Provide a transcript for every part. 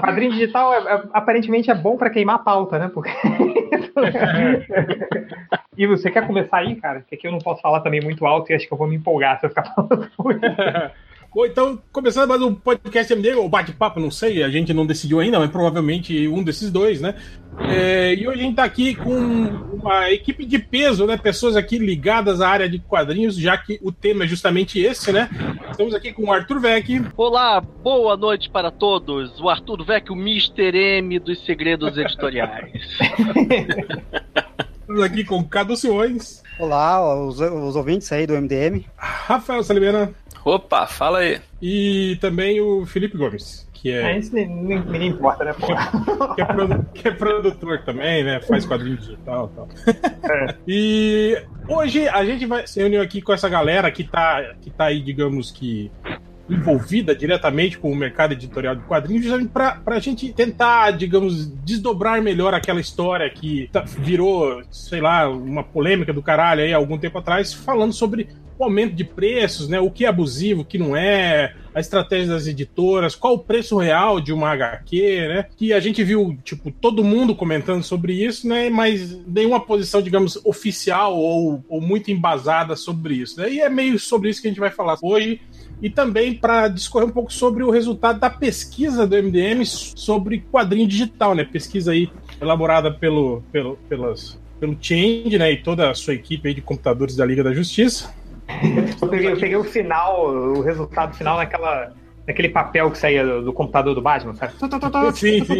quadrinho digital é, é, aparentemente é bom para queimar a pauta, né? Porque... e você quer começar aí, cara? Porque aqui eu não posso falar também muito alto e acho que eu vou me empolgar se eu ficar falando muito. Então, começando mais um podcast MD, ou bate-papo, não sei, a gente não decidiu ainda, mas provavelmente um desses dois, né? É, e hoje a gente tá aqui com uma equipe de peso, né? Pessoas aqui ligadas à área de quadrinhos, já que o tema é justamente esse, né? Estamos aqui com o Arthur Vec. Olá, boa noite para todos. O Arthur Vec, o Mr. M dos segredos editoriais. Estamos aqui com Cadu Simões. Olá, os, os ouvintes aí do MDM. Rafael Salimena. Opa, fala aí. E também o Felipe Gomes. Que é, É, isso nem, nem, nem importa, né, porra? que, é produ- que é produtor também, né? Faz quadrinhos digital e tal. É. E hoje a gente vai se reunir aqui com essa galera que tá, que tá aí, digamos que envolvida diretamente com o mercado editorial de quadrinhos, justamente para a gente tentar, digamos, desdobrar melhor aquela história que tá- virou, sei lá, uma polêmica do caralho aí há algum tempo atrás, falando sobre o aumento de preços, né? O que é abusivo, o que não é, a estratégia das editoras, qual o preço real de uma HQ, né? Que a gente viu, tipo, todo mundo comentando sobre isso, né? Mas nenhuma posição, digamos, oficial ou, ou muito embasada sobre isso. Né? E é meio sobre isso que a gente vai falar hoje e também para discorrer um pouco sobre o resultado da pesquisa do MDM sobre quadrinho digital, né? Pesquisa aí elaborada pelo, pelo, pelas, pelo Change, né? E toda a sua equipe de computadores da Liga da Justiça. Eu peguei, eu peguei o final, o resultado final naquela. Naquele papel que saía do, do computador do Batman, sabe? Sim, sim.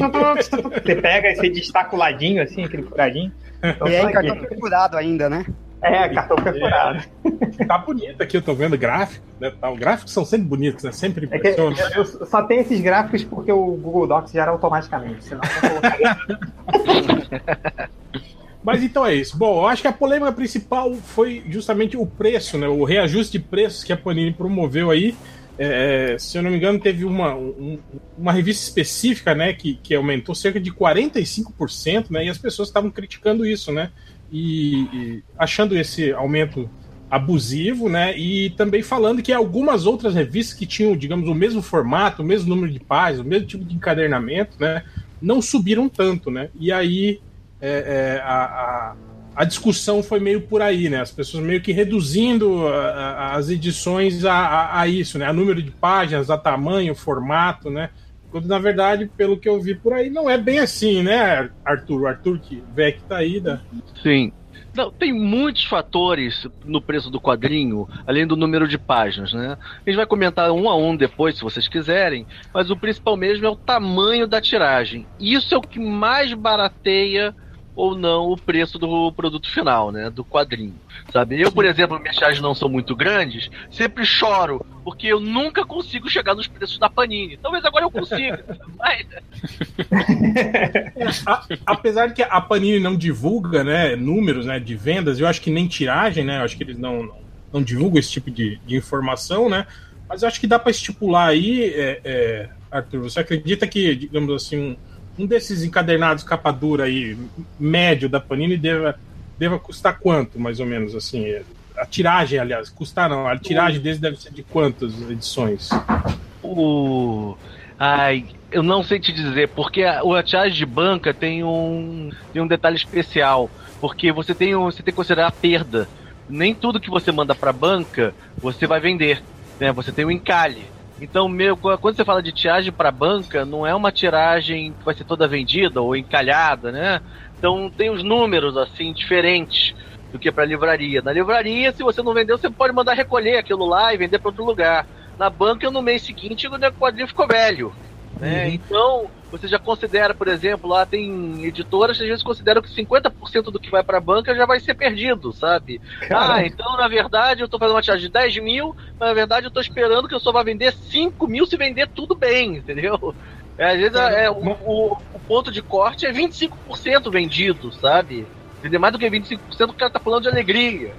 Você pega e você destaca o ladinho, assim, aquele furadinho. Então, E aí, cartão perfurado ainda, né? É, cartão perfurado. Tá bonito aqui, eu tô vendo gráfico, né? Tá, os gráficos são sempre bonitos, né? Sempre É que eu, eu só tenho esses gráficos porque o Google Docs gera automaticamente. Senão eu não colocaria. Mas então é isso. Bom, eu acho que a polêmica principal foi justamente o preço, né? O reajuste de preços que a Panini promoveu aí. É, se eu não me engano, teve uma, um- uma revista específica, né, que, que aumentou cerca de 45%, né? E as pessoas estavam criticando isso, né? E, e achando esse aumento abusivo, né? E também falando que algumas outras revistas que tinham, digamos, o mesmo formato, o mesmo número de páginas, o mesmo tipo de encadernamento, né? Não subiram tanto, né? E aí é, é, a, a, a discussão foi meio por aí, né? As pessoas meio que reduzindo a- a- as edições a, isso, né? A número de páginas, a tamanho, formato, né? Quando na verdade, pelo que eu vi por aí, não é bem assim, né, Arthur? Arthur que vê que tá aí, da... Sim. Não, tem muitos fatores no preço do quadrinho, além do número de páginas, né? A gente vai comentar um a um depois, se vocês quiserem, mas o principal mesmo é o tamanho da tiragem. Isso é o que mais barateia ou não o preço do produto final, né? Do quadrinho. Sabe? Eu, por exemplo, minhas tiragens não são muito grandes, sempre choro, porque eu nunca consigo chegar nos preços da Panini. Talvez agora eu consiga, mas A- apesar de que a Panini não divulga, né, números, né, de vendas, eu acho que nem tiragem, né, eu acho que eles não, não, não divulgam esse tipo de, de informação, né, mas eu acho que dá para estipular aí, é, é, Arthur, você acredita que, digamos assim, um, um desses encadernados capa dura aí, médio da Panini, deva, deva custar quanto, mais ou menos, assim, a tiragem, aliás, custar não, a tiragem deles deve ser de quantas edições? O. Ai, eu não sei te dizer, porque a, o tiragem de banca tem um, tem um detalhe especial. Porque você tem, um- você tem que considerar a perda. Nem tudo que você manda pra banca você vai vender. Né? Você tem o encalhe. Então, meu, quando você fala de tiragem para banca, não é uma tiragem que vai ser toda vendida ou encalhada, né? Então tem os números assim diferentes do que para livraria. Na livraria, se você não vendeu, você pode mandar recolher aquilo lá e vender para outro lugar. Na banca, no mês seguinte, o quadrinho ficou velho. Né? Uhum. Então, você já considera, por exemplo, lá tem editoras que às vezes consideram que 50% do que vai para a banca já vai ser perdido, sabe? Ah, então na verdade eu tô fazendo uma tiragem de 10 mil, mas na verdade eu tô esperando que eu só vá vender 5 mil se vender tudo bem, entendeu? É, às vezes é, o, o- o ponto de corte é 25% vendido, sabe? Vender mais do que 25% o cara tá falando de alegria.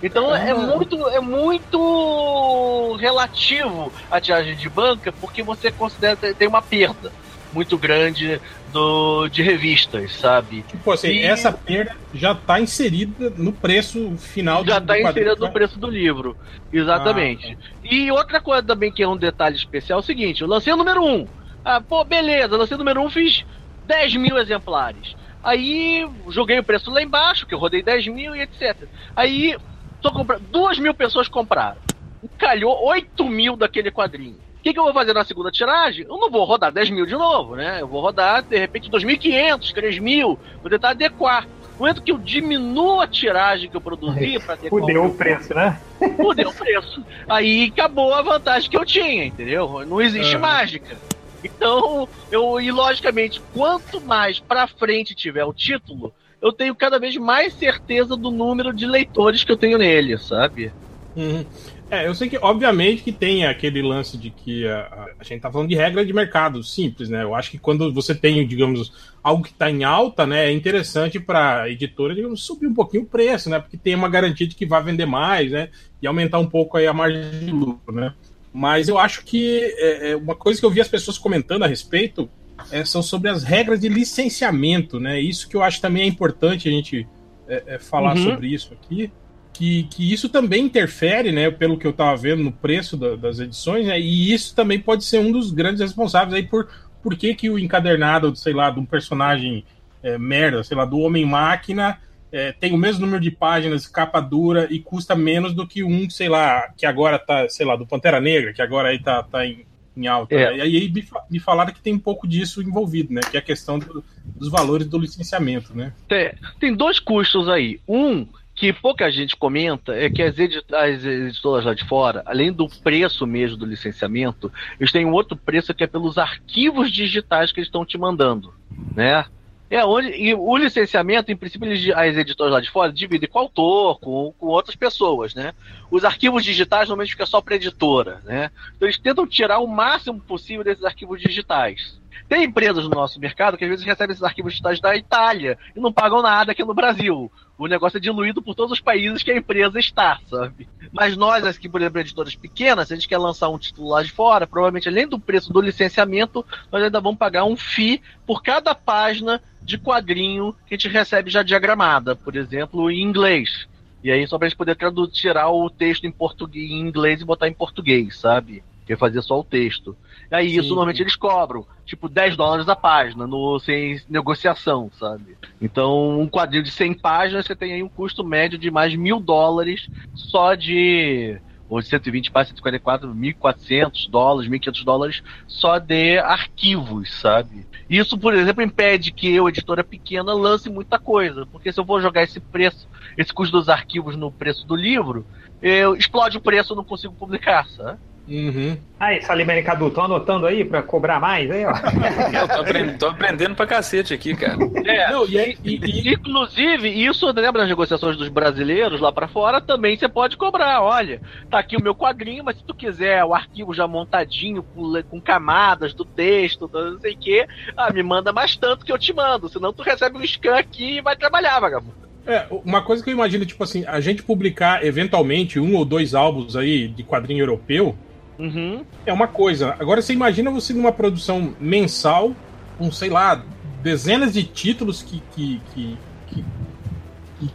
Então é muito, é muito relativo a tiragem de banca, porque você considera que tem uma perda muito grande do, de revistas, sabe? Tipo assim, E- essa perda já tá inserida no preço final Já do- está do quadrinho, inserido né? no preço do livro. Exatamente. E outra coisa também que é um detalhe especial é o seguinte: eu lancei o número 1. Ah, pô, beleza, lancei o número 1, um, fiz 10 mil exemplares. Aí joguei o preço lá embaixo, que eu rodei 10 mil e etc. Aí tô comprando. 2 mil pessoas compraram. Calhou 8 mil daquele quadrinho. O que, que, eu vou fazer na segunda tiragem? Eu não vou rodar 10 mil de novo, né? Eu vou rodar, de repente, 2.500, 3 mil. Vou tentar adequar. No momento que eu diminuo a tiragem que eu produzi para adequar. Fudeu o preço, né? Fudeu o preço. Aí acabou a vantagem que eu tinha, entendeu? Não existe uhum. mágica. Então, eu, e logicamente, quanto mais pra frente tiver o título, eu tenho cada vez mais certeza do número de leitores que eu tenho nele, sabe? Uhum. É, eu sei que, obviamente, que tem aquele lance de que a, a, a, gente tá falando de regra de mercado simples, né? Eu acho que quando você tem, digamos, algo que está em alta, né, é interessante para a editora, digamos, subir um pouquinho o preço, né? Porque tem uma garantia de que vai vender mais, né? E aumentar um pouco aí a margem de lucro, né? Mas eu acho que é, é uma coisa que eu vi as pessoas comentando a respeito é, são sobre as regras de licenciamento, né? Isso que eu acho também é importante a gente é, é falar uhum. sobre isso aqui que, que isso também interfere, né, pelo que eu estava vendo no preço da, das edições, né, e isso também pode ser um dos grandes responsáveis aí por por que, que o encadernado, sei lá, de um personagem é, merda, sei lá, do Homem-Máquina, é, tem o mesmo número de páginas, capa dura e custa menos do que um, sei lá, que agora tá, sei lá, do Pantera Negra, que agora aí tá, tá em, em alta. É. Né? E aí me, falaram que tem um pouco disso envolvido, né? Que é a questão do, dos valores do licenciamento, né? Tem, tem dois custos aí. Um que pouca gente comenta é que as, as, editoras lá de fora, além do preço mesmo do licenciamento, eles têm um outro preço que é pelos arquivos digitais que eles estão te mandando, né? É onde e o licenciamento, em princípio, eles, as editoras lá de fora dividem com o autor, com, com outras pessoas, né? Os arquivos digitais normalmente fica só para editora, né? Então eles tentam tirar o máximo possível desses arquivos digitais. Tem empresas no nosso mercado que às vezes recebem esses arquivos digitais da Itália e não pagam nada aqui no Brasil. O negócio é diluído por todos os países que a empresa está, sabe? Mas nós, aqui, por exemplo, editoras pequenas, se a gente quer lançar um título lá de fora, provavelmente além do preço do licenciamento, nós ainda vamos pagar um FII por cada página de quadrinho que a gente recebe já diagramada, por exemplo, em inglês. E aí só pra gente poder traduzir, tirar o texto em português, em inglês e botar em português, sabe? Que fazer só o texto. E aí Sim. isso normalmente eles cobram, tipo 10 dólares a página, no, sem negociação, sabe? Então, um quadrinho de 100 páginas, você tem aí um custo médio de mais mil dólares só de ou de 120 para 144, 1.400 dólares, 1.500 dólares só de arquivos, sabe? Isso, por exemplo, impede que eu, editora pequena, lance muita coisa, porque se eu vou jogar esse preço, esse custo dos arquivos no preço do livro, eu explode o preço, eu não consigo publicar, sabe? Uhum. Aí, Salimene Cadu, tô anotando aí pra cobrar mais aí, ó. Eu tô aprendendo, tô aprendendo pra cacete aqui, cara. É, Não, e, e, e, inclusive, isso lembra das negociações dos brasileiros lá pra fora, também você pode cobrar. Olha, tá aqui o meu quadrinho, mas se tu quiser o arquivo já montadinho, com, com camadas do texto, não sei o quê, ah, me manda mais tanto que eu te mando. Senão tu recebe um scan aqui e vai trabalhar, vagabundo. É, uma coisa que eu imagino, tipo assim, a gente publicar eventualmente um ou dois álbuns aí de quadrinho europeu, Uhum. É uma coisa. Agora você imagina você numa produção mensal, com, sei lá, dezenas de títulos que. que, que,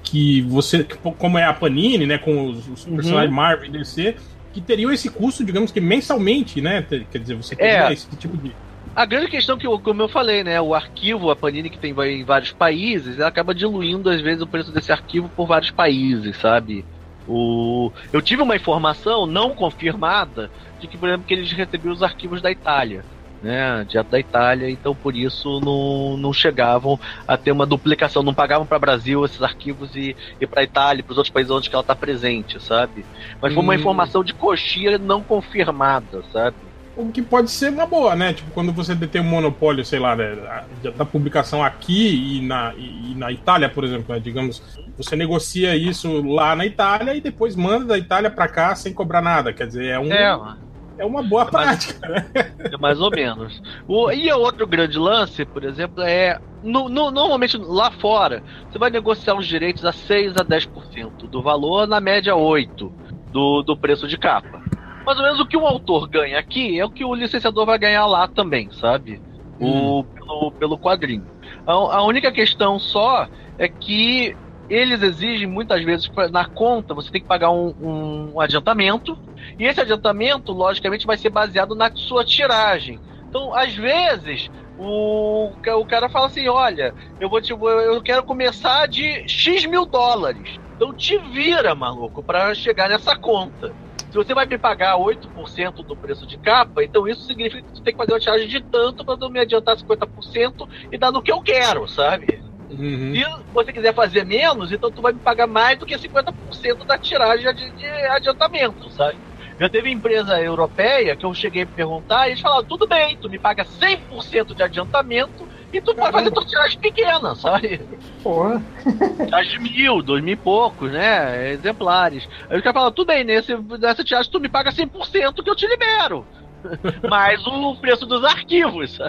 que, você. Como é a Panini, né? Com os, os uhum. personagens Marvel e DC, que teriam esse custo, digamos que mensalmente, né? Quer dizer, você teria é. esse tipo de. A grande questão que, como eu falei, né, o arquivo, a Panini que tem em vários países, ela acaba diluindo às vezes o preço desse arquivo por vários países, sabe? O... Eu tive uma informação não confirmada de que, por exemplo, que eles recebiam os arquivos da Itália. Né, direto da Itália, então por isso não, não chegavam a ter uma duplicação, não pagavam para o Brasil esses arquivos e, e para a Itália, para os outros países onde ela está presente, sabe? Mas foi uma hum. informação de coxinha não confirmada, sabe? O que pode ser uma boa, né? Tipo, quando você detém um monopólio, sei lá, né, da publicação aqui e na, e na Itália, por exemplo, né? digamos, você negocia isso lá na Itália e depois manda da Itália para cá sem cobrar nada. Quer dizer, é um. É, é uma boa é prática, mais, né? É mais ou menos. O, e o outro grande lance, por exemplo, é. No, no, normalmente lá fora, você vai negociar os direitos a 6 a 10% do valor, na média 8% do, do preço de capa. Mais ou menos o que o autor ganha aqui é o que o licenciador vai ganhar lá também, sabe? O, hum. pelo, pelo quadrinho. A, a única questão só é que eles exigem muitas vezes na conta você tem que pagar um, um, adiantamento e esse adiantamento logicamente vai ser baseado na sua tiragem Então, às vezes, o, o cara fala assim: olha, eu vou te, eu quero começar de X mil dólares. Então te vira, maluco, para chegar nessa conta. Se você vai me pagar 8% do preço de capa, então isso significa que você tem que fazer uma tiragem de tanto para não me adiantar 50% e dar no que eu quero, sabe? Uhum. Se você quiser fazer menos, então tu vai me pagar mais do que 50% da tiragem de, de adiantamento, sabe? Já teve empresa europeia que eu cheguei a perguntar e eles falaram: tudo bem, tu me paga 100% de adiantamento e tu pode fazer tua tiragem pequena, sabe? Porra. Tiragem de mil, dois mil e poucos, né? Exemplares. Aí o cara fala: tudo bem, nesse, nessa tiragem tu me paga 100% que eu te libero. Mais o preço dos arquivos.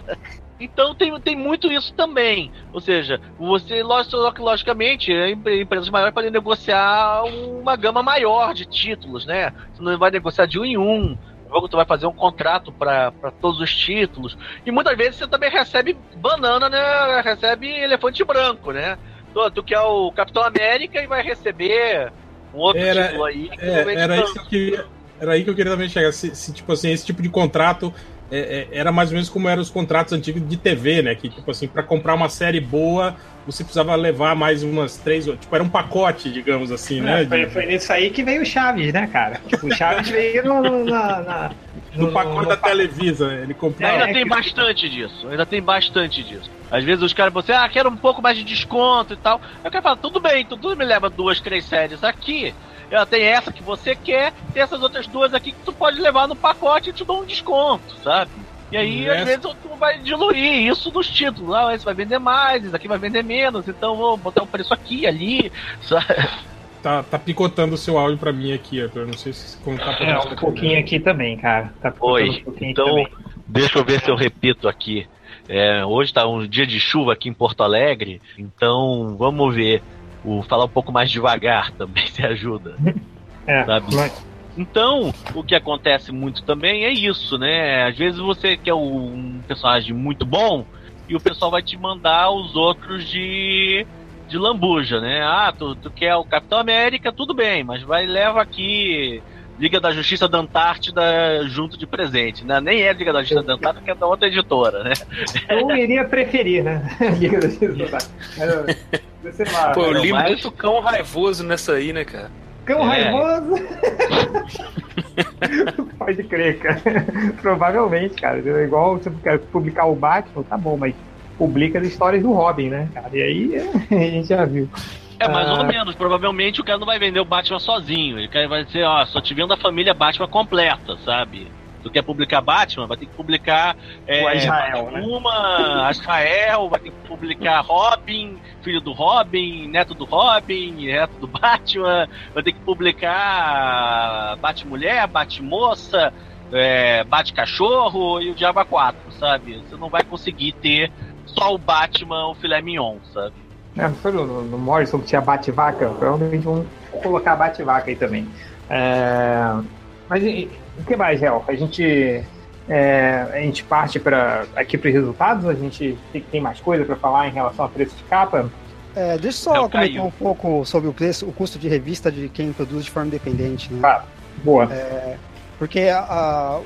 Então tem, tem muito isso também. Ou seja, você, logicamente, empresas maiores podem negociar uma gama maior de títulos, né? Você não vai negociar de um em um. Logo tu vai fazer um contrato para todos os títulos. E muitas vezes você também recebe banana, né? Recebe elefante branco, né? Tu, tu quer o Capitão América e vai receber um outro era, título aí. É, era, isso que eu queria, era aí que eu queria também chegar. Se, se, tipo assim, esse tipo de contrato é, é, era mais ou menos como eram os contratos antigos de TV, né? Que, tipo assim, para comprar uma série boa, você precisava levar mais umas três. Tipo, era um pacote, digamos assim, né? É, foi, foi nisso aí que veio o Chaves, né, cara? Tipo, o Chaves veio no, no, na, na, no, no pacote no, da Televisa. Ele comprou. Ainda tem bastante disso. Ainda tem bastante disso. Às vezes os caras você, ah, quero um pouco mais de desconto e tal. Aí o cara fala, tudo bem, então tudo me leva duas, três séries aqui. Ela tem essa que você quer, tem essas outras duas aqui que tu pode levar no pacote e te dou um desconto, sabe? E aí, às vezes, tu vai diluir isso nos títulos. Ah, esse vai vender mais, esse aqui vai vender menos, então vou botar um preço aqui, ali, sabe? Tá, tá picotando o seu áudio pra mim aqui, Arthur. Não sei se como tá É, um pouquinho aqui também, cara. Tá Oi, um então, deixa eu ver se eu repito aqui. É, hoje tá um dia de chuva aqui em Porto Alegre, então vamos ver. O, falar um pouco mais devagar também se ajuda. É, sabe? Mas... Então, o que acontece muito também é isso, né? Às vezes você quer um personagem muito bom e o pessoal vai te mandar os outros de de lambuja, né? Ah, tu, tu quer o Capitão América, tudo bem, mas vai leva aqui Liga da Justiça da Antártida junto de presente, né? Nem é Liga da Justiça da Antártida, que é da outra editora, né? Eu iria preferir, né? Liga da Justiça da Antártida. Pô, eu li mas... muito cão raivoso nessa aí, né, cara? Cão é. raivoso. Pode crer, cara. Provavelmente, cara. Igual você quer publicar o Batman, tá bom, mas publica as histórias do Robin, né, cara? E aí a gente já viu. É, mais ah. ou menos. Provavelmente o cara não vai vender o Batman sozinho. Ele vai dizer, ó, só te vendo a família Batman completa, sabe? Tu quer publicar Batman, vai ter que publicar é, Israel, né? uma, Israel, vai ter que publicar Robin, filho do Robin, neto do Robin, neto do Batman, vai ter que publicar Batmulher, Batmoça, é, Bate-Cachorro e o Diabo 4, sabe? Você não vai conseguir ter só o Batman, o filé mignon, sabe? É, não foi no, no Morrison que tinha Bate-Vaca? Provavelmente vão colocar Bate-Vaca aí também. É... Mas o que mais, Real? A gente, é, a gente parte para aqui para os resultados? A gente tem, tem mais coisa para falar em relação ao preço de capa? É, deixa eu só Não, comentar um pouco sobre o preço, o custo de revista de quem produz de forma independente. Né? Ah, boa. É, porque a,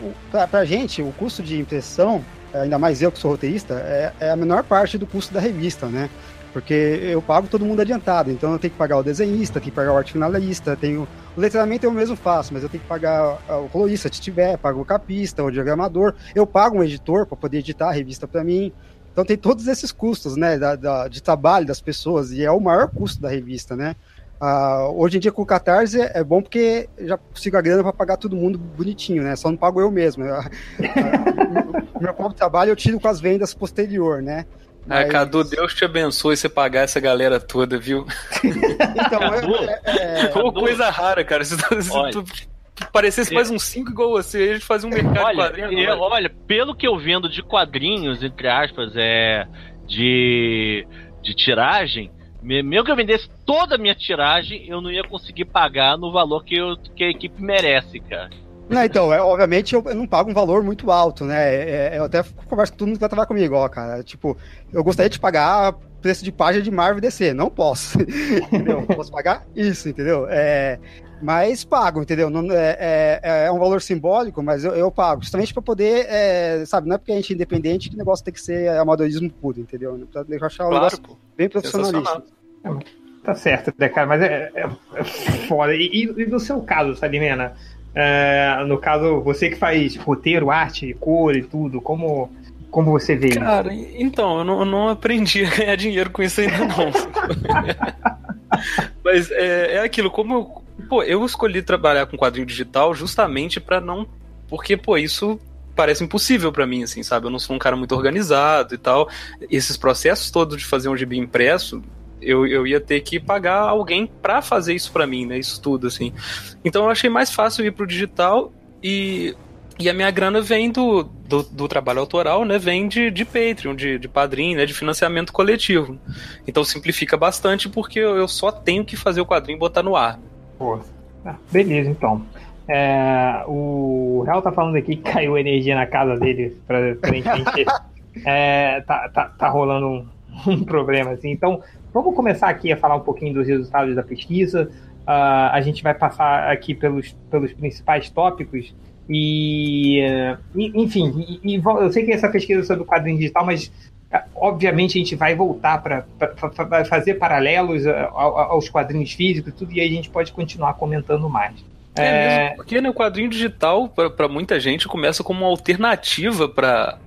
a, gente, o custo de impressão, ainda mais eu que sou roteirista, é, é a menor parte do custo da revista, né? Porque eu pago todo mundo adiantado, então eu tenho que pagar o desenhista, tenho que pagar o arte finalista, tenho. O letramento eu mesmo faço, mas eu tenho que pagar o colorista, se tiver, pago o capista, o diagramador, eu pago um editor para poder editar a revista para mim. Então tem todos esses custos, né, da, da, de trabalho das pessoas, e é o maior custo da revista, né? Uh, hoje em dia com o Catarse é bom porque já consigo a grana para pagar todo mundo bonitinho, né? Só não pago eu mesmo. o meu próprio trabalho eu tiro com as vendas posterior, né? Mas... Ah, Cadu, Deus te abençoe você pagar essa galera toda, viu? então, é, é, é... Uma coisa rara, cara. Se, tu, se tu parecesse mais um 5 igual você, a gente fazia um mercado olha, de quadrinhos. Eu, olha, pelo que eu vendo de quadrinhos, entre aspas, é de, de tiragem, mesmo que eu vendesse toda a minha tiragem, eu não ia conseguir pagar no valor que, eu, que a equipe merece, cara. Não, então, é, obviamente eu, eu, não pago um valor muito alto, né? É, é eu até converso com todo mundo que vai trabalhar comigo, ó, cara. Tipo, eu gostaria de pagar preço de página de Marvel DC. Não posso. entendeu? Posso pagar isso, entendeu? É, mas pago, entendeu? Não, é, é, é, um valor simbólico, mas eu, eu pago. Justamente para poder, é, sabe, não é porque a gente é independente que o negócio tem que ser amadorismo puro, entendeu? Pra achar um claro, negócio pô. bem profissionalista. Tá certo, né, cara? Mas é, é, é foda. E, e, no seu caso, Salimena? É, no caso, você que faz roteiro, arte, cor e tudo, como, como você vê Cara, então, eu não, eu não aprendi a ganhar dinheiro com isso ainda não. Mas é, é aquilo, como eu, pô, eu escolhi trabalhar com quadrinho digital justamente para não. Porque, pô, isso parece impossível para mim, assim, sabe? Eu não sou um cara muito organizado e tal. Esses processos todos de fazer um gibi impresso, eu, eu ia ter que pagar alguém para fazer isso para mim, né? Isso tudo, assim. Então eu achei mais fácil ir pro digital e, e a minha grana vem do, do, do trabalho autoral, né? Vem de, de Patreon, de, de padrinho, né? De financiamento coletivo. Então simplifica bastante porque eu só tenho que fazer o quadrinho e botar no ar. Pô, ah, beleza, então. É, o Real tá falando aqui que caiu energia na casa dele gente. é, tá, tá, tá rolando um, um problema assim. Então, Vamos começar aqui a falar um pouquinho dos resultados da pesquisa. Uh, a gente vai passar aqui pelos, pelos principais tópicos. E, uh, enfim, e, e, eu sei que essa pesquisa é sobre o quadrinho digital, mas uh, obviamente a gente vai voltar para fazer paralelos aos quadrinhos físicos tudo, e aí a gente pode continuar comentando mais. É, é... mesmo, porque né, o quadrinho digital, para muita gente, começa como uma alternativa para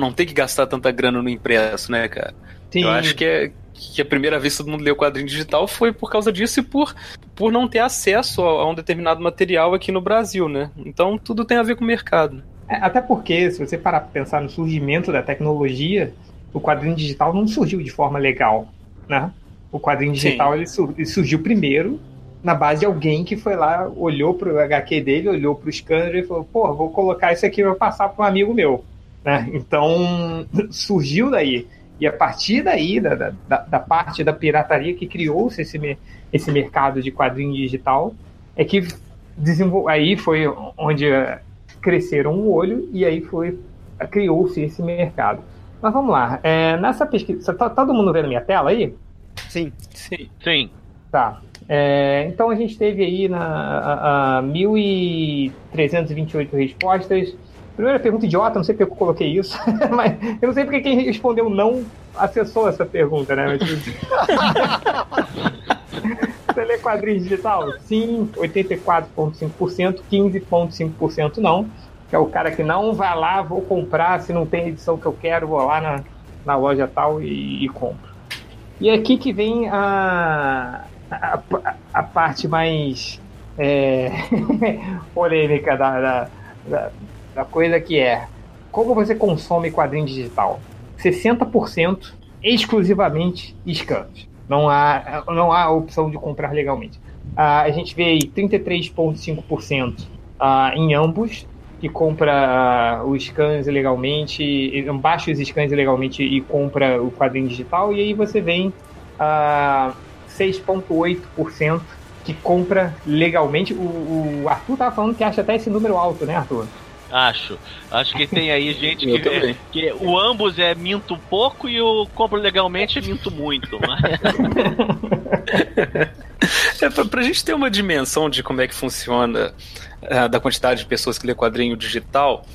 não ter que gastar tanta grana no impresso, né, cara? Sim. Eu acho que é, que a primeira vez todo mundo leu quadrinho digital foi por causa disso e por, por não ter acesso a, a um determinado material aqui no Brasil, né? Então tudo tem a ver com o mercado. É, até porque, se você parar para pensar no surgimento da tecnologia, o quadrinho digital não surgiu de forma legal, né? O quadrinho digital ele, sur ele, surgiu primeiro na base de alguém que foi lá, olhou para o HQ dele, olhou para o scanner e falou: pô, vou colocar isso aqui para passar para um amigo meu. Né? Então surgiu daí. E a partir daí, da, da, da parte da pirataria que criou-se esse, esse mercado de quadrinho digital, é que desenvol... aí foi onde eh, cresceram o olho e aí foi criou-se esse mercado. Mas vamos lá, é, nessa pesquisa, tá, todo mundo vendo minha tela aí? Sim, sim, sim. Tá. É, então a gente teve aí na, a, a 1.328 respostas, Primeira pergunta idiota, não sei porque eu coloquei isso, mas eu não sei porque quem respondeu não acessou essa pergunta, né? Você lê quadrinho digital? Sim, 84,5%, 15,5% não. Que é o cara que não vai lá, vou comprar, se não tem edição que eu quero, vou lá na, na loja tal e, e compro. E é aqui que vem a, a, a parte mais é, polêmica da, da, da da coisa que é como você consome quadrinho digital. 60% exclusivamente scans. Não há, não há opção de comprar legalmente. Uh, a gente vê aí 33,5% uh, em ambos, que compra uh, os scans ilegalmente, baixa os scans ilegalmente e compra o quadrinho digital, e aí você vem uh, 6,8% que compra legalmente. O, o Arthur estava falando que acha até esse número alto, né, Arthur? Acho. Acho que tem aí gente que, é, que o ambos é minto pouco e o compro legalmente é minto muito. é, pra, pra gente ter uma dimensão de como é que funciona uh, da quantidade de pessoas que lê quadrinho digital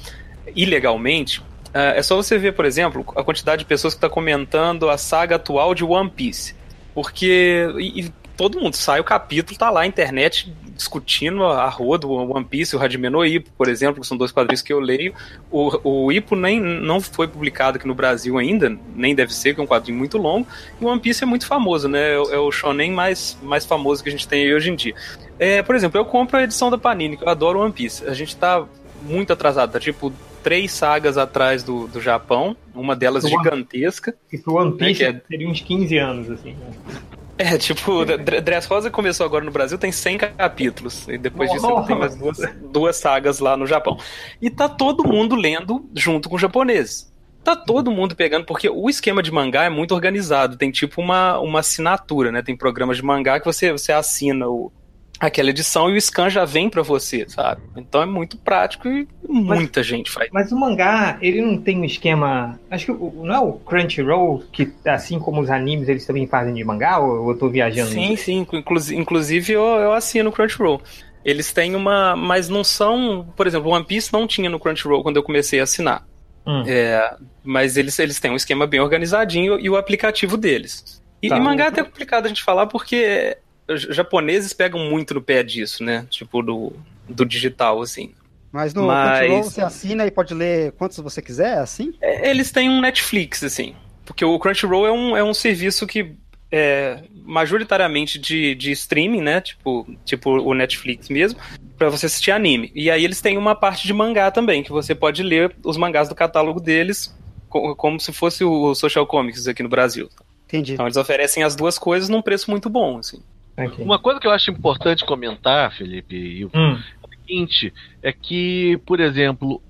ilegalmente, uh, é só você ver, por exemplo, a quantidade de pessoas que está comentando a saga atual de One Piece. Porque. E, e todo mundo sai o capítulo, tá lá a internet discutindo a rua do One Piece, o Hajime no Ippo, por exemplo, que são dois quadrinhos que eu leio. O, o Ippo nem não foi publicado aqui no Brasil ainda, nem deve ser, que é um quadrinho muito longo. E o One Piece é muito famoso, né? É, é o shonen mais, mais famoso que a gente tem aí hoje em dia. É, por exemplo, eu compro a edição da Panini, que eu adoro One Piece. A gente tá muito atrasado, tá tipo três sagas atrás do, do Japão, uma delas Isso gigantesca. Isso One né, Piece né, é... teria uns 15 anos, assim. Né? É, tipo, Dress Rosa começou agora no Brasil, tem 100 capítulos. E depois disso tem mais duas, duas sagas lá no Japão. E tá todo mundo lendo junto com os japoneses. Tá todo mundo pegando, porque o esquema de mangá é muito organizado. Tem tipo uma, uma assinatura, né? Tem programas de mangá que você, você assina o, aquela edição e o scan já vem para você, sabe? Então é muito prático e muita mas, gente faz. Mas o mangá, ele não tem um esquema. Acho que não é o Crunchyroll, que assim como os animes, eles também fazem de mangá, ou eu tô viajando? Sim, sim. Inclusive eu, eu assino o Crunchyroll. Eles têm uma. Mas não são. Por exemplo, One Piece não tinha no Crunchyroll quando eu comecei a assinar. Hum. É, mas eles, eles têm um esquema bem organizadinho e o aplicativo deles. E, tá. e mangá é até complicado a gente falar porque japoneses pegam muito no pé disso, né? Tipo, do, do digital, assim. Mas no Mas... Crunchyroll você assina e pode ler quantos você quiser, assim? É, eles têm um Netflix, assim. Porque o Crunchyroll é um, é um serviço que é majoritariamente de, de streaming, né? Tipo, tipo o Netflix mesmo, para você assistir anime. E aí eles têm uma parte de mangá também, que você pode ler os mangás do catálogo deles como se fosse o Social Comics aqui no Brasil. Entendi. Então eles oferecem as duas coisas num preço muito bom, assim. Okay. Uma coisa que eu acho importante comentar, Felipe, hum. é o seguinte, é que, por exemplo,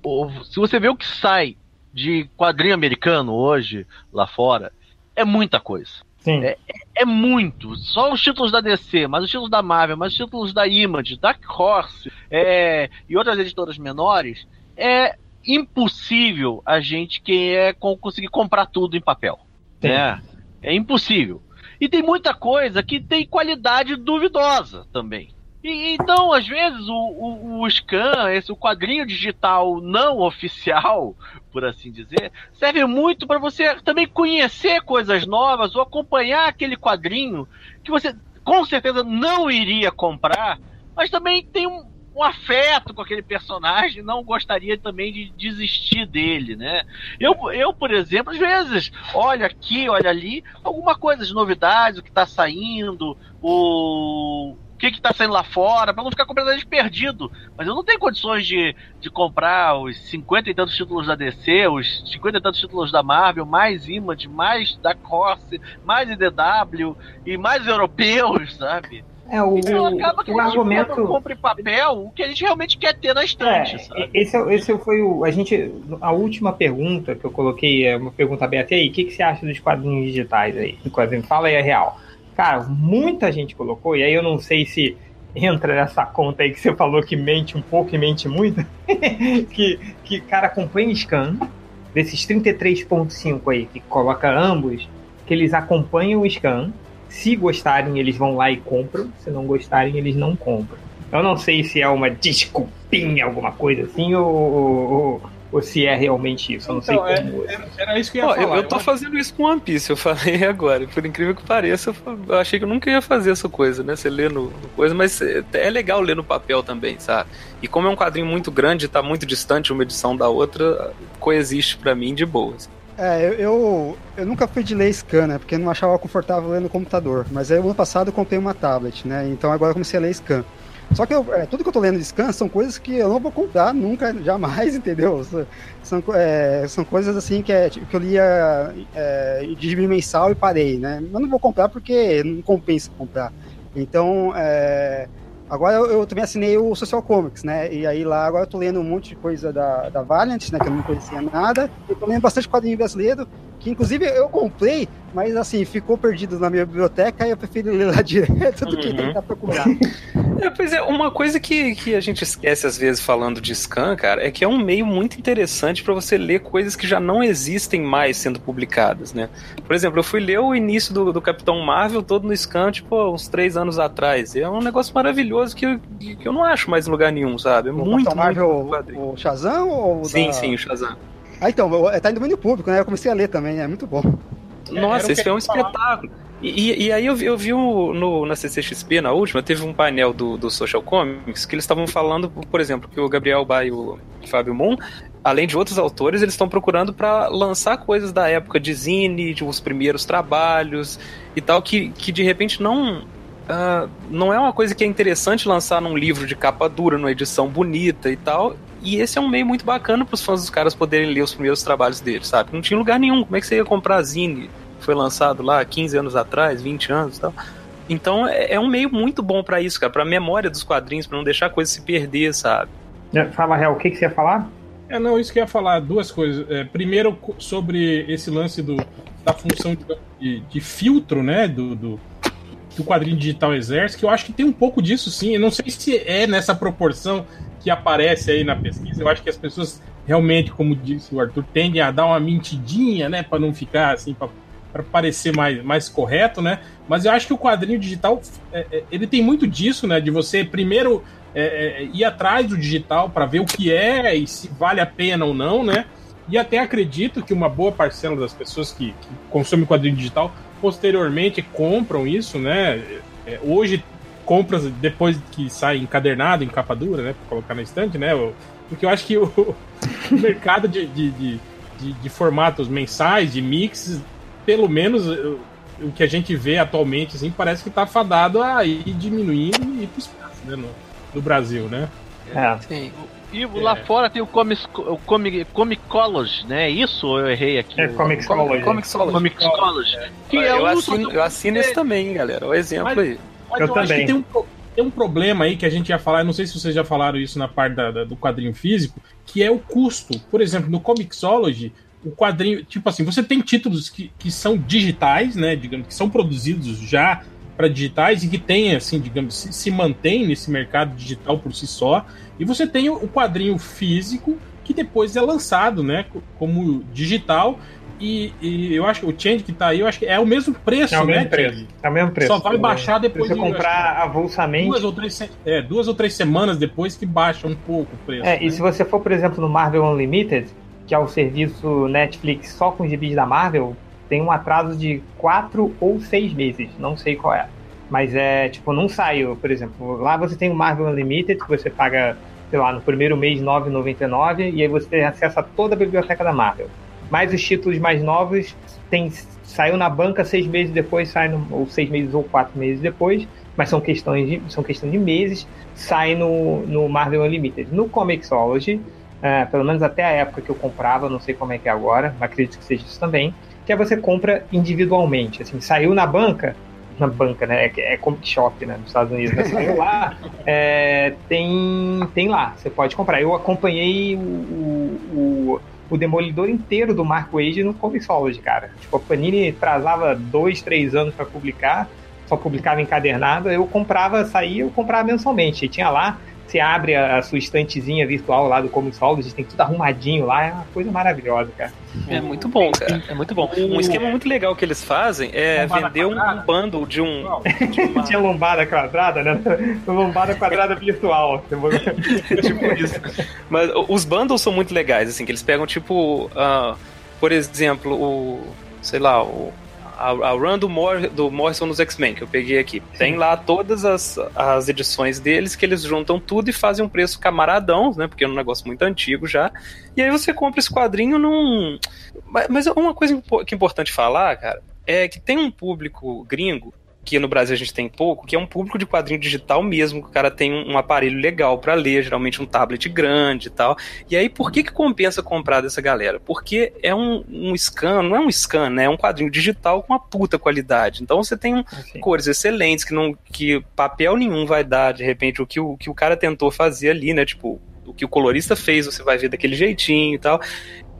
se você vê o que sai de quadrinho americano hoje, lá fora, é muita coisa. Sim. É, é, muito. Só os títulos da DC, mas os títulos da Marvel, mas os títulos da Image, Dark Horse é, e outras editoras menores, é impossível a gente que é conseguir comprar tudo em papel. Né? É impossível. E tem muita coisa que tem qualidade duvidosa também. E, então, às vezes, o, o, o, scan, esse, o quadrinho digital não oficial, por assim dizer, serve muito para você também conhecer coisas novas ou acompanhar aquele quadrinho que você com certeza não iria comprar, mas também tem um, um afeto com aquele personagem, não gostaria também de desistir dele, né? Eu, eu por exemplo, às vezes olho aqui, olho ali, alguma coisa de novidades, o que está saindo, o o que está saindo lá fora, para não ficar completamente perdido. Mas eu não tenho condições de, de comprar os 50 e tantos títulos da DC, os 50 e tantos títulos da Marvel, mais Image, mais da Corse, mais IDW e mais europeus, sabe? É, o, então acaba que o a gente argumento... compra em papel o que a gente realmente quer ter na estante. É, esse, é esse foi o. A gente. A última pergunta que eu coloquei é uma pergunta aberta aí. O que, que você acha dos quadrinhos digitais aí? quadrinho, fala aí a real. Cara, muita gente colocou, e aí eu não sei se entra nessa conta aí que você falou que mente um pouco e mente muito. que, que, cara, acompanha scan desses 33.5 aí, que coloca ambos, que eles acompanham o scan se gostarem, eles vão lá e compram. Se não gostarem, eles não compram. Eu não sei se é uma desculpinha, alguma coisa assim, ou, ou, ou se é realmente isso. Eu não então, sei como. É, era isso que eu ia falar. Eu, eu tô fazendo isso com One Piece, eu falei agora. Por incrível que pareça, eu achei que eu nunca ia fazer essa coisa, né? Você lê no, no coisa, mas é, é legal ler no papel também, sabe? E como é um quadrinho muito grande, tá muito distante uma edição da outra, coexiste para mim de boas. É, eu, eu, eu, nunca fui de ler scan, né? Porque não achava confortável ler no computador. Mas aí, ano passado, eu comprei uma tablet, né? Então agora eu comecei a ler scan. Só que eu, é, tudo que eu tô lendo de scan são coisas que eu não vou comprar nunca, jamais, entendeu? São, é, são coisas assim que, é, tipo, que eu lia é, de mensal e parei, né? Mas não vou comprar porque não compensa comprar. Então, é, Agora eu, eu, também assinei o Social Comics, né? E aí lá agora eu tô lendo um monte de coisa da, da Valiant, né? Que eu não conhecia nada. E tô lendo bastante quadrinho brasileiro, que inclusive eu comprei, mas assim, ficou perdido na minha biblioteca e eu prefiro ler lá direto do que uhum. tentar procurar. É, pois é, uma coisa que, que a gente esquece às vezes falando de scan, cara, é que é um meio muito interessante para você ler coisas que já não existem mais sendo publicadas, né? Por exemplo, eu fui ler o início do, do Capitão Marvel todo no scan, tipo, uns três anos atrás. É um negócio maravilhoso que eu, que eu não acho mais em lugar nenhum, sabe? É o muito, Capitão Marvel, muito o, o Shazam ou Sim, da... sim, o Shazam. Ah, então, tá em domínio público, né? Eu comecei a ler também, é muito bom. Nossa, esse foi um espetáculo. E, e, aí eu vi, eu vi no, na CCXP, na última, teve um painel do, do Social Comics que eles estavam falando, por exemplo, que o Gabriel Ba e o Fábio Moon, além de outros autores, eles estão procurando para lançar coisas da época de Zine, de os primeiros trabalhos e tal, que, que de repente não. Uh, não é uma coisa que é interessante lançar num livro de capa dura, numa edição bonita e tal. E esse é um meio muito bacana para os fãs dos caras poderem ler os primeiros trabalhos deles, sabe? Não tinha lugar nenhum. Como é que você ia comprar Zine? Foi lançado lá 15 anos atrás, 20 anos e tal. Então é, é um meio muito bom para isso, cara, para memória dos quadrinhos, para não deixar a coisa se perder, sabe? É, fala, Real, o que, que você ia falar? É, não, isso que eu ia falar, duas coisas. É, primeiro, sobre esse lance do, da função de, de, de filtro, né, do, do que o quadrinho digital exerce, que eu acho que tem um pouco disso sim. Eu não sei se é nessa proporção que aparece aí na pesquisa. Eu acho que as pessoas realmente, como disse o Arthur, tendem a dar uma mentidinha, né, para não ficar assim, para parecer mais, mais correto, né? Mas eu acho que o quadrinho digital é, é, ele tem muito disso, né? De você primeiro é, é ir atrás do digital para ver o que é e se vale a pena ou não, né? E até acredito que uma boa parcela das pessoas que, que consomem quadrinho digital posteriormente compram isso, né? É, hoje, compras depois que sai encadernado, em capa dura, né? Pra colocar na estante, né? Porque eu acho que o, o mercado de, de, de, de, de formatos mensais, de mix, pelo menos o que a gente vê atualmente, assim, parece que tá fadado a ir diminuindo e ir pro espaço, né? No, no Brasil, né? É. Sim. E lá é. fora tem o, comics, o comic, Comicology, né? Isso ou eu errei aqui? É Comixology. Comixology. Comixology. Que é eu, assino, eu assino esse também, galera. O exemplo mas, aí. Mas eu, eu também. tem um, tem um problema aí que a gente ia falar, não sei se vocês já falaram isso na parte da, da, do quadrinho físico, que é o custo. Por exemplo, no Comixology, o quadrinho, tipo assim, você tem títulos que, que são digitais, né? Digamos, que são produzidos já para digitais e que tem, assim, digamos, se, se mantém nesse mercado digital por si só. E você tem o quadrinho físico que depois é lançado, né, como digital. E, e, eu acho que o change que tá aí, eu acho que é o mesmo preço, é o né? Mesmo preço. É o mesmo preço. Só vai baixar depois Se você de, comprar avulsamente. Duas ou, três, é, duas ou três semanas depois que baixa um pouco o preço. É, né? e se você for, por exemplo, no Marvel Unlimited, que é o serviço Netflix só com os gibis da Marvel, tem um atraso de quatro ou seis meses, não sei qual é. Mas é, tipo, não saiu, por exemplo, lá você tem o Marvel Unlimited, que você paga, sei lá, no primeiro mês R$ 9,99, e aí você tem acesso a toda a biblioteca da Marvel. Mas os títulos mais novos tem, saiu na banca seis meses depois, sai no, ou seis meses ou quatro meses depois, mas são questões de, são questão de meses, sai no, no Marvel Unlimited. No Comixology, é, pelo menos até a época que eu comprava, não sei como é que é agora, mas acredito que seja isso também, que é você compra individualmente. Assim, saiu na banca, na banca, né? É, é Comic Shop, né? Nos Estados Unidos. Né? Saiu lá, é, tem, tem lá, você pode comprar. Eu acompanhei o, o Demolidor inteiro do Mark Wade no Comixology, cara. Tipo, a Panini trazava dois, três anos para publicar, só publicava encadernado, eu comprava, saía, eu comprava mensalmente. E tinha lá você abre a, a, sua estantezinha virtual lá do Comixology, tem tudo arrumadinho lá, é uma coisa maravilhosa, cara. É muito bom, cara. É muito bom. Um esquema muito legal que eles fazem é vender um, um bundle de um. De uma... Tinha lombada quadrada, né? lombada quadrada virtual. tipo isso. Mas os bundles são muito legais, assim, que eles pegam, tipo, uh, por exemplo, o. sei lá, o a, a run do, Mor do Morrison nos X-Men, que eu peguei aqui. Tem lá todas as, as edições deles que eles juntam tudo e fazem um preço camaradão, né? Porque é um negócio muito antigo já. E aí você compra esse quadrinho num. Mas uma coisa que é importante falar, cara, é que tem um público gringo que no Brasil a gente tem pouco, que é um público de quadrinho digital mesmo, que o cara tem um, um aparelho legal para ler, geralmente um tablet grande e tal. E aí, por que que compensa comprar dessa galera? Porque é um, um scan, não é um scan, né? É um quadrinho digital com uma puta qualidade. Então você tem assim. cores excelentes, que não que papel nenhum vai dar, de repente, o que o, que o cara tentou fazer ali, né? Tipo, o que o colorista fez, você vai ver daquele jeitinho e tal.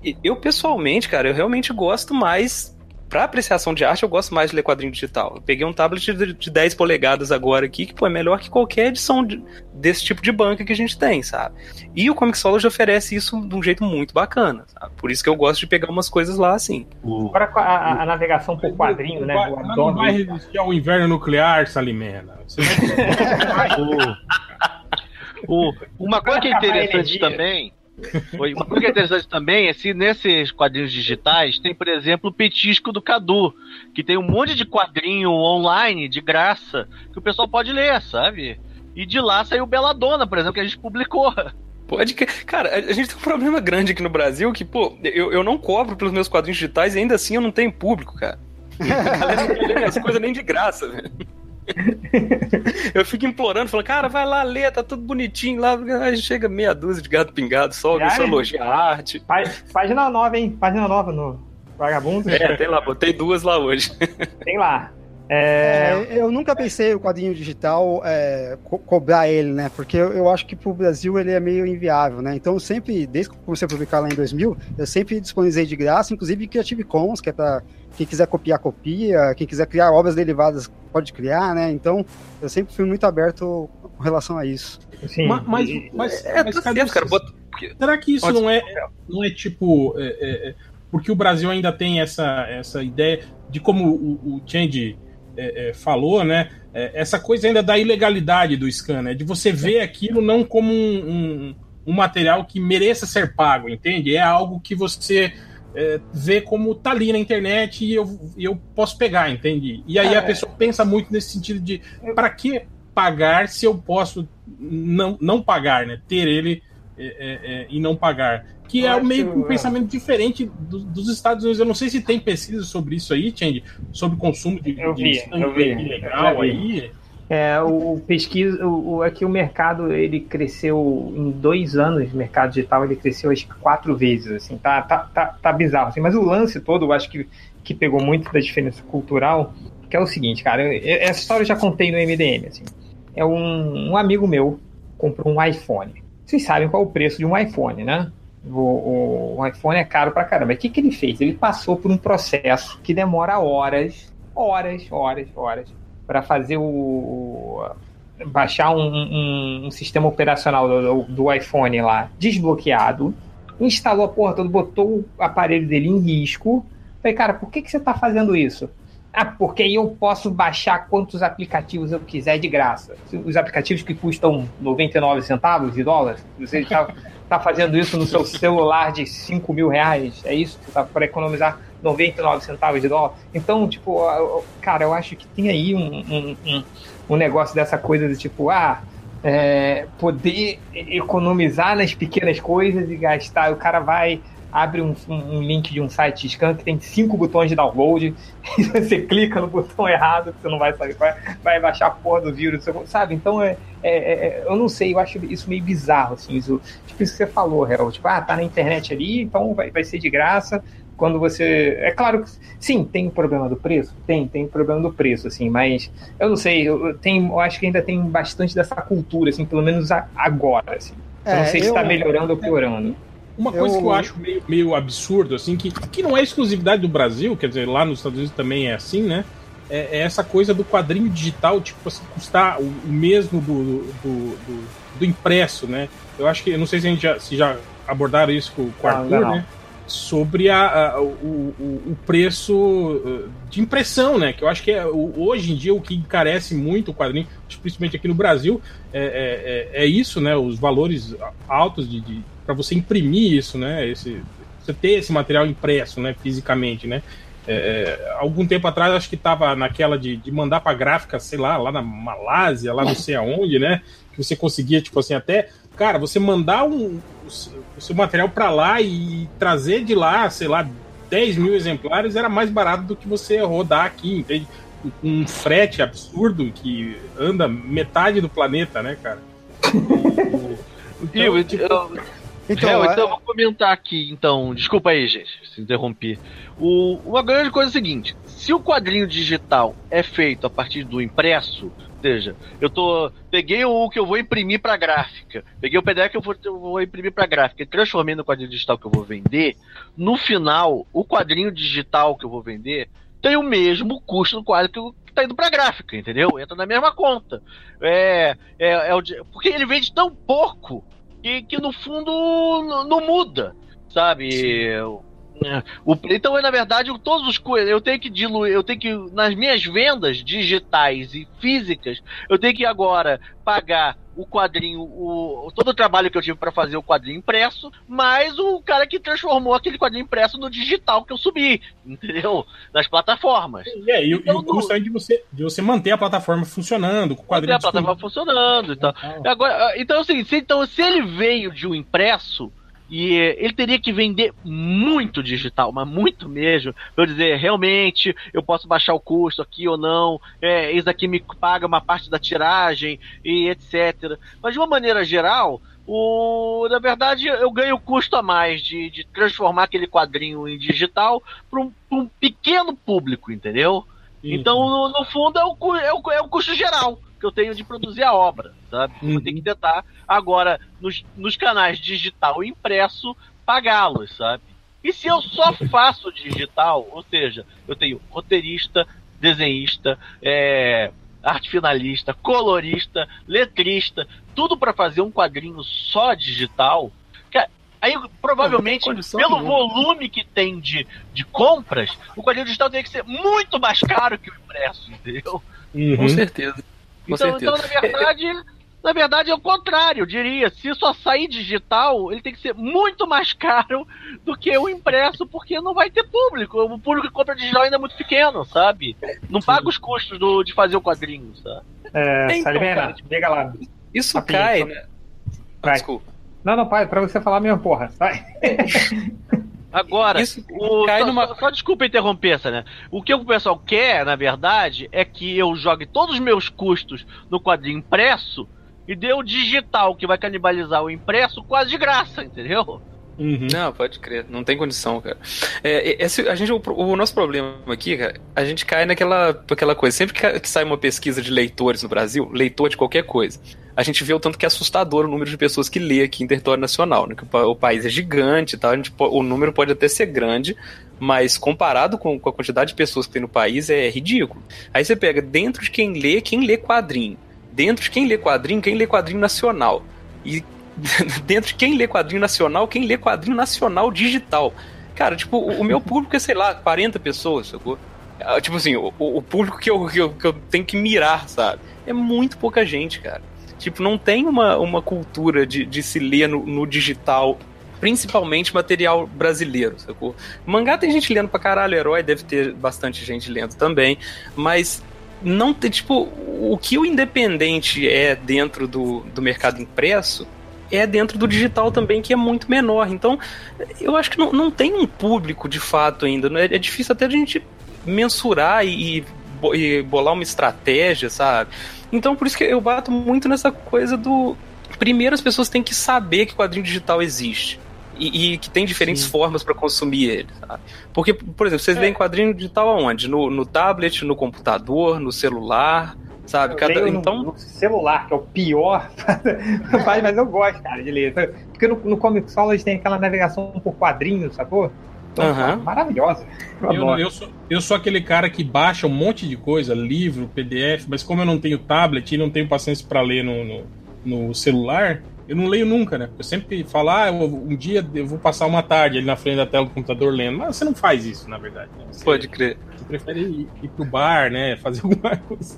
E eu, pessoalmente, cara, eu realmente gosto mais Pra apreciação de arte, eu gosto mais de ler quadrinho digital. Eu peguei um tablet de, de 10 polegadas agora aqui, que pô, é melhor que qualquer edição de, desse tipo de banca que a gente tem, sabe? E o Comixology oferece isso de um jeito muito bacana, sabe? Por isso que eu gosto de pegar umas coisas lá assim. Agora a, a, a navegação por quadrinho, né? Vai, não vai resistir ao inverno nuclear, Salimena. Você vai... o, uma coisa que é interessante também uma coisa que é interessante também é se nesses quadrinhos digitais tem, por exemplo, o petisco do Cadu, que tem um monte de quadrinho online de graça que o pessoal pode ler, sabe? E de lá saiu Beladona, por exemplo, que a gente publicou. Pode que. Cara, a gente tem um problema grande aqui no Brasil que, pô, eu, eu não cobro pelos meus quadrinhos digitais e ainda assim eu não tenho público, cara. As coisas nem de graça, velho. eu fico implorando, falando, cara, vai lá ler, tá tudo bonitinho lá. Aí chega meia dúzia de gato pingado, só alguém só elogia a arte. Página nova, hein? Página nova no Vagabundo. É, tem lá, botei duas lá hoje. Tem lá. É... É, eu nunca pensei o quadrinho digital é, co cobrar ele, né? Porque eu, eu acho que pro Brasil ele é meio inviável, né? Então sempre, desde que eu comecei a publicar lá em 2000, eu sempre disponibilizei de graça, inclusive Creative Commons, que é para quem quiser copiar, copia, quem quiser criar obras derivadas pode criar, né? Então eu sempre fui muito aberto com relação a isso. Sim, mas, mas, mas, é, mas cadê cara, bota... Será que isso não é, não é tipo. É, é, é, porque o Brasil ainda tem essa, essa ideia de como o, o Change é, é, falou, né? É, essa coisa ainda da ilegalidade do scan, né? De você ver aquilo não como um, um, um material que mereça ser pago, entende? É algo que você é, vê como tá ali na internet e eu, eu posso pegar, entende? E aí a é. pessoa pensa muito nesse sentido de para que pagar se eu posso não, não pagar, né? Ter ele é, e não pagar que eu é meio que um pensamento diferente do, dos Estados Unidos. Eu não sei se tem pesquisa sobre isso aí, Change, sobre o consumo de, eu vi, de eu vi. ilegal aí. É, o pesquisa, o, aqui o mercado ele cresceu em dois anos, o mercado digital ele cresceu acho que quatro vezes, assim, tá, tá, tá, tá bizarro, assim, mas o lance todo, eu acho que, que pegou muito da diferença cultural, que é o seguinte, cara, essa história eu já contei no MDM, assim, é um, um amigo meu comprou um iPhone, vocês sabem qual é o preço de um iPhone, né? O, o, iPhone é caro pra caramba. O que, que ele fez? Ele passou por um processo que demora horas, horas, horas, horas, para fazer o. baixar um, um, um sistema operacional do, do, iPhone lá desbloqueado, instalou a porra toda, botou o aparelho dele em risco. Falei, cara, por que, que você tá fazendo isso? Ah, porque aí eu posso baixar quantos aplicativos eu quiser de graça. Os aplicativos que custam 99 centavos de dólar, você está tá fazendo isso no seu celular de 5 mil reais, é isso? Você tá para economizar 99 centavos de dólar? Então, tipo, cara, eu acho que tem aí um, um, um, negócio dessa coisa de tipo, ah, é, poder economizar nas pequenas coisas e gastar. O cara vai abre um, um, link de um site de scan que tem cinco botões de download, e você clica no botão errado, você não vai saber, vai, vai baixar a porra do vírus, sabe? Então, é, é, é, eu não sei, eu acho isso meio bizarro, assim, isso, tipo isso que você falou, Harold, tipo, ah, tá na internet ali, então vai, vai ser de graça, quando você. É claro que sim, tem o problema do preço? Tem, tem o problema do preço, assim, mas eu não sei, eu, tenho, eu acho que ainda tem bastante dessa cultura, assim, pelo menos agora, assim. Eu não é, sei se está melhorando ou piorando. Uma coisa eu... que eu acho meio, meio absurdo, assim, que, que não é exclusividade do Brasil, quer dizer, lá nos Estados Unidos também é assim, né? É, é essa coisa do quadrinho digital, tipo, assim, custar o, o mesmo do, do, do, do, impresso, né? Eu acho que, eu não sei se a gente já, se já abordaram isso com, com o Arthur, não, não. né? Sobre a, a o, o, preço uh, de impressão, né? Que eu acho que é, hoje em dia o que encarece muito o quadrinho, principalmente aqui no Brasil, é, é, é isso, né? Os valores altos de, de para você imprimir isso, né? Esse, você ter esse material impresso, né? Fisicamente, né? É, é algum tempo atrás, acho que estava naquela de, de mandar para gráfica, sei lá, lá na Malásia, lá não sei aonde, né? Que você conseguia, tipo assim, até. Cara, você mandar um, o seu material para lá e trazer de lá, sei lá, 10 mil exemplares era mais barato do que você rodar aqui, entende? Um frete absurdo que anda metade do planeta, né, cara? Então, tipo, eu, então, é, então eu vou comentar aqui, então. Desculpa aí, gente, se interrompi. O, uma grande coisa é a seguinte: se o quadrinho digital é feito a partir do impresso, seja, eu tô. Peguei o que eu vou imprimir para gráfica, peguei o PDF que eu vou, eu vou imprimir para gráfica e transformei no quadrinho digital que eu vou vender. No final, o quadrinho digital que eu vou vender tem o mesmo custo do quadro que, tá indo pra gráfica, entendeu? Entra na mesma conta. É, é, é o, porque ele vende tão pouco que, que no fundo não muda, sabe? O, então, na verdade, todos os eu tenho que diluir, eu tenho que nas minhas vendas digitais e físicas, eu tenho que agora pagar o quadrinho, o, todo o trabalho que eu tive para fazer o quadrinho impresso, mais o cara que transformou aquele quadrinho impresso no digital que eu subi, entendeu? Nas plataformas. É, e, então, e o custo aí de você, de você manter a plataforma funcionando, com o quadrinho. Manter a plataforma funcionando e tal. Agora, então, assim, se, então, se ele veio de um impresso, e ele teria que vender muito digital, mas muito mesmo, para eu dizer, realmente, eu posso baixar o custo aqui ou não, é, isso aqui me paga uma parte da tiragem e etc. Mas de uma maneira geral, o, na verdade, eu ganho custo a mais de, de transformar aquele quadrinho em digital para um, um, pequeno público, entendeu? Então, no, no fundo, é o, é, o, é o custo geral que eu tenho de produzir a obra, sabe? Uhum. Vou ter que tentar, agora, nos, nos canais digital e impresso, pagá-los, sabe? E se eu só faço digital, ou seja, eu tenho roteirista, desenhista, é, arte finalista, colorista, letrista, tudo para fazer um quadrinho só digital, Aí, provavelmente, pelo volume que tem de, de compras, o quadrinho digital tem que ser muito mais caro que o impresso, entendeu? Uhum. Com certeza. Com então, certeza. então, na verdade, na verdade é o contrário, eu diria. Se só sair digital, ele tem que ser muito mais caro do que o impresso, porque não vai ter público. O público que compra digital ainda é muito pequeno, sabe? Não paga os custos do, de fazer o quadrinho, sabe? É, então, Salimena, liga lá. Isso cai, né? Ah, desculpa. Não, não, pai, pra você falar mesmo, porra. Vai. Agora, Isso o, cai só, numa... só, só, desculpa interromper, né? O que o pessoal quer, na verdade, é que eu jogue todos os meus custos no quadrinho impresso e dê o digital, que vai canibalizar o impresso quase de graça, entendeu? Uhum. Não, pode crer, não tem condição, cara. É, esse, a gente, o, o, nosso problema aqui, cara, a gente cai naquela aquela coisa. Sempre que, sai uma pesquisa de leitores no Brasil, leitor de qualquer coisa, a gente vê o tanto que é assustador o número de pessoas que lê aqui em território nacional, né? Que o, o país é gigante e tal, gente, o número pode até ser grande, mas comparado com, com, a quantidade de pessoas que tem no país é ridículo. Aí você pega dentro de quem lê, quem lê quadrinho. Dentro de quem lê quadrinho, quem lê quadrinho nacional. E dentro de quem lê quadrinho nacional, quem lê quadrinho nacional digital. Cara, tipo, o, meu público é, sei lá, 40 pessoas, sacou? Ah, tipo assim, o, o público que eu, que eu, que eu tenho que mirar, sabe? É muito pouca gente, cara. Tipo, não tem uma, uma cultura de, de se ler no, no digital principalmente material brasileiro, sacou? Mangá tem gente lendo pra caralho, herói deve ter bastante gente lendo também, mas não tem, tipo, o que o independente é dentro do, do mercado impresso é dentro do digital também, que é muito menor. Então, eu acho que não, não tem um público de fato ainda. É, é difícil até a gente mensurar e, e bolar uma estratégia, sabe? Então por isso que eu bato muito nessa coisa do. Primeiro as pessoas têm que saber que quadrinho digital existe. E, e que tem diferentes Sim. formas para consumir ele, sabe? Porque, por exemplo, vocês é. veem quadrinho digital aonde? No, no tablet, no computador, no celular, sabe? Cada, no, então... no celular, que é o pior, mas eu gosto, cara, de ler. Porque no, no Comic Solace tem aquela navegação por quadrinhos, sacou? Uhum. Maravilhosa. Eu, eu, eu, sou, eu sou aquele cara que baixa um monte de coisa, livro, PDF, mas como eu não tenho tablet e não tenho paciência para ler no, no, no, celular, eu não leio nunca, né? Eu sempre falo, ah, eu, um dia eu vou passar uma tarde ali na frente da tela do computador lendo. Mas você não faz isso, na verdade. Né? Você, Pode crer. Você prefere ir, ir pro bar, né? Fazer alguma coisa.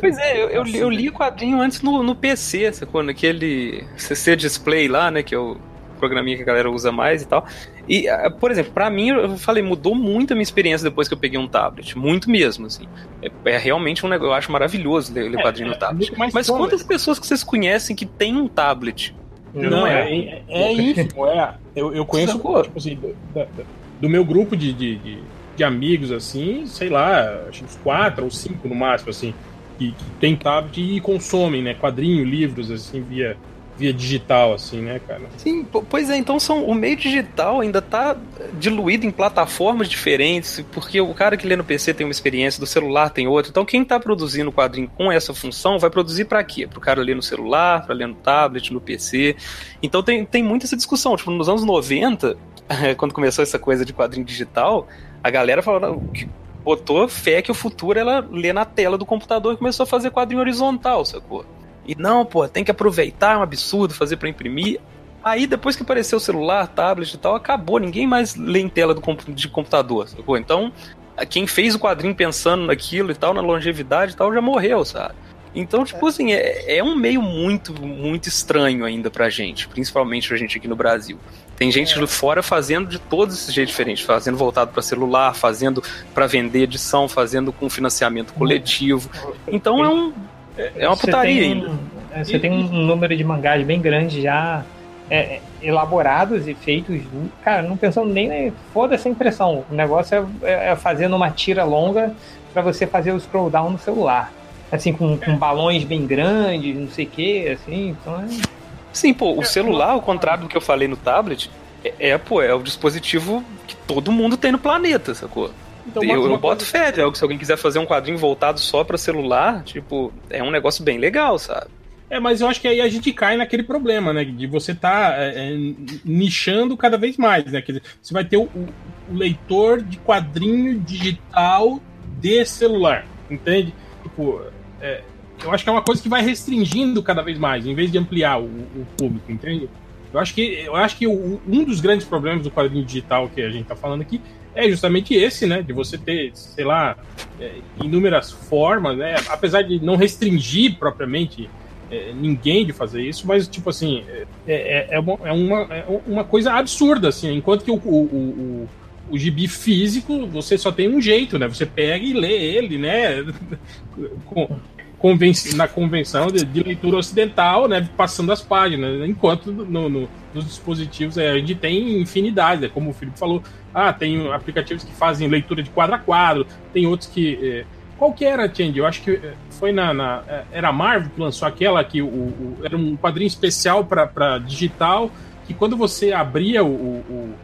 Pois é, eu, eu, eu li o quadrinho antes no, no PC, quando aquele CC Display lá, né? Que eu programinha que a galera usa mais e tal. E, ah, por exemplo, para mim, eu falei, mudou muito a minha experiência depois que eu peguei um tablet. Muito mesmo, assim. É, é realmente um negócio, eu acho maravilhoso ler, ler é, quadrinho no é tablet. Mas quantas pessoas que vocês conhecem que tem um tablet? Não, não é, é, é ínfimo, é. Eu, eu conheço, tipo assim, do, do meu grupo de, de, de, de, amigos, assim, sei lá, acho uns quatro ou cinco no máximo, assim, que, que tem tablet e consomem, né, quadrinho, livros, assim, via via digital, assim, né, cara? Sim, pois é, então são, o meio digital ainda tá diluído em plataformas diferentes, porque o cara que lê no PC tem uma experiência, do celular tem outra. Então quem tá produzindo o quadrinho com essa função vai produzir para quê? Pro cara ler no celular, para ler no tablet, no PC. Então tem, tem muita essa discussão. Tipo, nos anos 90, quando começou essa coisa de quadrinho digital, a galera falou que botou fé que o futuro ela lê na tela do computador e começou a fazer quadrinho horizontal, sacou? E não, pô, tem que aproveitar, é um absurdo fazer para imprimir. Aí depois que apareceu o celular, tablet e tal, acabou, ninguém mais lê em tela de computador, sacou? Então, quem fez o quadrinho pensando naquilo e tal, na longevidade e tal, já morreu, sabe? Então, tipo é. assim, é, é um meio muito, muito estranho ainda pra gente, principalmente pra gente aqui no Brasil. Tem gente é. fora fazendo de todos esses jeitos diferentes, fazendo voltado para celular, fazendo para vender edição, fazendo com financiamento coletivo. Então é um é uma putaria ainda. É, você tem um número de mangás bem grande já é, é, elaborados e feitos. Cara, não pensando nem. Foda essa impressão. O negócio é, é, é fazendo uma tira longa para você fazer o scroll down no celular. Assim, com, com balões bem grandes, não sei o que, assim. Então é. Sim, pô, o celular, ao contrário do que eu falei no tablet, é, é, pô, é o dispositivo que todo mundo tem no planeta, sacou? Então, eu, eu boto fé, é se alguém quiser fazer um quadrinho voltado só para celular, tipo, é um negócio bem legal, sabe? É, mas eu acho que aí a gente cai naquele problema, né? De você tá é, é, nichando cada vez mais, né? Quer dizer, você vai ter o, o, leitor de quadrinho digital de celular, entende? Tipo, é, eu acho que é uma coisa que vai restringindo cada vez mais, em vez de ampliar o, o público, entende? Eu acho que, eu acho que o, um dos grandes problemas do quadrinho digital que a gente está falando aqui é justamente esse, né? De você ter, sei lá, é, inúmeras formas, né? Apesar de não restringir propriamente é, ninguém de fazer isso, mas, tipo assim, é, é, é uma, é uma, é coisa absurda, assim. Enquanto que o, o, o, o gibi físico, você só tem um jeito, né? Você pega e lê ele, né? Com, conven na convenção de, de, leitura ocidental, né, passando as páginas, enquanto no, no, nos dispositivos é, a gente tem infinidade, né, como o Felipe falou, ah, tem aplicativos que fazem leitura de quadro a quadro, tem outros que... É, qual que era? Eu acho que é, foi na, na, Era a Marvel que lançou aquela que o, o era um quadrinho especial para digital, que quando você abria o, o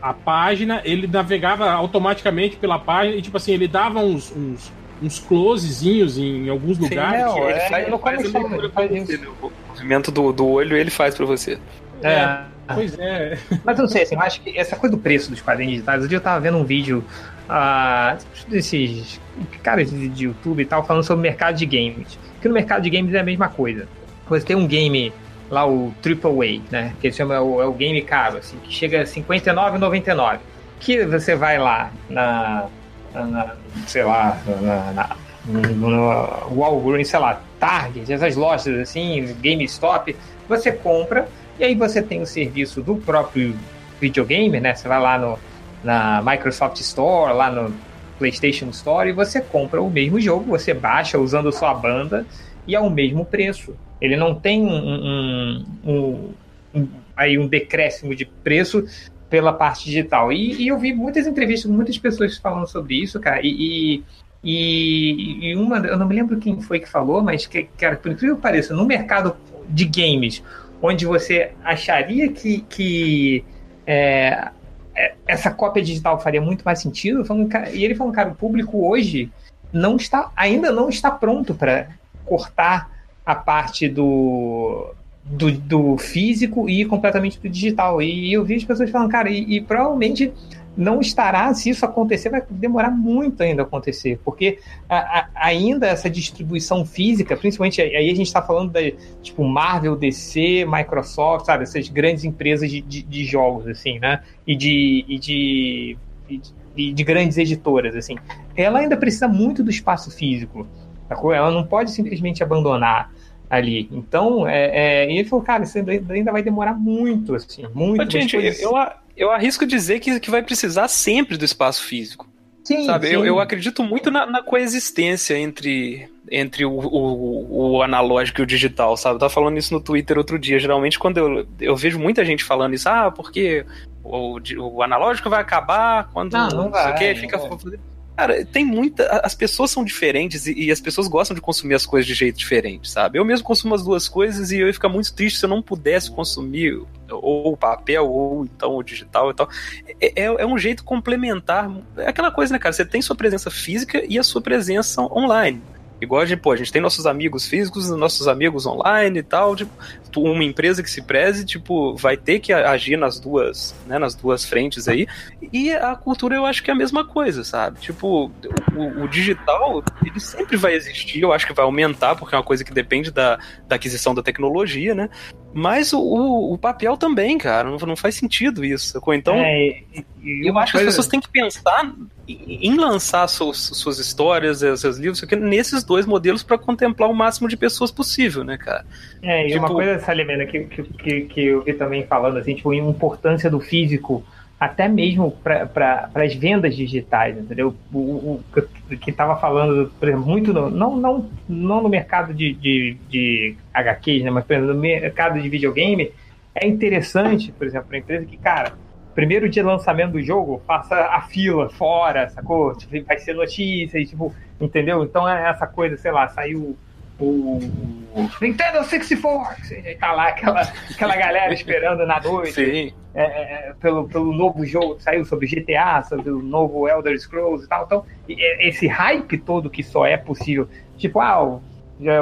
a página, ele navegava automaticamente pela página e, tipo assim, ele dava uns, uns uns closezinhos em, alguns Sim, lugares. Não, ele é, faz, ele faz, ele faz você, né? O movimento do, do olho ele faz para você. É. é. Pois é. Mas eu não sei, assim, eu acho que essa coisa do preço dos quadrinhos digitais, eu tava vendo um vídeo uh, desses caras de YouTube e tal, falando sobre o mercado de games. Que no mercado de games é a mesma coisa. Você tem um game lá, o AAA, né? Que chama, é o, é o game caro, assim, que chega a R$ 59,99. Que você vai lá na na, sei lá, na, na, no Walgreens, sei lá, Target, essas lojas assim, GameStop, você compra e aí você tem o serviço do próprio videogame, né? Você vai lá no, na Microsoft Store, lá no PlayStation Store e você compra o mesmo jogo, você baixa usando sua banda e é o mesmo preço. Ele não tem um, um, um, um aí um decréscimo de preço pela parte digital. E, e, eu vi muitas entrevistas muitas pessoas falando sobre isso, cara, e, e, e, uma, eu não me lembro quem foi que falou, mas que, cara, por incrível que pareça, no mercado de games, onde você acharia que, que é, é essa cópia digital faria muito mais sentido, falando, e ele falou, cara, o público hoje não está, ainda não está pronto para cortar a parte do do, do físico e completamente do digital. E eu vi as pessoas falando, cara, e, e, provavelmente não estará, se isso acontecer, vai demorar muito ainda a acontecer, porque a, a, ainda essa distribuição física, principalmente aí a gente está falando da tipo Marvel, DC, Microsoft, sabe, essas grandes empresas de, de, de jogos, assim, né? E de, e de, de, de grandes editoras, assim. Ela ainda precisa muito do espaço físico. Ela não pode simplesmente abandonar ali. Então, é, é, ele falou, cara, isso ainda vai demorar muito, assim, muito. gente, eu, eu arrisco dizer que, que vai precisar sempre do espaço físico. Sim, sabe? Sim. Eu, eu acredito muito na, na coexistência entre, entre o, o, o, analógico e o digital, sabe? Eu tava falando isso no Twitter outro dia. Geralmente, quando eu, eu vejo muita gente falando isso, ah, porque o, o analógico vai acabar quando não, não, vai, sei o que, fica. Cara, tem muita. As pessoas são diferentes e, e, as pessoas gostam de consumir as coisas de jeito diferente, sabe? Eu mesmo consumo as duas coisas e eu ia ficar muito triste se eu não pudesse consumir ou papel ou então o digital e tal. É, é, é um jeito complementar. É aquela coisa, né, cara? Você tem sua presença física e a sua presença online. Igual a gente, pô, a gente tem nossos amigos físicos, nossos amigos online e tal. Tipo, uma empresa que se preze, tipo, vai ter que agir nas duas, né, nas duas frentes aí. E a cultura eu acho que é a mesma coisa, sabe? Tipo, o, o digital, ele sempre vai existir, eu acho que vai aumentar, porque é uma coisa que depende da, da aquisição da tecnologia, né? Mas o, o, papel também, cara, não, não faz sentido isso, sacou? Então, é, eu acho coisa... que as pessoas têm que pensar em lançar suas, suas histórias, seus livros, nesses dois modelos para contemplar o máximo de pessoas possível, né, cara? É, e tipo... uma coisa, Salimena, que, que, que eu vi também falando, assim, tipo, a importância do físico até mesmo para as vendas digitais, entendeu? O, o, o que estava falando, por exemplo, muito no, não, não, não no mercado de, de, de HQs, né, mas por exemplo, no mercado de videogame, é interessante, por exemplo, uma empresa que, cara, primeiro dia de lançamento do jogo, passa a fila fora, sacou? Tipo, vai ser notícia, tipo, entendeu? Então é essa coisa, sei lá, saiu o, Nintendo 64, e tá lá aquela, aquela galera esperando na noite Sim. é, é, pelo, pelo novo jogo que saiu sobre GTA, sobre o novo Elder Scrolls e tal. Então, e- esse hype todo que só é possível. Tipo, ah, o,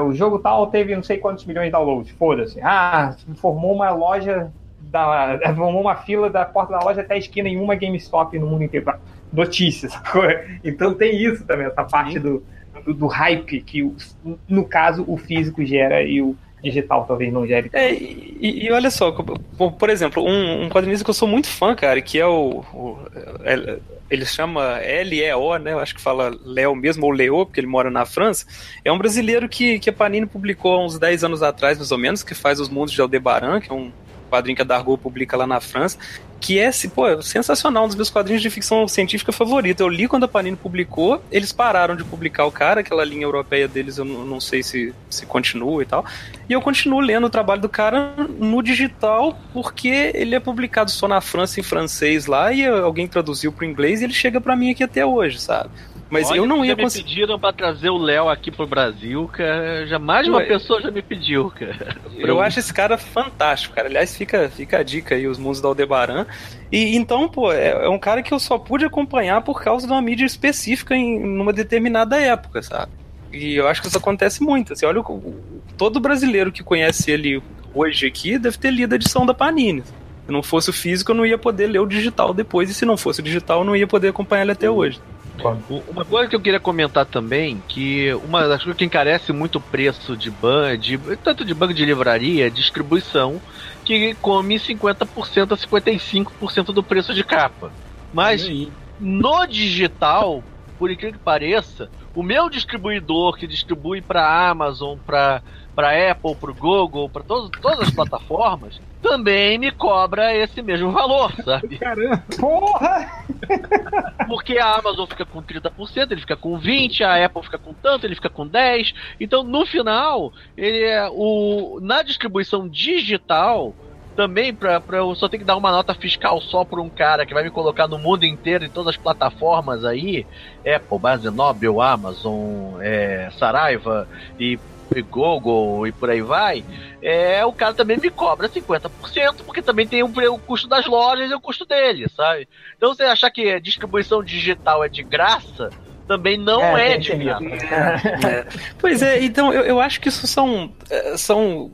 o jogo tal teve não sei quantos milhões de downloads, foda-se. Ah, formou uma loja, da, formou uma fila da porta da loja até a esquina em uma GameStop no mundo inteiro. Notícias. Então tem isso também, essa parte do, do, do hype que, o- no caso, o físico gera e o digital talvez não gere. É, e, e- olha só, por, por exemplo, um, um quadrinista que eu sou muito fã, cara, que é o. o- é- ele chama L-E-O, né? Eu acho que fala Léo mesmo, ou Leo, porque ele mora na França. É um brasileiro que, que a Panini publicou há uns 10 anos atrás, mais ou menos, que faz Os Mundos de Aldebaran, que é um quadrinho que a Dargaud publica lá na França, que é, pô, é sensacional, um dos meus quadrinhos de ficção científica favorito. Eu li quando a Panini publicou, eles pararam de publicar o cara, aquela linha europeia deles eu não, sei se, se continua e tal. E eu continuo lendo o trabalho do cara no digital, porque ele é publicado só na França em francês lá, e alguém traduziu pro inglês e ele chega pra mim aqui até hoje, sabe? Mas Olha, eu não ia já me conseguir. pediram pra trazer o Léo aqui pro Brasil, cara. Já mais de uma pessoa já me pediu, cara. Eu acho esse cara fantástico, cara. Aliás, fica, fica a dica aí, os mundos da Aldebaran. E então, pô, é, é um cara que eu só pude acompanhar por causa de uma mídia específica em numa determinada época, sabe? E eu acho que isso acontece muito. Assim, olha, o- o- todo brasileiro que conhece ele hoje aqui deve ter lido a edição da Panini. Se não fosse o físico, eu não ia poder ler o digital depois. E se não fosse o digital, eu não ia poder acompanhar ele até hoje. U- Uma coisa que eu queria comentar também, que uma das coisas que encarece muito o preço de ban, de, tanto de banco de livraria, é distribuição, que come 50% a 55% do preço de capa. Mas no digital, por incrível que pareça, o meu distribuidor que distribui para Amazon, para para Apple, para Google, para todas as plataformas, também me cobra esse mesmo valor, sabe? Caramba! Porra! Porque a Amazon fica com 30%, ele fica com 20%, a Apple fica com tanto, ele fica com 10%. Então, no final, ele é o na distribuição digital, também para eu só ter que dar uma nota fiscal só para um cara que vai me colocar no mundo inteiro, em todas as plataformas aí, Apple, Base Nobel, Amazon, é, Saraiva e e Google e por aí vai, é, o cara também me cobra 50%, porque também tem o, o custo das lojas e o custo dele, sabe? Então você achar que a distribuição digital é de graça, também não é, tem de graça. Pois é, então eu, eu acho que isso são, eh, são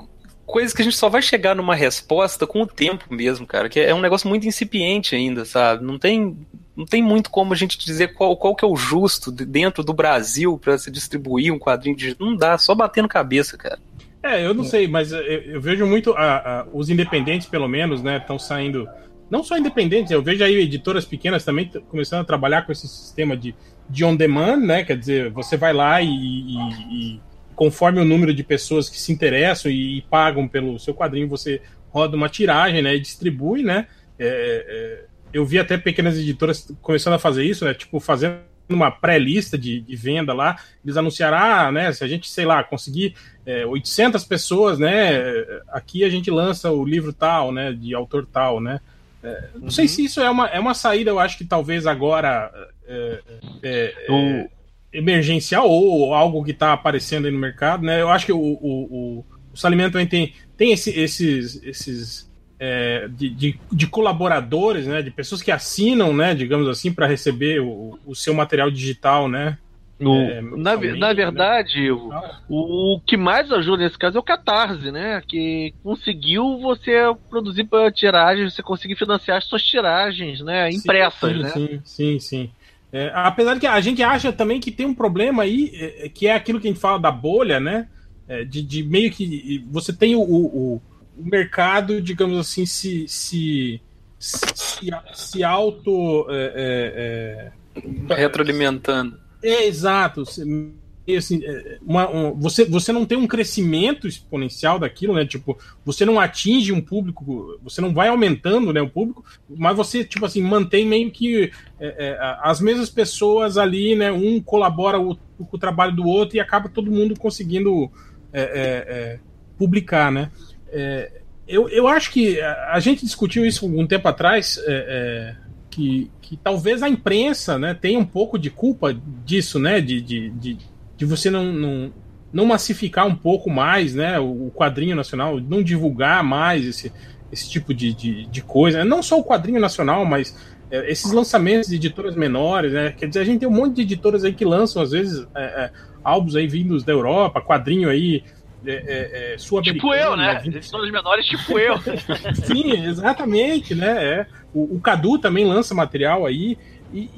coisas que a gente só vai chegar numa resposta com o tempo mesmo, cara. Que é um negócio muito incipiente ainda, sabe? Não tem, não tem muito como a gente dizer qual, qual que é o justo de- dentro do Brasil para se distribuir um quadrinho de. Não dá, só batendo cabeça, cara. É, eu não sei, mas eu, eu vejo muito a- a- os independentes, pelo menos, né, estão saindo. Não só independentes, eu vejo aí editoras pequenas também começando a trabalhar com esse sistema de, de on demand, né? Quer dizer, você vai lá e, e- e conforme o número de pessoas que se interessam e, e pagam pelo seu quadrinho, você roda uma tiragem, né? E distribui, né? É, é, eu vi até pequenas editoras começando a fazer isso, né? Tipo, fazendo uma pré-lista de, de venda lá, eles anunciaram, ah, né, se a gente, sei lá, conseguir é, 800 pessoas, né, aqui a gente lança o livro tal, né, de autor tal, né. É, não sei se isso é uma, é uma saída, eu acho que talvez agora é, é, é, emergencial ou algo que está aparecendo aí no mercado, né. Eu acho que o, o, o, o Salimento também tem, tem esse, esses, esses é, de, de, de colaboradores, né, de pessoas que assinam, né, digamos assim, para receber o, o seu material digital, né. No- É, na, na né? verdade, o, o que mais ajuda nesse caso é o Catarse, né? Que conseguiu você produzir para tiragem, você conseguir financiar as suas tiragens, né? Impressas, sim, né? Sim, sim, sim. É, apesar de que a gente acha também que tem um problema aí, é, que é aquilo que a gente fala da bolha, né? É, de, de meio que você tem o, o, o mercado, digamos assim, se se, se, se auto é, é, Retroalimentando. é, exato. Assim, é, uma- um- você, você não tem um crescimento exponencial daquilo, né? Tipo, você não atinge um público, você não vai aumentando né, o público, mas você, tipo assim, mantém meio que é, é, as mesmas pessoas ali, né? Um colabora o- com o trabalho do outro e acaba todo mundo conseguindo é, é, é, publicar, né? É, eu, eu acho que a, gente discutiu isso algum tempo atrás, é, é, que, que talvez a imprensa né, tenha um pouco de culpa disso, né? De, de, de, de você não, não, não massificar um pouco mais, né, o, o quadrinho nacional, não divulgar mais esse, esse tipo de, de, de coisa. Não só o quadrinho nacional, mas é, esses lançamentos de editoras menores, né? Quer dizer, a gente tem um monte de editoras aí que lançam, às vezes, é, é, álbuns aí vindos da Europa, quadrinho aí é, é, é sul-americano. Tipo eu, né? né? Editoras menores, tipo eu. Sim, exatamente, né? É. O, o, Cadu também lança material aí, e,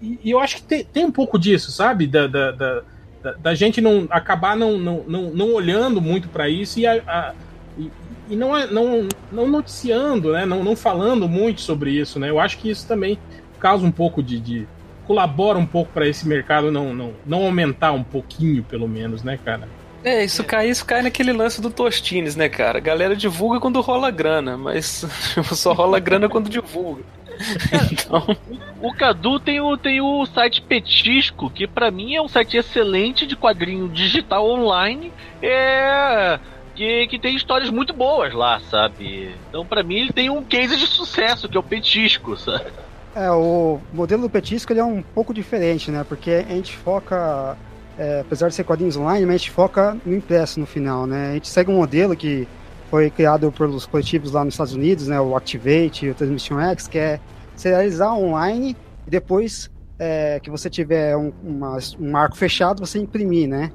e, e, eu acho que tem, tem um pouco disso, sabe? Da, da, da, da gente não acabar não, não, não, não olhando muito para isso e a, a e não, é, não, não noticiando, né? Não, não falando muito sobre isso, né? Eu acho que isso também causa um pouco de, de colabora um pouco para esse mercado não, não, não aumentar um pouquinho, pelo menos, né, cara? É, isso cai, isso cai naquele lance do Tostines, né, cara? A galera divulga quando rola grana, mas só rola grana quando divulga. então... O Cadu tem o, tem o site Petisco, que para mim é um site excelente de quadrinho digital online. É que, que tem histórias muito boas lá, sabe? Então, para mim, ele tem um case de sucesso, que é o Petisco, sabe? É, o modelo do Petisco ele é um pouco diferente, né? Porque a gente foca, é, apesar de ser quadrinhos online, a gente foca no impresso no final, né? A gente segue um modelo que foi criado pelos coletivos lá nos Estados Unidos, né? O Activate e o Transmission X, que é serializar online e depois é, que você tiver um, uma, um marco fechado, você imprimir, né?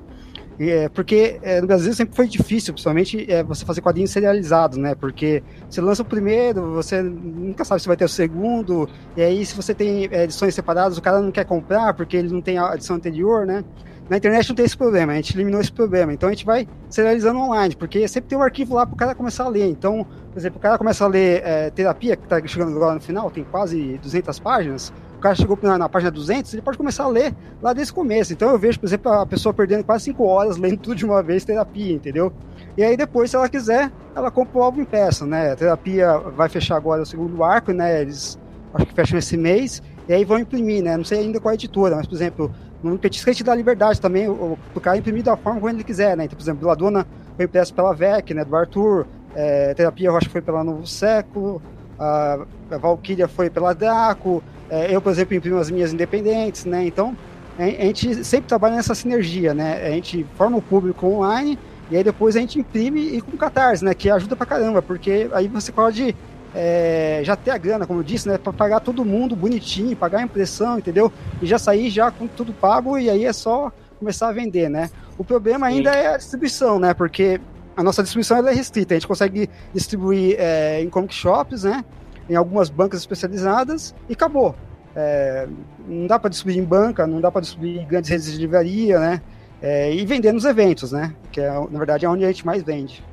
É, porque é, no Brasil sempre foi difícil, principalmente é, você fazer quadrinhos serializados, né? Porque você lança o primeiro, você nunca sabe se vai ter o segundo, e aí se você tem é, edições separadas, o cara não quer comprar porque ele não tem a edição anterior, né? Na internet não tem esse problema, a gente eliminou esse problema. Então a gente vai serializando online, porque sempre tem um arquivo lá para o cara começar a ler. Então, por exemplo, o cara começa a ler é, Terapia, que está chegando agora no final, tem quase 200 páginas cara chegou na, na, página 200, ele pode começar a ler lá desde o começo. Então eu vejo, por exemplo, a pessoa perdendo quase 5 horas lendo tudo de uma vez terapia, entendeu? E aí depois, se ela quiser, ela compra o álbum em peça, né? A terapia vai fechar agora o segundo arco, né? Eles acho que fecham esse mês, e aí vão imprimir, né? Não sei ainda qual é editora, mas, por exemplo, no Petisca a gente dá liberdade também, o, o cara imprimir da forma como ele quiser, né? Então, por exemplo, a Dona foi impresso pela VEC, né? Do Arthur, é, terapia que foi pela Novo Século, a, a Valkyria foi pela Draco, é, eu, por exemplo, imprimo as minhas independentes, né? Então, a gente sempre trabalha nessa sinergia, né? A gente forma o público online e aí depois a gente imprime e com catarse, né? Que ajuda pra caramba, porque aí você pode é, já ter a grana, como eu disse, né? Pra pagar todo mundo bonitinho, pagar a impressão, entendeu? E já sair já com tudo pago e aí é só começar a vender, né? O problema ainda Sim. é a distribuição, né? Porque a nossa distribuição é restrita, a gente consegue distribuir é, em comic shops, né? em algumas bancas especializadas e acabou. É, não dá para distribuir em banca, não dá para distribuir em grandes redes de livraria, né? É, e vender nos eventos, né? Que é, na verdade é onde a gente mais vende.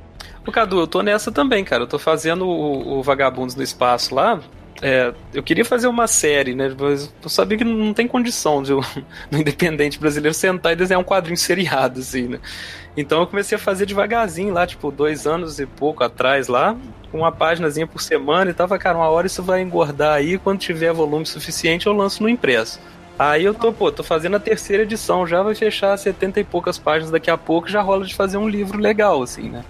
O Cadu, eu tô nessa também, cara. Eu tô fazendo o, o Vagabundos no Espaço lá. É, eu queria fazer uma série, né? Mas eu sabia que não tem condição de no Independente Brasileiro sentar e desenhar um quadrinho seriado, assim, né? Então eu comecei a fazer devagarzinho lá, tipo, dois anos e pouco atrás lá, com uma páginazinha por semana e tava, cara, uma hora isso vai engordar aí, quando tiver volume suficiente eu lanço no impresso. Aí eu tô, pô, tô fazendo a terceira edição, já vai fechar 70 e poucas páginas daqui a pouco, já rola de fazer um livro legal, assim, né?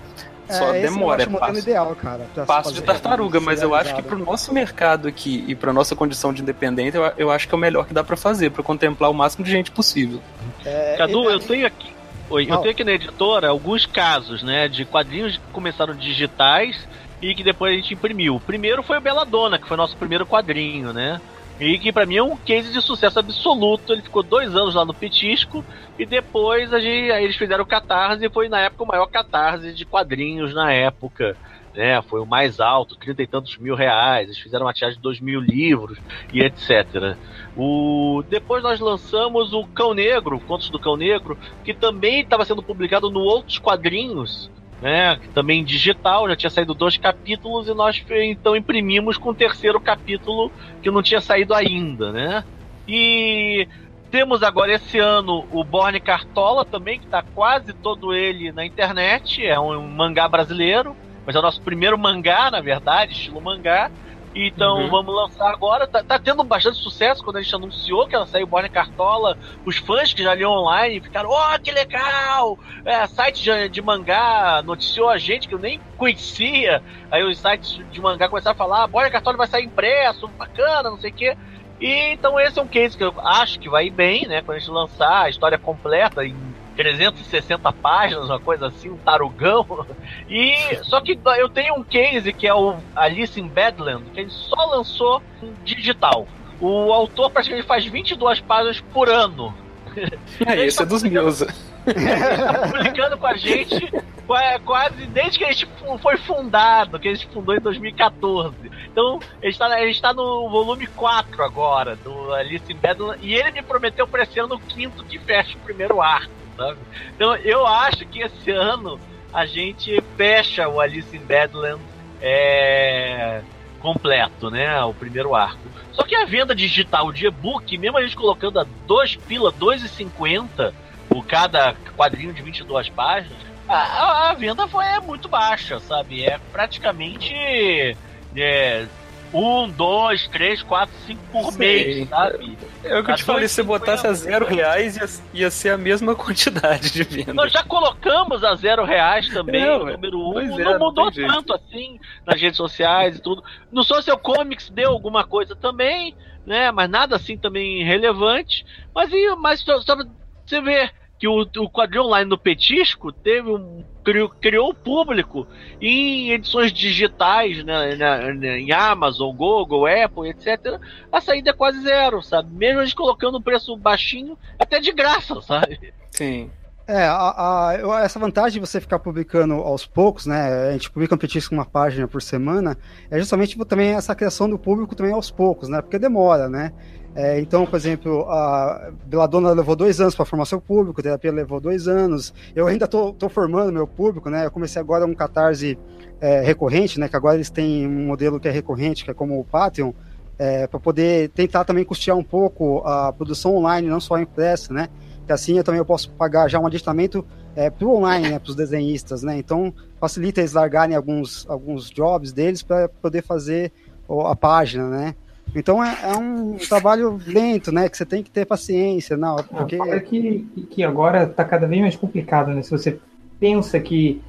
Só é, demora, é passo, ideal, cara, passo de tartaruga, mas eu acho que pro nosso mercado aqui e pra nossa condição de independente, eu, eu acho que é o melhor que dá para fazer, para contemplar o máximo de gente possível. É, Cadu, eu tenho aqui, Oi, eu tenho aqui na editora alguns casos, né, de quadrinhos que começaram digitais e que depois a gente imprimiu. O primeiro foi o Belladonna, que foi nosso primeiro quadrinho, né? E que para mim é um case de sucesso absoluto. Ele ficou dois anos lá no Petisco e depois a gente, aí eles fizeram o Catarse e foi na época o maior Catarse de quadrinhos na época. Né, foi o mais alto, trinta e tantos mil reais. Eles fizeram uma tiragem de dois mil livros e etc. O... Depois nós lançamos o Cão Negro, Contos do Cão Negro, que também estava sendo publicado no Outros Quadrinhos, né? Também digital, já tinha saído dois capítulos e nós então imprimimos com o terceiro capítulo que não tinha saído ainda, né? E temos agora esse ano o Borne Cartola também, que está quase todo ele na internet, é um mangá brasileiro, mas é o nosso primeiro mangá, na verdade, estilo mangá. Então uhum. vamos lançar agora. Tá, tá, tendo bastante sucesso quando a gente anunciou que ela saiu Borne Cartola. Os fãs que já liam online ficaram, oh, que legal! É, site de, de, mangá noticiou a gente que eu nem conhecia. Aí os sites de mangá começaram a falar, ah, Borne Cartola vai sair impresso, bacana, não sei o quê. E então esse é um case que eu acho que vai bem, né? Quando a gente lançar a história completa em 360 páginas, uma coisa assim, um tarugão. E só que eu tenho um case que é o Alice in Badland, que ele só lançou digital. O autor praticamente faz 22 páginas por ano. É, esse tá é dos meus. Ele tá publicando com a gente quase desde que a gente foi fundado, que a gente fundou em 2014. Então, a gente tá, gente tá no volume 4 agora, do Alice in Badland, e ele me prometeu para esse ano o quinto que fecha o primeiro arco, sabe? Então, eu acho que esse ano a gente fecha o Alice in Badland é, completo, né? O primeiro arco. Só que a venda digital de e-book, mesmo a gente colocando a 2 pila, 2,50 por cada quadrinho de 22 páginas, a, a venda foi é muito baixa, sabe? É praticamente é, um, dois, três, quatro, cinco por Sim. mês, sabe? É o que eu te falei, se botasse a zero reais, ia, ia ser a mesma quantidade de venda. Nós já colocamos a zero reais também, é, número um. É, não mudou não tanto assim nas redes sociais e tudo. No Social Comics deu alguma coisa também, né? Mas nada assim também relevante. Mas, mas sabe, você vê que o, o quadrinho online no Petisco teve um criou, criou público em edições digitais, né, na, na, em Amazon, Google, Apple, etc. A saída é quase zero, sabe? Mesmo a gente colocando um preço baixinho, até de graça, sabe? Sim. É, a, a, essa vantagem de você ficar publicando aos poucos, né? A gente publica um petisco uma página por semana, é justamente também essa criação do público também aos poucos, né? Porque demora, né? É, então, por exemplo, a Beladona levou dois anos para formar seu público, terapia levou dois anos. Eu ainda estou formando meu público, né? Eu comecei agora um catarse é, recorrente, né? Que agora eles têm um modelo que é recorrente, que é como o Patreon, é, para poder tentar também custear um pouco a produção online, não só impressa, né? Que assim eu também eu posso pagar já um aditamento é, para o online, né? Para os desenhistas, né? Então facilita eles largarem alguns, alguns jobs deles para poder fazer a página, né? Então é, é, um trabalho lento, né? Que você tem que ter paciência, não, ah, porque é que, que agora está cada vez mais complicado, né? Se você pensa que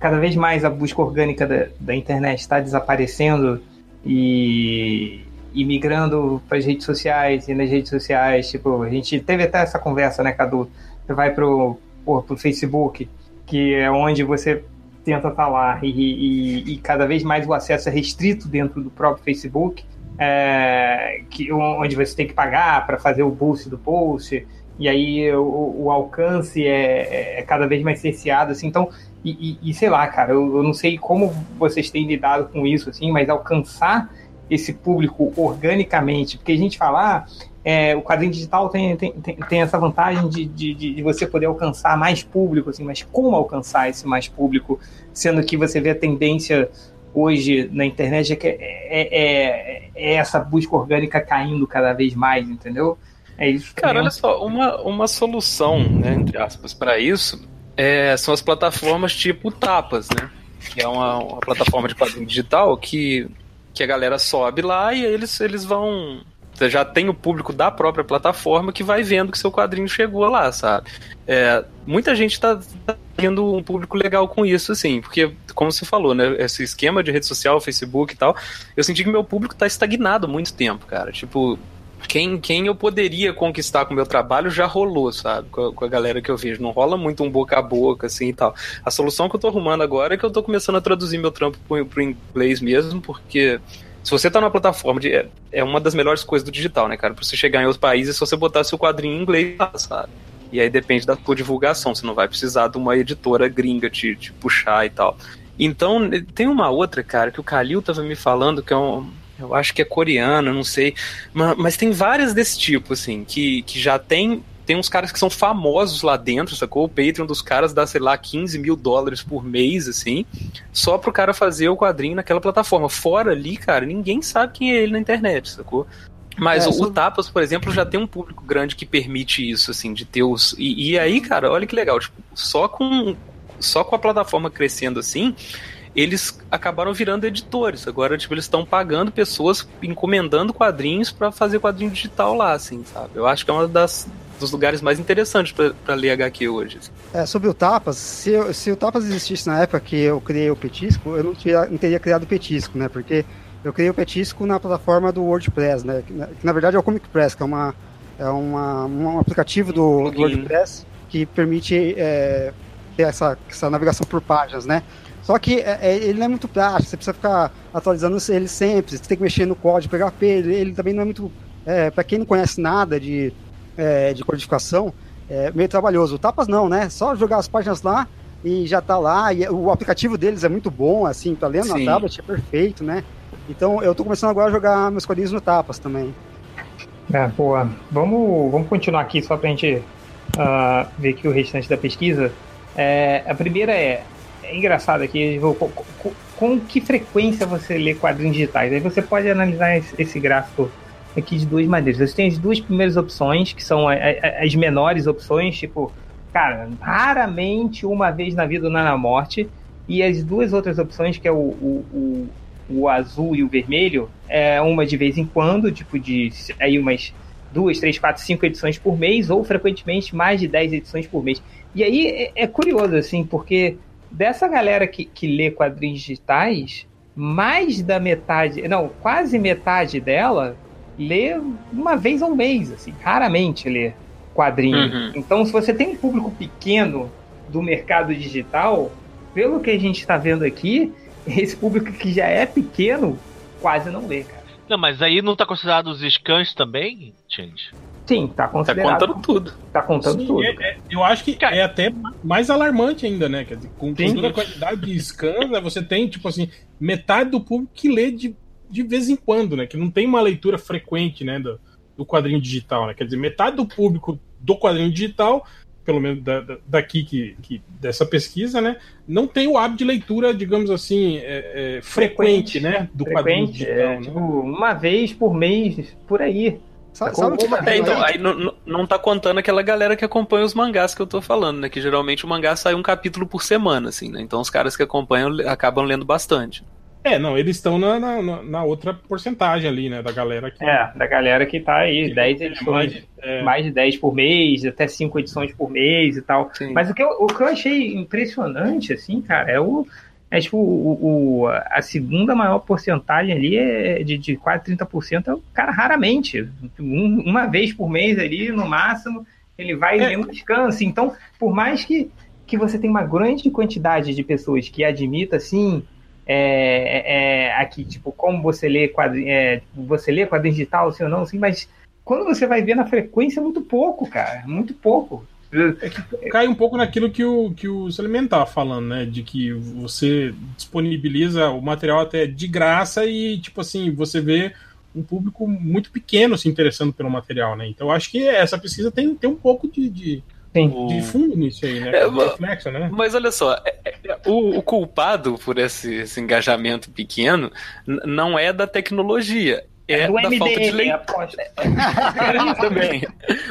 cada vez mais a busca orgânica da, da internet está desaparecendo e, e migrando para as redes sociais e nas redes sociais, tipo, a gente teve até essa conversa, né, Cadu? Você vai pro, pro, pro Facebook, que é onde você tenta estar tá e, e, e cada vez mais o acesso é restrito dentro do próprio Facebook é, que, onde você tem que pagar para fazer o boost do post, e aí o, o alcance é, é, cada vez mais cerceado, assim, então, e, e, e sei lá, cara, eu, eu, não sei como vocês têm lidado com isso, assim, mas alcançar esse público organicamente, porque a gente falar, ah, é, o quadrinho digital tem, tem, tem, tem essa vantagem de, de, de, você poder alcançar mais público, assim, mas como alcançar esse mais público, sendo que você vê a tendência hoje na internet é, que é, é, é, essa busca orgânica caindo cada vez mais, entendeu? É isso. Cara, olha só, uma, uma solução, né, entre aspas, para isso é, são as plataformas tipo Tapas, né? Que é uma, uma plataforma de quadrinho digital que, que a galera sobe lá e eles, eles vão você já tem o público da própria plataforma que vai vendo que seu quadrinho chegou lá, sabe? É, muita gente está tá tendo um público legal com isso, assim, porque, como você falou, né, esse esquema de rede social, Facebook e tal, eu senti que meu público está estagnado há muito tempo, cara. Tipo, quem, quem eu poderia conquistar com o meu trabalho já rolou, sabe? Com a, com a, galera que eu vejo. Não rola muito um boca a boca, assim e tal. A solução que eu tô arrumando agora é que eu tô começando a traduzir meu trampo pro, pro inglês mesmo, porque se você tá numa plataforma de. É, é uma das melhores coisas do digital, né, cara? Pra você chegar em outros países, se você botar seu quadrinho em inglês, sabe? E aí depende da sua divulgação. Você não vai precisar de uma editora gringa te, te puxar e tal. Então, tem uma outra, cara, que o Kalil tava me falando, que é um. Eu acho que é coreano, não sei. Mas, mas tem várias desse tipo, assim, que, que já tem tem uns caras que são famosos lá dentro, sacou? O Patreon dos caras dá, sei lá, 15 mil dólares por mês, assim, só pro cara fazer o quadrinho naquela plataforma. Fora ali, cara, ninguém sabe quem é ele na internet, sacou? Mas é, o, o, Tapas, por exemplo, já tem um público grande que permite isso, assim, de ter os. E, e aí, cara, olha que legal, tipo, só com, só com a plataforma crescendo assim, eles acabaram virando editores. Agora, tipo, eles estão pagando pessoas, encomendando quadrinhos para fazer quadrinho digital lá, assim, sabe? Eu acho que é uma das, dos lugares mais interessantes para ler HQ hoje. É, sobre o Tapas, se, se o Tapas existisse na época que eu criei o Petisco, eu não, tinha, não teria criado o Petisco, né? Porque eu criei o Petisco na plataforma do WordPress, né? Que, na, que na verdade é o Comic Press, que é, uma, é uma, um aplicativo do, do WordPress. que permite é, ter essa, essa navegação por páginas, né? Só que é, é, ele não é muito prático, você precisa ficar atualizando ele sempre, você tem que mexer no código PHP, ele, ele também não é muito. É, para quem não conhece nada de, é, de codificação, é meio trabalhoso. O Tapas não, né? Só jogar as páginas lá e já tá lá. E o aplicativo deles é muito bom, assim, tá lendo Sim. na tablet, é perfeito, né? Então eu tô começando agora a jogar meus quadrinhos no Tapas também. É, boa. Vamos, vamos continuar aqui só pra gente uh, ver aqui o restante da pesquisa. É, a primeira é, é engraçado aqui, com, com, com, que frequência você lê quadrinhos digitais? Aí você pode analisar esse, esse, gráfico aqui de duas maneiras. Você tem as duas primeiras opções, que são as menores opções, tipo, cara, raramente uma vez na vida ou na morte, e as duas outras opções, que é o, o, o, o azul e o vermelho, é uma de vez em quando, tipo de aí umas duas, três, quatro, cinco edições por mês, ou frequentemente mais de dez edições por mês. E aí é, é curioso, assim, porque dessa galera que, que lê quadrinhos digitais, mais da metade, não, quase metade dela lê uma vez ao mês, assim, raramente lê quadrinho. Uhum. Então, se você tem um público pequeno do mercado digital, pelo que a gente está vendo aqui, esse público que já é pequeno quase não lê, cara. Não, mas aí não está considerado os scans também, Change? Sim, tá considerado. Tá contando tudo. Tá contando Sim, tudo. É, é, eu acho que é até mais alarmante ainda, né? Quer dizer, com, com toda a quantidade de scans, né, você tem, tipo assim, metade do público que lê de, de vez em quando, né? Que não tem uma leitura frequente, né? Do, do quadrinho digital, né? Quer dizer, metade do público do quadrinho digital, pelo menos da, da, daqui que, que, dessa pesquisa, né? Não tem o hábito de leitura, digamos assim, é, é, frequente, frequente, né? Do frequente, quadrinho digital. É, né? tipo, uma vez por mês, por aí. Sabe, sabe que é, então, aí não, não tá contando aquela galera que acompanha os mangás que eu tô falando, né? Que geralmente o mangá sai um capítulo por semana, assim, né? Então os caras que acompanham acabam lendo bastante. É, não, eles estão na, na, na, outra porcentagem ali, né? Da galera que. É, da galera que tá aí, 10 edições, mais, é... mais de 10 por mês, até 5 edições por mês e tal. Sim. Mas o que, eu, o que eu achei impressionante, assim, cara, é o é tipo, o, o, a segunda maior porcentagem ali é de, de quase 30% é o cara raramente. Um, uma vez por mês ali, no máximo, ele vai é. um descanso. Então, por mais que, que você tenha uma grande quantidade de pessoas que admita assim. É, é, aqui, tipo, como você lê quadrinho, é, você lê quadrinho digital, sim ou não, sim, mas quando você vai ver na frequência, é muito pouco, cara, muito pouco. É cai um pouco naquilo que o, que o Suleiman estava falando, né? De que você disponibiliza o material até de graça e, tipo assim, você vê um público muito pequeno se interessando pelo material, né? Então acho que essa pesquisa tem, tem um pouco de, de, de fundo nisso aí, né? É, reflexo, né? Mas olha só, é, é, o, o, culpado por esse, esse engajamento pequeno não é da tecnologia, é, é da MDM, falta de leitura. É, também.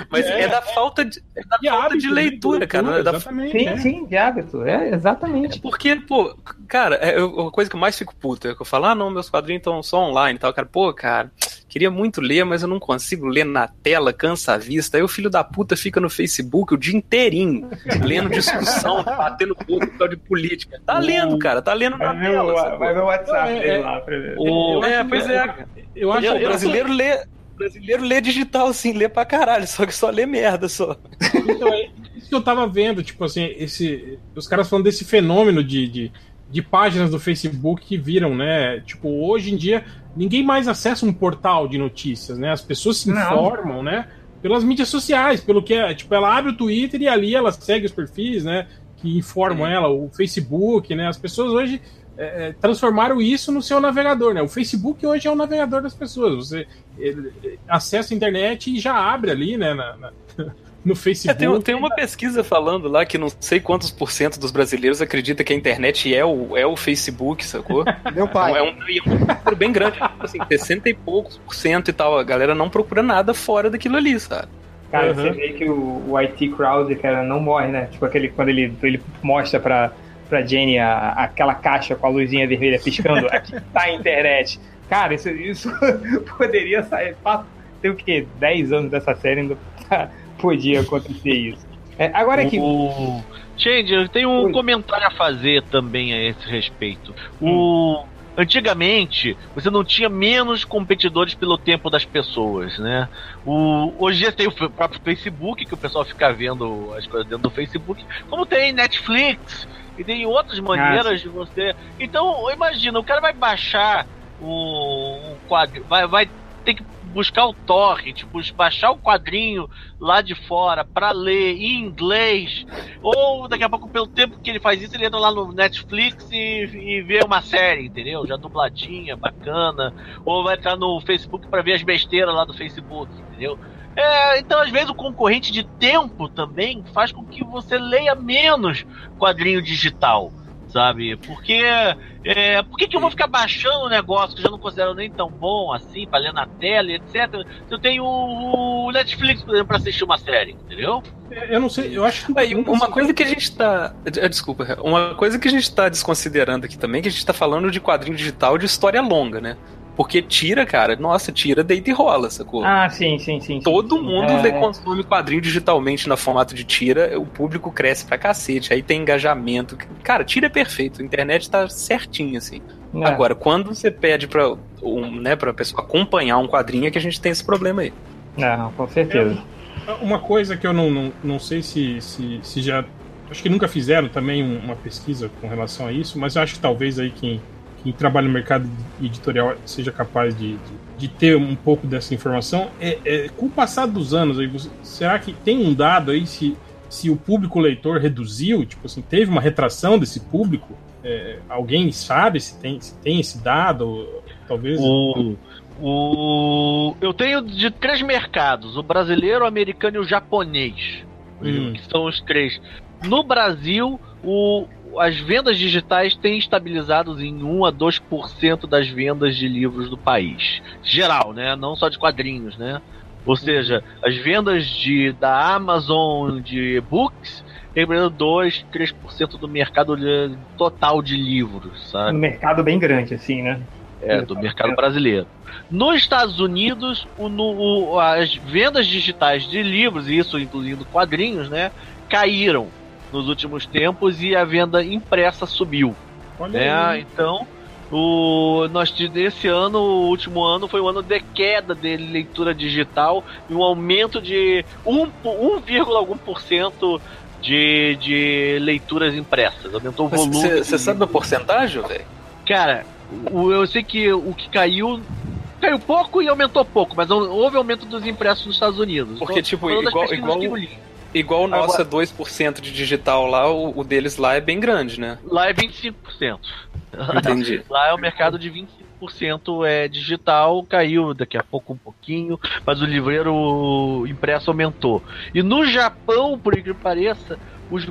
Mas é, é, da falta de, é da de falta hábito, de leitura, de cara. Da... Sim, é. sim, de hábito. É, exatamente. porque, pô, cara, é, a coisa que eu mais fico puto é que eu falo, ah, não, meus quadrinhos estão só online e tal. Cara, pô, cara, queria muito ler, mas eu não consigo ler na tela, cansa a vista. Aí o filho da puta fica no Facebook o dia inteirinho, lendo discussão, batendo pouco de política. Tá lendo, cara, tá lendo na vai tela. vai ver o WhatsApp dele lá pra ver. O... É, pois é. Eu acho que o brasileiro lê. brasileiro lê digital, sim, lê pra caralho, só que só lê merda só. Então, é isso que eu tava vendo, tipo assim, esse, os caras falando desse fenômeno de, de, de páginas do Facebook que viram, né? Tipo, hoje em dia, ninguém mais acessa um portal de notícias, né? As pessoas se informam, Não. né? Pelas mídias sociais, pelo que é, tipo, ela abre o Twitter e ali ela segue os perfis, né? Que informam ela, o Facebook, né? As pessoas hoje é, é, transformaram isso no seu navegador, né? O Facebook hoje é o navegador das pessoas. Você ele, acessa a internet e já abre ali, né? Na, na, no Facebook. É, tem, tem, uma pesquisa falando lá que não sei quantos por cento dos brasileiros acredita que a internet é o, é o Facebook, sacou? Meu pai. É um, é um número bem grande, tipo assim, 60 e poucos por cento e tal. A galera não procura nada fora daquilo ali, sabe? Cara, uhum. você vê que o, o IT Crowd, cara, não morre, né? Tipo aquele quando ele, ele mostra pra pra Jenny a, aquela caixa com a luzinha vermelha piscando, aqui tá a internet. Cara, isso, isso poderia sair. Tem o que? 10 anos dessa série ainda podia acontecer isso. É, agora aqui. O... Change, eu tenho um Oi. comentário a fazer também a esse respeito. Hum. O antigamente você não tinha menos competidores pelo tempo das pessoas, né? O, hoje tem o próprio Facebook, que o pessoal fica vendo as coisas dentro do Facebook, como tem Netflix, e tem outras maneiras de você. Então, imagina, o cara vai baixar o, o quadro, vai, vai ter que buscar o torrent, baixar o quadrinho lá de fora para ler em inglês, ou daqui a pouco, pelo tempo que ele faz isso, ele entra lá no Netflix e, e vê uma série, entendeu? Já dubladinha, bacana, ou vai entrar no Facebook para ver as besteiras lá do Facebook, entendeu? É, então, às vezes, o concorrente de tempo também faz com que você leia menos quadrinho digital sabe? Porque é, por que, que eu vou ficar baixando um negócio que eu já não considero nem tão bom assim, pra ler na tela, etc. Se eu tenho o Netflix, por exemplo, pra assistir uma série, entendeu? É, eu não sei, eu acho que. Aí, uma coisa que a gente tá. É, desculpa, uma coisa que a gente tá desconsiderando aqui também, que a gente tá falando de quadrinho digital de história longa, né? Porque tira, cara, nossa, tira, deita e rola, sacou? Ah, sim, sim, sim. Todo sim, mundo é... consome quadrinho digitalmente na formato de tira, o público cresce pra cacete, aí tem engajamento. Cara, tira é perfeito, a internet tá certinho, assim. É. Agora, quando você pede pra, um, né, pra pessoa acompanhar um quadrinho, é que a gente tem esse problema aí. Não, com certeza. É, uma coisa que eu não, não, não sei se, se, se já. Acho que nunca fizeram também uma pesquisa com relação a isso, mas eu acho que talvez aí quem quem trabalha no mercado editorial seja capaz de, de, de ter um pouco dessa informação. É, é, com o passar dos anos, aí, você, será que tem um dado aí se, se o público leitor reduziu? Tipo assim, teve uma retração desse público? É, alguém sabe se tem, se tem esse dado? Talvez. O, o, eu tenho de três mercados: o brasileiro, o americano e o japonês. Hum. Que são os três. No Brasil, o, as vendas digitais têm estabilizado em 1 a 2% das vendas de livros do país. Geral, né? Não só de quadrinhos, né? Ou seja, as vendas de, da Amazon de e-books representando 2, 3% do mercado total de livros, sabe? Um mercado bem grande, assim, né? É, do mercado brasileiro. Nos Estados Unidos, o, no, o, as vendas digitais de livros, isso incluindo quadrinhos, né, caíram nos últimos tempos e a venda impressa subiu. Olha né? Aí. Então, o nós esse ano, o último ano foi o ano de queda de leitura digital e um aumento de 1, 1, algum por cento de, de leituras impressas. Aumentou o volume. Você sabe a porcentagem, velho? Cara, o, eu sei que o que caiu caiu pouco e aumentou pouco, mas houve aumento dos impressos nos Estados Unidos. Porque, tipo, igual, igual, Igual o nosso Agora, é 2% de digital lá, o, o, deles lá é bem grande, né? Lá é 25%. Entendi. lá é o mercado de 25% é digital, caiu daqui a pouco um pouquinho, mas o livreiro impresso aumentou. E no Japão, por incrível que pareça, os,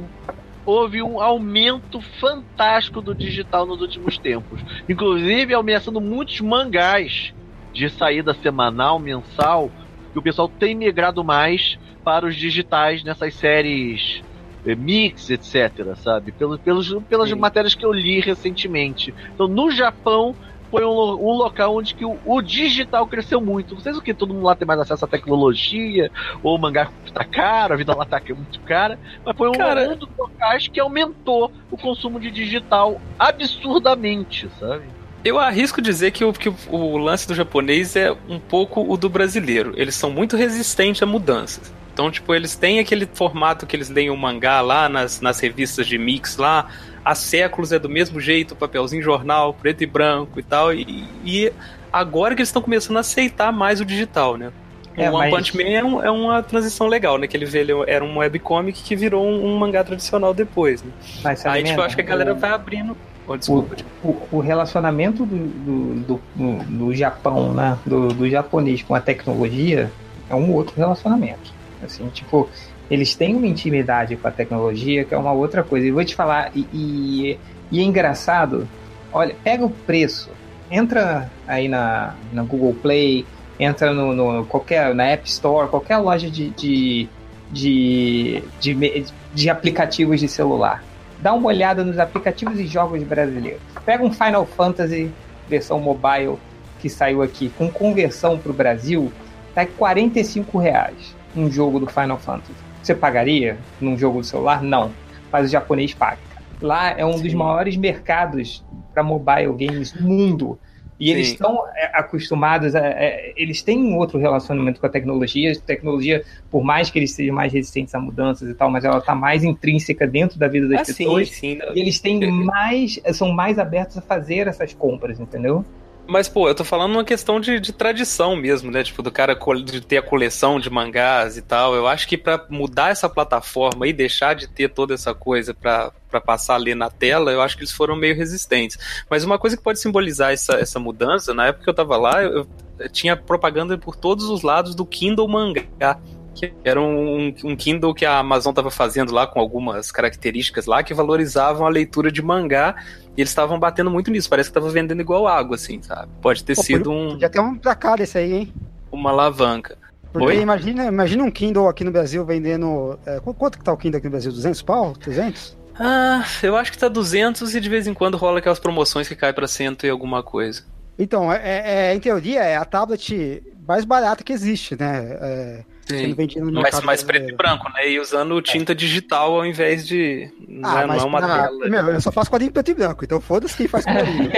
houve um aumento fantástico do digital nos últimos tempos. Inclusive ameaçando muitos mangás de saída semanal, mensal, que o pessoal tem migrado mais para os digitais nessas séries eh, mix, etc, sabe? Pelos, pelos, pelas Sim. matérias que eu li recentemente. Então, no Japão, foi um, um local onde que o, o, digital cresceu muito. Não sei se que todo mundo lá tem mais acesso à tecnologia, ou o mangá tá caro, a vida lá tá muito cara, mas foi um, Cara... um dos locais que aumentou o consumo de digital absurdamente, sabe? Eu arrisco dizer que, o, que o lance do japonês é um pouco o do brasileiro. Eles são muito resistentes a mudanças. Então, tipo, eles têm aquele formato que eles leem o mangá lá nas, nas revistas de mix lá. Há séculos é do mesmo jeito, papelzinho jornal, preto e branco e tal. E, e agora que eles estão começando a aceitar mais o digital, né? É, o One mas... Punch Man é, um, é, uma transição legal, né? Que ele, ele era um webcomic que virou um, um mangá tradicional depois, né? Mas, Aí, tipo, eu acho que a galera vai abrindo. Oh, desculpa, o, o, o, relacionamento do, do, do, do Japão, né? Do, do japonês com a tecnologia é um outro relacionamento. Assim, tipo, eles têm uma intimidade com a tecnologia que é uma outra coisa. E vou te falar, e, e, e é engraçado, olha, pega o preço, entra aí na, na Google Play, entra no, no, qualquer na App Store, qualquer loja de, de, de, de, de aplicativos de celular. Dá uma olhada nos aplicativos e jogos brasileiros. Pega um Final Fantasy versão mobile que saiu aqui com conversão para o Brasil, tá 45 reais um jogo do Final Fantasy. Você pagaria num jogo do celular? Não. Mas o japonês paga. lá é um dos maiores mercados para mobile games do mundo. E Sim. eles estão é, acostumados a, a, é, Eles têm um outro relacionamento com a tecnologia. A tecnologia, por mais que eles sejam mais resistentes a mudanças e tal, mas ela está mais intrínseca dentro da vida das ah, pessoas. Sim, sim. E eles têm mais. são mais abertos a fazer essas compras, entendeu? Mas, pô, eu tô falando uma questão de, de tradição mesmo, né? Tipo, do cara de ter a coleção de mangás e tal. Eu acho que para mudar essa plataforma e deixar de ter toda essa coisa pra, pra passar ali na tela, eu acho que eles foram meio resistentes. Mas uma coisa que pode simbolizar essa, essa mudança, na época que eu tava lá, eu, eu tinha propaganda por todos os lados do Kindle Mangá que era um, um Kindle que a Amazon estava fazendo lá com algumas características lá que valorizavam a leitura de mangá e eles estavam batendo muito nisso. Parece que estava vendendo igual água, assim, sabe? Pode ter Pô, sido um. Já tem um pra cá desse aí, hein? Uma alavanca. Porque Oi? imagina, imagina um Kindle aqui no Brasil vendendo. É, quanto que tá o Kindle aqui no Brasil? 200 pau? 300? Ah, eu acho que tá 200 e de vez em quando rola aquelas promoções que cai para cento e alguma coisa. Então, é, é, em teoria, é a tablet mais barata que existe, né? É, Sim. Mas mais preto e branco, né? E usando tinta digital ao invés de. Ah, né? mas, não é uma tela. Meu, eu só faço quadrinho preto e branco, então foda-se quem faz quadrinho.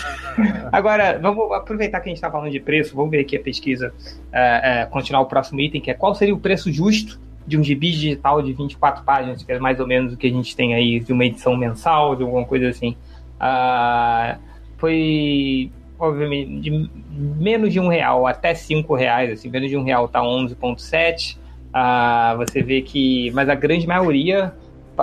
Agora, vamos aproveitar que a gente está falando de preço, vamos ver aqui a pesquisa, é, é, continuar o próximo item, que é qual seria o preço justo de um gibi digital de 24 páginas, que é mais ou menos o que a gente tem aí de uma edição mensal, de alguma coisa assim. Uh, foi obviamente, de menos de um real até cinco reais, assim, menos de um real tá 11,7. Ah, você vê que, mas a grande maioria,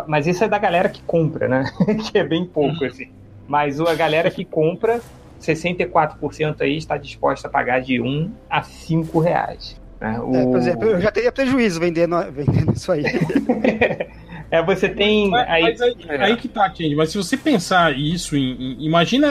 mas isso é da galera que compra, né? que é bem pouco, uhum. assim. Mas a galera que compra, 64% aí está disposta a pagar de 1 a 5 reais. Né? O... É, por exemplo, eu já teria prejuízo vendendo, vendendo isso aí. É, você tem. Mas, aí, mas aí, é. aí, que tá, Kenny. Mas se você pensar isso em, em imagina,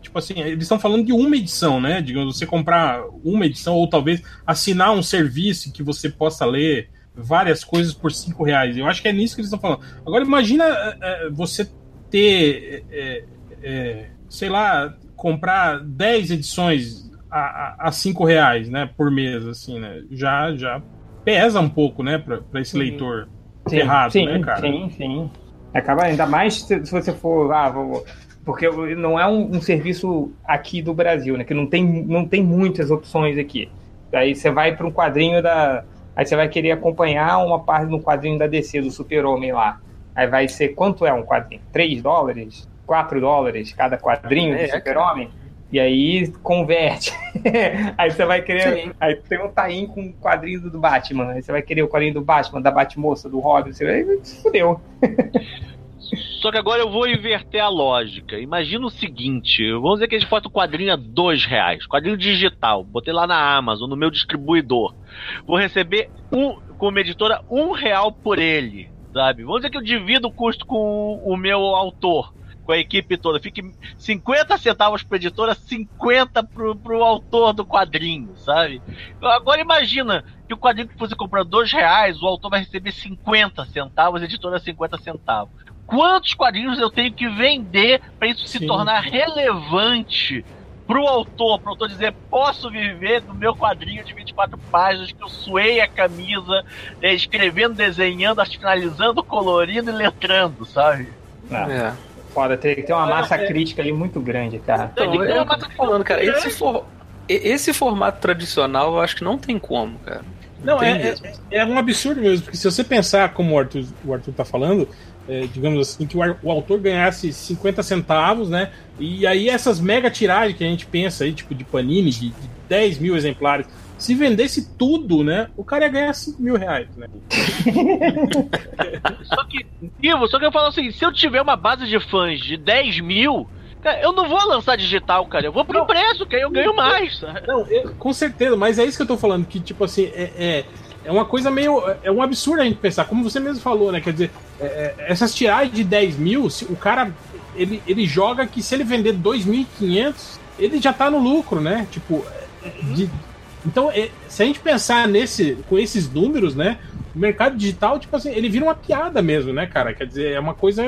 tipo assim, eles estão falando de uma edição, né? Digamos, você comprar uma edição, ou talvez assinar um serviço que você possa ler várias coisas por cinco reais. Eu acho que é nisso que eles estão falando. Agora imagina é, é você ter, é, é, sei lá, comprar 10 edições a, a, a cinco reais, né, por mês, assim, né? Já, já pesa um pouco, né, para esse uhum. leitor sim, errado, sim, né, cara? Sim, sim. Acaba ainda mais se, se você for. Ah, vou, porque não é um, um, serviço aqui do Brasil, né? Que não tem, não tem muitas opções aqui. Aí você vai para um quadrinho da. Aí você vai querer acompanhar uma parte no quadrinho da DC, do Super-Homem lá. Aí vai ser quanto é um quadrinho? 3 dólares? 4 dólares cada quadrinho é, do Super-Homem? E aí converte. aí você vai querer. Sim. Aí tem um taim com o quadrinho do Batman. Aí você vai querer o quadrinho do Batman, da Batmoça, do Robin. Você vai. Fudeu. Só que agora eu vou inverter a lógica. Imagina o seguinte: vamos dizer que a gente bota o quadrinho a dois reais, quadrinho digital. Botei lá na Amazon, no meu distribuidor. Vou receber um, como editora um real por ele, sabe? Vamos dizer que eu divido o custo com o meu autor com a equipe toda. Fique 50 centavos para editora, 50 pro, pro autor do quadrinho, sabe? Agora imagina que o quadrinho que você comprar dois reais, o autor vai receber 50 centavos, a editora 50 centavos. Quantos quadrinhos eu tenho que vender para isso Sim. se tornar relevante pro autor, pro autor dizer, posso viver do meu quadrinho de 24 páginas, que eu suei a camisa, né, escrevendo, desenhando, finalizando, colorindo e letrando, sabe? É. Foda, tem que ter uma massa é. crítica ali muito grande, cara. Então, eu, eu tô falando, cara, esse, for, esse formato tradicional eu acho que não tem como, cara. Não, não é, é, é, um absurdo mesmo, porque se você pensar como o Arthur, o Arthur tá falando, é, digamos assim, que o, o, autor ganhasse 50 centavos, né? E aí essas mega tiragens que a gente pensa aí, tipo de Panini, de, de 10 mil exemplares, se vendesse tudo, né? O cara ia ganhar 5 mil reais, né? só que, Ivo, só que eu falo assim: se eu tiver uma base de fãs de 10 mil, eu não vou lançar digital, cara. Eu vou pro não, preço, que aí eu ganho mais. Não, eu, com certeza, mas é isso que eu tô falando, que, tipo assim, é, é, é, uma coisa meio. É um absurdo a gente pensar, como você mesmo falou, né? Quer dizer, é, é essas tiragens de 10 mil, se, o cara. Ele, ele joga que se ele vender 2.500, ele já tá no lucro, né? Tipo, de, então, é, se a gente pensar nesse, com esses números, né? O mercado digital, tipo assim, ele vira uma piada mesmo, né, cara? Quer dizer, é uma coisa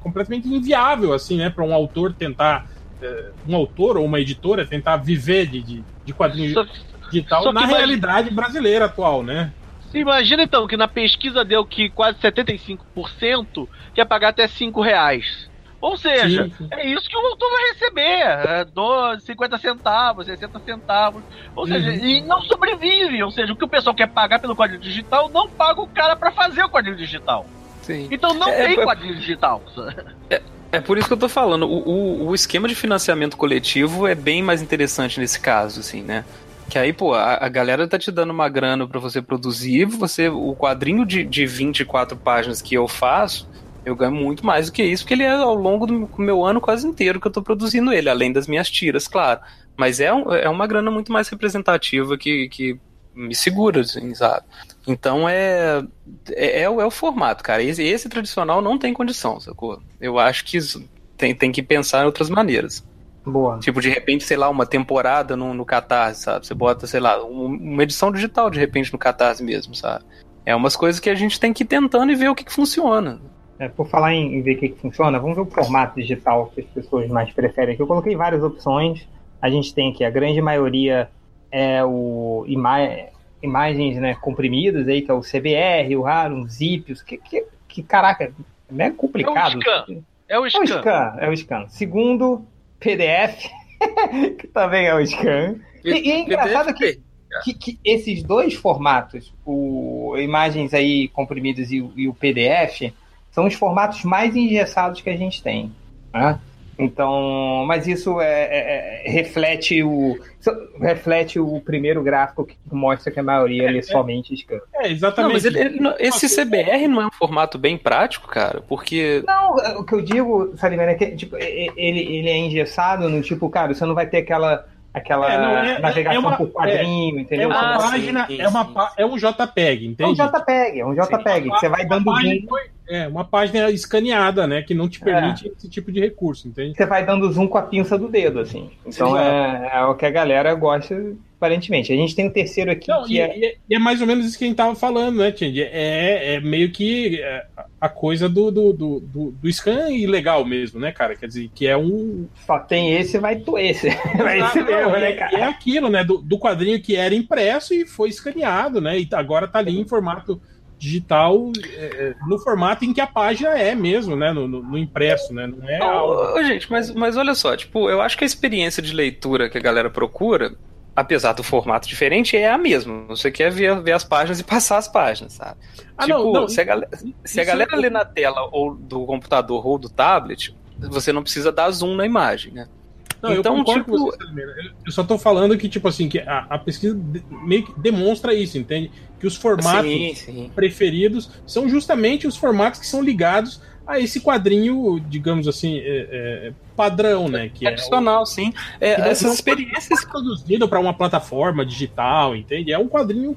completamente inviável, assim, né, para um autor tentar. É, um autor ou uma editora tentar viver de, de, de quadrinho só, digital só na realidade brasileira atual, né? Imagina então que na pesquisa deu que quase 75% quer pagar até 5 reais. Ou seja, sim, sim. é isso que o autor vai receber: é 12, 50 centavos, 60 centavos. Ou seja, uhum. e não sobrevive. Ou seja, o que o pessoal quer pagar pelo quadrinho digital não paga o cara para fazer o quadrinho digital. Sim. Então não é, tem é, quadrinho digital. É, é por isso que eu tô falando. O, o, o, esquema de financiamento coletivo é bem mais interessante nesse caso, assim, né? Que aí, pô, a, a galera tá te dando uma grana para você produzir, você, o quadrinho de, de 24 páginas que eu faço, eu ganho muito mais do que isso, porque ele é ao longo do meu ano quase inteiro que eu tô produzindo ele, além das minhas tiras, claro. Mas é, um, é uma grana muito mais representativa que, que me segura, assim, sabe? Então é, é, é, o, é o formato, cara. Esse, esse tradicional não tem condição, sacou? Eu acho que tem, tem que pensar em outras maneiras. Boa. Tipo, de repente, sei lá, uma temporada no, no Catarse, sabe? Você bota, sei lá, uma edição digital de repente no Catarse mesmo, sabe? É umas coisas que a gente tem que ir tentando e ver o que, que funciona. É, por falar em, em ver o que, que, funciona, vamos ver o formato digital que as pessoas mais preferem aqui. Eu coloquei várias opções. A gente tem aqui, a grande maioria é o ima imagens né, comprimidas, aí, que é o CBR, o RAR, um zip, que, que, que caraca, é complicado. É o scan. É o scan. É o scan, é o scan. Segundo, PDF, que também é o scan. E, e é engraçado que, que, que, esses dois formatos, o imagens aí comprimidas e, e o PDF, são os formatos mais engessados que a gente tem. Né? Então, mas isso é, é, é, reflete o reflete o primeiro gráfico que mostra que a maioria é, é somente scan. É, exatamente. Não, mas ele, ele, esse CBR não é um formato bem prático, cara, porque Não, o que eu digo, Salimena, é que tipo, ele, ele é engessado no tipo, cara, você não vai ter aquela aquela é, não, é, navegação é uma, por quadrinho, entendeu? É uma página, sim, sim, é, uma, é um JPEG, entende? É um JPEG, é um JPEG, que você vai dando zoom. É, uma página escaneada, né, que não te permite esse tipo de recurso, entende? Você vai dando zoom com a pinça do dedo, assim. Então é, é, o que a galera gosta aparentemente. A gente tem o um terceiro aqui Não, que e, é... E é mais ou menos isso que a gente tava falando, né, Tindy? É, é meio que é, a coisa do, do, do, do, do scan ilegal mesmo, né, cara? Quer dizer, que é um... Só tem esse, vai tu esse. Vai ah, esse mesmo, né, cara? É aquilo, né, do, do quadrinho que era impresso e foi escaneado, né, e agora tá ali em formato digital é, é, no formato em que a página é mesmo, né? No, no, no impresso, né? Não é gente, mas, mas olha só, tipo, eu acho que a experiência de leitura que a galera procura apesar do formato diferente, é a mesma. Você quer ver, ver as páginas e passar as páginas, sabe? Ah, tipo, não, não, se a galera, se a galera é... lê na tela ou do computador ou do tablet, você não precisa dar zoom na imagem, né? Não, então, eu tipo... Você, eu só tô falando que, tipo assim, que a, a, pesquisa meio que demonstra isso, entende? Que os formatos sim, sim. preferidos são justamente os formatos que são ligados a esse quadrinho, digamos assim, é, é, padrão, né? Que Tradicional, é o, sim. É, essas experiências produzido para uma plataforma digital, entende? É um quadrinho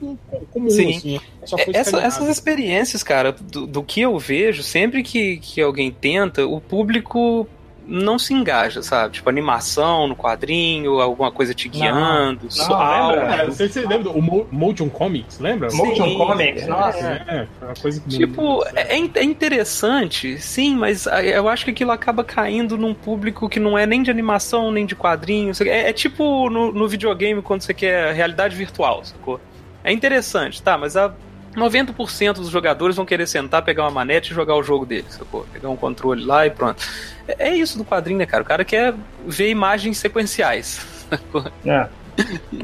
comum, sim. assim. É Essa, essas experiências, cara, do, do, que eu vejo, sempre que, que alguém tenta, o público não se engaja, sabe? Tipo, animação no quadrinho, alguma coisa te guiando. Não, só não, lembra? Você, você lembra do Motion Comics, lembra? Sim, Motion Comics, nossa. É, é uma coisa que Tipo, é, é interessante, sim, mas eu acho que aquilo acaba caindo num público que não é nem de animação, nem de quadrinhos. É, é tipo no, no videogame quando você quer realidade virtual, sacou? É interessante, tá, mas a 90% dos jogadores vão querer sentar, pegar uma manete e jogar o jogo deles, sacou? Pegar um controle lá e pronto. É, é isso do quadrinho, né, cara? O cara quer ver imagens sequenciais. É.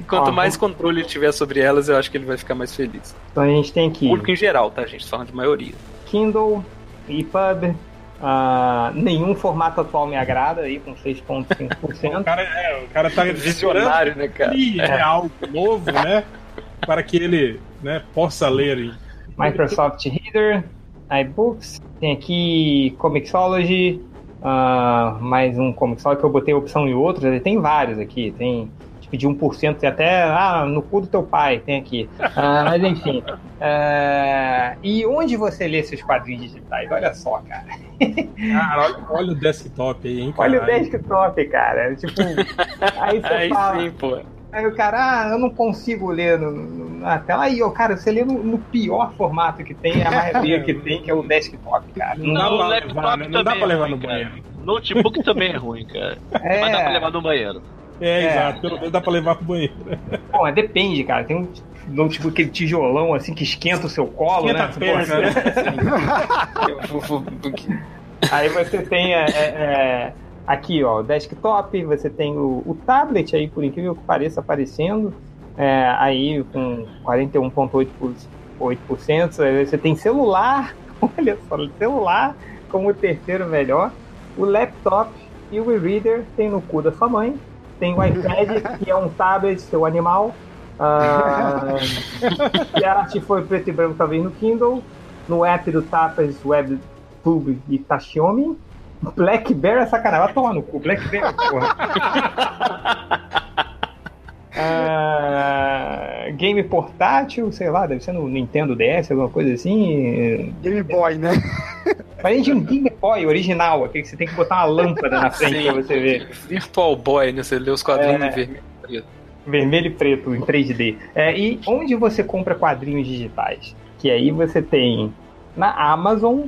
Quanto ah, mais controle ele tiver sobre elas, eu acho que ele vai ficar mais feliz. Então a gente tem aqui. Público em geral, tá, gente? Falando de maioria. Kindle, EPUB, Uh, nenhum formato atual me agrada aí, com 6,5%. o, cara, é, o cara tá visionário, né, cara? É algo novo, né? Para que ele né, possa ler. Microsoft Reader, iBooks, tem aqui Comixology, uh, mais um Comixology que eu botei opção e outros, tem vários aqui, tem tipo de 1%, tem até ah, no cu do teu pai, tem aqui. Uh, mas enfim. Uh, e onde você lê seus quadrinhos digitais? Olha só, cara. Cara, olha, olha o desktop aí, hein, cara. Olha o desktop, cara. Tipo, aí você aí fala. Sim, pô. Aí o cara, ah, eu não consigo ler no, no, na tela. Aí, ó, cara, você lê no, no, pior formato que tem, a maioria que tem, que é o desktop, cara. Não, não, dá, pra levar, né? não dá pra levar, no banheiro. Notebook também é ruim, cara. É... Mas dá pra levar no banheiro. É, é, exato. Pelo menos dá pra levar pro banheiro. Bom, depende, cara. Tem um tipo aquele tijolão assim que esquenta o seu colo, esquenta né? Perna, né? Assim. Aí você tem é, é, é, aqui, ó, o desktop, você tem o, o, tablet aí, por incrível que pareça, aparecendo. É, aí com 41,8%. Aí você tem celular, olha só, celular como o terceiro melhor. O laptop e o e-reader tem no cu da sua mãe. Tem o iPad, que é um tablet, seu animal. Uh, se a arte foi preto e branco, talvez no Kindle. No app do Tapas, WebTube e Taxiome. Blackberry é sacanagem. Vai tomar no cu. Blackberry, porra. Uh, game portátil, sei lá, deve ser no Nintendo DS, alguma coisa assim. Game Boy, né? Mas de um Game Boy original, aquele que você tem que botar uma lâmpada na frente Sim, pra você ver. Virtual Boy, né? Você lê os quadrinhos é... vermelho e preto. Vermelho e preto em 3D. É, e onde você compra quadrinhos digitais? Que aí você tem na Amazon,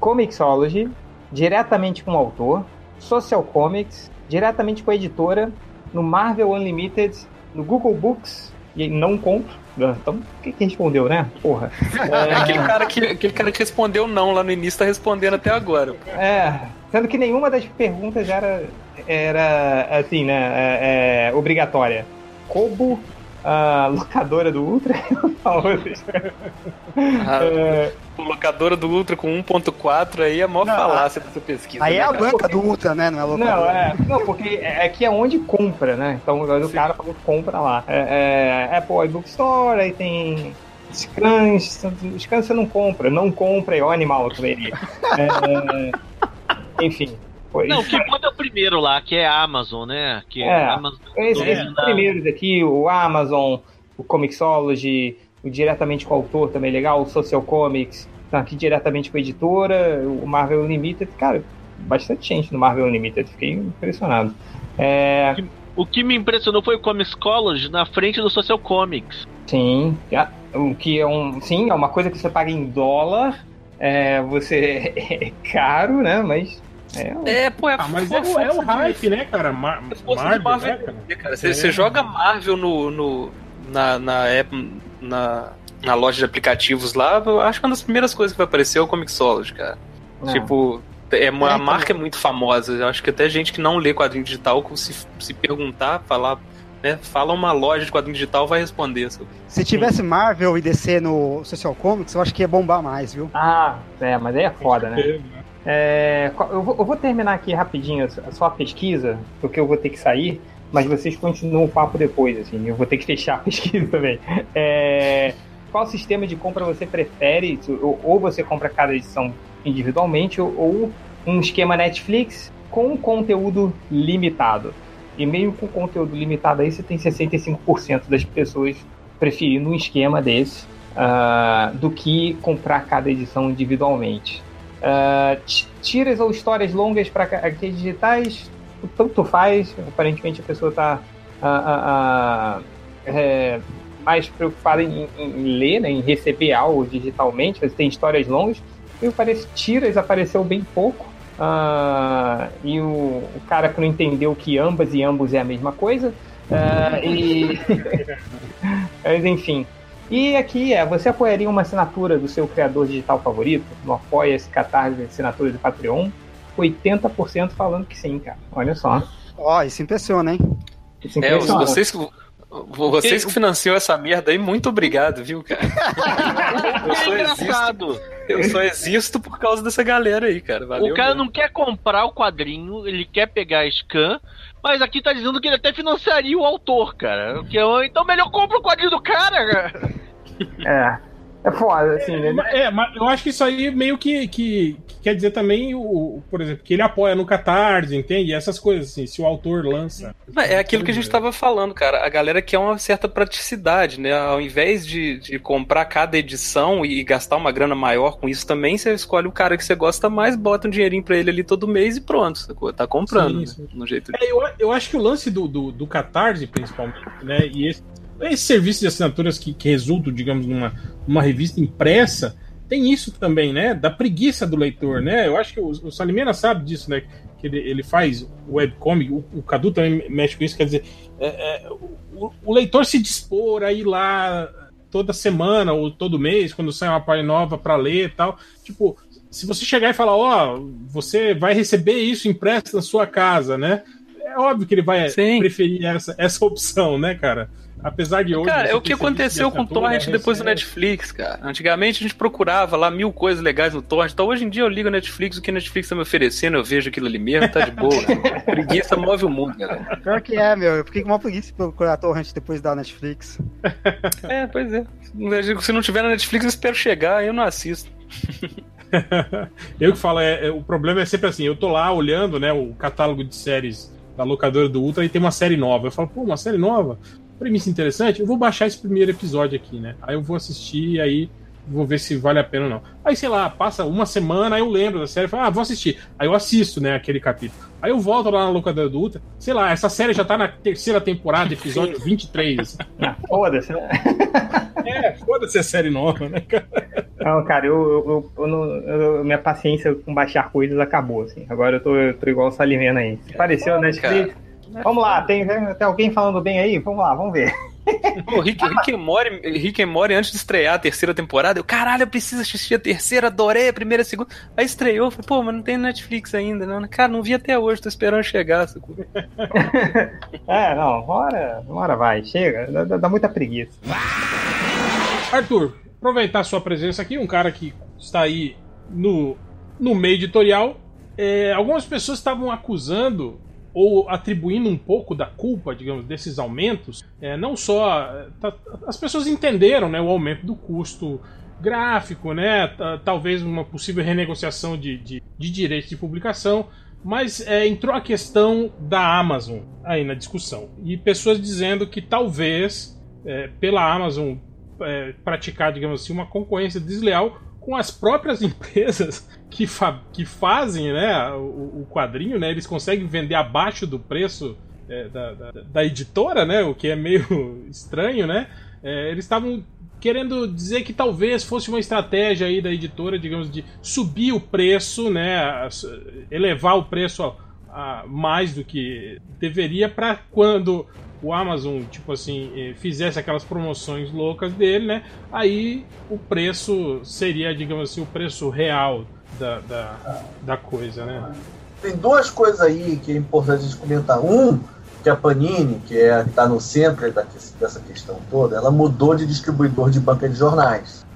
Comixology, diretamente com o autor, Social Comics, diretamente com a editora, no Marvel Unlimited no Google Books e não compro. Então, o que, que respondeu, né? Porra. É... aquele, cara que, aquele cara que respondeu não lá no início tá respondendo até agora. É, sendo que nenhuma das perguntas era, era assim, né, é, é, obrigatória. Kobo, a locadora do Ultra, ah, é... locadora do Ultra com 1.4 aí é a maior não, falácia dessa pesquisa. Aí né, é a banca do Ultra, né? Não é locadora. Não, é, não porque aqui é onde compra, né? Então o cara compra lá. É, é Apple iBookstore, aí tem scans, scans você não compra, não compra, é o animal também. É, enfim. Foi. Não, o que conta é o primeiro lá, que é a Amazon, né? Que é, a Amazon esses, esses primeiros aqui, o Amazon, o Comixology, o diretamente com o autor também legal, o Social Comics, tá aqui diretamente com a editora, o Marvel Unlimited, cara, bastante gente no Marvel Unlimited, fiquei impressionado. É... O que me impressionou foi o Comixology na frente do Social Comics. Sim, o que é um, sim, é uma coisa que você paga em dólar, é, você é caro, né? Mas é, é, pô, é, ah, mas é, o, é o hype, né, cara? Mar Marvel, Marvel, né, cara? Você, é. joga Marvel no, no, na, na, na, na loja de aplicativos lá, eu acho que uma das primeiras coisas que vai aparecer é o Comixology, cara. É. Tipo, é uma a marca é muito famosa. Eu acho que até gente que não lê quadrinho digital, se, se perguntar, falar, né, fala uma loja de quadrinho digital, vai responder. Se tivesse Marvel e DC no Social Comics, eu acho que ia bombar mais, viu? Ah, é, mas aí é foda, né? É, eu, vou, eu, vou, terminar aqui rapidinho a sua pesquisa, porque eu vou ter que sair, mas vocês continuam o papo depois, assim, eu vou ter que fechar a pesquisa também. É, qual sistema de compra você prefere? Ou, você compra cada edição individualmente, ou, ou um esquema Netflix com conteúdo limitado? E mesmo com conteúdo limitado aí, você tem 65% das pessoas preferindo um esquema desse uh, do que comprar cada edição individualmente. Uh, tiras ou histórias longas para aqueles digitais, tanto faz. Aparentemente a pessoa está é, mais preocupada em, em, ler, né, em receber algo digitalmente. Tem histórias longas. E parece tiras apareceu bem pouco. e o, o, cara que não entendeu que ambas e ambos é a mesma coisa. e... Mas enfim. E aqui é, você apoiaria uma assinatura do seu criador digital favorito? No Apoia-se, Catarse, assinatura do Patreon? 80% falando que sim, cara. Olha só. Ó, oh, isso impressiona, hein? Isso impressiona. É, vocês, vocês que financiou essa merda aí, muito obrigado, viu, cara? eu sou é engraçado. Eu só existo por causa dessa galera aí, cara. Valeu, o cara não quer comprar o quadrinho, ele quer pegar a scan, mas aqui tá dizendo que ele até financiaria o autor, cara. Então melhor compra o quadrinho do cara, cara. É. É foda, assim, é, né? É, mas eu acho que isso aí meio que, que, que, quer dizer também, o, por exemplo, que ele apoia no Catarse, entende? Essas coisas, assim, se o autor lança. É aquilo que a gente tava falando, cara. A galera quer uma certa praticidade, né? Ao invés de, de comprar cada edição e gastar uma grana maior com isso também, você escolhe o cara que você gosta mais, bota um dinheirinho pra ele ali todo mês e pronto, sacou? Tá comprando, sim, sim. Né? no jeito de... é, eu, eu acho que o lance do, do, do Catarse, principalmente, né? E esse esse serviço de assinaturas que, que resultam, digamos, numa uma revista impressa, tem isso também, né? Da preguiça do leitor, né? Eu acho que o, o Salimena sabe disso, né? Que ele, ele faz webcomic, o, o Cadu também mexe com isso, quer dizer, é, é, o, o, leitor se dispor a ir lá toda semana ou todo mês, quando sai uma página nova para ler e tal. Tipo, se você chegar e falar, ó, oh, você vai receber isso impresso na sua casa, né? É óbvio que ele vai Sim. preferir essa, essa opção, né, cara? Apesar de hoje. Cara, é o que aconteceu com o Torrent né, depois do Netflix, cara. Antigamente a gente procurava lá mil coisas legais no Torrent. Então hoje em dia eu ligo o Netflix, o que o Netflix tá me oferecendo, eu vejo aquilo ali mesmo, tá de boa. preguiça move o mundo, galera. Pior que é, meu. Eu fiquei com uma preguiça procurar Torrent depois da Netflix. é, pois é. Se não tiver na Netflix, eu espero chegar, eu não assisto. eu que falo, é, é, o problema é sempre assim, eu tô lá olhando, né, o catálogo de séries da locadora do Ultra e tem uma série nova. Eu falo, pô, uma série nova? Premissa interessante, eu vou baixar esse primeiro episódio aqui, né? Aí eu vou assistir e aí vou ver se vale a pena ou não. Aí, sei lá, passa uma semana, aí eu lembro da série e falo, ah, vou assistir. Aí eu assisto, né, aquele capítulo. Aí eu volto lá na locadora do Ultra, sei lá, essa série já tá na terceira temporada, episódio 23. Assim. Ah, foda-se, né? É, foda-se a série nova, né, cara? Não, cara, eu, eu, eu, não, eu, minha paciência com baixar coisas acabou, assim. Agora eu tô, eu tô igual o Salimena aí. Apareceu na Netflix. Cara Vamos lá, tem, tem alguém falando bem aí? Vamos lá, vamos ver. Pô, Rick, Rick, and Morty, Rick and Morty, antes de estrear a terceira temporada, eu, caralho, eu preciso assistir a terceira, adorei a primeira, a segunda. Aí estreou, falei, pô, mas não tem Netflix ainda, não. Cara, não vi até hoje, tô esperando chegar. é, não, hora, hora vai, chega, dá, dá muita preguiça. Arthur, aproveitar a sua presença aqui, um cara que está aí no, no meio editorial. É, algumas pessoas estavam acusando ou atribuindo um pouco da culpa, digamos, desses aumentos, é, não só. Tá, as pessoas entenderam né, o aumento do custo gráfico, né, talvez uma possível renegociação de, de, de direitos de publicação, mas é, entrou a questão da Amazon aí na discussão. E pessoas dizendo que talvez, é, pela Amazon é, praticar, digamos assim, uma concorrência desleal com as próprias empresas que, fa que fazem né, o, o, quadrinho, né, eles conseguem vender abaixo do preço é, da, da, da, editora, né, o que é meio estranho, né? É, eles estavam querendo dizer que talvez fosse uma estratégia aí da editora, digamos, de subir o preço, né, elevar o preço a, a mais do que deveria para quando o Amazon, tipo assim, eh, fizesse aquelas promoções loucas dele, né? Aí o preço seria, digamos assim, o preço real da, da, da coisa, né? Tem duas coisas aí que é importante a gente comentar. Um, que a Panini, que é, está no centro dessa questão toda, ela mudou de distribuidor de banca de jornais.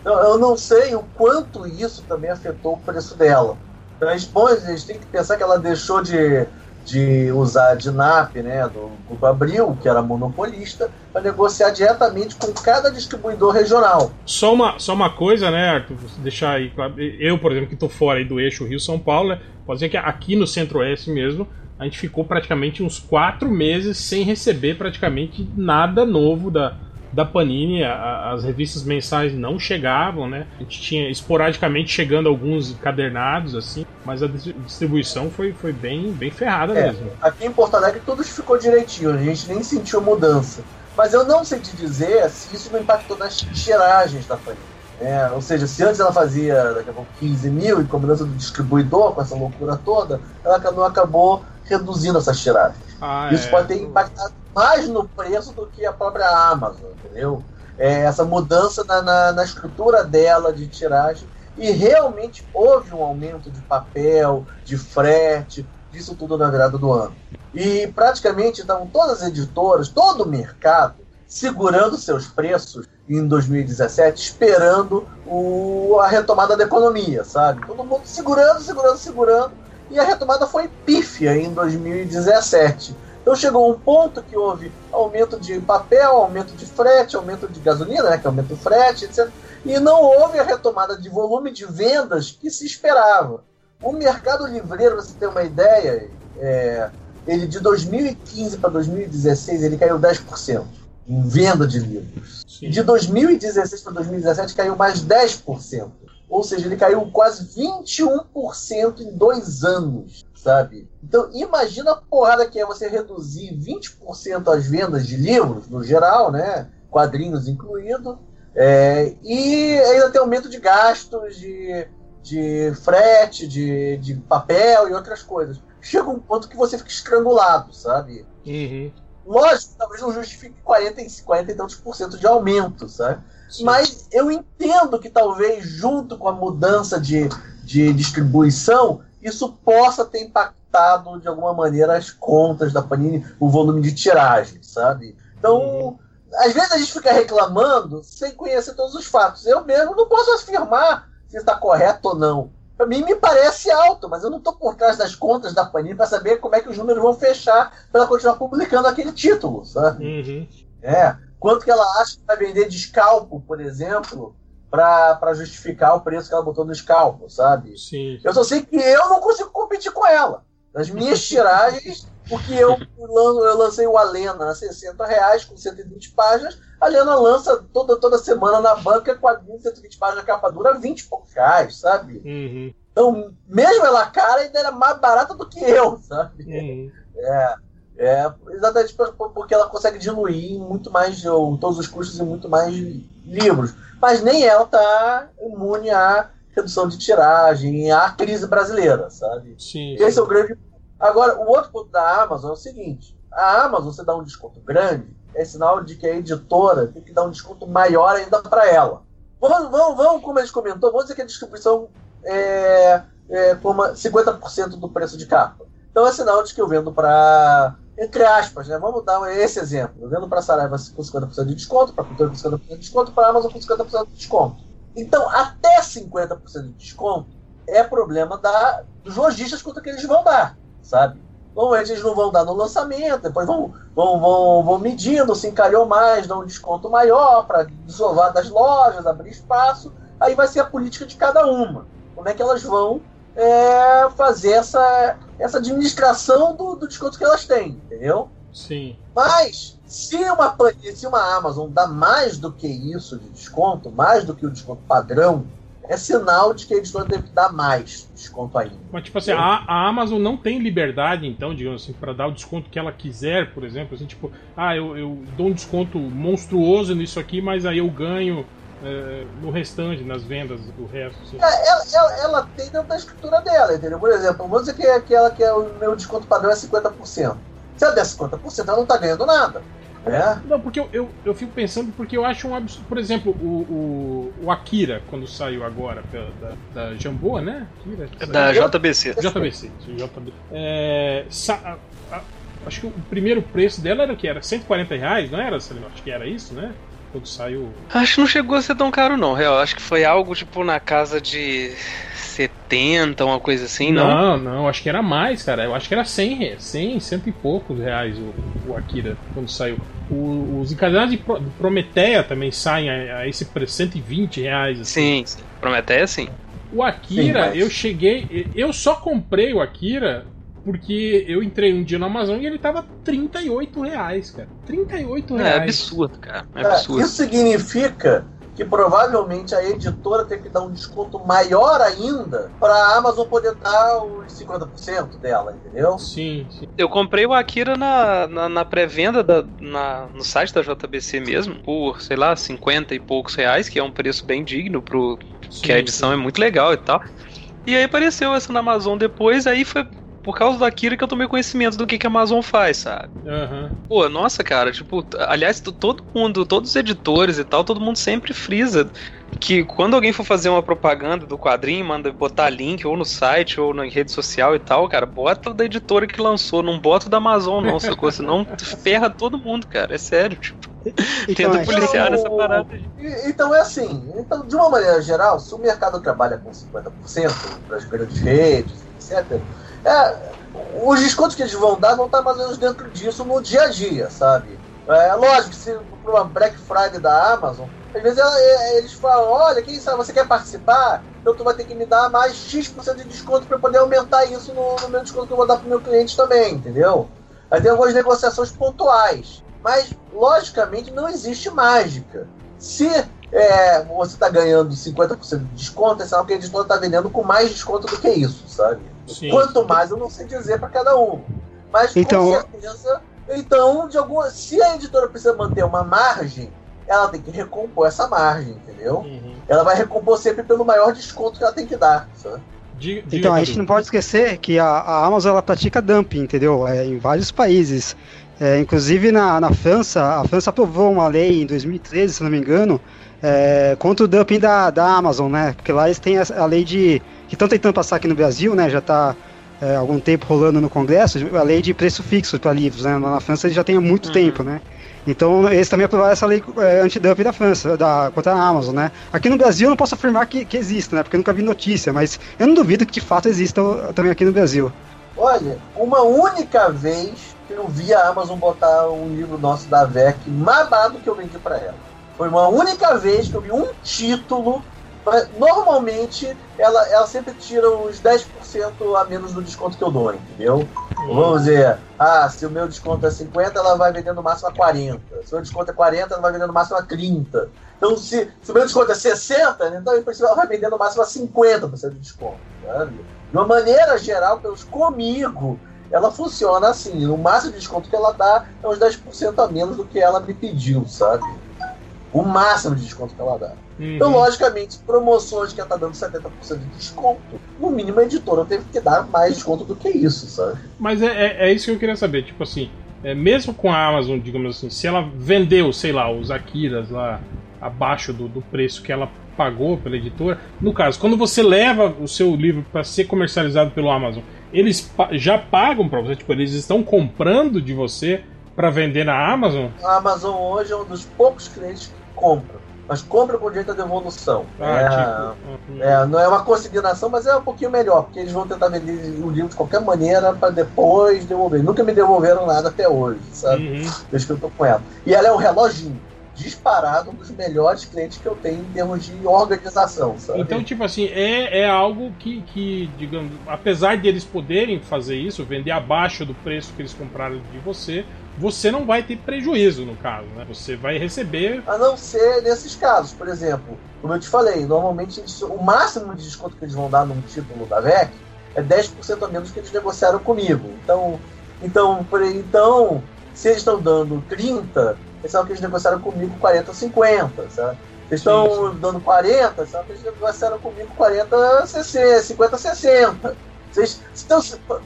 Então, eu não sei o quanto isso também afetou o preço dela. Então, a gente tem que pensar que ela deixou de de usar a DINAP, né, do Grupo Abril, que era monopolista, para negociar diretamente com cada distribuidor regional. Só uma, só uma coisa, né, Arthur, deixar aí claro. Eu, por exemplo, que estou fora do eixo Rio-São Paulo, né, pode dizer que aqui no Centro-Oeste mesmo, a gente ficou praticamente uns quatro meses sem receber praticamente nada novo da, da Panini, a, as revistas mensais não chegavam, né? A gente tinha esporadicamente chegando alguns encadernados, assim, mas a distribuição foi, foi bem, bem ferrada é, mesmo. Aqui em Porto Alegre tudo ficou direitinho, a gente nem sentiu mudança. Mas eu não sei te dizer se isso não impactou nas tiragens da Panini. É, ou seja, se antes ela fazia daqui a pouco 15 mil e com a mudança do distribuidor, com essa loucura toda, ela não acabou reduzindo essas tiragens. Ah, isso é. pode ter impactado mais no preço do que a própria Amazon, entendeu? É, essa mudança na, na, na, estrutura dela de tiragem e realmente houve um aumento de papel, de frete, disso tudo na virada do ano. E praticamente estavam todas as editoras, todo o mercado, segurando seus preços em 2017, esperando o, a retomada da economia, sabe? Todo mundo segurando, segurando, segurando, e a retomada foi pífia em 2017 então chegou um ponto que houve aumento de papel, aumento de frete, aumento de gasolina, né, que aumenta o frete, etc. E não houve a retomada de volume de vendas que se esperava. O mercado livreiro, você tem uma ideia, é, ele de 2015 para 2016 ele caiu 10% em venda de livros. Sim. De 2016 para 2017 caiu mais 10%. Ou seja, ele caiu quase 21% em dois anos sabe? Então, imagina a porrada que é você reduzir 20% as vendas de livros, no geral, né? Quadrinhos incluído, É, e ainda tem aumento de gastos, de, de frete, de, de papel e outras coisas. Chega um ponto que você fica estrangulado, sabe? Uhum. Lógico, talvez não justifique 40, e- 40 e tantos por cento de aumento, sabe? Sim. Mas eu entendo que talvez, junto com a mudança de, de distribuição, isso possa ter impactado de alguma maneira as contas da Panini, o volume de tiragem, sabe? Então, às vezes a gente fica reclamando sem conhecer todos os fatos. Eu mesmo não posso afirmar se está correto ou não. Para mim me parece alto, mas eu não estou por trás das contas da Panini para saber como é que os números vão fechar para ela continuar publicando aquele título, sabe? Uhum. É. Quanto que ela acha que vai vender de scalpo, por exemplo, para justificar o preço que ela botou no scalpo, sabe? Sim. Eu só sei que eu não consigo competir com ela. Nas minhas tiragens, porque eu, eu lancei o Alena a 60 reais com 120 páginas. A Alena lança toda, toda semana na banca quadrinho 120 páginas capa dura, 20 e poucos reais, sabe? Uhum. Então, mesmo ela cara, ainda era mais barata do que eu, sabe? Uhum. É, é exatamente por- por- porque ela consegue diluir muito mais, ou, todos os custos em muito mais livros. Mas nem ela está imune à redução de tiragem, à crise brasileira, sabe? Sim. Esse é o grande. Agora, o outro ponto da Amazon é o seguinte: a Amazon, você dá um desconto grande, é sinal de que a editora tem que dar um desconto maior ainda para ela. Vamos, vamos, vamos, como a gente comentou, vamos dizer que a distribuição é, é como 50% do preço de capa. Então é sinal de que eu vendo para. Entre aspas, né? Vamos dar esse exemplo. Vendo para Saraiva com 50% de desconto, para Cultura com 50% de desconto, para Amazon com 50% de desconto. Então, até 50% de desconto é problema da, dos lojistas quanto que eles vão dar, sabe? Normalmente eles não vão dar no lançamento, depois vão, vão, vão, vão medindo, se encalhou mais, dão um desconto maior para desovar das lojas, abrir espaço. Aí vai ser a política de cada uma. Como é que elas vão é, fazer essa, essa administração do, do desconto que elas têm, entendeu? Sim. Mas se uma, se uma Amazon dá mais do que isso de desconto, mais do que o desconto padrão, é sinal de que a editora deve dar mais desconto ainda. Mas, tipo assim, a, a Amazon não tem liberdade, então, digamos assim, para dar o desconto que ela quiser, por exemplo. Assim, tipo, ah, eu, eu dou um desconto monstruoso nisso aqui, mas aí eu ganho é, no restante, nas vendas do resto. Assim. É, Ela, ela, ela tem dentro da escritura dela, entendeu? Por exemplo, vamos dizer que, é que, ela, que é o meu desconto padrão é 50%. Se ela der 50%, ela não está ganhando nada. Né? Não, porque eu, eu, eu fico pensando, porque eu acho um absurdo. Por exemplo, o, o, o Akira, quando saiu agora pela, da, da Jambô, né? Akira, É Da JBC. JBC. isso, JB. É, sa- a- a- acho que o primeiro preço dela era o que? Era 140 reais, não era, Celino? Acho que era isso, né? Quando saiu. Acho que não chegou a ser tão caro, não, real. Acho que foi algo tipo na casa de 70, uma coisa assim, não? Não, não, acho que era mais, cara. Eu acho que era 100, re- 100 cento e poucos reais o, o Akira quando saiu. O- os encadernados de Pro- Prometeia também saem a, a esse preço, 120 reais. Assim. Sim, sim. Prometeia sim. O Akira, Sim, mas- eu cheguei. Eu só comprei o Akira porque eu entrei um dia no Amazon e ele tava 38 reais, cara. 38 É reais. absurdo, cara. É É, absurdo. isso significa que provavelmente a editora tem que dar um desconto maior ainda para a Amazon poder dar os 50% dela, entendeu? Sim, sim. Eu comprei o Akira na, na, na pré-venda no site da JBC mesmo, por, sei lá, 50 e poucos reais, que é um preço bem digno pro, que a sim, edição é muito legal e tal. E aí apareceu essa na Amazon depois, aí foi por causa Akira que eu tomei conhecimento do que, que a Amazon faz, sabe? Aham. Pô, nossa, cara, tipo, aliás, todo mundo, todos os editores e tal, todo mundo sempre frisa que quando alguém for fazer uma propaganda do quadrinho, manda botar link ou no site ou na rede social e tal, cara, bota o da editora que lançou, não bota o da Amazon, não, sacou? Senão ferra todo mundo, cara, é sério, tipo, Então, tenta é- policiar Então, essa parada. aí. E- Então é assim, então, de uma maneira geral, se o mercado trabalha com 50% para as grandes redes, etc., é, os descontos que eles vão dar vão estar mais ou menos dentro disso no dia a dia, sabe? É lógico que se para uma Black Friday da Amazon, às vezes ela- é, eles falam, olha, quem sabe, você quer participar? Então tu vai ter que me dar mais X% de desconto para poder aumentar isso no, no meu desconto que eu vou dar para meu cliente também, entendeu? Aí tem algumas negociações pontuais. Mas, logicamente, não existe mágica. Se é, você está ganhando 50% de desconto, é sinal que a editora está vendendo com mais desconto do que isso, sabe? Sim. Quanto mais, eu não sei dizer para cada um. Mas, Então- com certeza, então, de alguma, se a editora precisa manter uma margem, ela tem que recompor essa margem, entendeu? Uhum. Ela vai recompor sempre pelo maior desconto que ela tem que dar, sabe? Diga, diga então, a gente não pode esquecer que a, a Amazon ela pratica dumping, entendeu? É, em vários países. É, inclusive na, na França, a França aprovou uma lei em 2013, se não me engano, é, contra o dumping da, da Amazon, né? Porque lá eles têm a, a lei de. que estão tentando passar aqui no Brasil, né? Já está é, algum tempo rolando no Congresso, a lei de preço fixo para livros, né? Na França já tem há muito uhum. tempo, né? Então, eles também aprovaram essa lei é, antidumping da França, da, contra a Amazon, né? Aqui no Brasil eu não posso afirmar que, que existe, né? Porque eu nunca vi notícia, mas eu não duvido que de fato exista também aqui no Brasil. Olha, uma única vez que eu vi a Amazon botar um livro nosso da VEC mais barato que eu vendi para ela. Foi uma única vez que eu vi um título Normalmente, ela, ela sempre tira uns 10% a menos do desconto que eu dou, entendeu? Uhum. Vamos dizer, ah, se o meu desconto é 50, ela vai vender no máximo a 40. Se o meu desconto é 40, ela vai vender no máximo a 30. Então, se, se o meu desconto é 60, então ela vai vender no máximo a 50% de desconto. Sabe? De uma maneira geral, pelos comigo, ela funciona assim. O máximo de desconto que ela dá é uns 10% a menos do que ela me pediu, sabe? O máximo de desconto que ela dá. Uhum. Então, logicamente, promoções que ela tá dando 70% de desconto, no mínimo a editora teve que dar mais desconto do que isso, sabe? Mas é, é, é isso que eu queria saber, tipo assim, é, mesmo com a Amazon, digamos assim, se ela vendeu, sei lá, os Akiras lá abaixo do, do preço que ela pagou pela editora, no caso, quando você leva o seu livro para ser comercializado pelo Amazon, eles pa já pagam para você, tipo, eles estão comprando de você para vender na Amazon? A Amazon hoje é um dos poucos clientes que compram mas compra com direito à devolução. Ah, é, tipo... é, não é uma consignação, mas é um pouquinho melhor, porque eles vão tentar vender o livro de qualquer maneira para depois devolver. Nunca me devolveram nada até hoje, sabe? Uhum. Desde que eu tô com ela. E ela é um reloginho disparado um dos melhores clientes que eu tenho em termos de organização, sabe? Então, tipo assim, é, é algo que, que, digamos, apesar de eles poderem fazer isso, vender abaixo do preço que eles compraram de você, você não vai ter prejuízo no caso, né? Você vai receber. A não ser nesses casos, por exemplo, como eu te falei, normalmente eles, o máximo de desconto que eles vão dar num título da VEC é 10% a menos que eles negociaram comigo. Então, então, por, então se eles estão dando 30, é só que eles negociaram comigo 40 ou 50, sabe? Eles estão dando 40, só que eles negociaram comigo 40, 60, 50, 60. Vocês, então,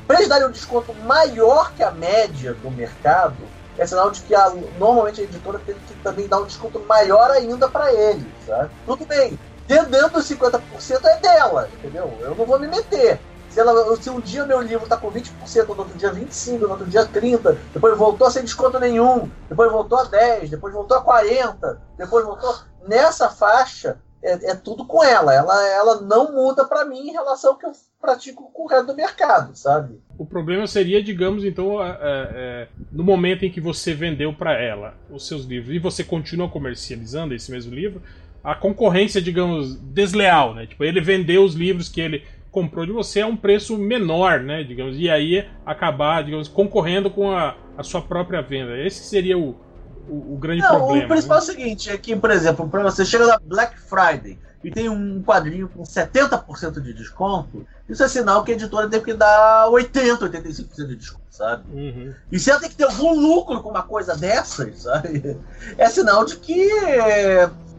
para eles darem um desconto maior que a média do mercado, é sinal de que a, normalmente a editora tem que também dar um desconto maior ainda para eles. Sabe? Tudo bem, dentro dos 50% é dela, entendeu? Eu não vou me meter. Se, ela, se um dia meu livro está com 20%, no outro dia 25%, no outro dia 30%, depois voltou sem desconto nenhum, depois voltou a 10%, depois voltou a 40%, depois voltou. Nessa faixa, é, é tudo com ela. Ela, ela não muda para mim em relação ao que eu pratico com o resto do mercado, sabe? O problema seria, digamos, então, é, é, no momento em que você vendeu para ela os seus livros e você continua comercializando esse mesmo livro, a concorrência, digamos, desleal, né? Tipo, ele vendeu os livros que ele comprou de você a um preço menor, né? Digamos, e aí acabar, digamos, concorrendo com a, a sua própria venda. Esse seria o, o, o grande Não, problema. O principal né? é o seguinte, é que, por exemplo, para você chega na Black Friday e tem um quadrinho com 70% de desconto, isso é sinal que a editora teve que dar 80%, 85% de desconto, sabe? Uhum. E se ela tem que ter algum lucro com uma coisa dessas, sabe? É sinal de que.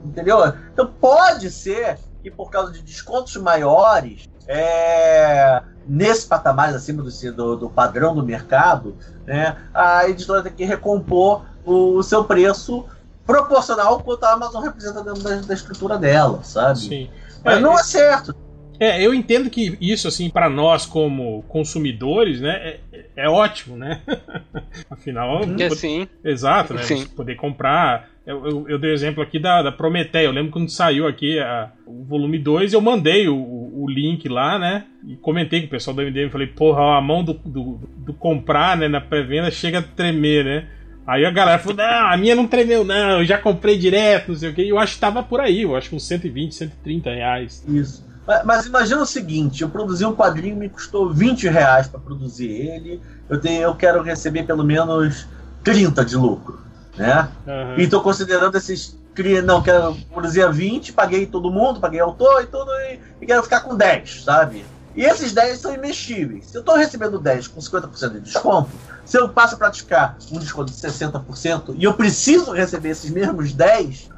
Entendeu? Então pode ser que por causa de descontos maiores, é, nesse patamar acima do, do, do, padrão do mercado, né, a editora tem que recompor o, o seu preço proporcional ao quanto a Amazon representa dentro da, da estrutura dela, sabe? Sim. Mas é, não é certo. É, eu entendo que isso, assim, para nós como consumidores, né, é, é ótimo, né? Afinal, é sim. Exato, né? Sim. Poder comprar. Eu, eu, eu, dei exemplo aqui da, da Prometeia. Eu lembro quando saiu aqui a, o volume 2, eu mandei o, o, link lá, né? E comentei com o pessoal do MDM. Falei, porra, a mão do, do, do comprar, né, na pré-venda chega a tremer, né? Aí a galera falou: não, a minha não tremeu, não, eu já comprei direto, não sei o que. Eu acho que tava por aí, eu acho que uns 120, 130 reais. Isso. Mas, mas imagina o seguinte: eu produzi um quadrinho, me custou 20 reais para produzir ele, eu, tenho, eu quero receber pelo menos 30 de lucro. Né? Uhum. E estou considerando esses. Não, quero produzir a 20, paguei todo mundo, paguei autor e tudo, e, e quero ficar com 10, sabe? E esses 10 são imexíveis. Se eu estou recebendo 10 com 50% de desconto, se eu passo a praticar um desconto de 60% e eu preciso receber esses mesmos 10,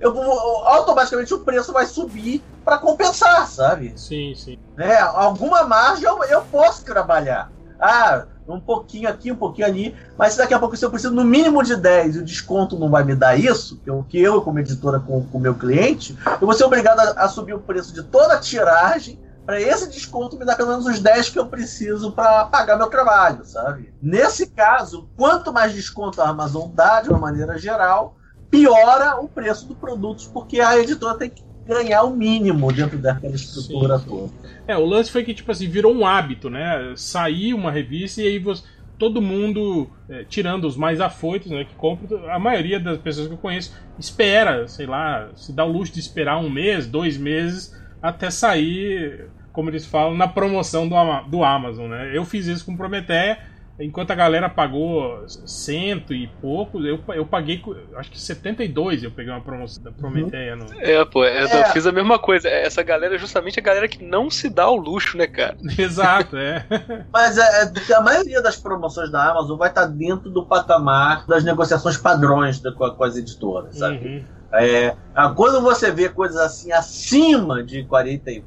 eu vou, automaticamente o preço vai subir para compensar, sabe? Sim, sim. É, alguma margem eu, eu posso trabalhar. Ah, um pouquinho aqui, um pouquinho ali, mas se daqui a pouco se eu preciso no mínimo de 10 e o desconto não vai me dar isso, que eu, que eu como editora com o meu cliente, eu vou ser obrigado a, a subir o preço de toda a tiragem para esse desconto me dar pelo menos os 10 que eu preciso para pagar meu trabalho, sabe? Nesse caso, quanto mais desconto a Amazon dá de uma maneira geral, piora o preço do produto, porque a editora tem que ganhar o mínimo dentro daquela estrutura sim, sim. toda. É, o lance foi que, tipo assim, virou um hábito, né? Sair uma revista e aí você, todo mundo, é, tirando os mais afoitos, né, que compram, a maioria das pessoas que eu conheço espera, sei lá, se dá o luxo de esperar um mês, dois meses, até sair, como eles falam, na promoção do, do Amazon, né? Eu fiz isso com Prometeia, Enquanto a galera pagou cento e poucos, eu, eu paguei, acho que 72 eu peguei uma promoção da Prometeia. No... É, pô, é, é. eu fiz a mesma coisa. Essa galera é justamente a galera que não se dá o luxo, né, cara? Exato, é. Mas é, é, a maioria das promoções da Amazon vai estar dentro do patamar das negociações padrões da, com, com, as editoras, sabe? Uhum. É, quando você vê coisas assim acima de 40%,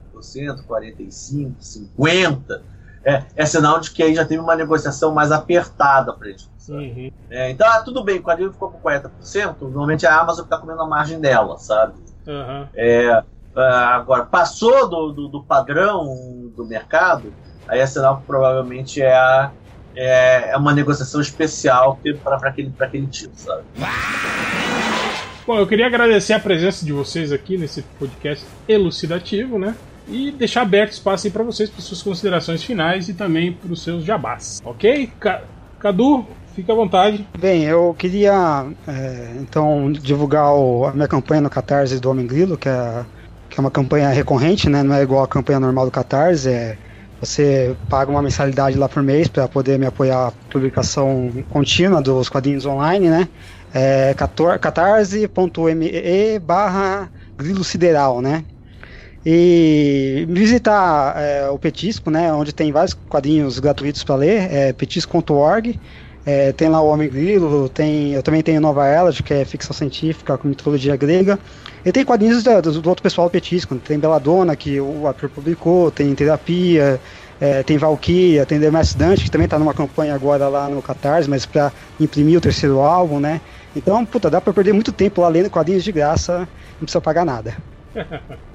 45%, 50%, é, é sinal de que aí já teve uma negociação mais apertada para isso. Uhum. É, então, ah, tudo bem, o quadrinho ficou com 40%, normalmente é a Amazon está comendo a margem dela, sabe? Uhum. É, agora, passou do, do, do, padrão do mercado, aí é sinal que provavelmente é, a, é, é uma negociação especial para aquele, aquele tipo, sabe? Bom, eu queria agradecer a presença de vocês aqui nesse podcast elucidativo, né? e deixar aberto espaço aí para vocês, para suas considerações finais e também para os seus jabás. Ok? Cadu, fica à vontade. Bem, eu queria é, então divulgar o, a minha campanha no Catarse do Homem Grilo, que é, que é uma campanha recorrente, né? Não é igual a campanha normal do Catarse, é você paga uma mensalidade lá por mês para poder me apoiar a publicação contínua dos quadrinhos online, né? É catarse.me barra grilo sideral, né? E visitar é, o Petisco, né, onde tem vários quadrinhos gratuitos para ler, é petisco.org. É, tem lá o Homem Grilo, tem, eu também tenho Nova Elad, que é ficção científica com mitologia grega. E tem quadrinhos do, do, outro pessoal do Petisco, tem Beladona, que o ator publicou, tem Terapia, é, tem Valkyria, tem The Mass Dante, que também está numa campanha agora lá no Catarse, mas para imprimir o terceiro álbum, né? Então, puta, dá para perder muito tempo lá lendo quadrinhos de graça, não precisa pagar nada.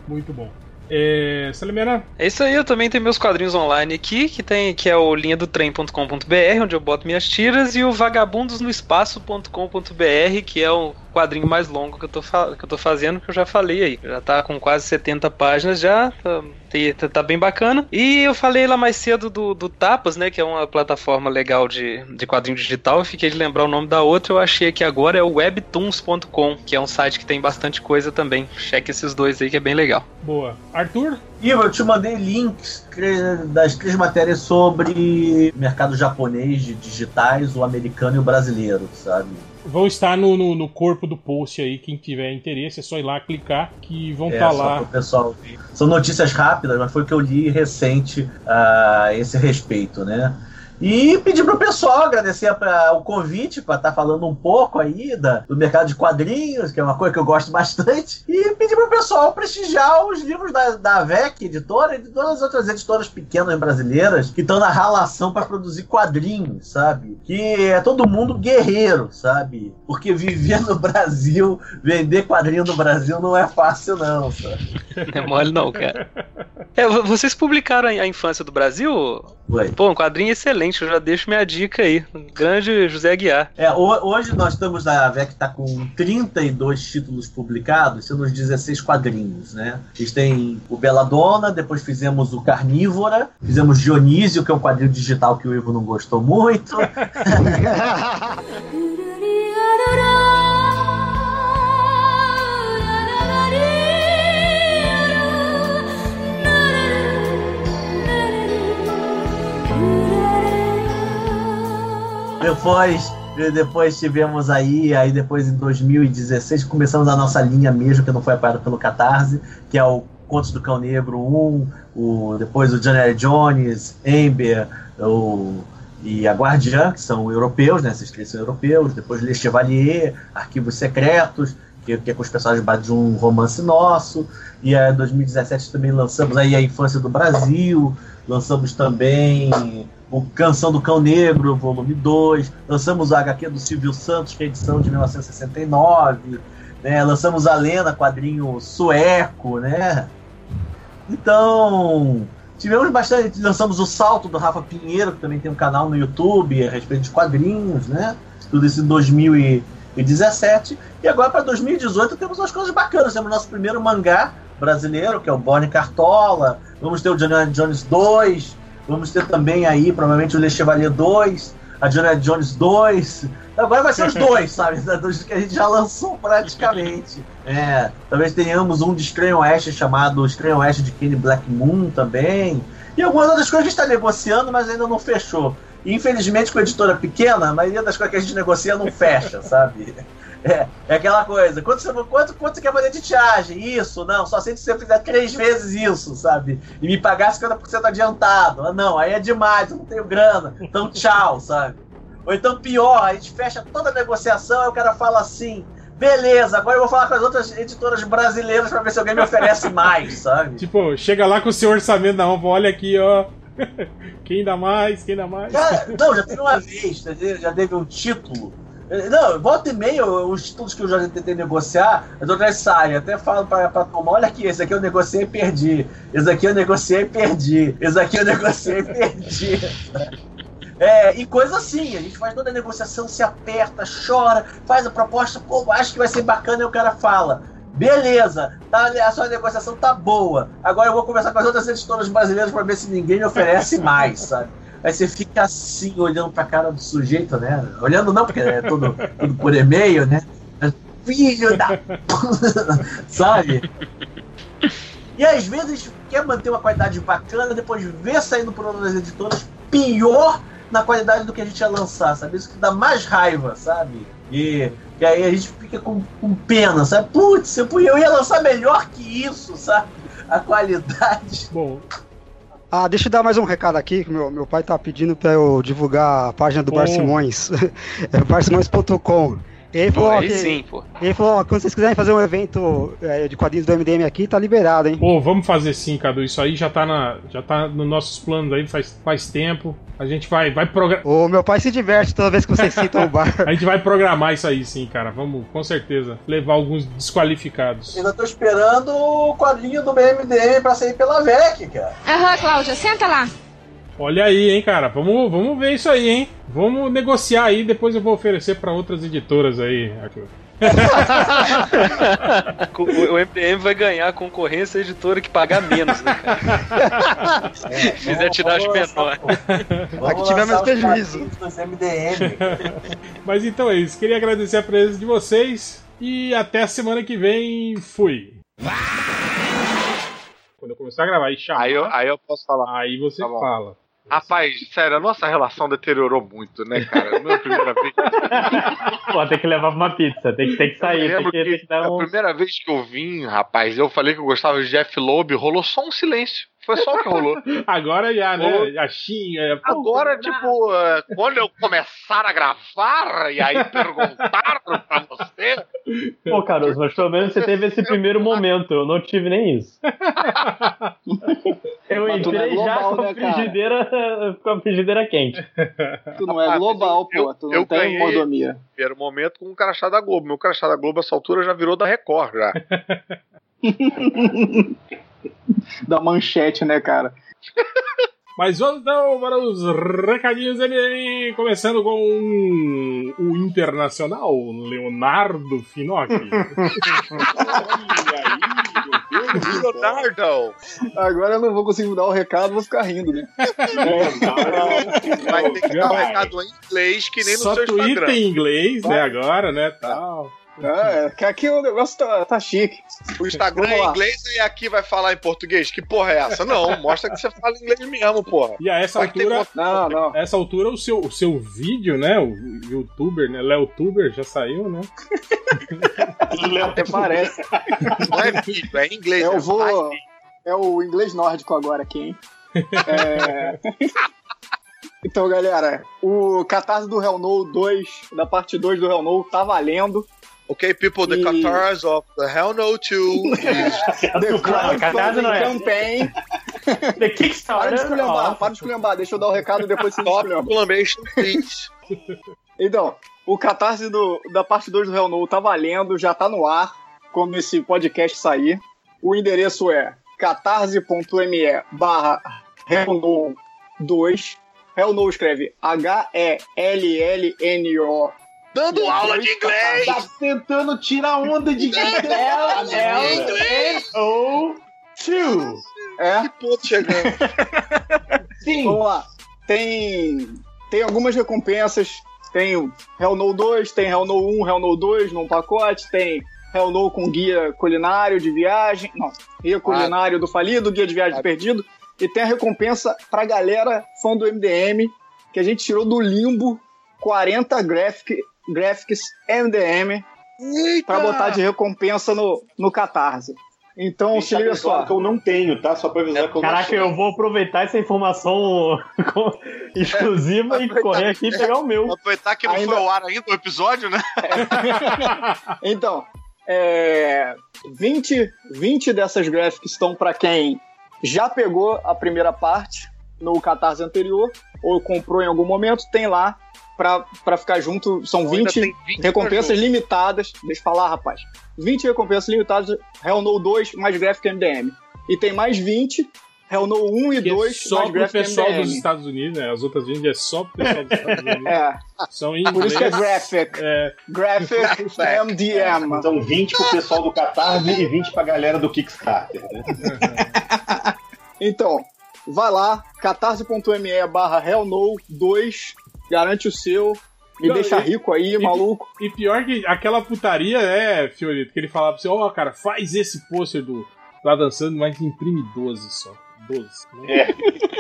Muito bom. É, Salimena? É isso aí, eu também tenho meus quadrinhos online aqui, que tem que é o linha do trem.com.br, onde eu boto minhas tiras, e o vagabundosnoespaço.com.br, que é o quadrinho mais longo que eu, tô que eu tô fazendo, que eu já falei aí. Já tá com quase 70 páginas já, tá, tá, tá bem bacana. E eu falei lá mais cedo do, do Tapas, né, que é uma plataforma legal de, de quadrinho digital, eu fiquei de lembrar o nome da outra, eu achei que agora é o webtoons.com, que é um site que tem bastante coisa também. Cheque esses dois aí que é bem legal. Boa. Arthur? Ivo, eu te mandei links das três matérias sobre mercado japonês de digitais, o americano e o brasileiro, sabe? Vão estar no, no, no, corpo do post aí, quem tiver interesse, é só ir lá clicar que vão estar é, tá lá. pessoal São notícias rápidas, mas foi o que eu li recente a uh, esse respeito, né? E pedir pro pessoal agradecer pra, o convite para estar tá falando um pouco aí da, do mercado de quadrinhos, que é uma coisa que eu gosto bastante. E pedir pro pessoal prestigiar os livros da, da VEC, editora, e de todas as outras editoras pequenas brasileiras que estão na relação para produzir quadrinhos, sabe? Que é todo mundo guerreiro, sabe? Porque viver no Brasil, vender quadrinho no Brasil não é fácil, não, sabe? É mole, não, cara. É, vocês publicaram a infância do Brasil? Pô, um quadrinho excelente, eu já deixo minha dica aí. grande José Aguiar. É, hoje nós estamos, a VEC está com 32 títulos publicados, sendo os 16 quadrinhos, né? Eles têm o Beladona, depois fizemos o Carnívora, fizemos Dionísio, que é um quadrinho digital que o Ivo não gostou muito. Depois, depois tivemos aí, aí depois em 2016 começamos a nossa linha mesmo, que não foi apoiada pelo Catarse, que é o Contos do Cão Negro 1, o, depois o Johnny Jones, Amber, o, e a Guardiã, que são europeus, né? Esses três são europeus, depois Le Chevalier, Arquivos Secretos, que, que é com os personagens de um romance nosso. E em 2017 também lançamos aí a Infância do Brasil, lançamos também o Canção do Cão Negro, volume 2, lançamos o HQ do Silvio Santos, que é a edição de 1969, né? lançamos a Lena, quadrinho sueco, né? Então, tivemos bastante, lançamos o Salto do Rafa Pinheiro, que também tem um canal no YouTube a respeito de quadrinhos, né? Tudo isso em 2017. E agora para 2018 temos umas coisas bacanas, temos nosso primeiro mangá, brasileiro, que é o Bonnie Cartola. Vamos ter o Johnny Jones 2. Vamos ter também aí, provavelmente, o Le Chevalier 2. A Johnny Jones 2. Agora vai ser os dois, sabe? Dos que a gente já lançou praticamente. É, talvez tenhamos um de Estranho Oeste chamado Estranho Oeste de Kenny Black Moon também. E algumas outras coisas que a gente está negociando, mas ainda não fechou. E, infelizmente, com a editora pequena, a maioria das coisas que a gente negocia não fecha, sabe? É, é aquela coisa. Quanto você, quanto, quanto você quer fazer de tiagem? Isso, não. Só sei se você fizer três vezes isso, sabe? E me pagar 50% adiantado. Ah, não, aí é demais, eu não tenho grana. Então, tchau, sabe? Ou então, pior, a gente fecha toda a negociação e o cara fala assim. Beleza, agora eu vou falar com as outras editoras brasileiras pra ver se alguém me oferece mais, sabe? Tipo, chega lá com o seu orçamento na mão, olha aqui, ó. Quem dá mais, quem dá mais? Cara, não, já teve uma vez, já teve um título não, volta e meia, os títulos que eu já tentei negociar, as outras saem. Até falo pra, pra tomar, olha aqui, esse aqui eu negociei e perdi. Esse aqui eu negociei e perdi. Esse aqui eu negociei e perdi. É, e coisa assim, a gente faz toda a negociação, se aperta, chora, faz a proposta, pô, acho que vai ser bacana e o cara fala. Beleza, tá, a sua negociação tá boa. Agora eu vou conversar com as outras editoras brasileiras para ver se ninguém me oferece mais, sabe? Aí você fica assim, olhando pra cara do sujeito, né? Olhando não, porque é tudo, tudo por e-mail, né? Filho da. Sabe? E às vezes quer manter uma qualidade bacana, depois vê saindo por outras editoras pior na qualidade do que a gente ia lançar, sabe? Isso que dá mais raiva, sabe? E, e aí a gente fica com, com pena, sabe? Putz, eu ia lançar melhor que isso, sabe? A qualidade. Bom, ah, deixa eu dar mais um recado aqui, que meu, meu pai tá pedindo para eu divulgar a página do. Bar Simões. é barsimões.com. Ele falou, pô, que, sim, pô. ele falou, ó, quando vocês quiserem fazer um evento é, de quadrinhos do MDM aqui, tá liberado, hein? Pô, vamos fazer sim, Cadu. Isso aí já tá, na, já tá nos nossos planos aí faz, faz tempo. A gente vai, vai programar. O meu pai se diverte toda vez que vocês citam o bar. a gente vai programar isso aí sim, cara. Vamos, com certeza, levar alguns desqualificados. Ainda tô esperando o quadrinho do MDM pra sair pela VEC, cara. Aham, Cláudia, senta lá. Olha aí, hein, cara. Vamos, vamos ver isso aí, hein? Vamos negociar aí, depois eu vou oferecer para outras editoras aí, o MDM vai ganhar a concorrência a editora que pagar menos, né, cara? É, quiser tirar as menores. Aqui tivemos prejuízo. MDM. Mas então é isso. Queria agradecer a presença de vocês e até a semana que vem. Fui. Quando eu começar a gravar e chamar. Aí eu, aí eu posso falar. Aí você tá fala. Rapaz, sério, a nossa relação deteriorou muito, né, cara? Não é a primeira vez. Pô, tem que levar uma pizza, tem que, tem que sair. Tem que, que, que um... A primeira vez que eu vim, rapaz, eu falei que eu gostava de Jeff Loeb, rolou só um silêncio. Foi só o que rolou. Agora já, né? A xinga. Agora, tipo, é, quando eu começar a gravar e aí perguntaram pra você. Pô, Caruso, mas pelo menos você teve esse primeiro momento. Eu não tive nem isso. Eu mas entrei é global, já com a, né, frigideira, com a frigideira quente. Tu não é global, pô. Eu, tu não eu tem mordomia. Primeiro momento com um crachá da Globo. Meu crachá da Globo, essa altura, já virou da Record, já. da manchete, né, cara? Mas vamos então para os recadinhos MDM, começando com o internacional, Leonardo Finocchi. Leonardo! Agora eu não vou conseguir dar o recado, vou ficar rindo, né? Vai ter que dar o recado em inglês, que nem no Só seu Twitter Instagram. em inglês, né, agora, né, tal. É, que aqui o negócio tá, tá chique. O Instagram é em inglês e aqui vai falar em português. Que porra é essa? Não, mostra que você fala inglês mesmo, porra. E a essa altura, Não, não. essa altura o seu, o seu vídeo, né, o youtuber, né, Leotuber já saiu, né? Até parece. Não é vídeo, é em inglês. Eu é vou. É o inglês nórdico agora aqui, hein? É... Então, galera, o Catarse do Hell No 2, da parte 2 do Hell No, tá valendo. Okay, people, the E- Catars of the Hell No 2 is The é. Campaign. The Para de Kickstarter. esculhambar, para de esculhambar. Deixa eu dar o recado depois você esculhamba. Então, o catarse do, da parte 2 do Hell No tá valendo, já tá no ar quando esse podcast sair. O endereço é catarse.me barra Hell 2. Hell No escreve H-E-L-L-N-O. Dando aula de inglês! Tá tentando tirar onda de L-L-O-2. É, Que ponto chegando? Sim. vamos lá. Tem, tem algumas recompensas. Tem o Hell No 2, tem Hell No 1, Hell No 2 num pacote, tem Hell No com guia culinário de viagem. Não, guia culinário do falido, guia de viagem do perdido. E tem a recompensa pra galera fã do MDM, que a gente tirou do limbo 40 graphic, graphics MDM pra botar de recompensa no, no Catarse. Então, se liga só. que eu não tenho, tá? Só pra avisar que eu não Caraca, eu vou aproveitar essa informação exclusiva e correr aqui e pegar o meu. Aproveitar que não Ainda- foi ao ar ainda o episódio, né? Então, é, 20, 20 dessas graphics estão para quem já pegou a primeira parte no Catarse anterior ou comprou em algum momento, tem lá para ficar junto. São Ainda 20 tem 20 recompensas limitadas. Deixa eu falar, rapaz. 20 recompensas limitadas, Hell No 2 mais Graphic MDM. E tem mais 20, Hell No 1 e Que é 2 só mais pro Graphic pessoal MDM. dos Estados Unidos, né? As outras 20 é só pro pessoal dos Estados Unidos. É, São em por isso que é. Graphic. É, Graphic MDM. Então 20 pro pessoal do Catarse e 20 pra galera do Kickstarter. Né? Então, vai lá, catarse.me barra hellno2, garante o seu, me Não, deixa e- rico aí, maluco. E pior que aquela putaria, é, Fiorito, que ele falava pra você, ó, cara, faz esse pôster do lá dançando, mas imprime 12 só. 12. né?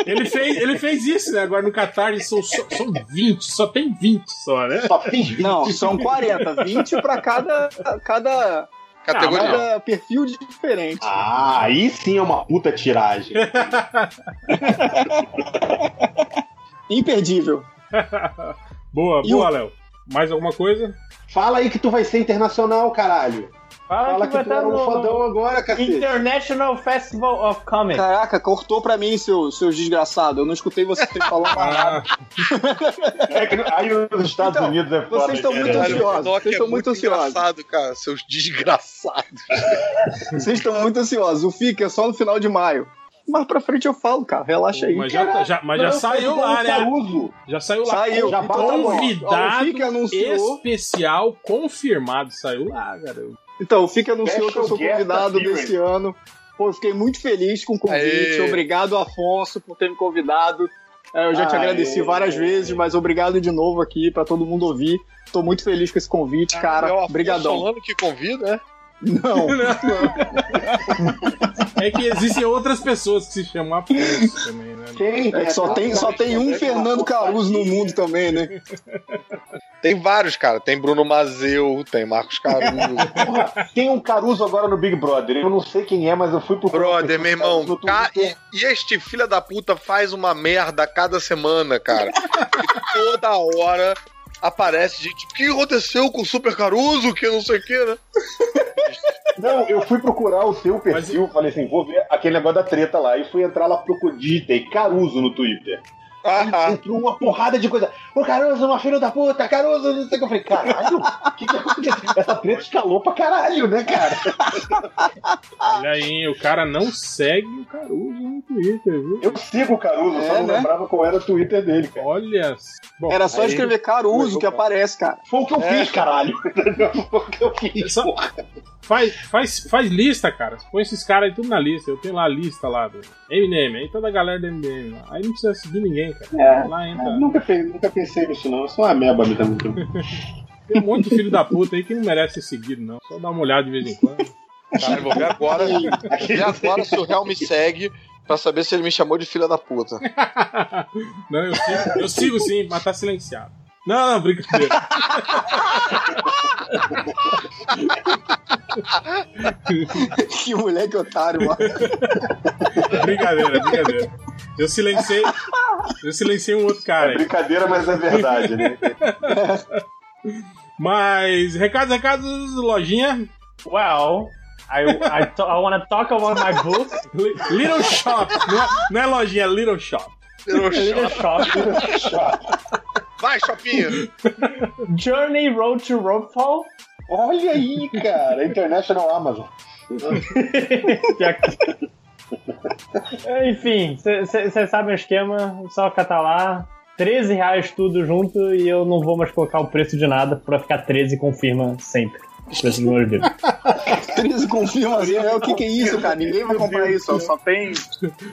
Ele, fez, ele fez isso, né? Agora no Qatar são, só- são 20, só tem 20 só, né? Só tem 20. Não, são 40, 20 pra cada, cada, Categoria. cada perfil diferente. Ah, aí sim é uma puta tiragem. Imperdível. boa, E boa, Léo. Mais alguma coisa? Fala aí que tu vai ser internacional, caralho. Fala, Fala que que vai tu estar era um no fodão agora, cacete. International Festival of Comics. Caraca, cortou pra mim, seu, seus desgraçados. Eu não escutei vocês falando mais nada. Ah, É que aí nos Estados Então, Unidos é foda. vocês estão muito ansiosos, vocês é estão muito ansiosos. engraçado, cara. Seus desgraçados. Vocês estão muito ansiosos. O FIC é só no final de maio. Mais pra frente eu falo, cara. Relaxa aí. mas já, já- mas já saiu lá, né? Caruso. Já saiu lá. Saiu. Já Convidado especial confirmado. Saiu lá, cara. Então, o FIC anunciou que eu sou convidado desse ano. Pô, eu fiquei muito feliz com o convite. Aê. Obrigado, Afonso, por ter me convidado. É, eu já te Aê. agradeci várias vezes, mas obrigado de novo aqui pra todo mundo ouvir. Tô muito feliz com esse convite, o cara. Obrigadão. Solano que convida, né? Não, É que existem outras pessoas que se chamam Afonso também, né? Quem? é que só tem, só tem um Fernando Caruso no mundo também, né? Tem vários, cara. Tem Bruno Mazeu, tem Marcos Caruso. Porra, tem um Caruso agora no Big Brother. Eu não sei quem é, mas eu fui pro Brother, meu irmão. ca- E, e este filho da puta faz uma merda cada semana, cara. Toda hora aparece gente. O que aconteceu com o Super Caruso? Que não sei o que, né? Não, eu fui procurar o seu perfil, falei assim, vou ver aquele negócio da treta lá. E fui entrar lá, procurei, digitei Caruso no Twitter. Ah, entrou uma porrada de coisa. Ô Caruso, uma filha da puta, Caruso, não sei o que. Eu falei, caralho, o que, que aconteceu? Essa treta escalou pra caralho, né, cara? Olha aí, o cara não segue o Caruso no Twitter, viu? Eu sigo o Caruso, É, só não né? lembrava qual era o Twitter dele, cara. Olha. Bom, Era só escrever Caruso que aparece, cara. Foi o que eu É. fiz, caralho. Foi o que eu fiz. Só- faz, faz, faz lista, cara. Põe esses caras aí tudo na lista. Eu tenho lá a lista lá do MDM, aí toda a galera do MDM lá. Aí não precisa seguir ninguém, cara. É. Lá entra. Nunca, nunca pensei nisso, não. Eu sou uma meba mesmo. Tem um monte de filho da puta aí que não merece ser seguido, não. Só dá uma olhada de vez em quando. cara, eu vou ver agora. Ver agora se o Real me segue pra saber se ele me chamou de filha da puta. Não, eu sigo, eu sigo sim, mas tá silenciado. Não, não, brincadeira. que moleque otário, mano. Brincadeira, brincadeira. Eu silenciei. Eu silenciei um outro cara É brincadeira, mas é verdade, né? Mas, recados, recados, lojinha. Well, I, I, to- I want to talk about my book. Little Shop. Não é, não é lojinha, é Little Shop. Little Little Shop. Vai, Chopinho. Journey Road to Ropefall. Olha aí, cara. International Amazon. Enfim, você sabe o esquema, só catar lá. 13 reais tudo junto e eu não vou mais colocar o preço de nada pra ficar 13 confirma sempre. O preço do meu livro. 13 confirma é, o que que é isso, cara? Ninguém vai comprar isso, só tem...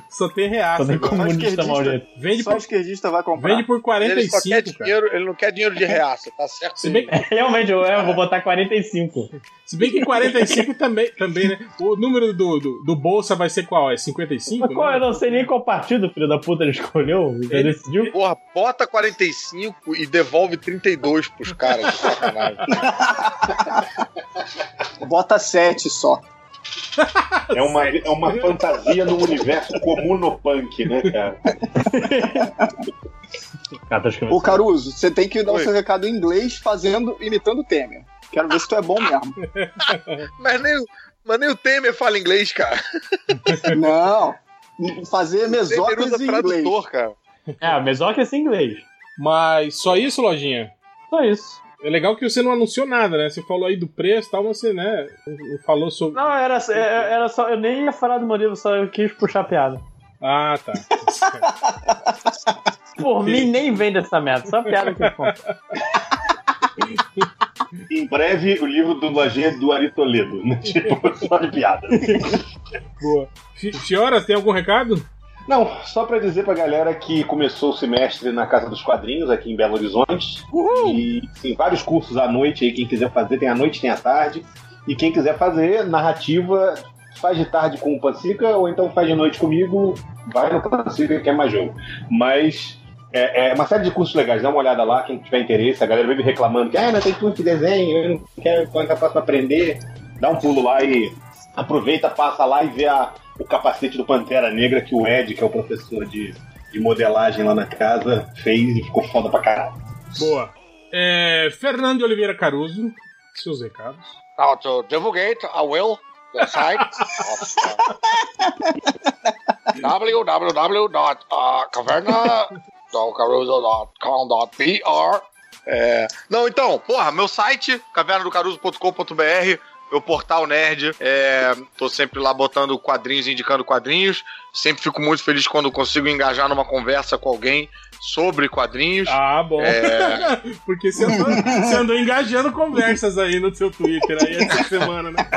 Só tem reaça. Só tem comunista maldito. Vende Só por, esquerdista vai comprar. vende por Ele só quer 45, cara. dinheiro, ele não quer dinheiro de reaça, tá certo? Se bem, Realmente, eu, eu vou botar 45. Se bem que 45 também, também, né? O número do, do, do Bolsa vai ser qual? É 55? Mas qual, né? eu não sei nem qual partido, filho da puta, ele escolheu. Já Ele- decidiu? Porra, bota 45 e devolve 32 pros caras de sacanagem. Bota 7 só. É uma, é uma fantasia no universo comunopunk, né, cara? Tá. Ô Caruso, você tem que dar Oi. o seu recado em inglês fazendo, imitando o Temer. Quero ver se tu é bom mesmo. Mas nem, o- mas nem o Temer fala inglês, cara. Não. Fazer mesóclise em inglês. tradutor, cara. É, Mesóclise em inglês. Mas só isso, lojinha? Só isso. É legal que você não anunciou nada, né? Você falou aí do preço e tal, você, né? não falou sobre. Não, era, é- era só. Eu nem ia falar do meu livro, só eu quis puxar piada. Ah, tá. Por mim, nem vende essa merda, só piada que eu conto. Em breve, o livro do Lojinha do Ari Toledo. Né? Tipo, só de piada. Boa. Fioras, tem algum recado? Não, só pra dizer pra galera que começou o semestre na Casa dos Quadrinhos, aqui em Belo Horizonte. E tem vários cursos à noite aí, quem quiser fazer, tem à noite, tem à tarde. E quem quiser fazer narrativa, faz de tarde com o Pancica, ou então faz de noite comigo, vai no Pancica que é mais jogo. Mas é, é uma série de cursos legais, dá uma olhada lá, quem tiver interesse. A galera vive reclamando que ah, não tem curso de desenho, eu não quero, como é faço pra aprender? Dá um pulo lá e aproveita, passa lá e vê a, o capacete do Pantera Negra que o Ed, que é o professor de, de modelagem lá na casa, fez e ficou foda pra caralho. Boa. É, Fernando de Oliveira Caruso, seus recados. Now to divulgate, I will the site of www.caverna.caruso.com.br É, Não, então, porra, meu site, cavernadocaruso.com.br, meu portal nerd, é, tô sempre lá botando quadrinhos, indicando quadrinhos. Sempre fico muito feliz quando consigo engajar numa conversa com alguém sobre quadrinhos. Ah, bom. É. Porque você andou, você andou engajando conversas aí no seu Twitter aí essa semana, né?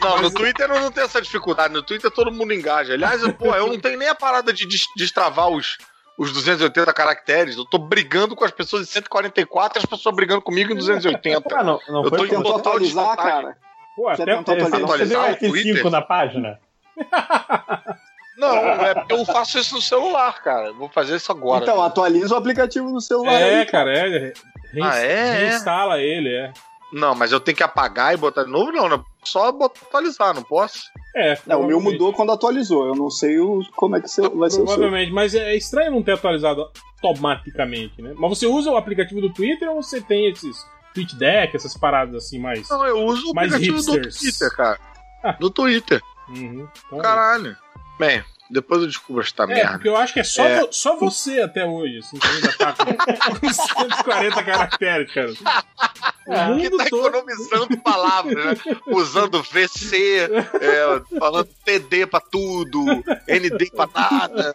Não, no Twitter eu não tenho essa dificuldade. No Twitter todo mundo engaja. Aliás, eu, pô, eu não tenho nem a parada de des- destravar os, os 280 caracteres. Eu tô brigando com as pessoas em 144 e as pessoas brigando comigo em 280. Ah, não, não Eu foi tô em total atualizar, desvantagem. cara. Pô, até tentou Você, atualizar. você Atualizar o F5 Twitter? na página? Não, é porque eu faço isso no celular, cara. Vou fazer isso agora. Então, atualiza o aplicativo no celular. É, aí, cara, é. Reins- Ah, é? Reinstala ele, é. Não, mas eu tenho que apagar e botar de novo? Não, né? Só botar, atualizar, não posso? É, Não, o meu mudou quando atualizou. Eu não sei o, como é que você- vai ser o seu. Provavelmente, mas é estranho não ter atualizado automaticamente, né? Mas você usa o aplicativo do Twitter ou você tem esses tweet deck, essas paradas assim mais. Não, eu uso o Mais aplicativo do hipsters. Twitter, cara. Ah. Do Twitter. Uhum. Então, Caralho. Bem, depois eu descubro esta É, merda. porque eu acho que é só, É. vo- só você até hoje, assim, que ainda tá com, com 140 caracteres, cara. O que mundo tá todo. economizando palavras, né? Usando VC, é, falando TD pra tudo, ND pra nada.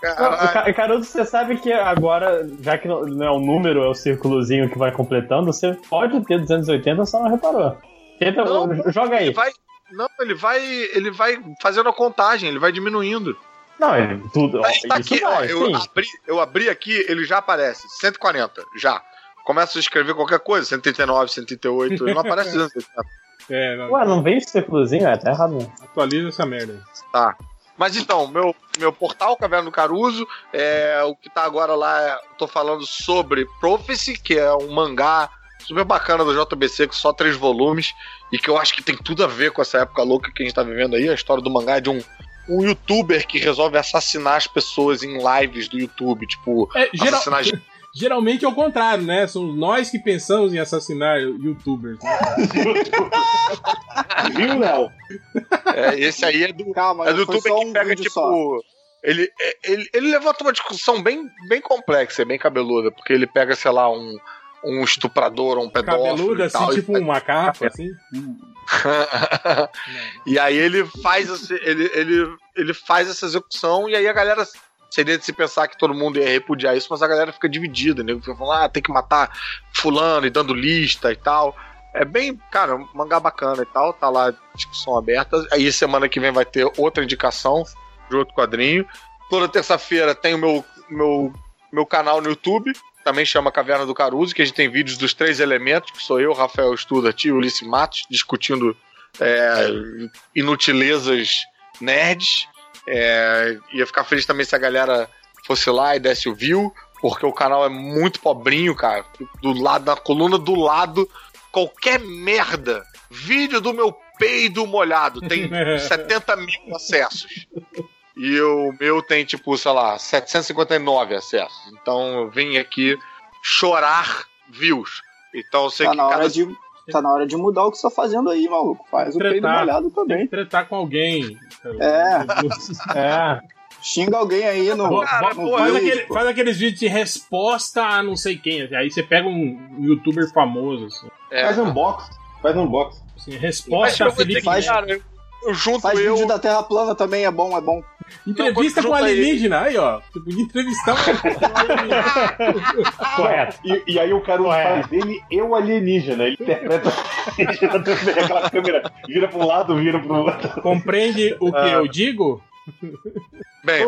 Caralho. Ca- Caruso, você sabe que agora, já que não é o número, é o círculozinho que vai completando, você pode ter 280, só não reparou. Tenta, Não, joga aí. Vai, não, ele vai, ele vai fazendo a contagem, ele vai diminuindo. Não, ele, tudo. Tá, tá isso aqui, ó, vai, eu abri, eu abri aqui, ele já aparece, 140, já. Começa a escrever qualquer coisa, 139, 138, ele não aparece 280. É, não, Ué, não vem esse círculozinho? É, tá errado. Atualiza essa merda. Tá. Mas então, meu, meu portal, Caverna do Caruso, é, o que tá agora lá, é, tô falando sobre Prophecy, que é um mangá super bacana do JBC, com só três volumes, e que eu acho que tem tudo a ver com essa época louca que a gente tá vivendo aí. A história do mangá é de um, um youtuber que resolve assassinar as pessoas em lives do YouTube, tipo, É, geral- assassinar Geralmente é o contrário, né? Somos nós que pensamos em assassinar youtubers. Né? Viu, Léo? É, esse aí é do, Calma, é do youtuber só que um pega, tipo. só. Ele, ele, ele levanta uma discussão bem, bem complexa, bem cabeluda, porque ele pega, sei lá, um, um estuprador ou um pedófilo. Cabeludo, e assim, tal, e tipo uma capa, assim. e aí ele faz esse- ele, ele, ele faz essa execução e aí a galera seria de se pensar que todo mundo ia repudiar isso, mas a galera fica dividida, né? Fica falando, ah, tem que matar fulano e dando lista e tal. É bem, cara, um mangá bacana e tal, tá lá discussão aberta. Aí semana que vem vai ter outra indicação de outro quadrinho. Toda terça-feira tem o meu, meu, meu canal no YouTube, também chama Caverna do Caruso, que a gente tem vídeos dos três elementos, que sou eu, Rafael Studart e Ulisses Matos, discutindo é, inutilezas nerds. É, ia ficar feliz também se a galera fosse lá e desse o view, porque o canal é muito pobrinho, cara. Do lado, na coluna do lado, qualquer merda. Vídeo do meu peido molhado tem 70 mil acessos. E o meu tem, tipo, sei lá, 759 acessos. Então eu vim aqui chorar views. Então eu sei Tá que na, hora cada de, tá na hora de mudar o que você tá fazendo aí, maluco. Faz o peido molhado também. Tretar com alguém. É. É. Xinga alguém aí no. Cara, no vídeo, aquele- faz aqueles vídeos de resposta a não sei quem. assim. Aí você pega um youtuber famoso, assim. É. Faz unbox. Faz unbox. assim, Mas resposta a Felipe. que, Faz- cara, eu junto Faz eu. vídeo da Terra plana também, é bom, é bom. Entrevista Não, com alienígena. Aí, ó. Você podia entrevistar um Correto. E, e aí o cara faz dele eu alienígena. Ele interpreta aquela câmera vira pra um lado, vira pro outro. Compreende o que Ah. eu digo? Bem,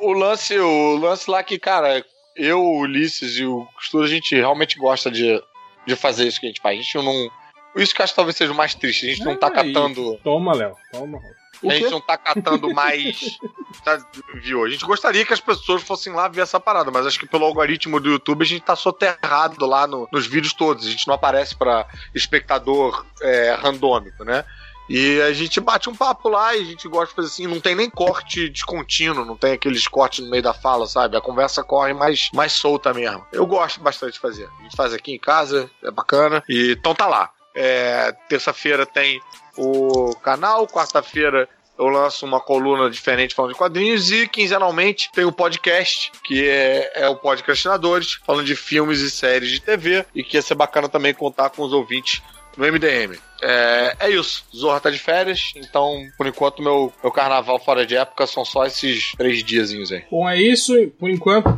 o lance, o lance lá que, cara, eu, o Ulisses e o Costura, a gente realmente gosta de, de fazer isso que a gente faz. A gente não. Isso que eu acho que talvez seja o mais triste. A gente não tá É, e- catando. Toma, Léo. Toma. A gente não tá catando mais. tá, viu? A gente gostaria que as pessoas fossem lá ver essa parada, mas acho que pelo algoritmo do YouTube a gente tá soterrado lá no- nos vídeos todos. A gente não aparece pra espectador é, randômico, né? E a gente bate um papo lá e a gente gosta de fazer assim, não tem nem corte descontínuo, não tem aqueles cortes no meio da fala, sabe? A conversa corre mais, mais solta mesmo. Eu gosto bastante de fazer. A gente faz aqui em casa, é bacana. E então tá lá. É, Terça-feira tem o canal, quarta-feira eu lanço uma coluna diferente falando de quadrinhos e quinzenalmente tem o podcast, que é, é o Podcastinadores, falando de filmes e séries de TV e que ia ser bacana também contar com os ouvintes no MDM. É, é isso, Zorra tá de férias, então por enquanto meu, meu carnaval fora de época são só esses três diazinhos aí. Bom, é isso. Por enquanto.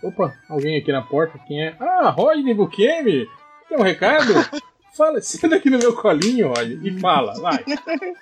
Opa, alguém aqui na porta. Quem é? Ah, Rodney Bukemi. Tem um recado? Fala, senta aqui no meu colinho, Rodney, e fala, vai.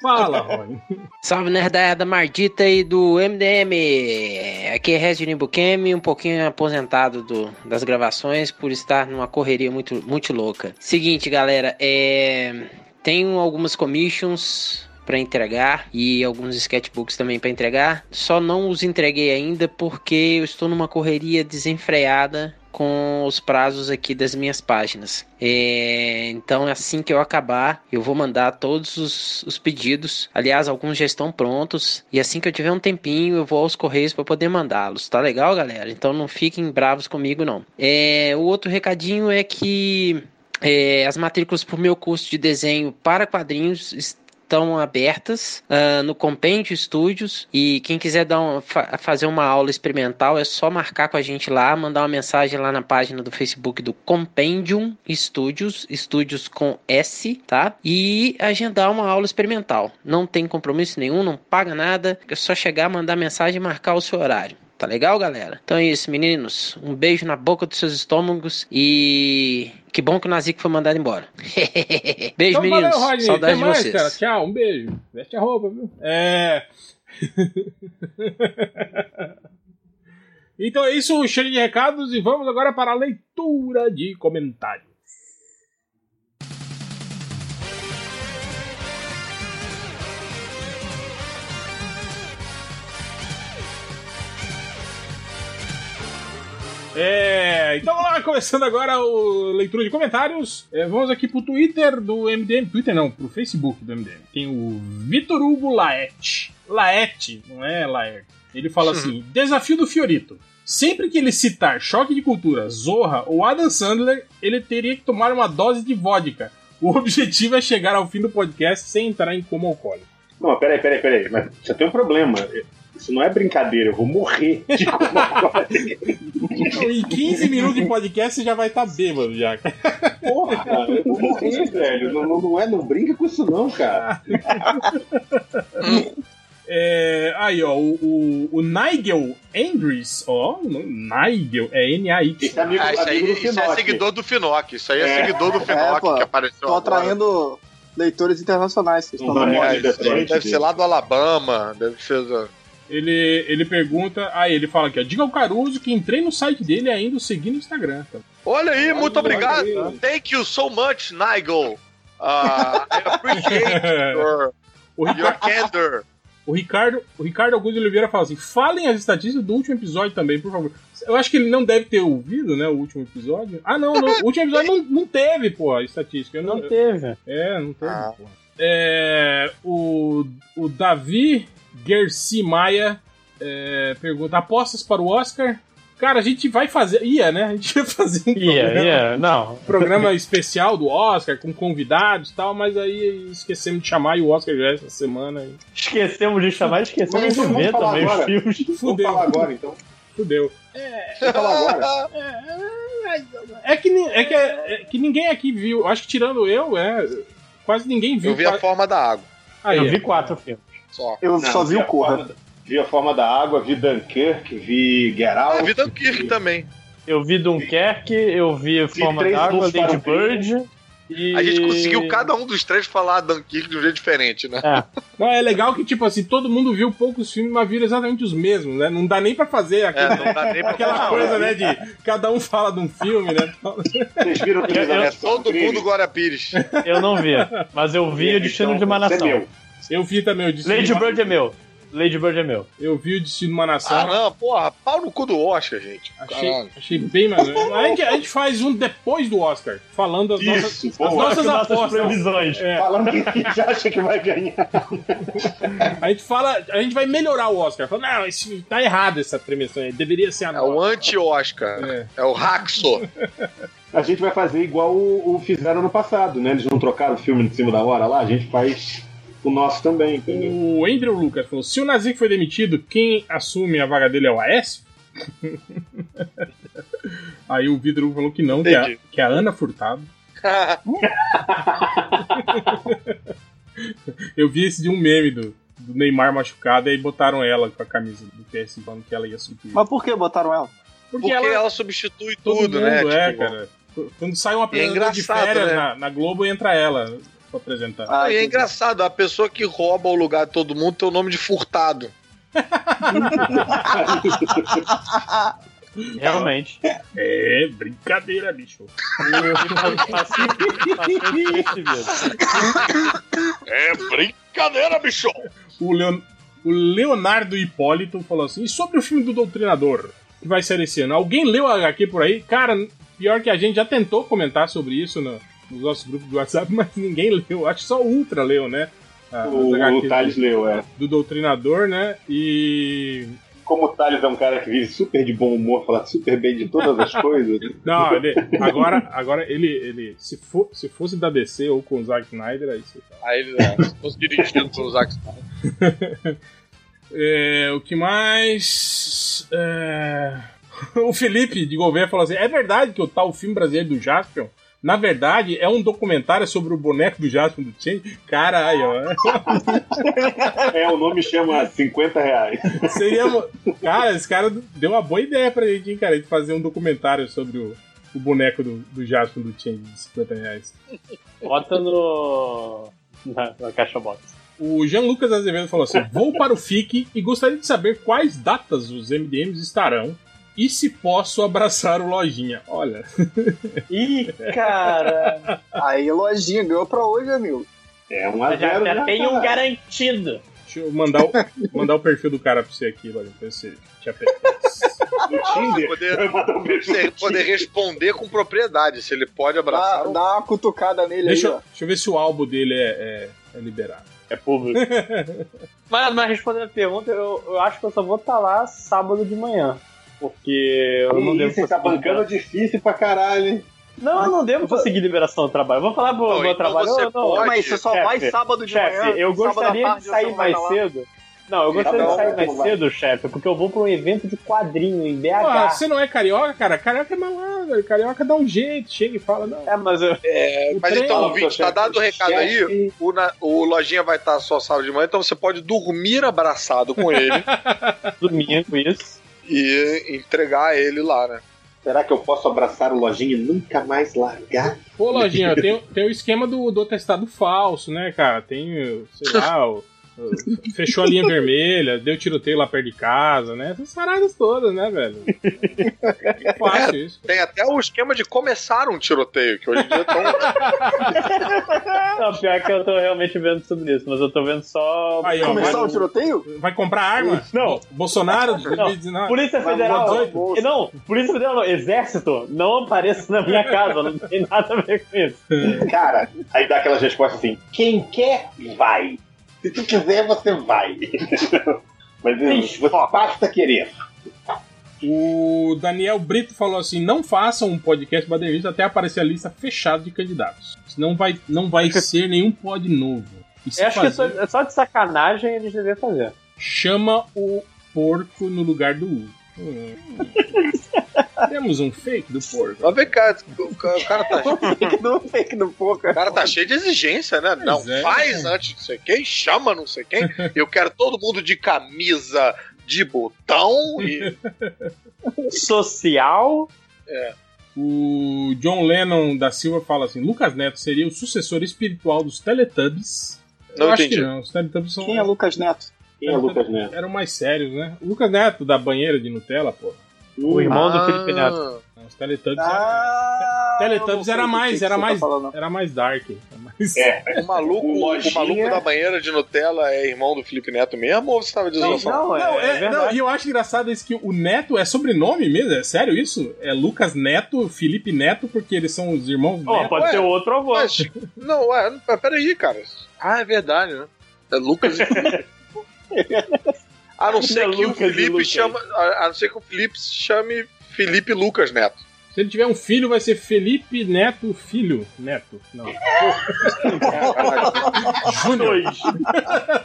Fala, Rodney. Salve nerdada mardita aí do MDM. Aqui é Resident Bukemi, um pouquinho aposentado do- das gravações por estar numa correria muito, muito louca. Seguinte, galera, é, tenho algumas commissions para entregar e alguns sketchbooks também para entregar. Só não os entreguei ainda porque eu estou numa correria desenfreada com os prazos aqui das minhas páginas. É, então, assim que eu acabar, eu vou mandar todos os, os pedidos. Aliás, alguns já estão prontos. E assim que eu tiver um tempinho, eu vou aos correios para poder mandá-los. Tá legal, galera? Então não fiquem bravos comigo, não. É, o outro recadinho é que é, as matrículas para o meu curso de desenho para quadrinhos estão abertas ah, no Compêndio Studios e quem quiser dar um- fa- fazer uma aula experimental é só marcar com a gente lá, mandar uma mensagem lá na página do Facebook do Compendium Studios, Studios com S, tá? E agendar uma aula experimental. Não tem compromisso nenhum, não paga nada, é só chegar, mandar mensagem e marcar o seu horário. Tá legal, galera? Então é isso, meninos. Um beijo na boca dos seus estômagos e que bom que o Nazico foi mandado embora. beijo, Então, meninos. valeu, Rodney. Saudade Até de mais, vocês. cara. Tchau, um beijo. Veste a roupa, viu? É. então é isso, cheio de recados e vamos agora para a leitura de comentários. É, então vamos lá, começando agora o leitura de comentários. É, vamos aqui pro Twitter do MDM. Twitter não, pro Facebook do MDM. Tem o Vitor Hugo Laete. Laete, não é Laerte. Ele fala assim: Desafio do Fiorito. Sempre que ele citar Choque de Cultura, Zorra ou Adam Sandler, ele teria que tomar uma dose de vodka. O objetivo é chegar ao fim do podcast sem entrar em coma alcoólico. Não, peraí, peraí, peraí. Mas já tem um problema. Isso não é brincadeira, eu vou morrer de. Em 15 minutos de podcast você já vai estar bêbado já. Porra, eu vou morrer, velho. Não, não, não é, não brinca com isso não, cara. É, aí, ó, o, o, o Nigel Andrews, ó, Nigel, é N-A-I. Esse amigo, Ah, isso aí isso é seguidor do Finoc. Isso aí é, É. seguidor do É, Finoc pô. que apareceu Tô agora. atraindo leitores internacionais. Vocês estão É, isso deve ser lá do Alabama. Deve ser. Ele, ele pergunta, aí ele fala aqui, ó, diga ao Caruso que entrei no site dele e ainda o segui no Instagram. Tá? Olha aí, Olha muito obrigado. aí. Thank you so much, Nigel. Uh, I appreciate your, O your Ricardo, candor. o, Ricardo, o Ricardo Augusto Oliveira fala assim, falem as estatísticas do último episódio também, por favor. Eu acho que ele não deve ter ouvido, né, o último episódio. Ah, não, não o último episódio não, não teve, pô, a estatística. Eu Não teve. É, não teve, Ah. pô. É, o, o Davi Gersi Maia é, pergunta: apostas para o Oscar? Cara, a gente vai fazer. Ia, né? A gente ia fazer um Ia, programa, ia. Não. programa especial do Oscar, com convidados e tal, mas aí esquecemos de chamar e o Oscar já é essa semana. E Esquecemos de chamar, esquecemos Mas de vamos ver falar também os agora. filmes. Vamos fudeu. falar agora, então. Fudeu. Vamos falar agora. É que, ni- é, que, é que ninguém aqui viu. Acho que tirando eu, é. Quase ninguém viu. Eu vi a forma da água. Aí, Eu é. vi quatro filmes. Só. Eu Não, só vi o a Corra. forma da- Vi a forma da água, vi Dunkirk, vi Get Ah, Out. vi Dunkirk também. Eu vi Dunkerque, eu vi Forma três d'Água, luzes Lady para o Bird. E... A gente conseguiu cada um dos três falar Dunkirk de um jeito diferente, né? Não, é legal que, tipo assim, todo mundo viu poucos filmes, mas viram exatamente os mesmos, né? Não dá nem pra fazer aquele- É, não dá nem pra aquela falar. coisa, né? De cada um fala de um filme, né? Vocês viram o três Eu- É todo mundo Glória Pires. Eu não vi, mas eu vi o Destino de uma Então, Nação. Eu vi também o Destino Lady de uma- Bird é meu. Lady Bird é meu. Eu vi o Destino de uma Ah, Nação. não, porra, pau no cu do Oscar, gente. Achei, Caralho. achei bem maneiro. A gente, a gente faz um depois do Oscar, falando as nossas, Isso, as boa. nossas Nossas apostas. previsões. É, Falando que a gente acha que vai ganhar. a gente fala, a gente vai melhorar o Oscar. Fala, não, isso tá errado essa premiação aí, deveria ser a É o anti-Oscar. É. É. o Raxo. A gente vai fazer igual o, o fizeram no passado, né? Eles não trocaram o filme de cima da hora lá, a gente faz o nosso também, entendeu? O Andrew Lucas falou: se o Nazik foi demitido, quem assume a vaga dele é o Aécio? Aí o Vidro falou que não, que é, que é a Ana Furtado. Eu vi esse de um meme do, do Neymar machucado e aí botaram ela com a camisa do PS falando que ela ia subir. Mas por que botaram ela? Porque, Porque ela, ela substitui tudo, mundo né? é, Tipo, cara. Quando sai um E é apresentador de engraçado, férias né? na, na Globo, entra ela pra apresentar. Ah, e é engraçado, a pessoa que rouba o lugar de todo mundo tem o nome de furtado. Realmente. É, brincadeira, bicho. É brincadeira, bicho! O, Leon- o Leonardo Hipólito falou assim: e sobre o filme do Doutrinador, que vai ser esse ano? Alguém leu a HQ por aí? Cara, pior que a gente já tentou comentar sobre isso no, nos nossos grupos do WhatsApp, mas ninguém leu. Acho que só o Ultra leu, né? O, o Thales leu, é. do Doutrinador, né? E. Como o Thales é um cara que vive super de bom humor, fala super bem de todas as coisas. Não, ele, agora, agora ele, ele se, for, se fosse da DC ou com o Zack Snyder, aí você tá. Aí ele é, se fosse dirigido pelo Zack Snyder. É, o que mais? É, O Felipe de Gouveia falou assim: é verdade que o tal filme brasileiro do Jaspion, na verdade, é um documentário sobre o boneco do Jaspion do Chen? Caralho, ó. É, o nome chama 50 reais. Seria. Cara, esse cara deu uma boa ideia pra gente, hein, cara, de fazer um documentário sobre o, o boneco do, do Jaspion do Chen de 50 reais. Bota no. Na, na caixa box. O Jean Lucas Azevedo falou assim: Vou para o FIC e gostaria de saber quais datas os MDMs estarão e se posso abraçar o Lojinha. Olha, Ih, cara! Aí, lojinha, ganhou pra hoje, amigo. É um a Já, zero. já né, tem um garantido. deixa eu mandar o, mandar o perfil do cara pra você aqui, Lojinha, pra você te apertar. No Tinder. Poder- Você poder responder com propriedade, se ele pode abraçar Dá, ou dá uma cutucada nele Deixa, aí, deixa eu ver se o álbum dele é, é- é liberado. É público. mas, mas respondendo a pergunta, eu, eu acho que eu só vou estar lá sábado de manhã. Porque eu não devo você tá conseguir bancando difícil pra caralho, hein? Não, eu não devo conseguir liberação do trabalho. Vou falar pro Não, meu então trabalho. você "Ô, não, pode- Mas você só vai chefe, sábado de chefe, manhã. eu sábado gostaria de sair vai mais cedo. Não, eu gostaria Tá de bom, sair mais não vai. cedo, chefe, porque eu vou pra um evento de quadrinho em BH. Porra, você não é carioca, cara? Carioca é malandro. Carioca dá um jeito, chega e fala, não. É, mas eu. É, O mas trem- então, ouvinte, tá chefe, dado o recado aí. chefe. O, na- o Lojinha vai estar sua sala de manhã, então você pode dormir abraçado com ele Domingo, isso. E entregar ele lá, né? Será que eu posso abraçar o lojinha e nunca mais largar? Pô, Lojinha, tem, tem o esquema do, do atestado falso, né, cara? Tem, sei lá, o, o- fechou a linha vermelha, deu tiroteio lá perto de casa, né? Essas paradas todas, né, velho? É fácil isso. Tem até o esquema de começar um tiroteio, que hoje em dia tão. Não, pior que eu tô realmente vendo sobre isso, mas eu tô vendo só. Aí, ó, Começar vai, o tiroteio? vai comprar arma? Não. Bolsonaro, Não, 2019. Polícia Federal. bolso. Não, Polícia Federal não. Exército, não apareça na minha casa, não tem nada a ver com isso. Cara, aí dá aquelas respostas assim: quem quer, vai. Se tu quiser, você vai. Mas Ixi, você basta querer. O Daniel Brito falou assim: não façam um podcast badernista até aparecer a lista fechada de candidatos. Senão vai, não vai ser nenhum pod novo. Se Eu acho que fazer, só, só de sacanagem eles deveriam fazer. chama o porco no lugar do U. Hum. Temos um fake do porco. Mas vem cá, o ca- o cara tá, Fake do fake do pouco. o cara tá cheio de exigência, né? Não é. faz antes de não sei quem, chama não sei quem. Eu quero todo mundo de camisa de botão e. Social. O John Lennon da Silva fala assim: Lucas Neto seria o sucessor espiritual dos Teletubbies. Não Eu entendi. que não. Os Teletubbies são, Quem é Lucas Neto? Quem é Lucas Neto? eram mais sérios, né? O Lucas Neto da banheira de Nutella, pô. O irmão do Felipe Neto. Não, Os Teletubbies, Ah, era, Teletubbies era mais, era tá mais, falando. era mais dark. Era mais- É, O maluco, O o Lojinha- maluco da banheira de Nutella é irmão do Felipe Neto mesmo ou você tava dizendo Não, só? não, é, Não, é é, não, verdade. e eu acho engraçado isso que o Neto é sobrenome mesmo, é sério isso? É Lucas Neto, Felipe Neto, porque eles são os irmãos Ó, Neto. pode Ué, ser outro avô. Mas, não, ué, peraí, cara. Ah, é verdade, né? É Lucas e. A não ser que o Felipe chama. A não ser que o Felipe se chame Felipe Lucas Neto. Se ele tiver um filho, vai ser Felipe Neto Filho. Neto, não. Júnior.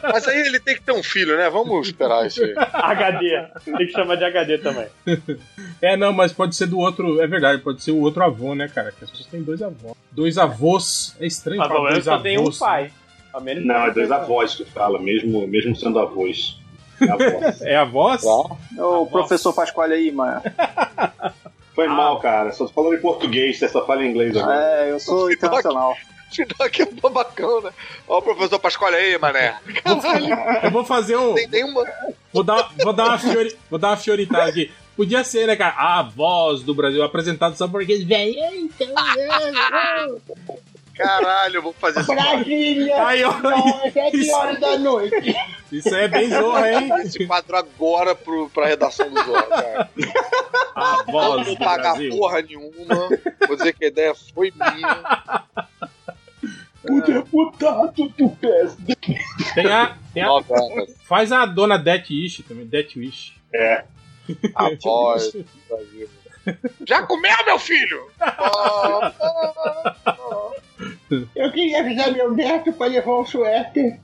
Mas aí ele tem que ter um filho, né? Vamos esperar isso aí. HD. Tem que chamar de HD também. É, não, mas pode ser do outro. É verdade, pode ser o outro avô, né, cara? Que as pessoas têm dois avós. Dois avós. É estranho Mas pelo falar menos só tem um avós. pai. Menos não, é dois avós que fala, mesmo, mesmo sendo avós. É avós. É avós? Ô, professor Pasquale aí, mano. Foi mal, cara. Só tô falando em português, você só fala em inglês agora. É, eu sou internacional. Findoc é babacão, né? Ó, o professor Pascoal aí, mané. Eu vou fazer um. Tem, tem uma. Vou dar, vou dar uma fiori, vou dar uma fioritada aqui. Podia ser, né, cara? A voz do Brasil apresentado só por aqueles velhos. Então, Caralho, eu vou fazer isso. Brasília! Aí, ó. Não, sete horas da noite. Isso é bem zorra, hein? Esse quadro agora pro, pra redação do Zorra, cara. A Não voz vou do pagar Brasil. porra nenhuma. Vou dizer que a ideia foi minha. O deputado do PSD. Tem a, tem a, faz a dona Death Wish também, Death Wish. É. A voz. Já comeu, meu filho? Oh, Eu queria avisar meu neto pra levar um suéter.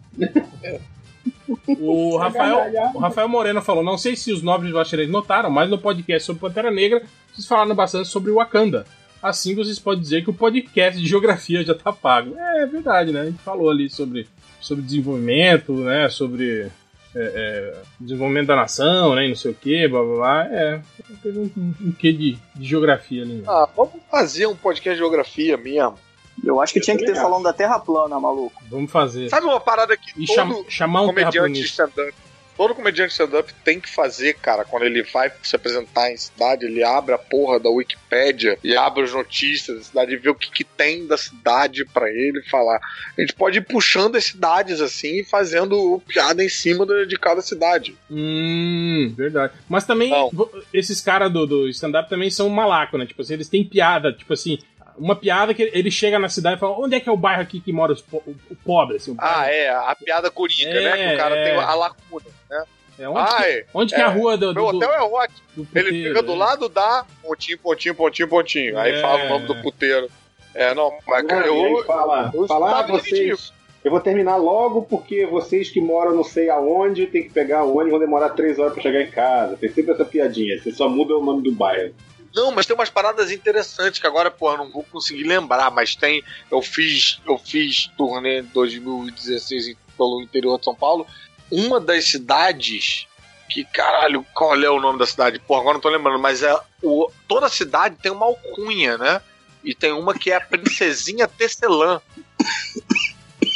O Rafael, o Rafael Moreno falou: Não sei se os nobres bacharéis notaram, mas no podcast sobre Pantera Negra vocês falaram bastante sobre Wakanda. Assim vocês podem dizer que o podcast de geografia já tá pago. É, é verdade, né? A gente falou ali sobre, sobre desenvolvimento, né? Sobre é, é, desenvolvimento da nação, né? E não sei o que, blá blá blá. É, teve um, um, um quê de, de geografia ali. Né? Ah, vamos fazer um podcast de geografia mesmo. Eu acho que tinha que ter falando da Terra plana, maluco. Vamos fazer. Sabe uma parada que E todo cham- chamar um comediante stand-up. Todo comediante stand-up tem que fazer, cara, quando ele vai se apresentar em cidade, ele abre a porra da Wikipédia e abre as notícias da cidade e vê o que, que tem da cidade pra ele falar. A gente pode ir puxando as cidades assim e fazendo piada em cima de cada cidade. Hum, verdade. Mas também, Não. esses caras do, do stand-up também são malaco, né? Tipo assim, eles têm piada, tipo assim, uma piada que ele chega na cidade e fala, onde é que é o bairro aqui que mora os po- o, o pobre, assim, o bairro- Ah, é, a piada coringa, É, né? Que o cara é. tem a lacuna, né? É onde, Ai, que, onde que é a rua do, do, Meu hotel é ótimo. do Ele puteiro, fica do né? lado da pontinho, pontinho, pontinho, pontinho. Aí É. fala o nome do puteiro. É, não, mas Não, cara, eu. fala, eu fala ah, vocês. Eu vou terminar logo porque vocês que moram não sei aonde tem que pegar o ônibus vão demorar três horas pra chegar em casa. Tem sempre essa piadinha. Você só muda o nome do bairro. Não, mas tem umas paradas interessantes que agora, porra, não vou conseguir lembrar, mas tem. Eu fiz, eu fiz turnê em 2016 em- pelo interior de São Paulo. Uma das cidades que, caralho, qual é o nome da cidade? Porra, agora não tô lembrando, mas é. O, toda cidade tem uma alcunha, né? E tem uma que é a Princesinha Tecelã.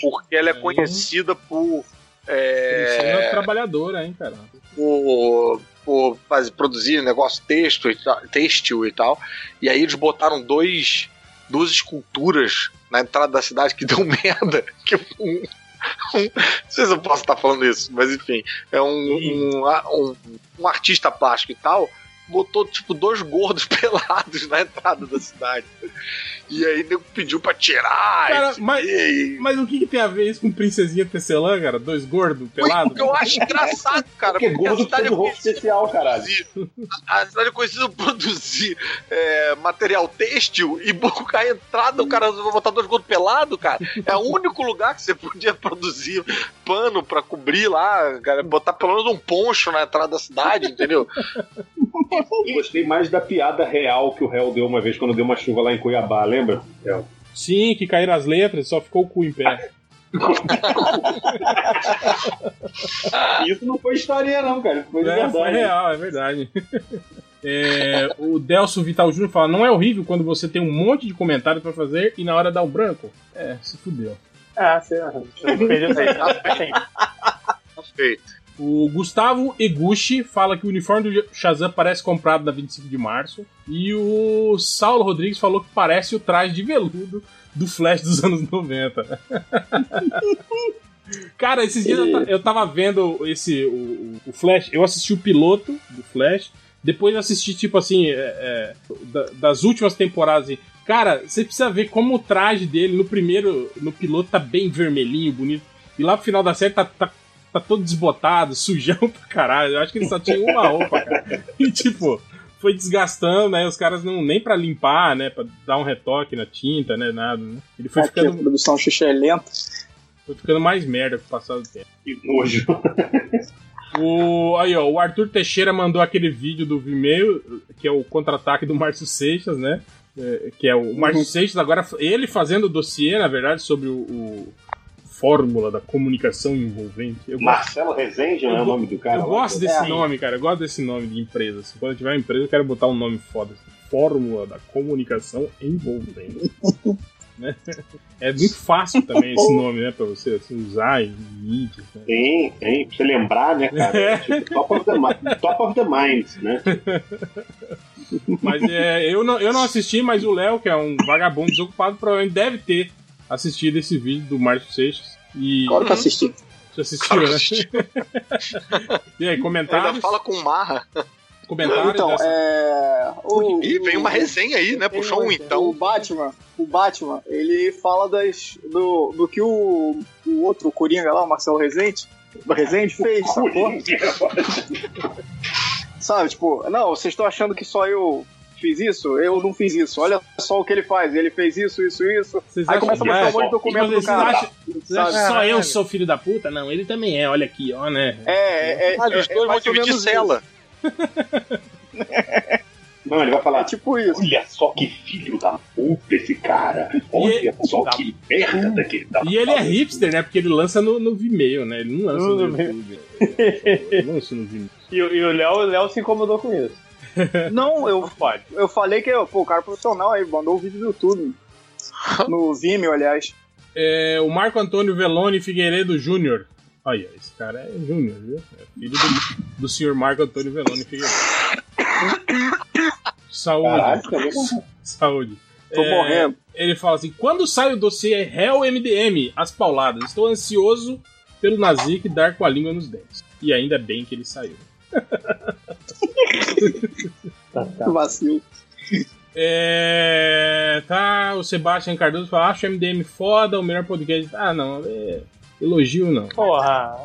Porque ela é conhecida por. É É, trabalhadora, hein, cara. por, por fazer, produzir negócio texto e tal- têxtil e tal. E aí eles botaram dois, duas esculturas na entrada da cidade que deu merda. Que um, um- não sei se eu posso estar falando isso, mas enfim, é um, um, um, um artista plástico e tal. Botou tipo dois gordos pelados na entrada da cidade. E aí nego pediu pra tirar. Cara, e mas, mas o que, que tem a ver isso com Princesinha Tecelã, cara? Dois gordos pelados? O que eu acho engraçado, cara. Porque Porque a gordo cidade precisa de roupa conhecida especial, caralho. a cidade é conhecida por produzir é, material têxtil e buscar a entrada, o cara vai botar dois gordos pelados, cara. É o único lugar que você podia produzir pano pra cobrir lá, cara, botar pelo menos um poncho na entrada da cidade, entendeu? Eu gostei mais da piada real que o réu deu uma vez quando deu uma chuva lá em Cuiabá, lembra? Réu? Sim, que caíram as letras, só ficou o cu em pé. Isso não foi história, não, cara. Foi de É, verdade. foi real, é verdade. É, o Delso Vital Júnior fala: não é horrível quando você tem um monte de comentários pra fazer e na hora dá um branco? É, se fudeu. Ah, você perdeu isso aí. tá? Feito. O Gustavo Eguchi fala que o uniforme do Shazam parece comprado na 25 de março. E o Saulo Rodrigues falou que parece o traje de veludo do Flash dos anos 90. Cara, esses dias eu, ta- eu tava vendo esse o, o- Flash. Eu assisti o piloto do Flash. Depois assisti, tipo assim, é, é, da- das últimas temporadas. Cara, você precisa ver como o traje dele no primeiro, no piloto, tá bem vermelhinho, bonito. E lá pro final da série tá, tá, tá todo desbotado, sujão pra caralho. Eu acho que ele só tinha uma roupa, cara. E tipo, foi desgastando, né? Os caras não nem pra limpar, né? Pra dar um retoque na tinta, né? Nada, né? Ele foi Aqui a ficando, produção xuxa é lenta. foi ficando mais merda com o passar do tempo. Que nojo. O, aí, ó, o Arthur Teixeira mandou aquele vídeo do Vimeo, que é o contra-ataque do Márcio Seixas, né? É, que é o Márcio Uhum. Seixas, agora ele fazendo o dossiê, na verdade, sobre o, o fórmula da comunicação envolvente. Eu gosto, Marcelo Rezende não é o nome do cara? eu lá? gosto desse É. nome, cara. Eu gosto desse nome de empresa. assim. Quando eu tiver uma empresa, eu quero botar um nome foda. assim. Fórmula da comunicação envolvente. né? É muito fácil também esse nome, né? Pra você assim, usar em mídias. Né? Tem, tem. Pra você lembrar, né, cara? É tipo, top, of the, top of the mind, né? Mas é, eu, não, eu não assisti, mas o Léo, que é um vagabundo desocupado, provavelmente deve ter assistido esse vídeo do Márcio Seixas. E Claro que assisti. você assistiu, Claro que né? assisti. e aí, Ainda comentários? fala com marra. Comentários Então, dessa- é. O, Ih, vem uma o- resenha aí, né? Puxou um O então. Batman, o Batman, ele fala das, do, do que o, o outro, o Coringa lá, o Marcelo Rezende, o Rezende fez, sacou? Sabe, tipo, não, vocês estão achando que só eu fiz isso? Eu não fiz isso. Olha só o que ele faz. Ele fez isso, isso, isso. Vocês Aí começa a mostrar um monte de é, documento vocês do cara. acham- Vocês acham que só eu sou filho da puta? Não, ele também é, olha aqui, ó, né? É, é, Ah, os é, é dois vão dividir cela. Não, ele vai falar. É tipo isso. Olha só que filho da puta esse cara. Olha só que merda daquele. da- E ele é hipster, né? Porque ele lança no, no Vimeo, né? Ele não lança no, No YouTube. Ele lança no Vimeo. E, o- e o Léo, o Léo se incomodou com isso. Não, eu, Pode. eu falei que pô, o cara é profissional aí, mandou o vídeo do YouTube. No Vimeo, aliás. É, o Marco Antônio Velone Figueiredo Júnior. Olha, esse cara é Júnior, viu? É filho do, do senhor Marco Antônio Velone Figueiredo. Saúde. Também. Saúde. Tô É, morrendo. Ele fala assim: quando sai o dossiê Hell MDM, as pauladas, estou ansioso pelo Nazik dar com a língua nos dentes. E ainda bem que ele saiu. Vacilo. É, tá, o Sebastian Cardoso fala: acho o MDM foda, o melhor podcast. Ah, não, é, elogio não. Porra.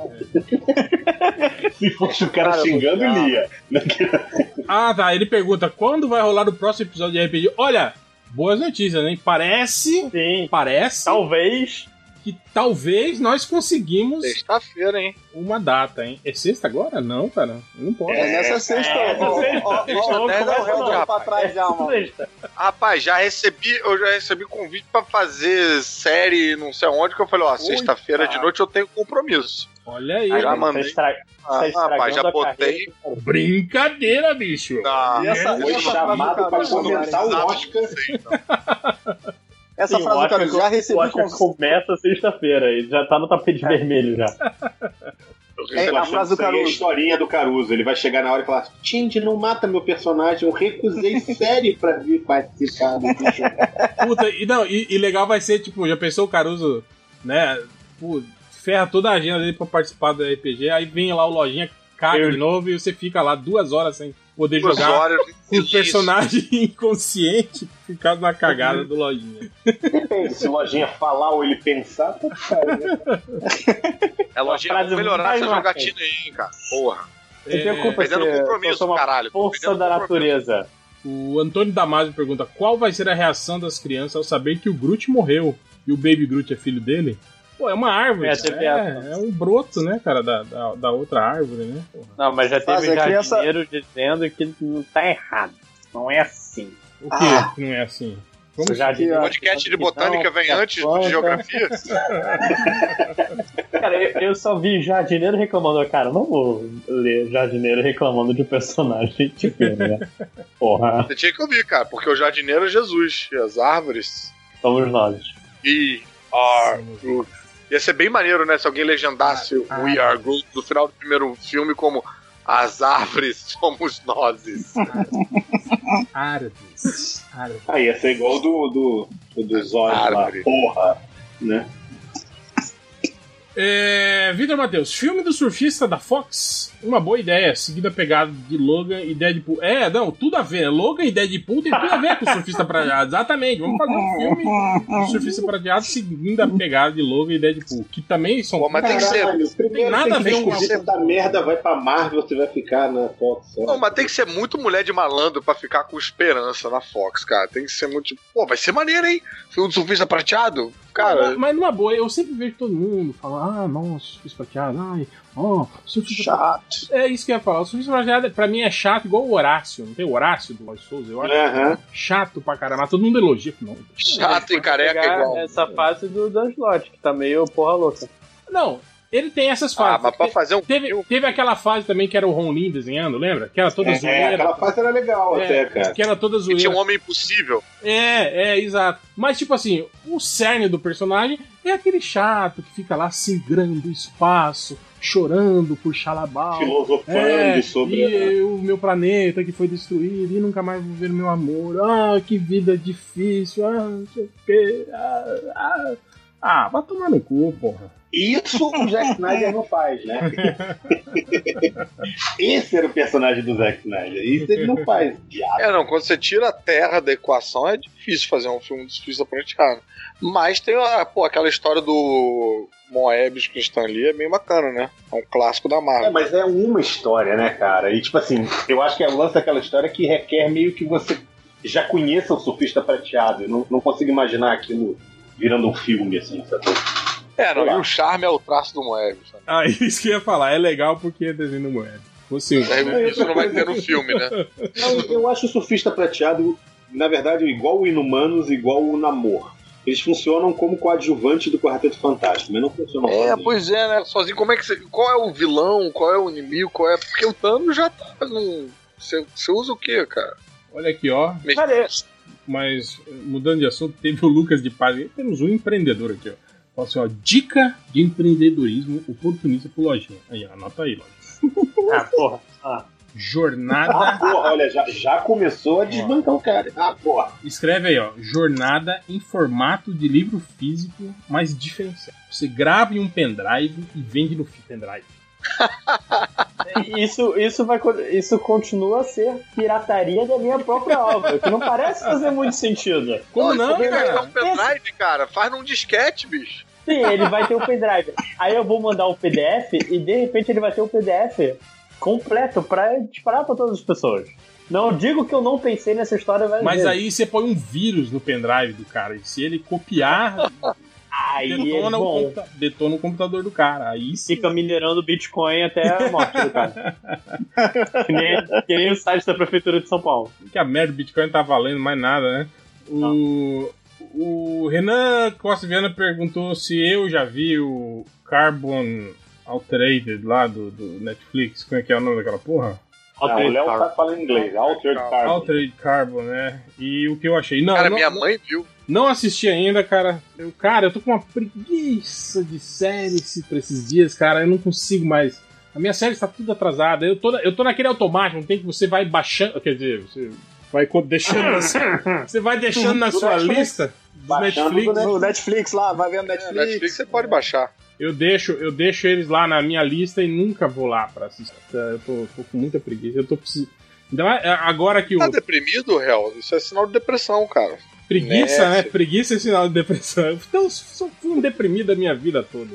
Se fosse o cara xingando, lia. Ah, tá. Ele pergunta quando vai rolar o próximo episódio de RPG. Olha, boas notícias, hein? Parece. Sim. Parece. Talvez. Que talvez nós conseguimos Sexta-feira, hein? uma data, hein? É sexta agora? Não, cara. Não pode. É nessa sexta. É, ó, sexta. ó, ó, Sexta, ó, pra trás já, mano. Sexta. Rapaz, já recebi, eu já recebi convite pra fazer série não sei onde, que eu falei, ó, sexta-feira de noite eu tenho compromisso. Olha aí. Aí já Tá mandei. estra- Ah, tá rapaz, já a botei. carreira. Brincadeira, bicho. Ah, E essa- Foi chamado para Caruso, comentar o Oscar. Essa Sim, frase do Oscar, Caruso, já o recebi Oscar convite. começa sexta-feira e já tá no tapete vermelho já. É, a frase do aí é a Caruso. historinha do Caruso. Ele vai chegar na hora e falar: Tindy, não mata meu personagem. Eu recusei série pra vir participar do jogo. Puta, e, não, e, e legal vai ser, tipo, já pensou o Caruso, né? Pô, ferra toda a agenda dele pra participar do RPG, aí vem lá o Lojinha, caga Eu- de novo e você fica lá duas horas sem poder Duas jogar com o personagem inconsciente por causa da cagada do Lojinha. Depende, se o Lojinha falar ou ele pensar, tá? É lojinha, vamos melhorar essa jogatina aí, hein, cara. Porra. Você É, preocupa Perdendo se compromisso, eu sou uma caralho. força da natureza. O Antônio Damasio pergunta qual vai ser a reação das crianças ao saber que o Groot morreu e o Baby Groot é filho dele? Pô, é uma árvore. É. É, é um broto, né, cara, da, da, da outra árvore, né? Porra. Não, mas já Mas teve a criança- jardineiro dizendo que não tá errado. Não é assim. O que Ah. que não é assim? O Vamos jardineiro O podcast de botânica vem a antes planta- de geografia? Cara, eu, eu só vi jardineiro reclamando. Cara, não vou ler jardineiro reclamando de personagem tipo, né? Porra, Você tinha que ouvir, cara, porque o jardineiro é Jesus. E as árvores. somos nós. We are Groot. Ia ser bem maneiro, né? Se alguém legendasse Ah, We Are Groot no final do primeiro filme como As árvores somos nozes. Árvores. Árvores. Ah, ia ser igual do, do, do, do Zod lá. Porra. Né? É, Vitor Matheus, filme do surfista da Fox, uma boa ideia, seguida a pegada de Logan e Deadpool. É, não, tudo a ver. Logan e Deadpool tem tudo a ver com o surfista prateado. Exatamente, vamos fazer um filme do surfista prateado seguindo a pegada de Logan e Deadpool, que também são. Pô, mas tem que ser. Primeiro nada tem a que ver com essa merda vai pra Marvel você vai ficar na Fox. Não, mas tem que ser muito mulher de malandro pra ficar com esperança na Fox, cara. Tem que ser muito. tipo, Pô, vai ser maneiro, hein? Filme do surfista prateado? Cara, Mas, mas numa boa, eu sempre vejo todo mundo falar, ah, nossa, surfista prateado, ai, ó, surfista Chato. É isso que eu ia falar. O surfista prateado, pra mim, é chato igual o Horácio. Não tem o Horácio do Lois Souza? Eu acho Aham. chato pra caramba. Todo mundo elogia. Não, chato e careca igual. essa fase do Dan Slott, que tá meio porra louca. não ele tem essas Ah, fases. mas pra fazer um Teve, teve aquela fase também que era o Ron Lin desenhando, lembra? Que era toda É, é, zoeira. aquela fase era legal É, até, cara. Que era toda Que zoeira. tinha um homem impossível. É, é, exato. Mas, tipo assim, o cerne do personagem é aquele chato que fica lá singrando o espaço, chorando por Xalabal. Filosofando É, sobre. e o meu planeta que foi destruído e nunca mais vou ver meu amor. Ah, que vida difícil. Ah, não sei o quê. Ah, ah. Ah, vai tomar no cu, porra. Isso o Zack Snyder não faz, né? Esse era o personagem do Zack Snyder. Isso ele não faz. Diabo. É, não, quando você tira a Terra da equação é difícil fazer um filme do surfista prateado. Mas tem a, pô, aquela história do Moebius com o Stan Lee é bem bacana, né? É um clássico da É, Marvel. mas é uma história, né, cara? E tipo assim, eu acho que é o lance daquela história que requer meio que você já conheça o surfista prateado. Eu não, não consigo imaginar aquilo virando um filme, assim, sabe? É, não, e o charme é o traço do Moebius. Né? Ah, isso que eu ia falar. É legal porque é desenho do moeda. Fosse um, né? Isso não vai ter no filme, né? Não, eu acho o surfista prateado, na verdade, igual o Inumanos, igual o Namor. Eles funcionam como coadjuvante do Quarteto Fantástico, mas não funcionam É, sozinhos. pois é, né? Sozinho, como é que você. Qual é o vilão? Qual é o inimigo? Qual é. Porque o Thanos já tá. Num... Você, usa o quê, cara? Olha aqui, ó. Mas- Mas, mudando de assunto, teve o Lucas de Paz. Temos um empreendedor aqui, ó. Fala assim, ó. Dica de empreendedorismo oportunista pro Lojinha. Aí, ó, anota aí, Lojinha. Ah, porra. Ah. Ah, Jornada. porra, olha, já, já começou a desbancar o cara. Ah, porra. Escreve aí, ó. Jornada em formato de livro físico, mas diferenciado. Você grava em um pendrive e vende no pendrive. Isso, isso, vai, isso continua a ser pirataria da minha própria obra, que não parece fazer muito sentido. Como Ó, não, cara? um pendrive, cara? Faz num disquete, bicho. Sim, ele vai ter o pendrive. Aí eu vou mandar o PDF e de repente ele vai ter o PDF completo pra disparar pra todas as pessoas. Não digo que eu não pensei nessa história Mas vezes. aí você põe um vírus no pendrive do cara. E se ele copiar, Aí é detona, o bom. computa- detona o computador do cara. Aí sim. Fica minerando Bitcoin até a morte do cara. que, nem, que nem o site da Prefeitura de São Paulo. Que a merda do Bitcoin não tá valendo mais nada, né? O, o Renan Costa Viana perguntou se eu já vi o Carbon Altered lá do, do Netflix. Como é que é o nome daquela porra? Não, o Léo tá falando inglês. Altered Carbon. Altered Carbon, né? E o que eu achei. Não, Cara, não, minha não- mãe viu. Não assisti ainda, cara. Eu, cara, eu tô com uma preguiça de série pra esses dias, cara. Eu não consigo mais. A minha série está tudo atrasada. Eu tô, eu tô naquele automático, não tem que você vai baixando. Quer dizer, você vai deixando. na- você vai deixando na sua lista do Netflix. No Netflix lá, vai vendo Netflix. Netflix você pode baixar. Eu deixo, eu deixo eles lá na minha lista e nunca vou lá pra assistir. Eu tô, tô com muita preguiça. Eu tô precisando. Mais, é, agora que o. Tá deprimido, Real? Isso é sinal de depressão, cara. Preguiça, Nesse. né? Preguiça é sinal de depressão. Então, eu sou fui um deprimido a minha vida toda.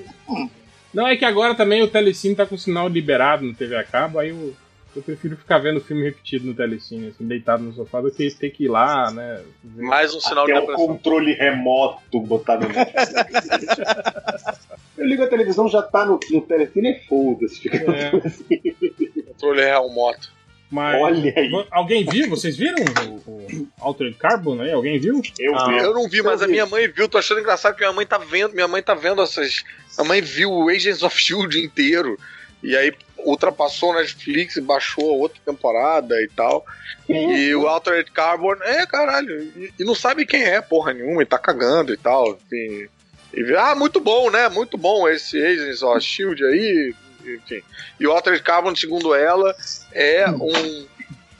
Não, é que agora também o Telecine tá com sinal liberado no TV a cabo, aí eu, eu prefiro ficar vendo filme repetido no Telecine, assim, deitado no sofá, do que ter que ir lá, né? ver. Mais um sinal de Até o depressão. controle remoto botado no Eu ligo a televisão, já tá no, no telecine e foda-se. Fica É. assim. Controle real moto. Mas, Olha aí. Alguém viu? Vocês viram o, o Altered Carbon aí? Alguém viu? Eu Ah. vi. Eu não vi, mas a minha mãe viu. Tô achando engraçado que minha mãe tá vendo. Minha mãe tá vendo essas. A mãe viu o Agents of Shield inteiro. E aí ultrapassou Netflix e baixou a outra temporada e tal. E o Altered Carbon, é caralho. E, e não sabe quem é, porra nenhuma, e tá cagando e tal. Enfim. E ah, muito bom, né? Muito bom esse Agents of Shield aí. Enfim. E o Altered Carbon, segundo ela, é um,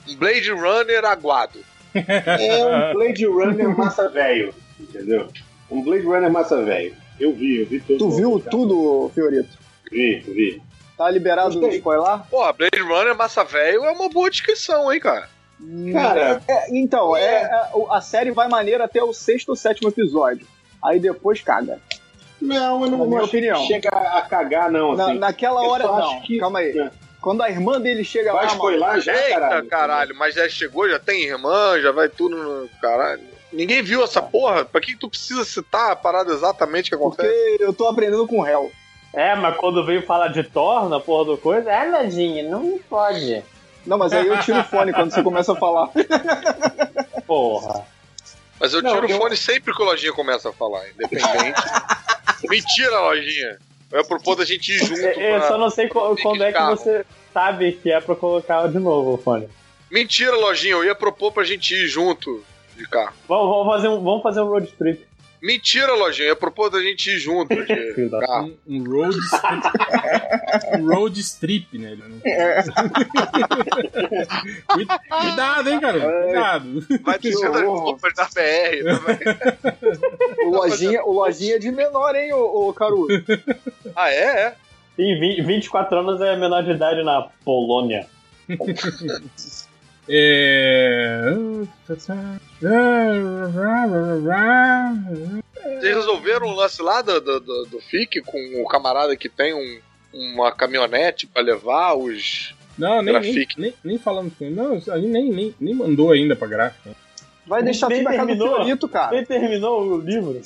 um Blade Runner aguado. É um Blade Runner massa velho, entendeu? Um Blade Runner massa velho. Eu vi, eu vi tudo. Tu viu tudo, Fiorito? Vi, vi. Tá liberado o spoiler? Porra, Blade Runner Massa Velho é uma boa descrição, hein, cara? Cara, É, então, é, é, o- a série vai maneira até o sexto ou sétimo episódio. Aí depois caga. não, eu não, Na não minha que opinião. chega a cagar, não. Na- Assim. naquela Eu hora, não. acho que- Calma aí. É. Quando a irmã dele chega Vai lá, spoiler já, Eita, caralho. caralho, mas já chegou, já tem irmã, já vai tudo no. Caralho. Ninguém viu essa porra? Pra que tu precisa citar a parada exatamente que porque acontece? eu tô aprendendo com o réu. É, mas quando veio falar de Thor na porra do coisa, é, Nadinha, não pode. Não, mas aí eu tiro o fone quando você começa a falar. Porra. Mas eu Não, tiro eu- o fone sempre que o Lojinha começa a falar, independente. Mentira, Lojinha. Eu ia propor da gente ir junto. Eu, eu só não sei quando é que você sabe que é pra colocar de novo o fone. Mentira, Lojinha. Eu ia propor pra gente ir junto de carro. Vamos, vamos fazer um, vamos fazer um road trip. Mentira, Lojinha. Eu ia propor da gente ir junto de carro. Um, um road strip. um road strip, né? Cuida- Cuidado, hein, cara? Cuidado. Vai descendo as roupas da BR. né? O lojinha, o lojinha é de menor, hein, ô, ô Caru? Ah, é? É. Tem 20, 24 anos é menor de idade na Polônia. É... Vocês resolveram o lance lá do, do, do, do FIC com o camarada que tem um, uma caminhonete pra levar os. Não, nem, nem, nem, nem falamos com ele. Não, a gente nem, nem, nem mandou ainda pra gráfica. Vai deixar Nem tudo na casa do terminou. Fiorito, cara. Ele terminou o livro.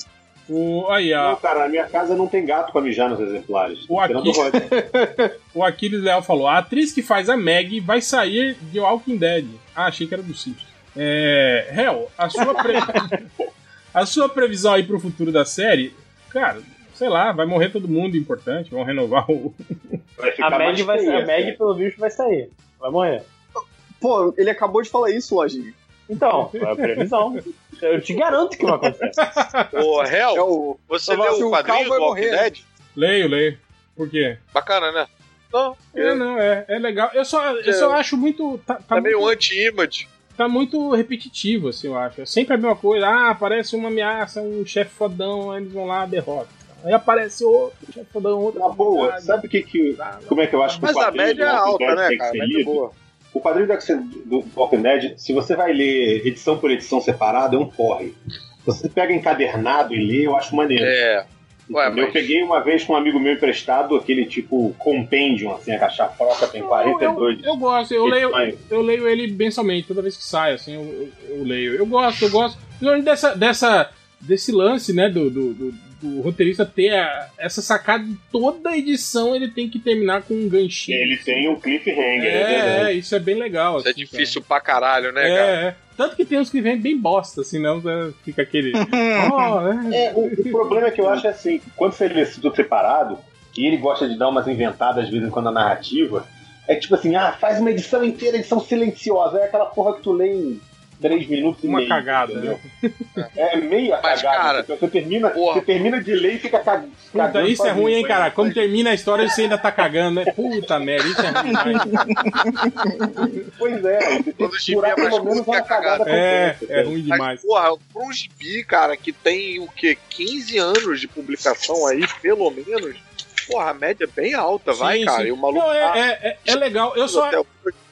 O, aí, Não, a, cara, na minha casa não tem gato pra mijar nos exemplares. O aqui- o Aquiles Leal falou: a atriz que faz a Meg vai sair de Walking Dead. Ah, achei que era do Simpsons. É. Hel, a sua, pre- a sua previsão aí pro futuro da série, cara, sei lá, vai morrer todo mundo importante, vão renovar o. Vai A Meg, vai, a Meg, pelo visto, vai sair. Vai morrer. Pô, ele acabou de falar isso, lojinha. Então, é a previsão. Eu te garanto que vai acontecer. Ô, É Hel, o. você Eu leu o quadrinho do vai Walking morrer, né? Dead? Leio, leio. Por quê? Bacana, né? Não, É, não, é, é legal. Eu só, eu só acho muito. Tá, tá tá meio muito, anti-image. tá muito repetitivo, assim, eu acho. É sempre a mesma coisa. Ah, aparece uma ameaça, um chefe fodão, aí eles vão lá, derrota. Aí aparece outro chefe fodão, outro. Na boa, sabe o que que. Como é que eu acho que Mas o a média é alta, né, cara? A média é boa. O quadrinho do do Walking Dead, se você vai ler edição por edição separada, é um porre. Se você pega encadernado e lê, eu acho maneiro. É. Ué, Eu peguei uma vez com um amigo meu emprestado, aquele tipo compendium, assim, a caixa própria tem 42. Eu gosto, eu leio, eu leio ele mensalmente, toda vez que sai, assim, eu, eu- eu leio. Eu gosto, eu gosto. Dessa, dessa, desse lance, né, do, do, do- do roteirista ter a- essa sacada de toda edição ele tem que terminar com um ganchinho. Ele tem um cliffhanger, é, É, é, isso é bem legal. Isso é assim, difícil pra caralho, né, é, cara? é. Tanto que tem uns que vêm bem bosta, assim, não né, fica aquele. Né? É, o, o problema é que eu acho assim, quando você lê tudo separado, e ele gosta de dar umas inventadas de vez em quando na narrativa, é tipo assim, ah, faz uma edição inteira, edição silenciosa, é aquela porra que tu lê em 3 minutos e Uma meio. cagada, entendeu? né? É meia Mas, cagada. cara, porque você termina, você termina de ler e fica cag- Puta, cagando. isso é ruim, hein, cara? Quando termina a história, você ainda tá cagando, né? Puta merda, isso é ruim demais. Pois é, você tem Quando o que é mais pelo menos curto que a uma cagada cagada. É, completa, é ruim demais. Mas, porra, pra um gibi, cara, que tem o quê? 15 anos de publicação aí, pelo menos. Porra, a média é bem alta, vai, Sim, cara. sim. E o maluco Não, tá é, é, é- é legal. Eu só,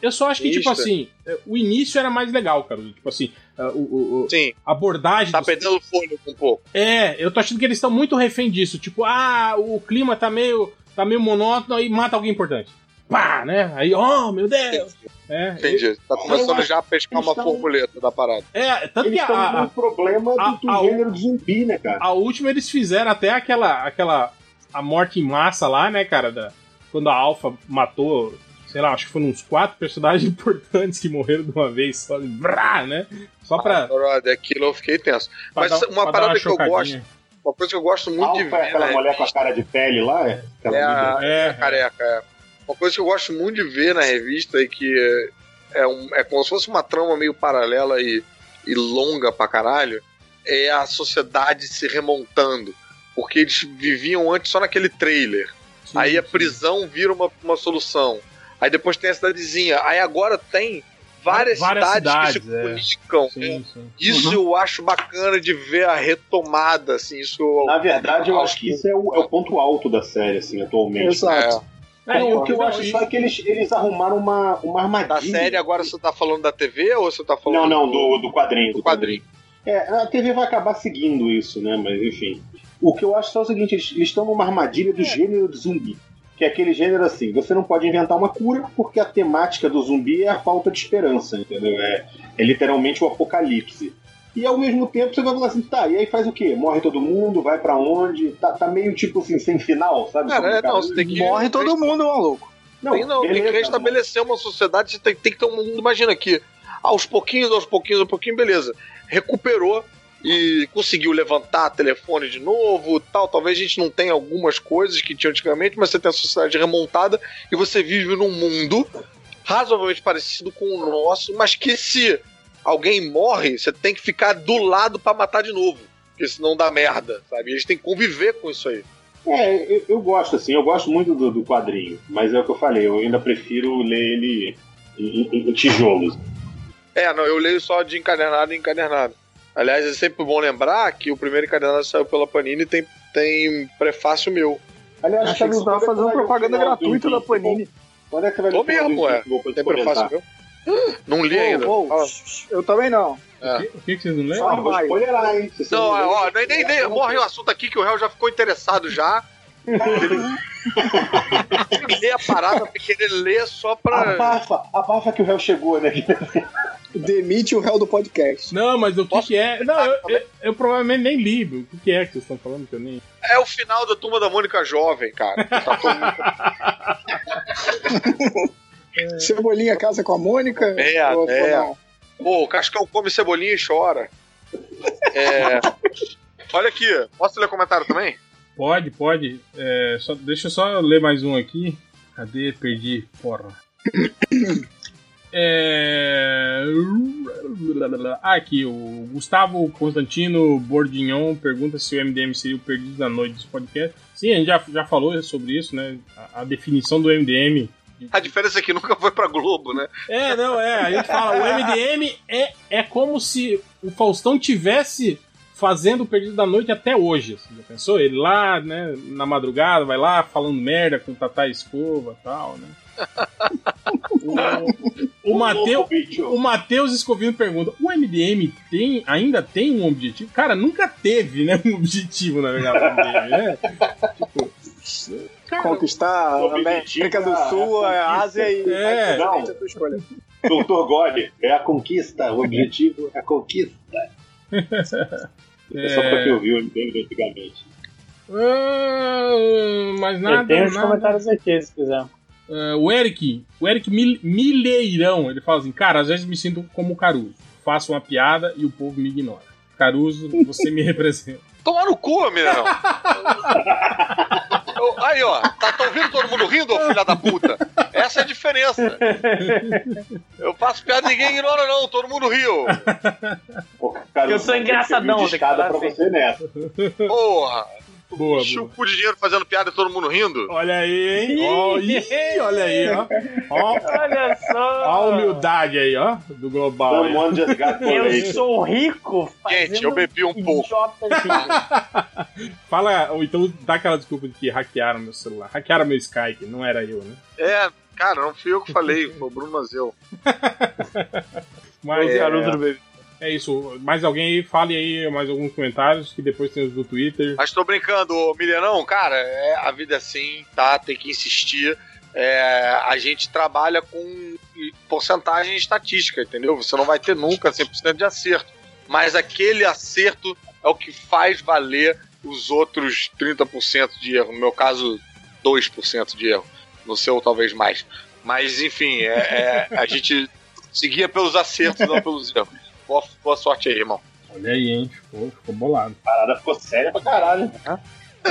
eu só acho que, tipo assim, é, o início era mais legal, cara. Tipo assim, é, o, o- o- Sim, a abordagem. tá dos- perdendo fôlego um pouco. É, eu tô achando que eles estão muito refém disso. Tipo, ah, o clima tá meio, tá meio monótono aí mata alguém importante. Pá, né? Aí, oh, meu Deus. É, Entendi. Tá começando já a pescar que uma estão- borboleta da parada. é tanto que Eles com a, um problema do, a- do a- gênero de zumbi, né, cara? a última eles fizeram até aquela, aquela a morte em massa lá, né, cara? Da, quando a Alpha matou, sei lá, acho que foram uns quatro personagens importantes que morreram de uma vez só, brá, né? Só pra, Brother, aquilo eu fiquei tenso. Mas dar- uma parada que eu gosto, uma coisa que eu gosto muito de Alfa é ver, aquela né? mulher com a cara de pele lá? É, É a. É, é a careca, é. Uma coisa que eu gosto muito de ver na revista e que é, é, um, é como se fosse uma trama meio paralela e, e longa pra caralho, é a sociedade se remontando. Porque eles viviam antes só naquele trailer. Sim, aí a prisão vira uma, uma solução. Aí depois tem a cidadezinha. Aí agora tem várias, Várias cidades, que cidades, se é. comunicam. Sim, sim. Isso eu acho bacana de ver a retomada, assim, isso... Na verdade, eu acho que isso é o, é o ponto alto da série, assim, atualmente. Exato. É, Não, o que eu não, acho e- só é que eles, eles arrumaram uma, uma Da armadilha. série agora você tá falando da TV ou você tá falando Não, não, do, do quadrinho. do quadrinho? É, a TV vai acabar seguindo isso, né? Mas enfim. O que eu acho só é o seguinte: eles estão numa armadilha do gênero de zumbi. Que é aquele gênero assim: você não pode inventar uma cura porque a temática do zumbi é a falta de esperança, entendeu? É, é literalmente o apocalipse. E ao mesmo tempo você vai falar assim: tá, e aí faz o quê? Morre todo mundo? Vai pra onde? Tá, tá meio tipo assim, sem final, sabe? Cara, é, não, você tem que. Morre todo mundo, maluco. Tem, não, tem que beleza, restabelecer uma sociedade, você tem, tem que ter um mundo. Imagina aqui, aos pouquinhos, aos pouquinhos, aos pouquinhos, beleza. Recuperou e conseguiu levantar telefone de novo tal. Talvez a gente não tenha algumas coisas que tinha antigamente, mas você tem a sociedade remontada e você vive num mundo razoavelmente parecido com o nosso, mas que se alguém morre, você tem que ficar do lado pra matar de novo. Porque senão dá merda, sabe? E eles têm que conviver com isso aí. É, eu, eu gosto, assim, eu gosto muito do, do quadrinho, mas é o que eu falei, eu ainda prefiro ler ele em, em- em tijolos. É, não, eu leio só de encadernado em encadernado. Aliás, é sempre bom lembrar que o primeiro encadernado saiu pela Panini e tem, tem prefácio meu. Aliás, Achei que você tava fazendo propaganda gratuita da Panini. Quando é que você vai Tô ler o mesmo, é. Tem prefácio meu? Não li ainda. Ô, ô, Fala. Eu também não. É. O que, que vocês não lembram? vou spoilerar, hein? Não, ler- ó, nem, nem, nem morre o assunto aqui que o réu já ficou interessado já. Ele lê a parada pra querer ler só pra. Abafa, abafa que o réu chegou, né? Demite o réu do podcast. Não, mas o que, Posso que é. Não, eu, eu, eu provavelmente nem li. O que, que é que vocês estão falando que eu nem. É o final da turma da Mônica Jovem, cara. Tá todo Cebolinha casa com a Mônica? É, é. Pô, o Cascão come cebolinha e chora. É. Olha aqui, posso ler comentário também? Pode, pode. É, só, deixa eu só ler mais um aqui. Cadê? Perdi. Porra. É... Ah, aqui, o Gustavo Constantino Bordignon pergunta se o MDM seria o perdido da noite dos podcasts. Sim, a gente já, já falou sobre isso, né? A, a definição do MDM. A diferença é que nunca foi pra Globo, né? É, não, é. A gente fala, o MDM é, é como se o Faustão tivesse fazendo o Perdido da Noite até hoje. Assim, já pensou? Ele lá, né, na madrugada, vai lá falando merda com o Tatá Escova e tal, né? O Mateu- o Matheus Escovino pergunta: o MDM tem, ainda tem um objetivo? Cara, nunca teve, né? Um objetivo, na verdade, o MDM, né? Conquistar a América do Sul, a Ásia e É. a tua escolha. Doutor God, é a conquista, o objetivo é a conquista. É só pra quem ouviu o MDM antigamente. Ah, mais nada. Tenho os comentários aqui, se quiser. Ah, o Eric, o Eric Mil- Mileirão, ele fala assim: Cara, às vezes me sinto como o Caruso. Faço uma piada e o povo me ignora. Caruso, você me representa. Toma no cu, Mineirão. Eu- Aí, ó, tá, tá ouvindo todo mundo rindo, ô filha da puta? Essa é a diferença. Eu faço piada e ninguém ignora, não, todo mundo riu. Eu sou engraçadão, Escada falar pra assim. você. Porra. Boa, de dinheiro fazendo piada e todo mundo rindo. Olha aí, hein? Ih, olha aí, ó. Ó, Olha ó só. a humildade aí, ó, do global. just got Eu sou rico Gente, eu bebi um pouco. Fala, ou então dá aquela desculpa de que hackearam meu celular. Hackearam meu Skype, não era eu, né? É, cara, não fui eu que falei, foi o Bruno Mazeu. Mas É. Caruso do bebê. É isso. Mais alguém aí, fale aí mais alguns comentários, que depois tem os do Twitter. Mas tô brincando, Milhenão, cara, é, a vida é assim, tá? Tem que insistir. É, a gente trabalha com porcentagem estatística, entendeu? Você não vai ter nunca 100% de acerto. Mas aquele acerto é o que faz valer os outros 30% de erro. No meu caso, 2% de erro. No seu, talvez mais. Mas, enfim, é, é, a gente seguia pelos acertos, não pelos erros. Boa, boa sorte aí, irmão. Olha aí, hein? Ficou, ficou bolado. A parada ficou séria pra caralho.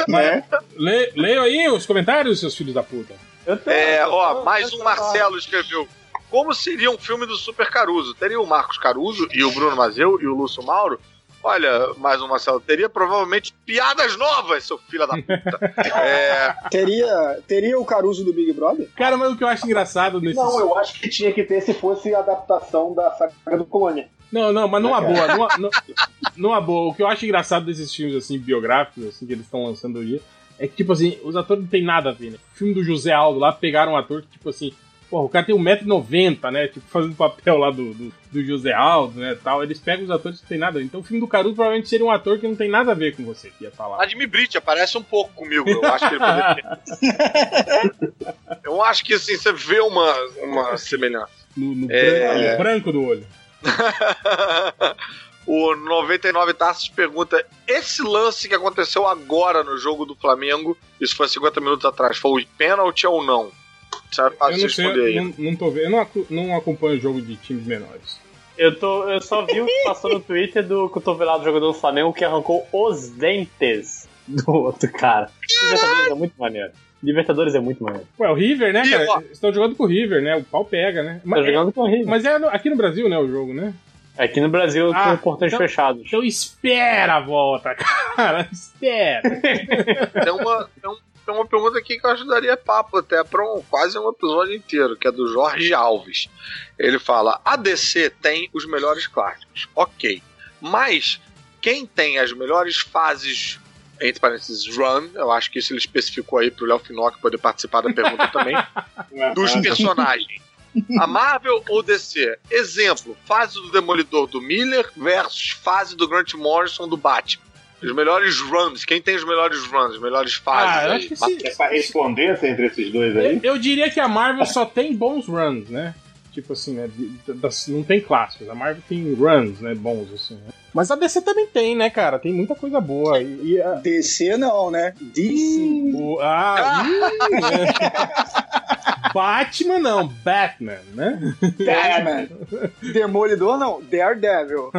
Mas, le, leio aí os comentários, seus filhos da puta. Eu tô, É, eu ó, mais eu um tô- Marcelo escreveu. Como seria um filme do Super Caruso? Teria o Marcos Caruso e o Bruno Mazeu e o Lúcio Mauro? Olha, mais um Marcelo, teria provavelmente piadas novas, seu filho da puta. É, Teria, teria o Caruso do Big Brother? Cara, mas o que eu acho engraçado nesse. Não, eu acho que tinha que ter se fosse a adaptação da saga do Colônia. Não, não, mas numa boa, numa, nu- numa boa. O que eu acho engraçado desses filmes, assim, biográficos, assim, que eles estão lançando hoje, é que, tipo assim, os atores não tem nada a ver, né? O filme do José Aldo lá, pegaram um ator que, tipo assim, porra, o cara tem 1,90m, né? Tipo, fazendo papel lá do, do, do José Aldo, né, tal. Eles pegam os atores que não tem nada a ver. Então o filme do Caruso provavelmente seria um ator que não tem nada a ver com você, que ia falar. Vladimir Brit aparece um pouco comigo. Eu acho que ele poderia. Eu acho que assim, você vê uma, uma semelhança. No, no É. branco, no branco do olho. o 99 Taças pergunta: esse lance que aconteceu agora no jogo do Flamengo, isso foi 50 minutos atrás, foi pênalti ou não? Isso é Eu fácil não responder sei, aí. não, não tô vendo. Eu não, não acompanho o jogo de times menores. Eu, tô, eu só vi o que passou no Twitter do cotovelado do jogador do Flamengo que arrancou os dentes do outro cara. Libertadores é muito maneiro. Libertadores é muito maneiro. Ué, o River, né, cara? Estão jogando com o River, né? O pau pega, né? Tá Mas, jogando com o River. mas é no- aqui no Brasil, né, o jogo, né? Aqui no Brasil Ah, com portões então- fechados. Então espera a volta, cara. Espera. Tem uma, tem, um- tem uma pergunta aqui que eu ajudaria papo até para um, quase um episódio inteiro, que é do Jorge Alves. Ele fala: a DC tem os melhores clássicos, ok. Mas quem tem as melhores fases, entre parênteses, run, eu acho que isso ele especificou aí pro Léo Finocchi poder participar da pergunta também, dos personagens. A Marvel ou DC? Exemplo, fase do Demolidor do Miller versus fase do Grant Morrison do Batman. Os melhores runs. Quem tem os melhores runs, as melhores fases? Ah, eu aí? acho que. É respondência entre esses dois aí? Eu, eu diria que a Marvel só tem bons runs, né? Tipo assim, né? de- de- das- não tem clássicos. A Marvel tem runs, né? Bons, assim. Né? Mas a DC também tem, né, cara? Tem muita coisa boa. E, e a- DC não, né? DC. o, ah, ih, Batman não, Batman, né? Batman. Demolidor não, Daredevil.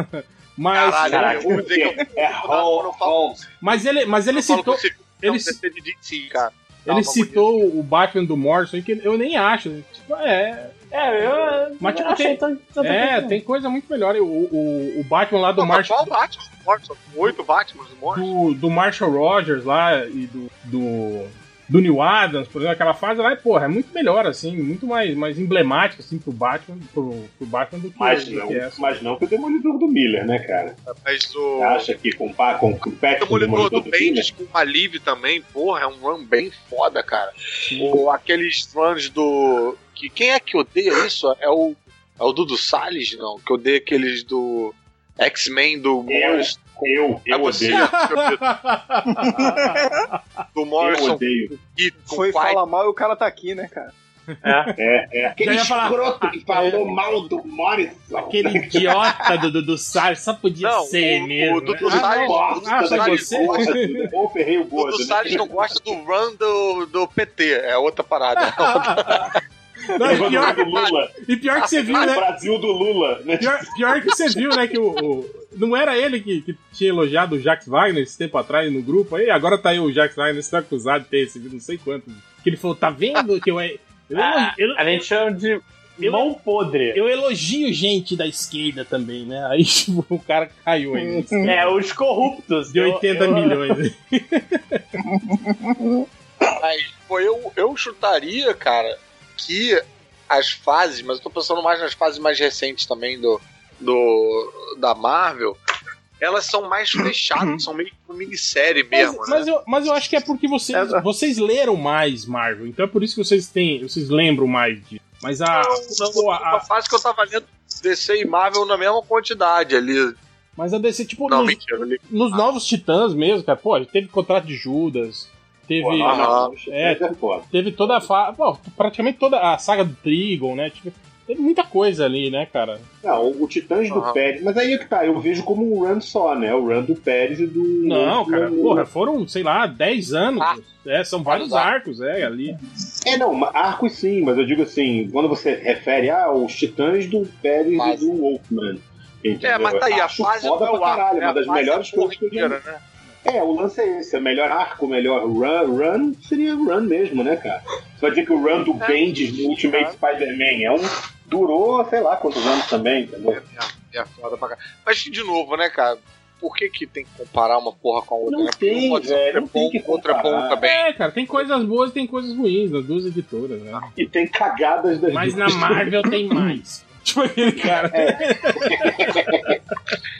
Mas, Caralho, eu vou dizer que eu, É Hall, Hall. mas ele, mas ele citou, você, ele ci- DC de DC, cara. ele citou o Batman do Morrison, que eu nem acho. Tipo, é, É, eu Mas, tipo, tem- tão- tanta é, coisa, tem coisa muito melhor. O, o, o Batman lá do Não, Marshall. qual Batman do Morrison? Oito Batmans do Morrison? do, do Marshall Rogers lá e do, do, do Neil Adams, por exemplo, aquela fase lá, porra, é muito melhor, assim, muito mais, mais emblemática, assim, pro Batman, pro, pro Batman do que, Mas não, que essa. mas não que o Demolidor do Miller, né, cara? Mas o. Você acha que com, com, com o do Demolidor do do Miller? Bendis com o Alive também, porra, é um run bem foda, cara. O, aqueles runs do, que. Quem é que odeia isso? É o. É o Dudu Salles, não? Que odeia aqueles do X-Men do Morrison. Eu, É você, do Morrison. Eu odeio. E Foi falar mal e o cara tá aqui, né, cara? É, é. Já Aquele ia falar- escroto que falou mal do Morrison. Aquele idiota do Dudu Salles, só podia Não, ser o- mesmo. o Dudu né? Salles- Ah, o Dudu ah, foi Salles você? gosta Ou ferrei o O gordo. Dudu Salles não gosta do run do, do PT, é outra parada. Não, e, pior, do Lula. e pior que você viu, O né? Brasil do Lula. Né? Pior, pior que você viu, né? Que o, o- não era ele que, que tinha elogiado o Jax Wagner esse tempo atrás no grupo. Aí agora tá aí o Jax Wagner sendo acusado de ter recebido não sei quanto. Que ele falou: tá vendo que eu. Eu, Ah, eu, a gente chama de mão podre. eu elogio gente da esquerda também, né? Aí tipo, o cara caiu aí. É, os corruptos. De 80 Eu- eu- milhões. Mas, pô, eu, eu chutaria, cara, que as fases, mas eu tô pensando mais nas fases mais recentes também do, do da Marvel, elas são mais fechadas, são meio que uma minissérie Mas, mesmo, mas né? eu, mas eu acho que é porque vocês, É. vocês leram mais Marvel, então é por isso que vocês têm. Vocês lembram mais disso. Mas a. Não, pô, a- uma fase que eu tava lendo DC e Marvel na mesma quantidade ali. mas a DC, tipo, Não, nos, mentira, li. nos novos Titãs mesmo, cara, pô, teve contrato de Judas, teve. Pô, não, não, não, É, é. Teve toda a fa... pô, praticamente toda a saga do Trigon, né? Tipo, teve muita coisa ali, né, cara? Não, o Titãs do Aham. Pérez. Mas aí é que tá, eu vejo como um run só, né? O run do Pérez e do. Não, do- cara, do- porra, foram, sei lá, 10 anos. Ah. É, são vários arcos, é, ali. É, não, arcos sim, mas eu digo assim, quando você refere ah, os Titãs do Pérez Mas- e do Wolfman. Entendeu? É, mas tá aí, a fase foda é pra o arco, caralho, né? uma A das melhores é a coisas que eu já né? É, o lance é esse. O melhor arco, o melhor run, run seria run mesmo, né, cara? Você vai dizer que o run do É, Bendis no Ultimate Spider-Man é um. Durou, sei lá, quantos anos também, entendeu? É, é foda pra caralho. Mas, de novo, né, cara? Por que, que tem que comparar uma porra com a outra? Não né? Tem, um pode ser velho, não tem que outra é também. É, cara, tem coisas boas e tem coisas ruins nas duas editoras, né? E tem cagadas das Mas na duas. Marvel tem mais. Tipo aquele cara.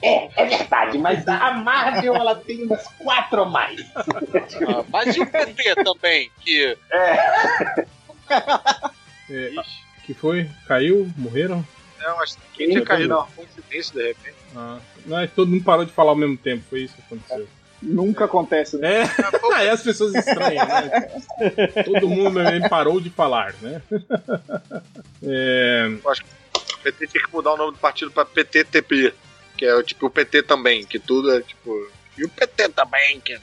É, é verdade, mas a Marvel ela tem umas quatro a mais. Ah, mas e o PT também? Que É, que foi? Caiu? Morreram? Não, acho que quem tinha caído na coincidência de repente. Ah, não, é que todo mundo parou de falar ao mesmo tempo, foi isso que aconteceu. Nunca acontece, né? É, aí as pessoas estranham, né? Todo mundo parou de falar, né? É, Eu acho que PT tinha que mudar o nome do partido pra PTTP, que é tipo o PT também, que tudo é tipo. E o PT também, que.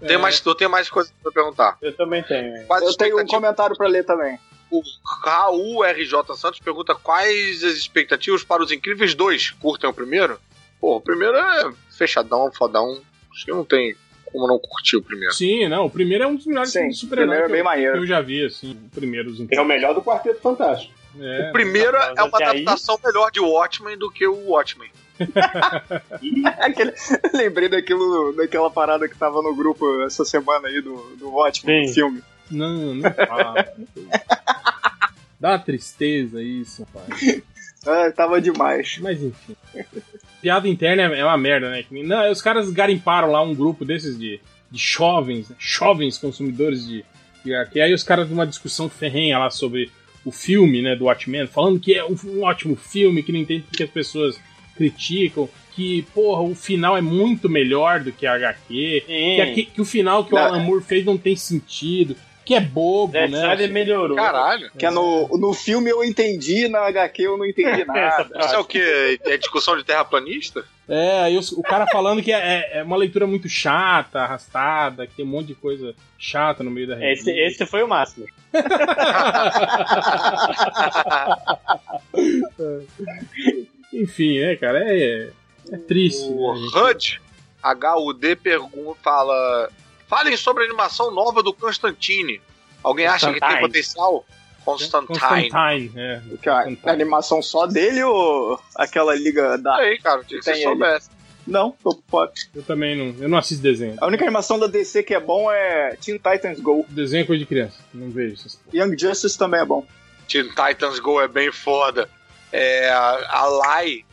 Tem É. mais, eu tenho mais coisas pra perguntar. Eu também tenho. Quais Eu tenho um comentário pra ler também. O Raul RJ Santos pergunta quais as expectativas para os Incríveis 2. Curtem o primeiro? Pô, o primeiro é fechadão, fodão. Acho que não tem como não curtir o primeiro. sim, não, o primeiro é um dos melhores Sim, filmes de o primeiro super-herói é que, maneiro. que eu já vi, assim, o primeiro dos É o melhor do Quarteto Fantástico. É, o primeiro é uma até aí- adaptação melhor de Watchmen do que o Watchmen. Aquele- Lembrei daquilo, daquela parada que tava no grupo essa semana aí do, do Watchmen, Sim. filme. Não, não fala. Dá uma tristeza isso, pai. Ah, tava demais. Mas enfim. Piada interna é é uma merda, né? Não, os caras garimparam lá um grupo desses de, de jovens, né? jovens consumidores de, de HQ. Aí os caras numa discussão ferrenha lá sobre o filme, né, do Watchmen, falando que é um, um ótimo filme, que não entende porque as pessoas criticam, que, porra, o final é muito melhor do que a HQ, que, aqui- que o final que o Não. Alan Moore fez não tem sentido, que é bobo, Zack né? Snyder melhorou. Caralho. Que é no, no filme eu entendi, na HQ eu não entendi nada. Isso é o que? É discussão de terraplanista? É, aí os- o cara falando que é, é uma leitura muito chata, arrastada, que tem um monte de coisa chata no meio da Esse, revista. esse foi o máximo. Enfim, é, cara, é, é triste. O né? HUD, HUD pergunta, fala. Falem sobre a animação nova do Constantine. Alguém acha que tem Constantine. potencial? Constantine. Constantine, é. Que a, animação só dele ou aquela liga da. Aí, cara, tinha que você soubesse. Não, tô fora. Eu também não, eu não assisto desenho. A única animação da DC que é bom é Teen Titans Go. Desenho é coisa de criança, não vejo essas. Young Justice também é bom. Teen Titans Go é bem foda. É, a a Lai,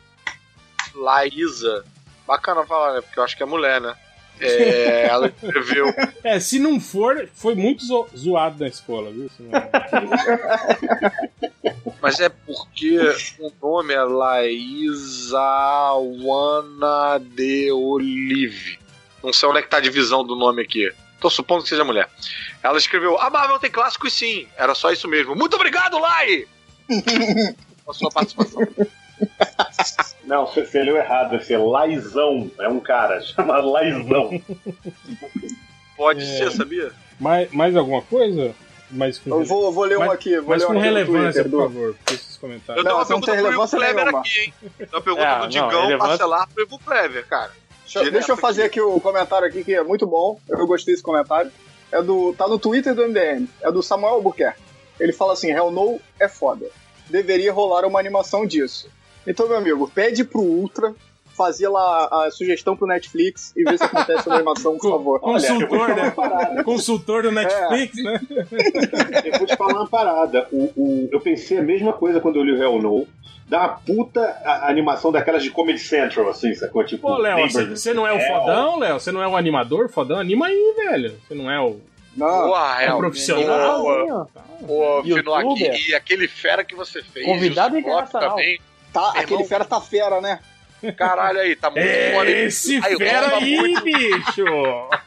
Laísa, bacana falar, né? Porque eu acho que é mulher, né? É, ela escreveu. É, se não for, foi muito zo- zoado na escola, viu? Não- Mas é porque o nome é Laísa Wana de Olive. Não sei onde é que tá a divisão do nome aqui. Tô supondo que seja mulher. Ela escreveu: A Marvel tem clássicos sim. Era só isso mesmo. Muito obrigado, Lai! A sua participação. Não, você, você leu errado, vai ser Laizão. É um cara, chama Laizão. Pode É. ser, sabia? mais, mais alguma coisa? Mais com Eu vou, vou ler um mas- aqui. Vou Mas ler um com aqui relevância, Twitter, por do- favor, porque esses comentários. Eu tenho Não, uma não pergunta tem pro Kleber nenhuma. aqui, hein? Tem uma pergunta É, do não, Digão relevância- Bacelar pro Ivo Kleber, cara. Deixa, eu- deixa eu fazer aqui o comentário aqui que é muito bom. Eu gostei desse comentário. É do, tá no Twitter do MDM. É do Samuel Albuquerque. Ele fala assim: Hell No é foda. Deveria rolar uma animação disso. Então, meu amigo, pede pro Ultra fazer lá a sugestão pro Netflix e ver se acontece uma animação, por favor. Consultor, Olha, né? Consultor do Netflix, né? Eu vou te falar uma parada. O, o- eu pensei a mesma coisa quando eu li o Hell No. Dá uma puta a- animação daquelas de Comedy Central, assim, sacou? Tipo, Pô, Léo, você você não é o fodão, Léo? Você não é o animador fodão? Anima aí, velho. Você não é o, Não, Porra, é o é profissional? Boa. Youtuber. e aquele fera que você fez. Convidado e internacional. Também. Tá, Meu aquele irmão. fera tá fera, né? Caralho aí, tá muito foda. Esse Aí, fera aí, muito- bicho!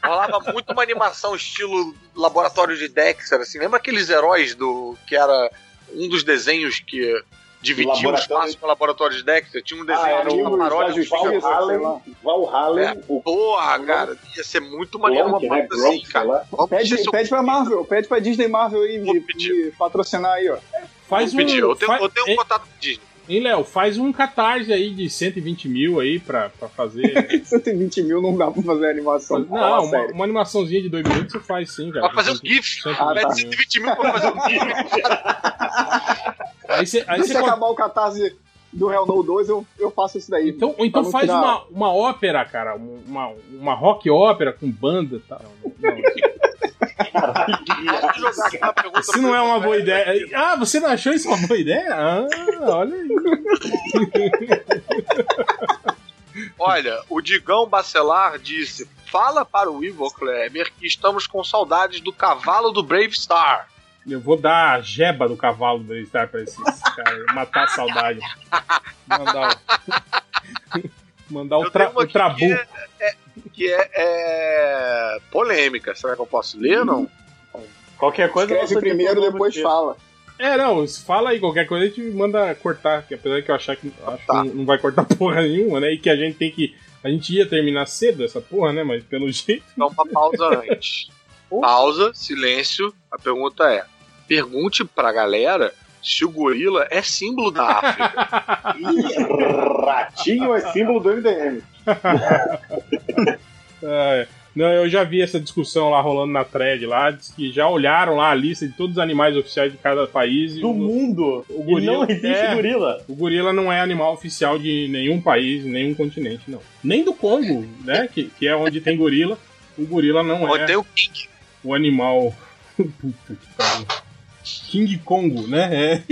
Rolava muito uma animação estilo laboratório de Dexter, assim. Lembra aqueles heróis do. que era um dos desenhos que dividia o espaço com o laboratório de Dexter? Tinha um desenho, Ah, era uma o paródia. Valhalla, Valhalla, É. o Porra, cara, ia ser muito maneiro uma né? assim, cara. Pede, seu- pede pra Marvel, pede pra Disney Marvel aí me patrocinar aí, ó. Faz um. Eu tenho, fa- eu tenho um Hein, contato com Disney. Hein, Léo? Faz um catarse aí de 120 mil aí pra, pra fazer. 120 mil não dá pra fazer animação. Não, uma, uma animaçãozinha de dois minutos você faz sim, cara. Pra fazer os GIFs. Ah, Pede tá. 120 mil pra fazer os GIFs. Aí você, aí Deixa você acabar o catarse do Hell No 2, eu, eu faço isso daí. Então, ou então não faz tirar- uma, uma ópera, cara. Uma, uma rock ópera com banda e tal. Pergunta Isso não é uma boa ideia. Ah, você não achou isso uma boa ideia? Ah, olha aí. Olha, o Digão Bacelar disse: Fala para o Ivo Kleber que estamos com saudades do cavalo do Brave Star. Eu vou dar a jeba do cavalo do Star pra esses caras, matar a saudade. Mandar o. Mandar o, tra, o aqui trabu. que é, é- que é, é polêmica. Será que eu posso ler não? Qualquer coisa Escreve primeiro, depois fala. É, não, se fala aí qualquer coisa, a gente manda cortar, que apesar que eu achar que, acho Tá. que não, vai cortar porra nenhuma, né? E que a gente tem que. A gente ia terminar cedo essa porra, né? Mas pelo jeito. Então, uma pausa antes. Pausa, silêncio. A pergunta é: pergunte pra galera se o gorila é símbolo da África. Ratinho é símbolo do MDM. É, não, eu já vi essa discussão lá rolando na thread lá, diz que já olharam lá a lista de todos os animais oficiais de cada país e Do o, mundo. o E gorila- não existe é. gorila. o gorila não é animal oficial de nenhum país, nenhum continente, não. Nem do Congo, né? Que, que é onde tem gorila. O gorila não é King. o animal. Puta que pariu. King Congo, né?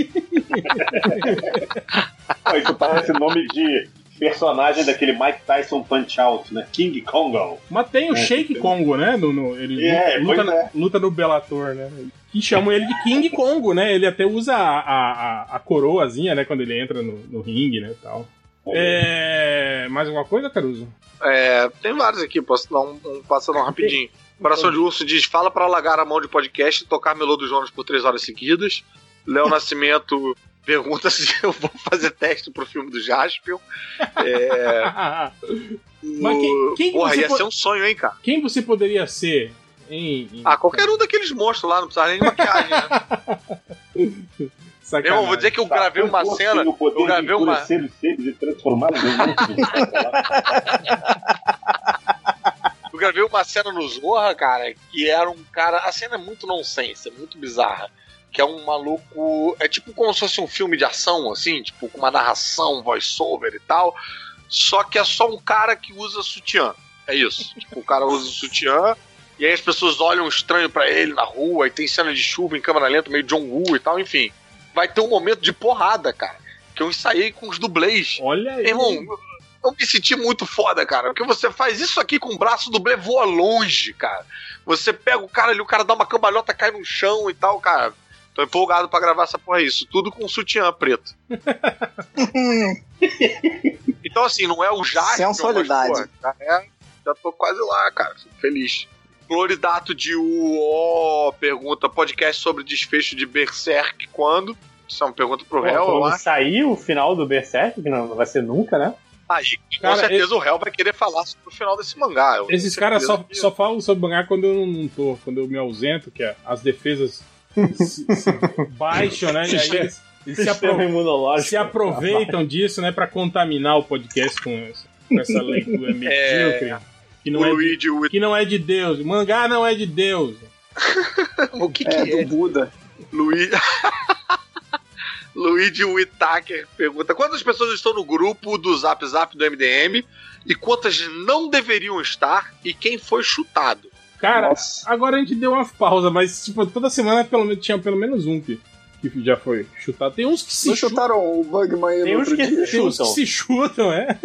É. Isso parece nome de personagem daquele Mike Tyson Punch Out, né? King Kongo. Mas tem o É, Shake tem. Congo, né? No, no- ele É, luta, é. luta no Bellator, né? Que chamam ele de King Congo, né? Ele até usa a, a, a- a coroazinha, né? Quando ele entra no, no ringue, né? Tal. É... Mais alguma coisa, Caruso? É, tem vários aqui, posso dar um, um passando rapidinho. Coração de Urso diz: fala pra largar a mão de podcast e tocar Melô dos Jonas por três horas seguidas. Léo Nascimento pergunta se eu vou fazer teste pro filme do Jaspion. É, Mas quem- quem que Porra, você ia po- ser um sonho, hein, cara? Quem você poderia ser em. em- Ah, qualquer um daqueles monstros lá, não precisa nem de maquiagem, né? Sacanagem. Eu vou dizer que eu gravei uma cena. tem o poder Eu gravei de uma. e. Eu gravei uma cena no Zorra, cara, que era um cara. A cena é muito nonsense, é muito bizarra. Que é um maluco. É tipo como se fosse um filme de ação, assim, tipo, com uma narração, voice-over e tal. Só que é só um cara que usa sutiã. É isso. tipo, o cara usa sutiã. E aí as pessoas olham estranho pra ele na rua, e tem cena de chuva em câmera lenta, meio John Woo e tal, enfim. Vai ter um momento de porrada, cara. Que eu ensaiei com os dublês. Olha aí. Irmão, eu me senti muito foda, cara. Porque você faz isso aqui com o braço do dublê voa longe, cara. Você pega o cara ali, o cara dá uma cambalhota, cai no chão e tal, cara. Tô empolgado pra gravar essa porra isso. Tudo com sutiã preto. então, assim, não é o Jasper. Sensualidade. mas, já, é- já tô quase lá, cara. Fico feliz. Floridato de UO pergunta: podcast sobre desfecho de Berserk quando? Isso é uma pergunta pro Pô, réu, quando sair o final do Berserk, que não não vai ser nunca, né? Aí, com Cara, certeza o réu vai querer falar sobre o final desse mangá. Eu Esses caras só, que- só falam sobre mangá quando eu não tô, quando eu me ausento, que é as defesas baixam, né? E aí eles, eles se, apro- se aproveitam disso, né, pra contaminar o podcast com essa, com essa leitura medíocre. Que não, o é de, o, que não é de Deus. Mangá não é de Deus. o que, É, que é? do Buda. Luigi. Luigi Whittaker pergunta: quantas pessoas estão no grupo do Zap Zap do MDM e quantas não deveriam estar e quem foi chutado? Cara, Nossa. agora a gente deu uma pausa, mas tipo, toda semana pelo menos, tinha pelo menos um que, que já foi chutado. Tem uns que se Não chutam. chutaram o Bugman aí Tem no uns outro que dia? se Tem uns que chutam. se chutam, é?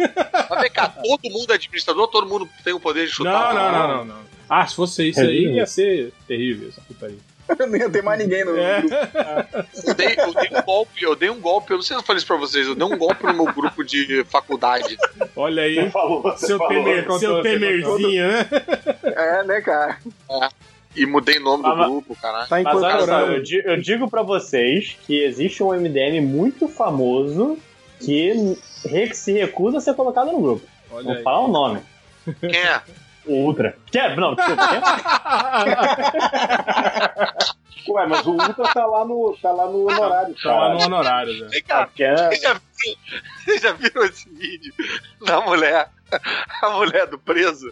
Mas vem cá, todo mundo é administrador, todo mundo tem o poder de Não, chutar. não, não, não, não. Ah, se fosse isso aí, É, ia ser terrível essa putaria. Não ia ter mais ninguém no É. grupo. Eu dei, eu dei um golpe, eu dei um golpe, eu não sei se eu falei isso pra vocês, eu dei um golpe no meu grupo de faculdade. Olha aí, Falou, você seu, falou. temer, contou, seu temerzinho, né? É, né, cara? E mudei o nome do Ah, mas- grupo, caralho. Tá Mas olha só, eu, eu digo pra vocês que existe um MDM muito famoso que re- se recusa a ser colocado no grupo. Olha Vou aí. falar o nome. Quem é? O Ultra. Quer? Não, desculpa. Quer? Ué, mas o Ultra tá lá no, tá lá no honorário, Tá lá no cara. honorário, né? Vem cá, Quer? vocês já, viram, vocês já viram esse vídeo da mulher, a mulher do preso,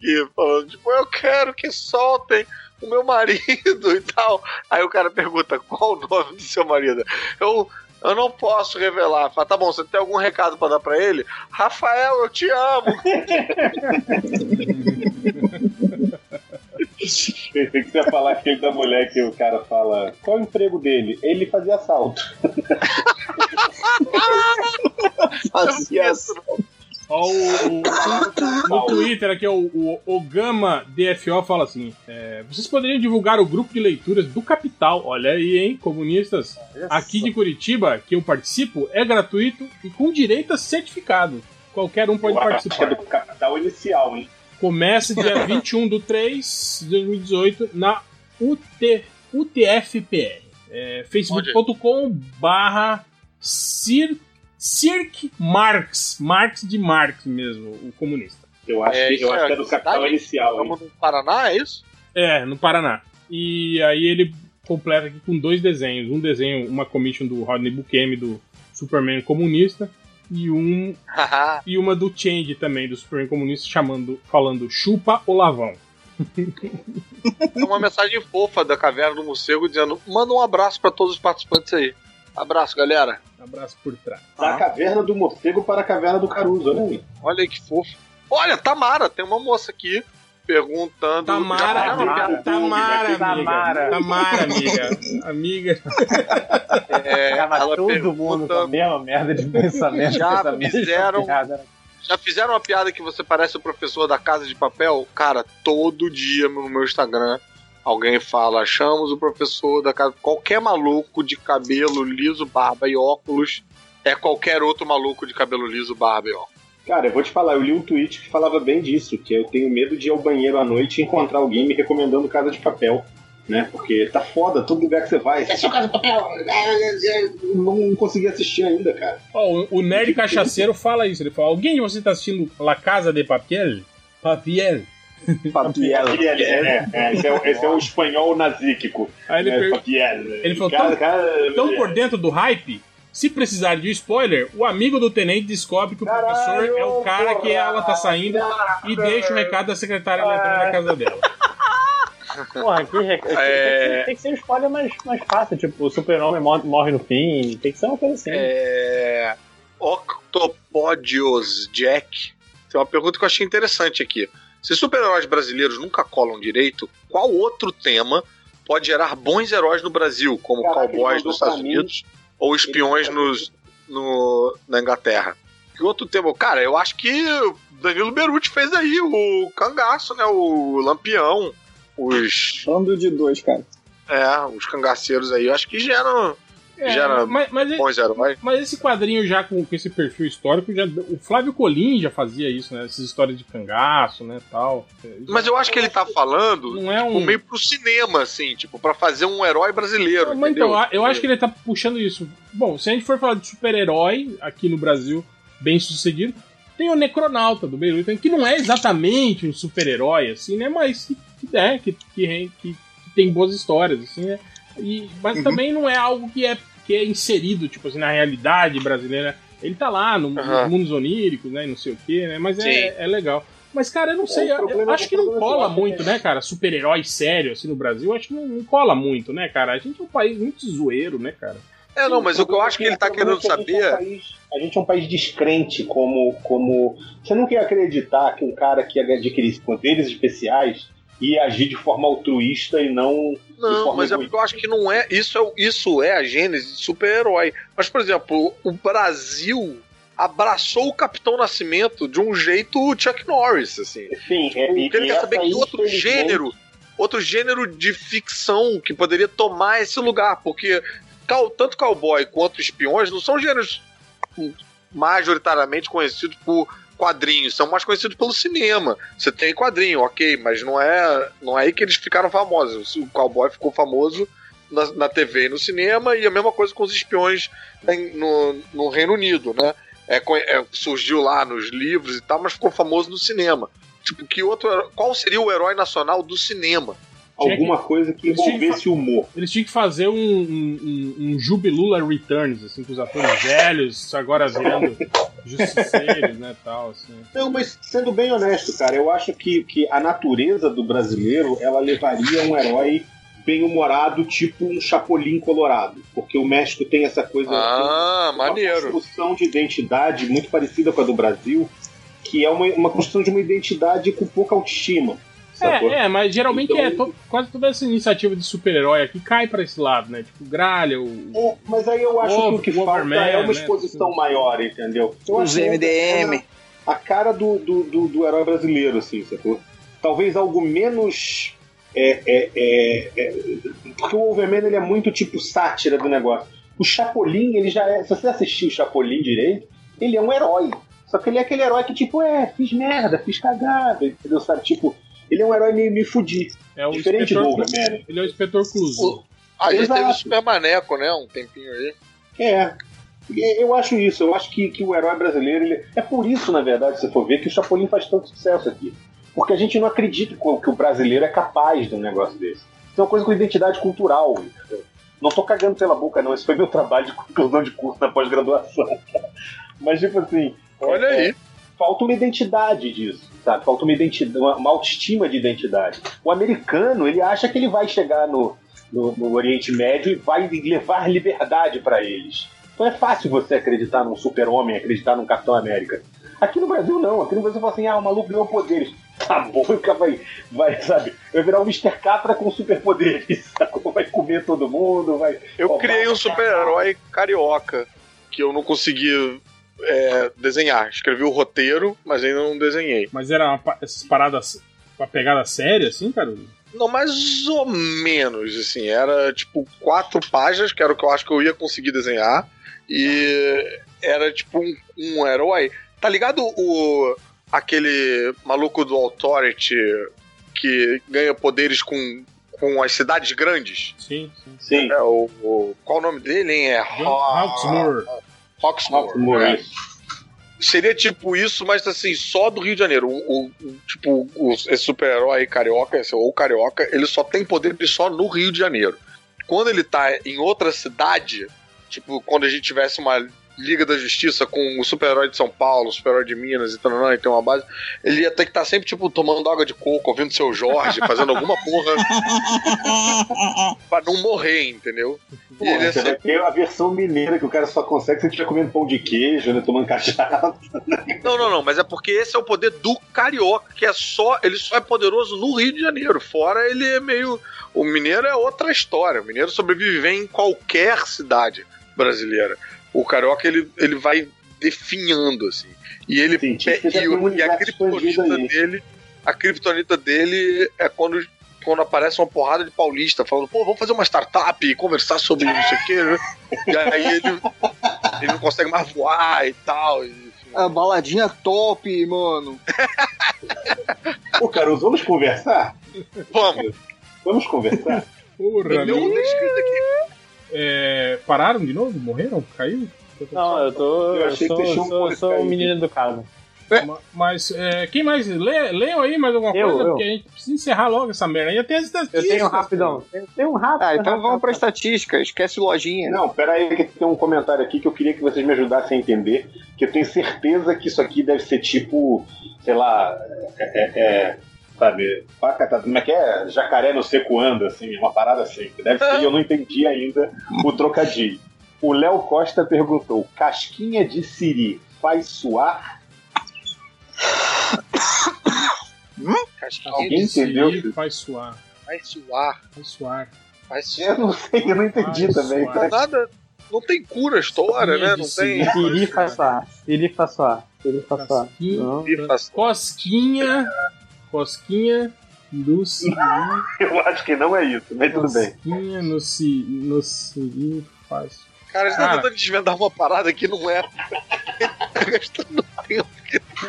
que falando, tipo, eu quero que soltem o meu marido e tal. Aí o cara pergunta, qual o nome do seu marido? Eu, eu não posso revelar. Fala, tá bom, você tem algum recado pra dar pra ele? Rafael, eu te amo. Pensei que você ia falar aquele da mulher que o cara fala. Qual é o emprego dele? Ele fazia assalto. Fazia Ó, o, o- no Twitter aqui, o, o Ogama DFO fala assim: é, vocês poderiam divulgar o grupo de leituras do Capital. Olha aí, hein, comunistas. Aqui de Curitiba, que eu participo, é gratuito e com direito a certificado. Qualquer um pode acho que é participar. do capital inicial, hein? Começa dia 21 do 3 de 2018 na UT, UTFPR. É, facebook.com barra Cir, Cirque Marx. Marx de Marx mesmo, o comunista. Eu acho, É, que, eu acho é que é do capital cidade? inicial? Estamos no Paraná, é isso? É, no Paraná. E aí ele completa aqui com dois desenhos. Um desenho, uma commission do Rodney Bukemi, do Superman comunista, e um e uma do Change também, do Superman comunista, chamando, falando chupa o lavão. É uma mensagem fofa da Caverna do Morcego dizendo: manda um abraço pra todos os participantes aí. Abraço, galera. Abraço por trás. Da caverna do morcego para a caverna do Caruso, olha aí. Olha aí que fofo. Olha, Tamara, tem uma moça aqui perguntando. Tamara, Já- Tamara, Tamara, amiga. Tamara. Tamara, amiga. Amiga. É, ela todo pergunta- mundo com a mesma merda de pensamento. Já fizeram-. Já fizeram uma piada que você parece o professor da Casa de Papel? Cara, todo dia no meu Instagram alguém fala: achamos o professor da casa. Qualquer maluco de cabelo liso, barba e óculos é qualquer outro maluco de cabelo liso, barba e óculos. Cara, eu vou te falar, eu li um tweet que falava bem disso, que eu tenho medo de ir ao banheiro à noite e encontrar alguém me recomendando Casa de Papel. Né? Porque tá foda, todo lugar que você vai. É só casa de papel. Eu não consegui assistir ainda, cara. Ó, o- o Nerd Cachaceiro fala isso. Ele fala: Alguém de vocês tá assistindo La Casa de Papel? Papel. Papiel. É, é, esse, é, o- esse é o espanhol nazíquico. Aí ele, É, per- ele falou: Cara, tão, cara, tão por dentro do hype? Se precisar de spoiler, o amigo do tenente descobre que o professor é o cara que ela tá saindo e deixa o recado da secretária eletrônica na casa dela. Porra, aqui rec- tem, É. que, tem que ser um spoiler mais, mais fácil. Tipo, o super-homem morre, morre no fim. Tem que ser uma coisa assim. É. Octopodios Jack. Tem uma pergunta que eu achei interessante aqui. Se super-heróis brasileiros nunca colam direito, qual outro tema pode gerar bons heróis no Brasil, como Caraca, cowboys nos Estados mim. Unidos ou espiões nos, no, na Inglaterra? Que outro tema? Cara, eu acho que Danilo Beruti fez aí o cangaço, né? O lampião. Os. Bando de dois, cara. É, os cangaceiros aí. Eu acho que geram. É, gera mas, mas, mas esse quadrinho já com, com esse perfil histórico, já, o Flávio Colim já fazia isso, né? Essas histórias de cangaço, né, tal. Mas eu acho que ele tá falando Não é tipo, um- meio pro cinema, assim, tipo, pra fazer um herói brasileiro. Mas entendeu? então, eu acho que ele tá puxando isso. Bom, se a gente for falar de super-herói aqui no Brasil, bem sucedido, tem o Necronauta do Beirute, que não é exatamente um super-herói, assim, né? Mas que, que é, que, que- que tem boas histórias, assim, né? E, mas Uhum. também não é algo que é, que é inserido, tipo assim, na realidade brasileira. Ele tá lá no, Aham. nos mundos oníricos, né? e Não sei o quê, né? Mas é, é legal. Mas, cara, eu não sei. eu- eu acho que não é que eu cola muito, é- né, cara? Super-herói sério, assim, no Brasil. Acho que não, não cola muito, né, cara? A gente é um país muito zoeiro, né, cara? É, não, mas o que eu acho que ele tá querendo A gente, é um saber. país, a gente é um país descrente, como, como. Você não quer acreditar que um cara que adquirisse poderes especiais ia agir de forma altruísta e não. Não, mas é porque eu acho que não é. Isso é, isso é a gênese de super-herói. Mas, por exemplo, o Brasil abraçou o Capitão Nascimento de um jeito Chuck Norris, assim. Sim, é, Porque e- ele quer saber que outro gênero, outro gênero de ficção que poderia tomar esse lugar, porque tanto cowboy quanto espiões não são gêneros hum, majoritariamente conhecidos por quadrinhos, são mais conhecidos pelo cinema. Você tem quadrinho, ok, mas não é, não é aí que eles ficaram famosos. O cowboy ficou famoso na, na TV e no cinema, e a mesma coisa com os espiões no, no Reino Unido, né? É, é, surgiu lá nos livros e tal, mas ficou famoso no cinema. Tipo, que outro. Qual seria o herói nacional do cinema? Alguma coisa que Eles tinham que envolvesse humor. Eles tinham que fazer um, um, um, um Jubilula Returns, assim, com os atores velhos, agora virando justiceiros, né, tal, assim. Não, mas sendo bem honesto, cara, eu acho que, que a natureza do brasileiro ela levaria um herói bem humorado, tipo um Chapolin Colorado. Porque o México tem essa coisa. Ah, uma maneiro. construção de identidade muito parecida com a do Brasil, que é uma, uma construção de uma identidade com pouca autoestima. Sacou? É, é, mas geralmente Então- é to- quase toda essa iniciativa de super-herói aqui cai pra esse lado, né? Tipo, Gralha, o. É, mas aí eu acho que o que falta é uma né? exposição maior, entendeu? Eu Os MDM. é A cara do, do, do, do herói brasileiro, assim, sacou? Talvez algo menos. É, é, é, é, porque o Overman ele é muito tipo sátira do negócio. O Chapolin, ele já é. Se você assistir o Chapolin direito, ele é um herói. Só que ele é aquele herói que, tipo, é, fiz merda, fiz cagada, entendeu? Sabe? Tipo, ele é um herói meio me fudir. É o Diferente do Overman. Ele é o inspetor Cluso. Já Exato. teve o Super Maneco, né? Um tempinho aí. É. E Eu acho isso, eu acho que, que o herói brasileiro. Ele... É por isso, na verdade, se for ver, que o Chapolin faz tanto sucesso aqui. Porque a gente não acredita que o- que o brasileiro é capaz de um negócio desse. Isso é uma coisa com identidade cultural. entendeu? Não tô cagando pela boca, não. Esse foi meu trabalho de conclusão de curso na pós-graduação. Mas, tipo assim. Olha é- aí. Falta uma identidade disso, sabe? Falta uma identidade, uma, autoestima de identidade. O americano, ele acha que ele vai chegar no, no, no Oriente Médio e vai levar liberdade para eles. Então é fácil você acreditar num super-homem, acreditar num Capitão América. Aqui no Brasil não, aqui no Brasil fala assim, ah, o maluco ganhou poderes. Tá bom, vai, vai, sabe, vai virar um Mr. Catra com superpoderes, vai comer todo mundo, vai... Eu criei um super-herói carioca que eu não consegui é, desenhar. Escrevi o roteiro, mas ainda não desenhei. Mas era uma, essas paradas. Uma pegada séria, assim, cara? Não, mais ou menos, assim. Era tipo quatro páginas, que era o que eu acho que eu ia conseguir desenhar. E era tipo um, um herói. Tá ligado o aquele maluco do Authority que ganha poderes com, com as cidades grandes? Sim, sim. Sim. É, o, o- qual o nome dele, hein? É Hawksmoor. Hawksmoor, é. Seria tipo isso, mas assim, só do Rio de Janeiro. O, o- tipo, o- esse super-herói carioca, esse, ou carioca, ele só tem poder só no Rio de Janeiro. Quando ele tá em outra cidade, tipo, quando a gente tivesse uma Liga da Justiça com o super-herói de São Paulo, o super-herói de Minas e tal, e tem uma base, ele ia ter que estar sempre, tipo, tomando água de coco, ouvindo seu Jorge, fazendo alguma porra pra não morrer, entendeu? Pô, E ele ser ter a versão mineira que o cara só consegue se ele estiver comendo pão de queijo, né? Tomando cachaça. Não, não, não, mas é porque esse é o poder do carioca, que é só. Ele só é poderoso no Rio de Janeiro. Fora ele é meio. O mineiro é outra história. O mineiro sobrevive em qualquer cidade brasileira. O carioca ele, ele vai definhando, assim. E ele e, o- a criptonita dele. A criptonita dele é quando, quando aparece uma porrada de paulista falando, pô, vamos fazer uma startup e conversar sobre não sei o quê, né? E aí ele, ele não consegue mais voar e tal. e- A baladinha top, mano. Pô, Caruso, vamos conversar? Vamos. Vamos conversar? Porra, Meu, meu. tá escrito aqui. É, pararam de novo? Morreram? Caiu? Não, eu tô. Eu Eu, achei que sou, deixou um sou, sou um menino educado. Ma- Mas é, quem mais? Lê, leiam aí mais alguma Eu, coisa, eu. porque a gente precisa encerrar logo essa merda. Ainda tem as Eu estatísticas. tenho um rapidão. Eu tenho um rápido. Ah, então vamos pra estatística. Esquece lojinha. Não, pera aí que tem um comentário aqui que eu queria que vocês me ajudassem a entender, que eu tenho certeza que isso aqui deve ser tipo, sei lá, é, é, é, sabe, paca, tá- como é que é? Jacaré no seco anda, assim, uma parada assim. Deve ser, eu não entendi ainda o trocadilho. O Léo Costa perguntou, casquinha de siri faz suar? Casquinha Alguém de entendeu? Sim, Faz suar. Vai suar. Faz suar. Vai suar. Eu não sei, eu não entendi Faz também. suar. Nada. Não tem cura a história, né? Não tem. Siri façoar. Siri façoar. Siri façoar. Casquinha. Não. Cosquinha. Cosquinha do Siri. Eu acho que não é isso, mas tudo bem. Cosquinha no, si, no Siri faz. Cara, a gente tá tentando desvendar uma parada que não é. tá gastando tempo.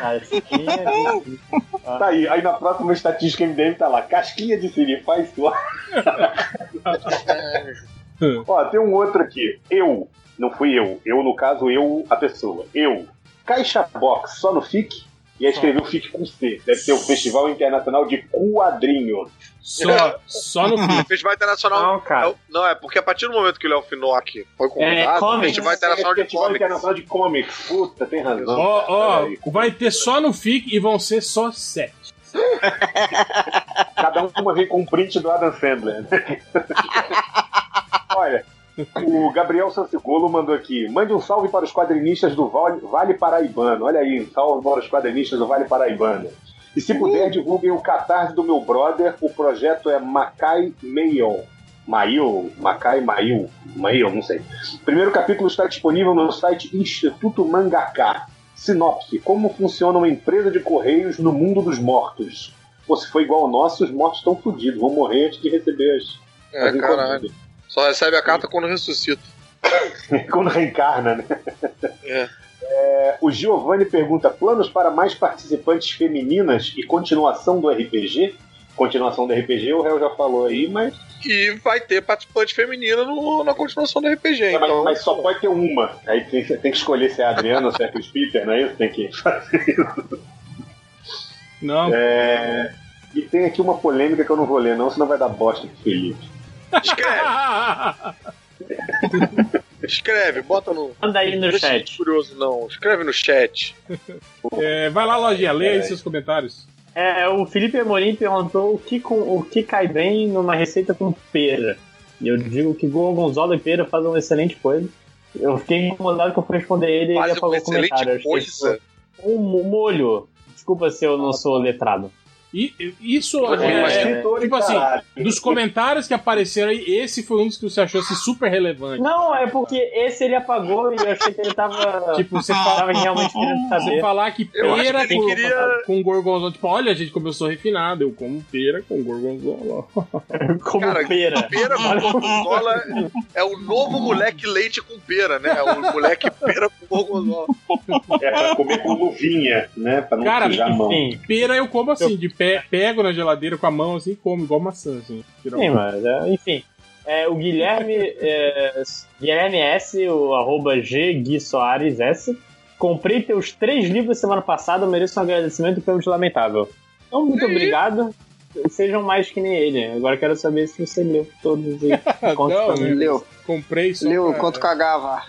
Aqui é. Tá aí, aí na próxima estatística MDM tá lá, casquinha de siri faz suar. Ó, tem um outro aqui. Eu. Não fui eu. Eu, no caso, eu, a pessoa. Eu. Caixa Box, só no FIC? E aí escreveu FIC com C. Deve ser o Festival Internacional de Quadrinho. Só, só no fim. Festival Internacional. Não, cara. É Não, é porque a partir do momento que o Léo Finock foi É, convidado, o comics. Festival Internacional de Festival Comics. Internacional de Comics. Puta, tem razão. Ó, ó, Peraí. vai ter só no FIC e vão ser só sete. Cada uma vem com um print do Adam Sandler. O Gabriel Sansigolo mandou aqui. Mande um salve para os quadrinistas do Vale, Paraibano. Olha aí, um salve para os quadrinistas do Vale Paraibano. E se puder, divulguem o catarse do meu brother. O projeto é Macai Mail. Mail, Macai Mail, Mail, não sei. O primeiro capítulo está disponível no site Instituto Mangaká. Sinopse: Como funciona uma empresa de correios no mundo dos mortos? Pô, se for igual ao nosso, os mortos estão fodidos, vão morrer antes de receber as. É, as caralho. encomendas. Só recebe a carta quando ressuscita. Quando reencarna, né? É. É, o Giovanni pergunta: planos para mais participantes femininas e continuação do RPG? Continuação do RPG, o réu já falou aí, mas, E vai ter participante feminina no- na continuação do RPG. é, mas, então, mas só pode ter uma. Aí tem, tem que escolher se é a Adriana ou se é a Peter, não é isso? Tem que fazer isso. Não, É, e tem aqui uma polêmica que eu não vou ler, não, senão vai dar bosta pro Felipe. Escreve, escreve, bota no. Manda aí no Deixa chat. curioso, não. Escreve no chat. É, vai lá, lojinha, lê aí seus comentários. É, o Felipe Amorim perguntou o que, com, o que cai bem numa receita com pera. E eu digo que gorgonzola e pera fazem uma excelente coisa. Eu fiquei incomodado que eu fui responder ele e ele apagou uma o comentário. coisa. Um mo- molho. Desculpa se eu não sou letrado. E isso é, e tipo assim, caralho. dos comentários que apareceram aí, esse foi um dos que você achou assim, super relevante. Não, é porque esse ele apagou e eu achei que ele tava. Tipo, você fala, tava realmente querendo você saber. falar que pera que com, queria- com gorgonzola. Tipo, olha, gente, como eu sou refinado, eu como pera com gorgonzola. Como Cara, pera. Pera com gorgonzola é o novo moleque leite com pera, né? É o moleque pera com gorgonzola. É pra comer com luvinha, né? Pra não Cara, sujar a mão. Pera eu como assim, de pé, pego na geladeira com a mão assim e como, igual maçã, assim. sim, mas é, enfim. É, o Guilherme, é, Guilherme S, o arroba G Gui Soares S. Comprei teus três livros semana passada, mereço um agradecimento de lamentável. Então, muito obrigado. Sejam mais que nem ele. Agora quero saber se você leu todos e conta Não, pra mim. Leu, Comprei só leu pra- quanto cagava.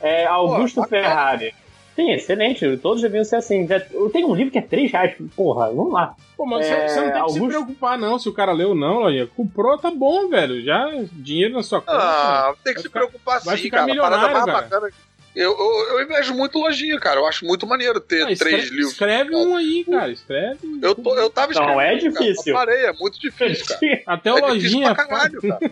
É, Augusto Pô, Ferrari. Sim, excelente. Todos deviam ser assim. Já- Eu tenho um livro que é 3 reais. Porra, vamos lá. Pô, mas É, você, não tem que se Augusto- preocupar, não, se o cara leu não, Lojinha. Comprou, tá bom, velho. Já dinheiro na sua conta. Ah, tem que Vai se ficar- preocupar vai sim, ficar cara. Milionário, bacana. Eu, eu, eu invejo muito lojinha, cara. Eu acho muito maneiro ter Ah, escre- três livros. Escreve um aí, cara. Escreve. Eu, tô, eu tava Não, escrevendo. é cara. difícil. Eu parei, é muito difícil, cara. Até o É Lojinha. pra caralho, cara.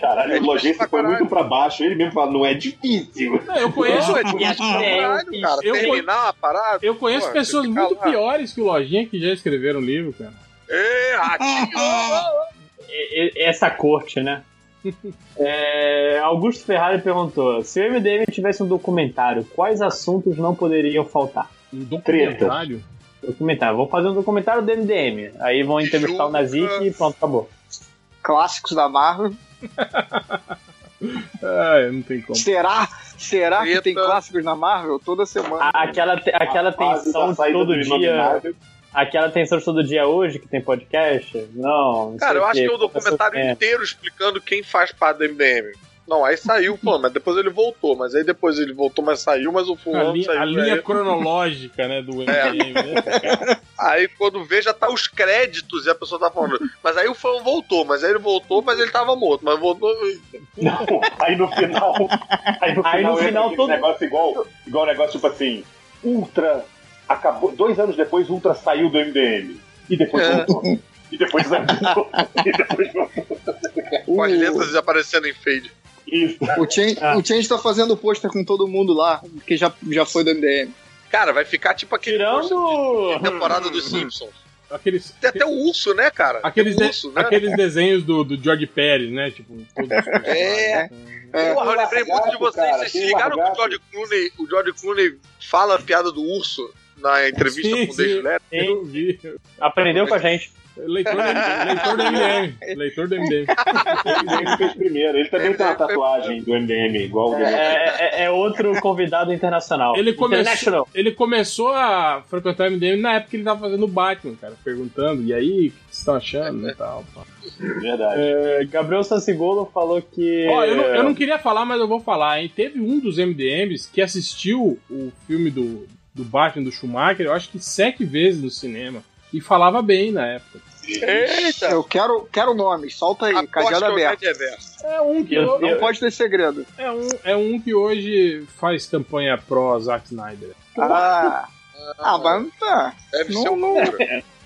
Caralho, É o Lojinha foi muito pra baixo. Ele mesmo fala, não é difícil. Não, eu conheço, Pô, é difícil pra caralho, cara. eu Terminar uma parada. eu conheço Pô, pessoas muito lá. piores que o Lojinha que já escreveram livro, cara. Ê, ratinho! Essa corte, né? É, Augusto Ferrari perguntou: se o MDM tivesse um documentário, quais assuntos não poderiam faltar? Um documentário? Documentário. Vou fazer um documentário do MDM. Aí vão entrevistar o Nazik e pronto, acabou. Clássicos da Marvel. Ah, não tem como. Será? Será que Treta. tem clássicos na Marvel toda semana? Aquela, aquela tensão de todo dia. Aquela tensão todo dia hoje que tem podcast? Não. não Cara, sei eu o acho que é o documentário É. inteiro explicando quem faz parte do MDM. Não, aí saiu, pô, mas depois ele voltou. Mas aí depois ele voltou, mas saiu, mas o A fulano linha, saiu. a linha aí, cronológica, né, do MDM, né? aí quando vê, já tá os créditos e a pessoa tá falando. Mas aí o fã voltou, mas aí ele voltou, mas ele tava morto. Mas voltou. Não, aí no final. Aí no final, Aí no final todo- negócio igual, igual um negócio tipo assim: Ultra. Acabou. Dois anos depois, Ultra saiu do MDM. E depois É. voltou. E depois voltou. e depois voltou. Com as letras aparecendo em fade. Isso. O Change, Ah. o Change tá fazendo pôster com todo mundo lá, que já, já foi do MDM. Cara, vai ficar tipo aquele Tirando. temporada dos Simpsons. Aqueles, Tem até o urso, né, cara? aqueles, o de- urso, né? aqueles desenhos do, do George Pérez, né? Tipo. É. É. Porra, eu lembrei muito de vocês. cara, Vocês se ligaram que o. George Clooney, o George Clooney fala a piada do urso na entrevista Sim, com o Dave sim. Letterman? Eu vi. Aprendeu com a gente. Leitor do, leitor do MDM. Leitor do MDM. Ele fez primeiro. Ele também tem uma tatuagem do MDM, igual o do É, é- é outro convidado internacional. Ele ele começou a frequentar o MDM na época que ele tava fazendo o Batman, cara, perguntando, e aí, o que vocês estão achando e tal. pá. Verdade. É, Gabriel Sansigolo falou que. Ó, eu não, eu não queria falar, mas eu vou falar, hein? Teve um dos MDMs que assistiu o filme do, do Batman do Schumacher, eu acho que sete vezes no cinema. E falava bem na época. Eita! Eu quero, quero nomes, solta aí, Aposto cadeado que é o aberto. É um que, Eu- Não pode ter segredo. é um, é um que hoje faz campanha pró Zack Snyder. Ah, ah mas tá. Deve Não, ser o não.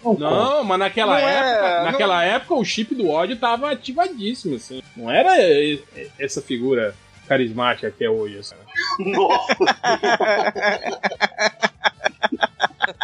Cobra. Não, mas naquela Não é, época, não- naquela época o chip do ódio tava ativadíssimo, assim. Não era essa figura carismática que é hoje, assim. Nossa,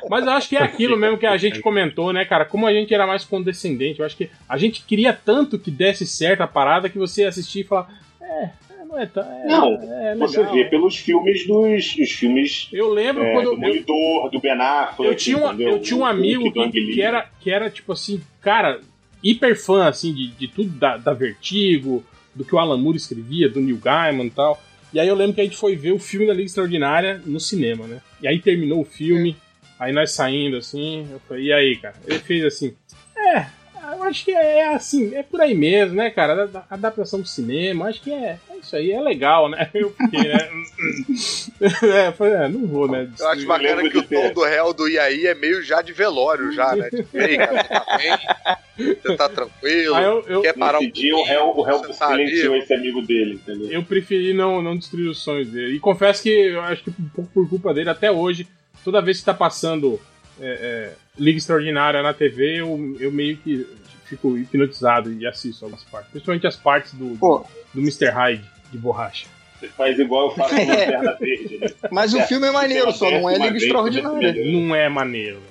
Mas eu acho que é aquilo mesmo que a gente comentou, né, cara? Como a gente era mais condescendente, eu acho que a gente queria tanto que desse certo a parada que você assistia e falava, é, é, não é tão. É, Não, é você legal. vê pelos filmes dos os filmes Eu lembro é, quando do eu, Demolidor, do Ben Affleck. eu tinha, um, entendeu? eu tinha um amigo que, que era, que era, tipo assim, cara, hiper fã, assim, de, de tudo da, da Vertigo, do que o Alan Moore escrevia, do Neil Gaiman e tal. E aí eu lembro que a gente foi ver o filme da Liga Extraordinária no cinema, né? E aí terminou o filme, aí nós saindo assim, eu falei, e aí, cara? Ele fez assim, é, acho que é assim, é por aí mesmo, né, cara? A- Adaptação do cinema, acho que é, é isso aí, é legal, né? Eu fiquei, né? é, falei, é, não vou, né? Eu acho bacana que o tom do réu do Iaí é meio já de velório, já, né? Tipo, ei, cara, você tá bem? Você tá tranquilo? Eu, eu, Quer parar um dia o réu, o réu silenciou esse amigo dele, entendeu? eu preferi não, não destruir os sonhos dele. E confesso que eu acho que um pouco por culpa dele, até hoje, toda vez que tá passando é, é, Liga Extraordinária na TV, eu, eu meio que fico hipnotizado e assisto algumas partes. Principalmente as partes do, do, Pô. do Mr. Hyde de borracha. Você faz igual eu faço com a Lanterna Verde, né? Mas o filme é maneiro, só não é Liga Extraordinária. Não é maneiro.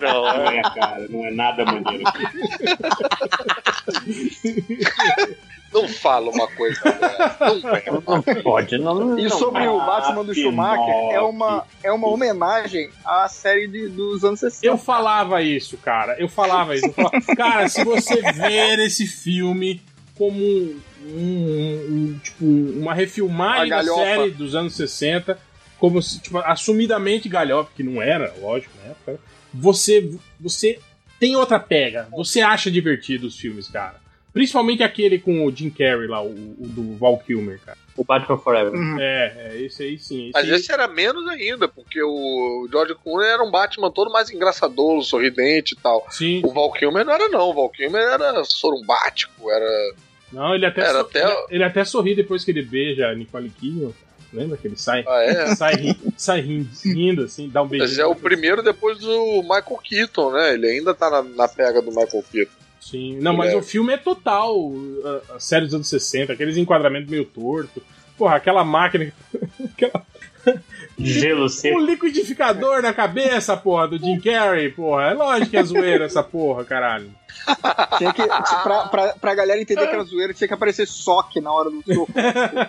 Não, Não é, cara, não é nada maneiro. não fala uma coisa dessa. Não é. Pode, não. E sobre o Batman do que Schumacher, é uma, é uma homenagem à série de- dos anos 60. Eu falava isso, cara. Eu falava isso. Eu falava, cara, se você ver esse filme como um, um- um- tipo, uma refilmagem A da série dos anos 60, como se, tipo, assumidamente galhofa, que não era, lógico, na época, você, você tem outra pega. Você acha divertido os filmes, cara. Principalmente aquele com o Jim Carrey lá, o, o do Val Kilmer, cara. O Batman Forever. Uhum. É, é, esse aí sim. Esse Mas aí- esse era menos ainda, porque o George Clooney era um Batman todo mais engraçador, sorridente e tal. Sim. O Val Kilmer não era não, o Val Kilmer era sorumbático, era... Não, ele até, Era so- até- ele, ele até sorri depois que ele beija a Nicole Kidman. Lembra que ele sai? Ah, é? sai, ri- sai rindo, rindo, assim, dá um beijinho. Mas é o primeiro depois do Michael Keaton, né? Ele ainda tá na, na pega do Michael Keaton. Sim, não, mas É. o filme é total a, a série dos anos 60, aqueles enquadramentos meio torto. Porra, aquela máquina. aquela- Gelo seco. O liquidificador na cabeça, porra, do Jim Carrey, porra. É lógico que é zoeira essa porra, caralho. Tinha que, pra, pra, pra galera entender que era zoeira, tinha que aparecer soque na hora do soco.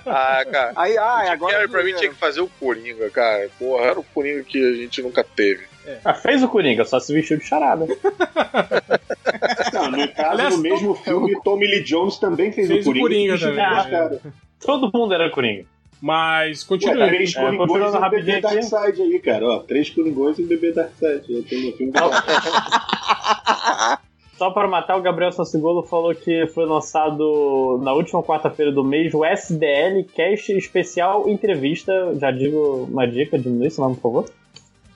Ah, cara. Aí, ah, Jim agora. Carrey, pra mim tinha que fazer o Coringa, cara. Porra, era o Coringa que a gente nunca teve. Ah, fez o Coringa, só se vestiu de charada. No caso, Aliás, no mesmo filme, Tommy Lee Jones também fez, Fez o o Coringa. Coringa e também, xingou os é. caras. Todo mundo era Coringa. Mas, Ué, continue. tá três É, Coringões continuando e um bebê. Darkseid aí, cara. Ó, três Coringões e um bebê Darkseid. No filme. Só para matar, o Gabriel Sassigolo falou que foi lançado na última quarta-feira do mês o SDL Cast Especial Entrevista. Já digo uma dica, diminui esse nome, por favor.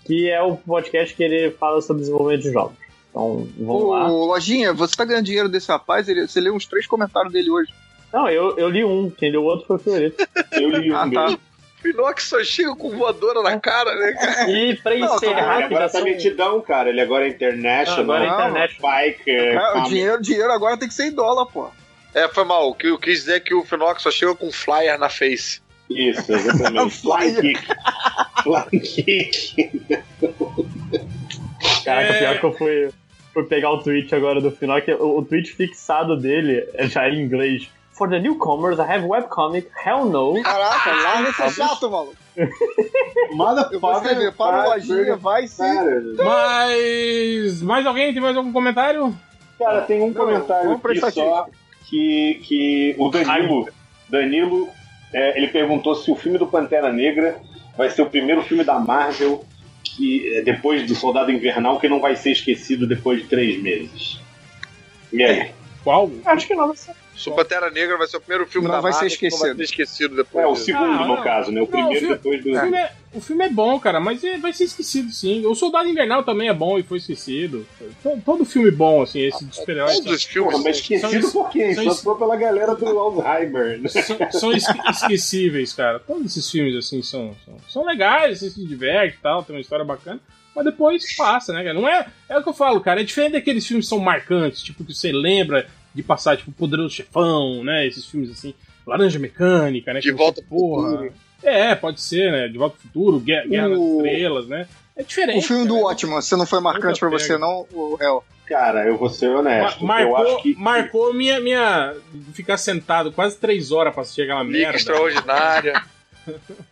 Que é o podcast que ele fala sobre desenvolvimento de jogos. Então, vamos lá. Ô, Lojinha, você tá ganhando dinheiro desse rapaz? Ele, você leu uns três comentários dele hoje. Não, eu, eu li um, quem leu o outro foi o Fiorito. Eu li um Ah, tá. dele. Pinóquio só chega com voadora na cara, né, cara? E pra Não, encerrar, Ele agora tá metidão, cara. Ele agora é international. Agora é Não, international. Biker. Cara, o comic. dinheiro, dinheiro agora tem que ser em dólar, pô. É, foi mal. O que eu quis dizer é que o Finox só chega com flyer na face. Isso, exatamente. Fly Flyer. kick. Fly kick. Caraca, É. pior que eu fui, fui pegar o tweet agora do final, que o, o tweet fixado dele é já em inglês. For the newcomers, I have webcomic, hell no. Caraca, larga esse chato, maluco. Eu vou escrever para o Lojinha, vai sim. Mas. Mais alguém? Tem mais algum comentário? cara, tem um Não, comentário aqui só que, que o Danilo, Danilo é, ele perguntou se o filme do Pantera Negra vai ser o primeiro filme da Marvel que, é, depois do Soldado Invernal que não vai ser esquecido depois de três meses. E aí? Qual? Acho que não vai ser. O Pantera Negra vai ser o primeiro filme Não da vai ser Marvel que não vai esquecido. ser esquecido depois. É, o segundo, Ah, no caso, né? O Não, primeiro o filme- depois do. O filme, é, o filme é bom, cara, mas é- vai ser esquecido sim. O Soldado Invernal também é bom e foi esquecido. Todo, todo filme bom, assim, esse de super-heróis. Todos os filmes. Mas esquecido São- por quem? são- Só foi pela galera do Alzheimer. né? são, são esque- esquecíveis, cara. Todos esses filmes, assim, são, são, são legais, você se diverte e tal, tem uma história bacana. Mas depois passa, né, cara? Não é, é o que eu falo, cara. É diferente daqueles filmes que são marcantes, tipo, que você lembra de passar, tipo, Poderoso Chefão, né? Esses filmes assim, Laranja Mecânica, né? De Volta pro porra. Futuro. É, pode ser, né? De Volta pro Futuro, Guerra, Guerra nas O- Estrelas, né? É diferente. O filme do cara. ótimo, você não foi marcante pra Outra você, não, o réu? Cara, eu vou ser honesto. Ma- eu marcou acho que. marcou minha, minha. Ficar sentado quase três horas pra assistir aquela Liga merda. Extraordinária.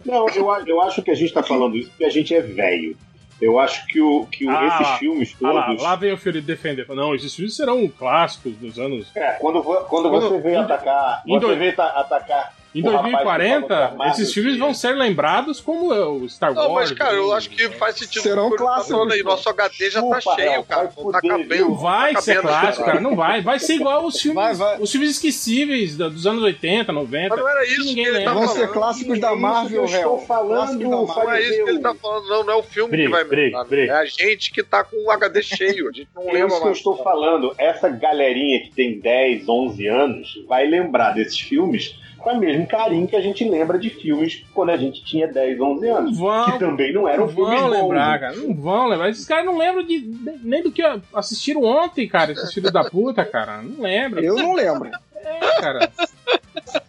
Não, eu, eu acho que a gente tá falando isso porque a gente é velho. Eu acho que, o, que o- Ah, esses lá. filmes Ah lá, todos. lá vem o Fiorito defender. Não, esses filmes serão clássicos dos anos. É, quando, quando, Quando- você veio em- atacar. em Você ta- atacar. Em o rapaz que falou 2040, que a Marvel esses filmes vão ser lembrados como é, o Star Wars. Não, mas, cara, eu acho que faz sentido. Serão tá clássicos, falando aí. Nosso HD já tá cheio, Léo, cara. vai Não tá cabendo. Não vai tá ser clássico, cara. Não vai. Vai ser igual os filmes, Vai, vai. os filmes esquecíveis dos anos 80, 90. Mas não era isso que ninguém ele tá. Vão ser clásicos da É Marvel, eu estou falando, Clássicos. Não é isso que ele tá falando, não. Não é o filme Briga, que vai briga, briga. É a gente que tá com o HD cheio. A gente não É lembra isso que eu mais. estou falando. Essa galerinha que tem 10, 11 anos vai lembrar desses filmes com o mesmo carinho que a gente lembra de filmes quando a gente tinha 10, 11 anos. Vão, que também não eram não filmes vão bons. lembrar, cara. Não vão lembrar. Esses caras não lembram de, nem do que assistiram ontem, cara. Esses filhos da puta, cara. Não lembra. Eu não lembro. É, cara.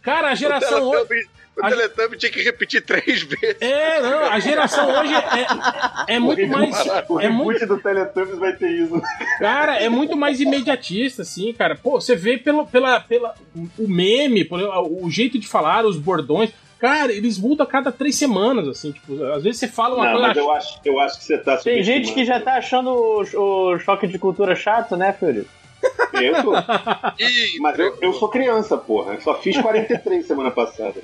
Cara, a geração hoje. O a- Teletubby tinha que repetir três vezes. É, não, a geração hoje é, é muito mais. O É muito, do Teletubbies vai ter isso. cara, é muito mais imediatista, assim, cara. Pô, você vê pelo, pela, pela, o meme, o jeito de falar, os bordões. Cara, eles mudam a cada três semanas, assim, tipo, às vezes você fala uma Não, coisa. mas eu acho, eu acho que você tá Tem gente que já tá achando o, o choque de cultura chato, né, Fiorito? Eu sou, Ih, mas eu, eu sou criança, porra. Eu só fiz 43 semana passada.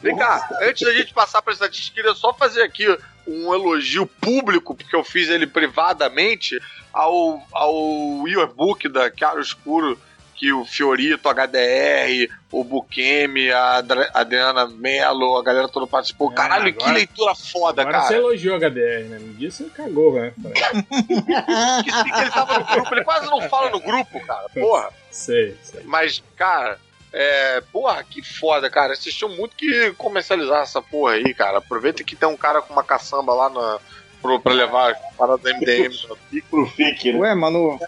Vem cá, antes da gente passar pra estatística, queria só fazer aqui um elogio público, porque eu fiz ele privadamente, ao, ao yearbook da Chiaro Escuro, que o Fiorito, HDR, o Bukemi, a Adri- Adriana Mello, a galera toda participou. É, Caralho, que agora- leitura foda, Agora você cara. elogiou a HDR, né? No dia você cagou, né? Que sim, que ele tava no grupo, ele quase não fala no grupo, cara. Porra. Sei, sei. Mas, cara, é. Porra, que foda, cara. Vocês tinham muito que comercializar essa porra aí, cara. Aproveita que tem um cara com uma caçamba lá na, pro, pra levar a parada da MDM. Pro FIC, né? Ué, mano,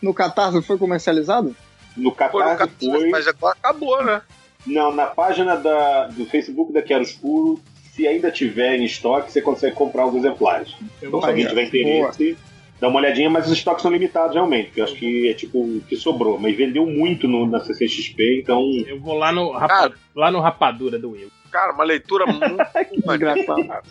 No Catarse foi comercializado? No Foi no Catarse Catarse, foi. mas agora acabou, né? Não, na página da, do Facebook da Quero Escuro, se ainda tiver em estoque, você consegue comprar os exemplares. Eu Então, se alguém tiver interesse, dá uma olhadinha, mas os estoques são limitados realmente, porque eu acho que é tipo o que sobrou. Mas vendeu muito no, na CCXP, então. Eu vou lá no, rapa- Cara. lá no Rapadura do Will. Cara, uma leitura muito Engraçado.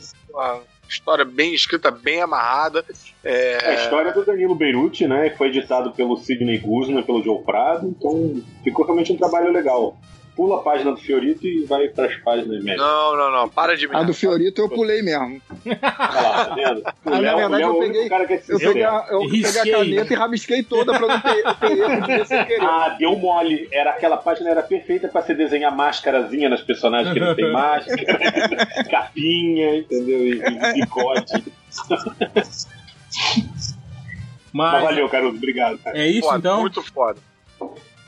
História bem escrita, bem amarrada. É a história do Danilo Beirute, né? Foi editado pelo Sidney Guzman, pelo Joe Prado, então ficou realmente um trabalho legal. Pula a página do Fiorito e vai para as páginas médias. Não, não, não. Para de me. A do Fiorito eu pulei mesmo. Olha lá, tá vendo? O Ah, na Léo- verdade, Léo é eu único peguei- é Eu peguei a, eu peguei a Risquei. caneta e rabisquei toda pra não ter, ter erro de sem querer. Ah, deu mole. Era, aquela página era perfeita pra você desenhar máscarazinha nas personagens que não tem máscara, capinha, entendeu? E, e bigode. Mas Mas valeu, Caruso. Obrigado, cara. é isso Foda, então? Muito foda.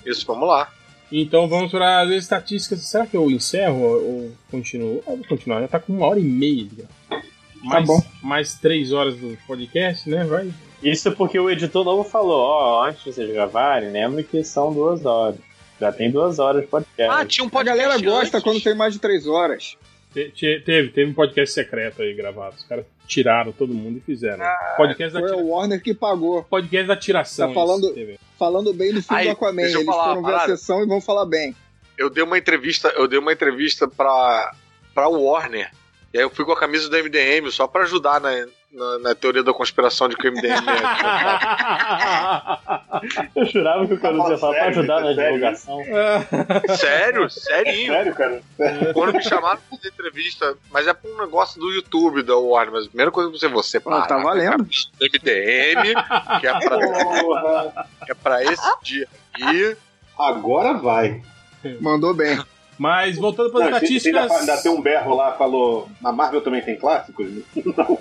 Isso, vamos lá. Então vamos para as estatísticas. Será que eu encerro ou continuo? Eu vou continuar, já tá com uma hora e meia. Já. Mais, bom. mais três horas do podcast, né? Vai. Isso porque o editor novo falou, ó, antes de vocês gravarem, lembre que são duas horas. Já tem duas horas de podcast. Ah, tinha um A podcast. galera gosta antes. quando tem mais de três horas. Te- te- teve, teve um podcast secreto aí gravado. Os caras tiraram todo mundo e fizeram. podcast, da Foi tira- o Warner que pagou. podcast da tiração. Tá falando-. Falando bem do filme Aí, do Aquaman. Eles falar foram ver a sessão e vão falar bem. Eu dei uma entrevista, eu dei uma entrevista pra, pra Warner. E aí eu fui com a camisa do MDM só pra ajudar na, na, na teoria da conspiração de que o MDM é. Eu jurava que o Caruso ia falar pra Sério, ajudar na sério? divulgação. Sério? Serinho. Sério, cara? Quando me chamaram pra fazer entrevista, mas é pra um negócio do YouTube da Warner, mas a primeira coisa que você você Ah, tá valendo. do MDM, que é pra, que é pra esse dia aqui. Agora vai. Mandou bem. Mas voltando para as ainda, estatísticas. ainda tem um berro lá, falou. A Marvel também tem clássicos? Não.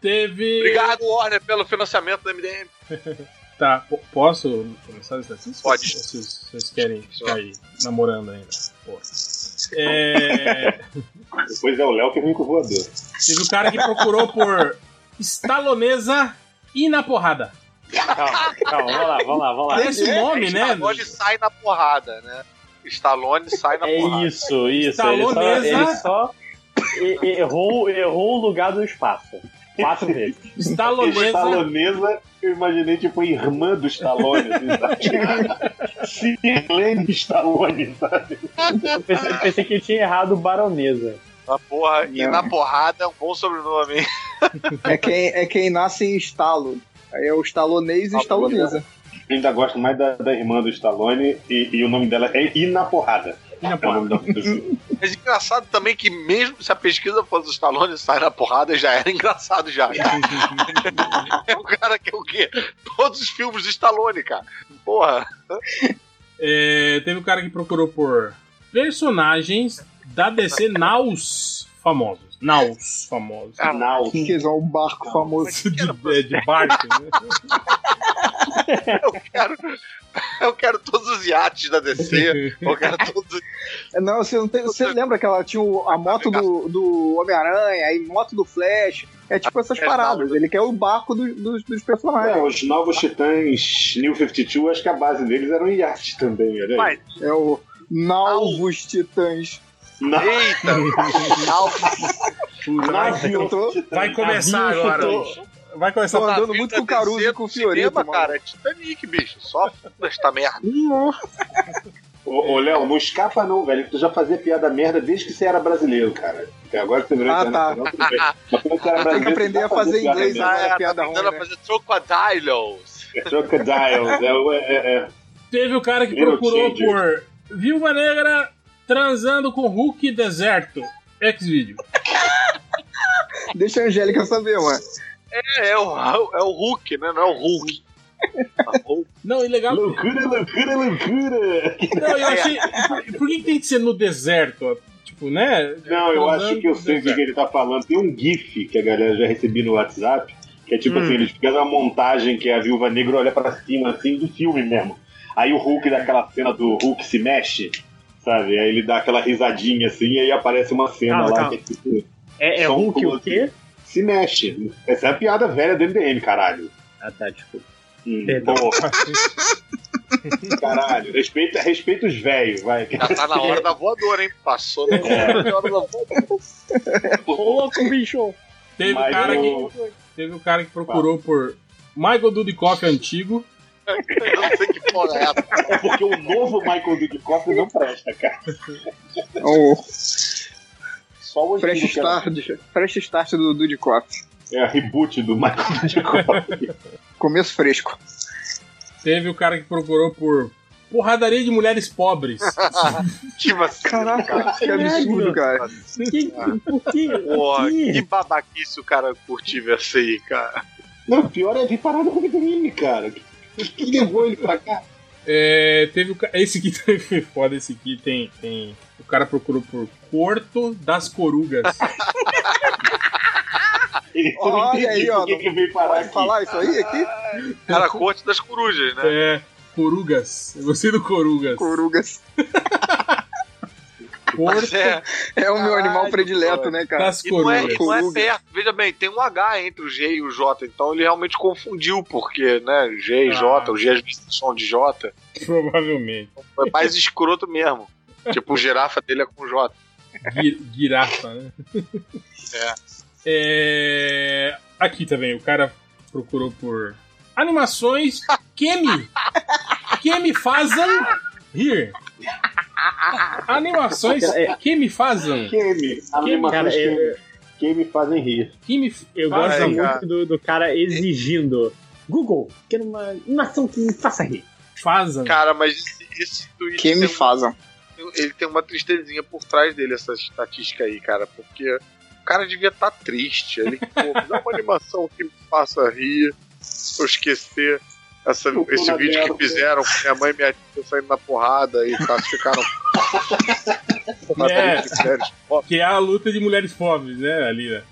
Teve. Obrigado, Warner, pelo financiamento do MDM. Tá, po- posso começar as estatísticas? Pode. Ou Vocês, vocês querem ficar aí namorando ainda? Porra. É, Depois é o Léo que vem com o voador. teve um cara que procurou por estalonesa e na porrada. Calma, calma, vamos lá, vamos lá, vamos lá. Parece o nome, né? Stallone sai na porrada, né? Stallone sai na porrada. É isso, isso. Ele só, ele só errou, errou o lugar do espaço. Quatro vezes. Estalonesa. Estalonesa, eu imaginei tipo irmã do Stallone. assim, sabe? Sirlene Stallone, sabe? Eu pensei, eu pensei que ele tinha errado baronesa. Na porra, e Não. na porrada é um bom sobrenome, hein? É quem, é quem nasce em estalo. Aí é o estalonês e estalonesa. Ainda gosto mais da, da irmã do Stallone e, e o nome dela é Ina Porrada. E na É porrada. Mas engraçado também que mesmo se a pesquisa fosse do Stallone sai na porrada, já era engraçado já. é o cara que é o quê? Todos os filmes do Stallone, cara. Porra. É, teve um cara que procurou por personagens da DC Naus famosos. Naus famosos. Naus. Que é um barco famoso. de, é, de barco, né? Eu quero, eu quero todos os iates da DC. Eu quero todos os... Não, você, não tem, você lembra que ela tinha a moto do, do Homem-Aranha, aí moto do Flash. É tipo essas paradas. Ele quer o barco do- dos, dos É, personagens. os novos titãs New 52, acho que a base deles era um iate também, olha aí. Mas, É o Novos Titãs. Na- eita! Tô- Titãs. Vai começar agora. chutou. Vai começar Tô a andando muito com o Caruso e com o Fiorito, Cinema, cara, é Titanic, bicho. Só esta merda. Ô, ô, Léo, não escapa não, velho. que Tu já fazia piada merda desde que você era brasileiro, cara. Até agora que você virou Ah, internacional, tudo bem. Mas quando você era Tem que brasileiro, aprender a fazer inglês, né? Ah, é piada tá ruim, tentando né? fazer trocodilos. Crocodiles, é, o- é, é, Teve o cara que Little procurou Changes. por Viúva Negra transando com Hulk deserto. X-Video. Deixa a Angélica saber, mano. É, é o, é o Hulk, né? Não é o Hulk. Não, e legal. Loucura, loucura, loucura! Não, eu achei. Por, que tem que ser no deserto? Tipo, né? Não, eu acho que eu sei do que ele tá falando. Tem um GIF que a galera já recebeu no WhatsApp, que é tipo Hum. assim, eles fizeram uma montagem que a viúva negra olha pra cima, assim, do filme mesmo. Aí o Hulk daquela cena do Hulk se mexe, sabe? Aí ele dá aquela risadinha assim, e aí aparece uma cena Calma, lá calma. que é tipo. É, é só um Hulk o quê? Se mexe. Essa é a piada velha do MDM, caralho. Ah, tá, desculpa. Perdão. Caralho, respeita, respeita os velhos, vai. Já tá na hora da voadora, hein? Passou na hora da voadora. Ô, louco, bicho! Teve o Mas cara o- que teve o cara que procurou por Michael Dudikoff antigo. Eu não sei que porra é essa. É porque o novo Michael Dudikoff não presta, cara. O Só o Fresh antigo que era- Start, fresh start do Dudikoff. É a reboot do Michael Dudikoff. Começo fresco. Teve o cara que procurou por porradaria de mulheres pobres. que vacilo, Caraca, que absurdo, cara. Que, por quê? Porra, Que? que babaquice o cara curtiu essa aí, cara. Não, pior é vir parar no videogame, cara. O que, que levou ele pra cá? É, teve o ca- esse aqui também foda, esse aqui tem, tem o cara procurou por Porto das Corugas. Olha aí, ó. que que veio parar Pode aqui. falar isso aí aqui? Era a corte das corujas, né? É, Corugas. Eu gostei do Corugas. Corugas. Porto é, É o meu Caralho, animal predileto, cara. né, cara? das e não é, Corugas. e não é perto. Veja bem, tem um H entre o G e o J, então ele realmente confundiu, porque, né? G e J, Ah. o G às vezes tem som de J. Provavelmente. Foi mais escroto mesmo. Tipo, o girafa dele é com J. Gui- Girafa, né? É. É, Aqui também, o cara procurou por animações que me, que me fazem rir. Animações que me fazem. Que me, animações Cara, que, me fazem rir. Que me Eu fazem. gosto muito cara. do, do cara exigindo. Google, quero uma animação que me faça rir. Fazem. Cara, mas esse, esse tweet Que me fazam. um- ele tem uma tristezinha por trás dele, essa estatística aí, cara, porque o cara devia estar triste. Ele, pô, dá uma animação que me faça rir, eu esquecer. Essa, esse vídeo merda. que fizeram com minha mãe e minha tia saindo na porrada e tá, ficaram. É. de mulheres. Ó, Que é a luta de mulheres pobres, né, ali, né?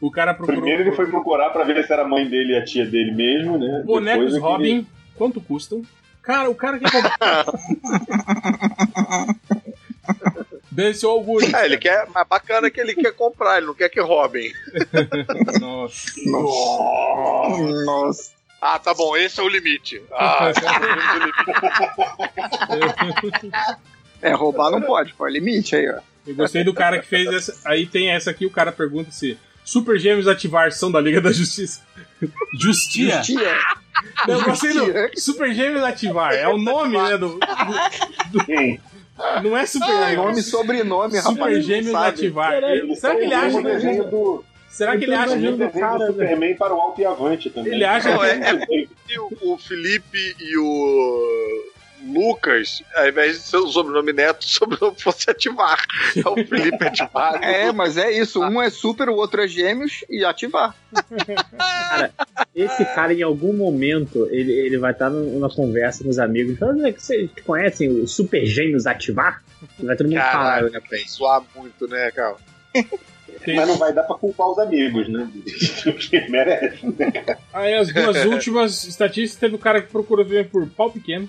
o cara procurou Primeiro ele foi procurar pra ver se era a mãe dele e a tia dele mesmo, né? bonecos é Robin. Quanto custam? Cara, o cara quer comprar. Desse o Augusto. É, ele quer. Mas bacana que ele quer comprar, ele não quer que roubem. Nossa. Nossa. Ah, tá bom, esse é o limite. Ah, esse é o limite. É, roubar não pode, pô. é Limite aí, ó. Eu gostei do cara que fez essa. Aí tem essa aqui, o cara pergunta se Super Gêmeos ativar são da Liga da Justiça. Justia. Tia. Eu gostei do Justia. Super Gêmeos ativar. É o nome, né? Do, do- Quem? não é Super Nome e Gêmeos. sobrenome, rapaz. Super Gêmeos ativar. Será que ele Tem acha que. do, Será que ele acha tem um que. desenho cara, do Superman para o alto e avante também. Ele acha Não, que. é, é o, o Felipe e o Lucas, ao invés de ser o sobrenome Neto, o sobrenome fosse ativar. É o Felipe ativar. É, mas é isso. Um é super, o outro é gêmeos e ativar. Esse cara, em algum momento, ele, ele vai estar numa conversa com os amigos. Falando, "Ah, vocês conhecem o Super Gêmeos ativar? Vai todo mundo falar. Caralho, né? é zoar muito, né, cara? Mas não vai dar pra culpar os amigos, né? Porque merece. Aí as duas últimas estatísticas teve o cara que procurou por pau pequeno.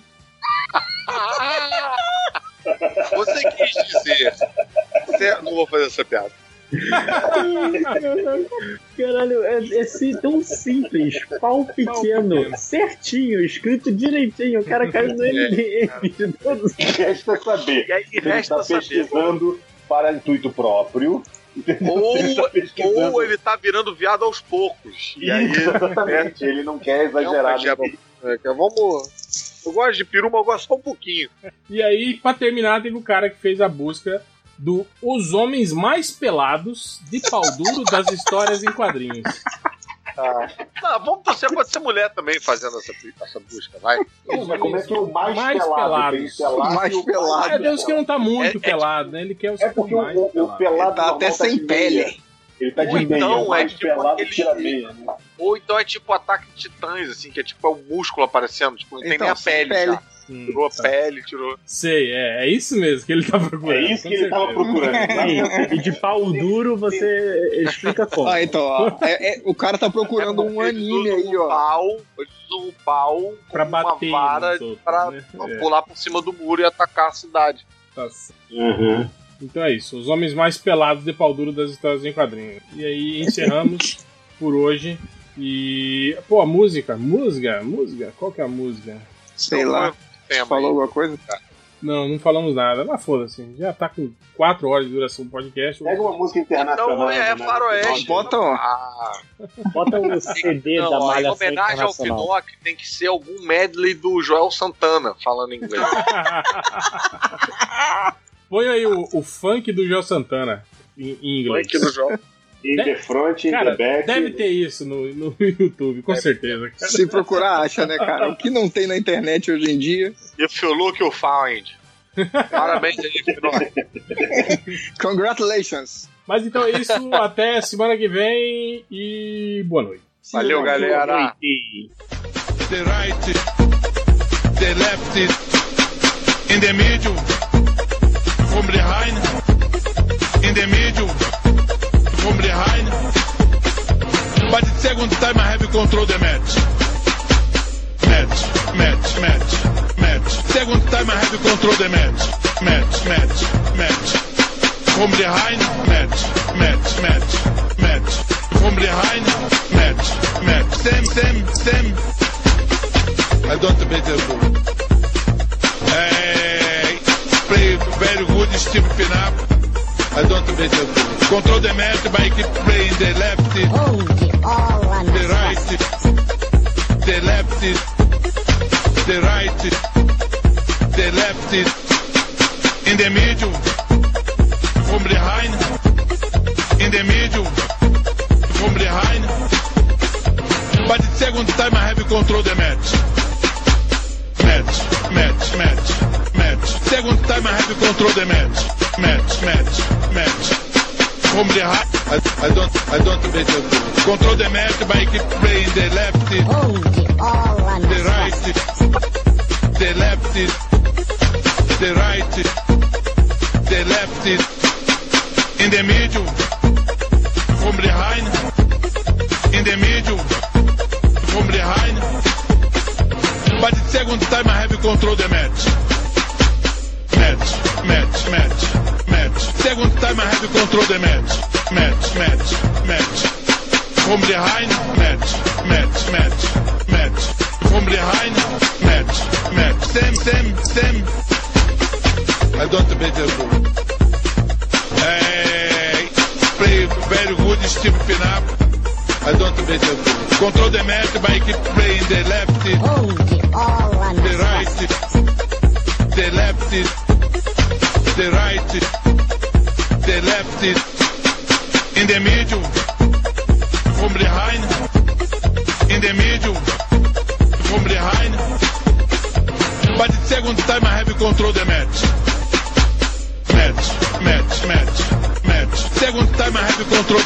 Você quis dizer. Você- Não vou fazer essa piada. Caralho, é, é tão simples. Pau pequeno, certinho, escrito direitinho. O cara caiu no MDM de todos. Resta saber. E aí Ele resta está saber. pesquisando para intuito próprio. Ou, Ele tá pesquisando. ou ele tá virando viado aos poucos. E aí. Isso, exatamente. Ele não quer exagerar. Não, é- é que vamos. Eu gosto de peru, mas eu gosto só um pouquinho. E aí, pra terminar, teve o cara que fez a busca do Os Homens Mais Pelados de Pau Duro das Histórias em Quadrinhos. Não, vamos torcer, pode ser mulher também fazendo essa, essa busca, vai. Mas como é que é o mais, Mais pelado? pelado Mais o pelado. É Deus que não tá muito É- é pelado, né? Ele quer os É porque o, mais o, o pelado Ele tá até sem pele. Ele tá de Ou meia. então é tipo pelado aquele- tira meia. Né? Ou então é tipo ataque de titãs, assim, que é tipo é o músculo aparecendo, tipo, não tem Então, nem a pele, pele. já. Hum, Tirou a tá. pele, tirou. Sei, é, é isso mesmo que ele tá procurando. É isso que ele tava certeza. procurando. E, e de pau duro você explica como. Ah, então, ó. É- é- o cara tá procurando um Eles anime aí, um ó. pau, um pau Pra com bater uma vara outros, pra né? É, pular por cima do muro e atacar a cidade. tá certo. Uhum. Então é isso, os homens mais pelados de pau duro das histórias em quadrinhos. E aí encerramos por hoje E, pô, a música, música, música, qual que é a música? Sei lá. Falou alguma coisa? Não, não falamos nada, mas foda-se, já tá com 4 horas de duração do podcast. Pega uma música internacional. Então é né? faroeste. Bota um. Ah, Bota o CD da não, ó, em Malhação homenagem ao. Pinóquio, tem que ser algum medley do Joel Santana, falando inglês. Põe aí o, o funk do Joel Santana em, em inglês. Funk do Joel. In the front, in Cara, the back. deve ter isso no, no YouTube, com certeza. Cara. Se procurar, acha, né, cara? O que não tem na internet hoje em dia. If you look, you find. Parabéns aí. Congratulations. Mas então é isso, até semana que vem e boa noite. Valeu, galera. the right, the left, in the middle, from behind, in the middle, from behind. But the second time I have control the match. Match, match, match, match. Second time I have control the match. Match, match, match. From behind, match, match, match, match. From behind, match, match. Same, same, same. I don't bet the goal. Hey, play very good Steve Pinap. I don't bet the. Control the match by keep playing the left, the right, the left, the right, the left, in the middle, from behind, in the middle, from behind. But the second time I have control the match. Match, match, match, match. Second time I have to control the match. Match, match, match. From the high, I, I don't, I don't bet the. Control the match by keep playing the left, the right, the left, the right, the left, in the middle, from behind, in the middle, from behind. But the second time I have control the match. Match, match, match, match. Second time I have control the match. Match, match, match. From behind, match, match, match, match. From behind, match, match. Same, same, same. I don't bet the goal. Hey, play very good Steve Pinap. I don't the. Control the match by keep playing the left, the right, the left, the right, the left, in the middle, from behind, in the middle, from behind. But the second time I have control the match. Match, match, match, match. Second time I have control the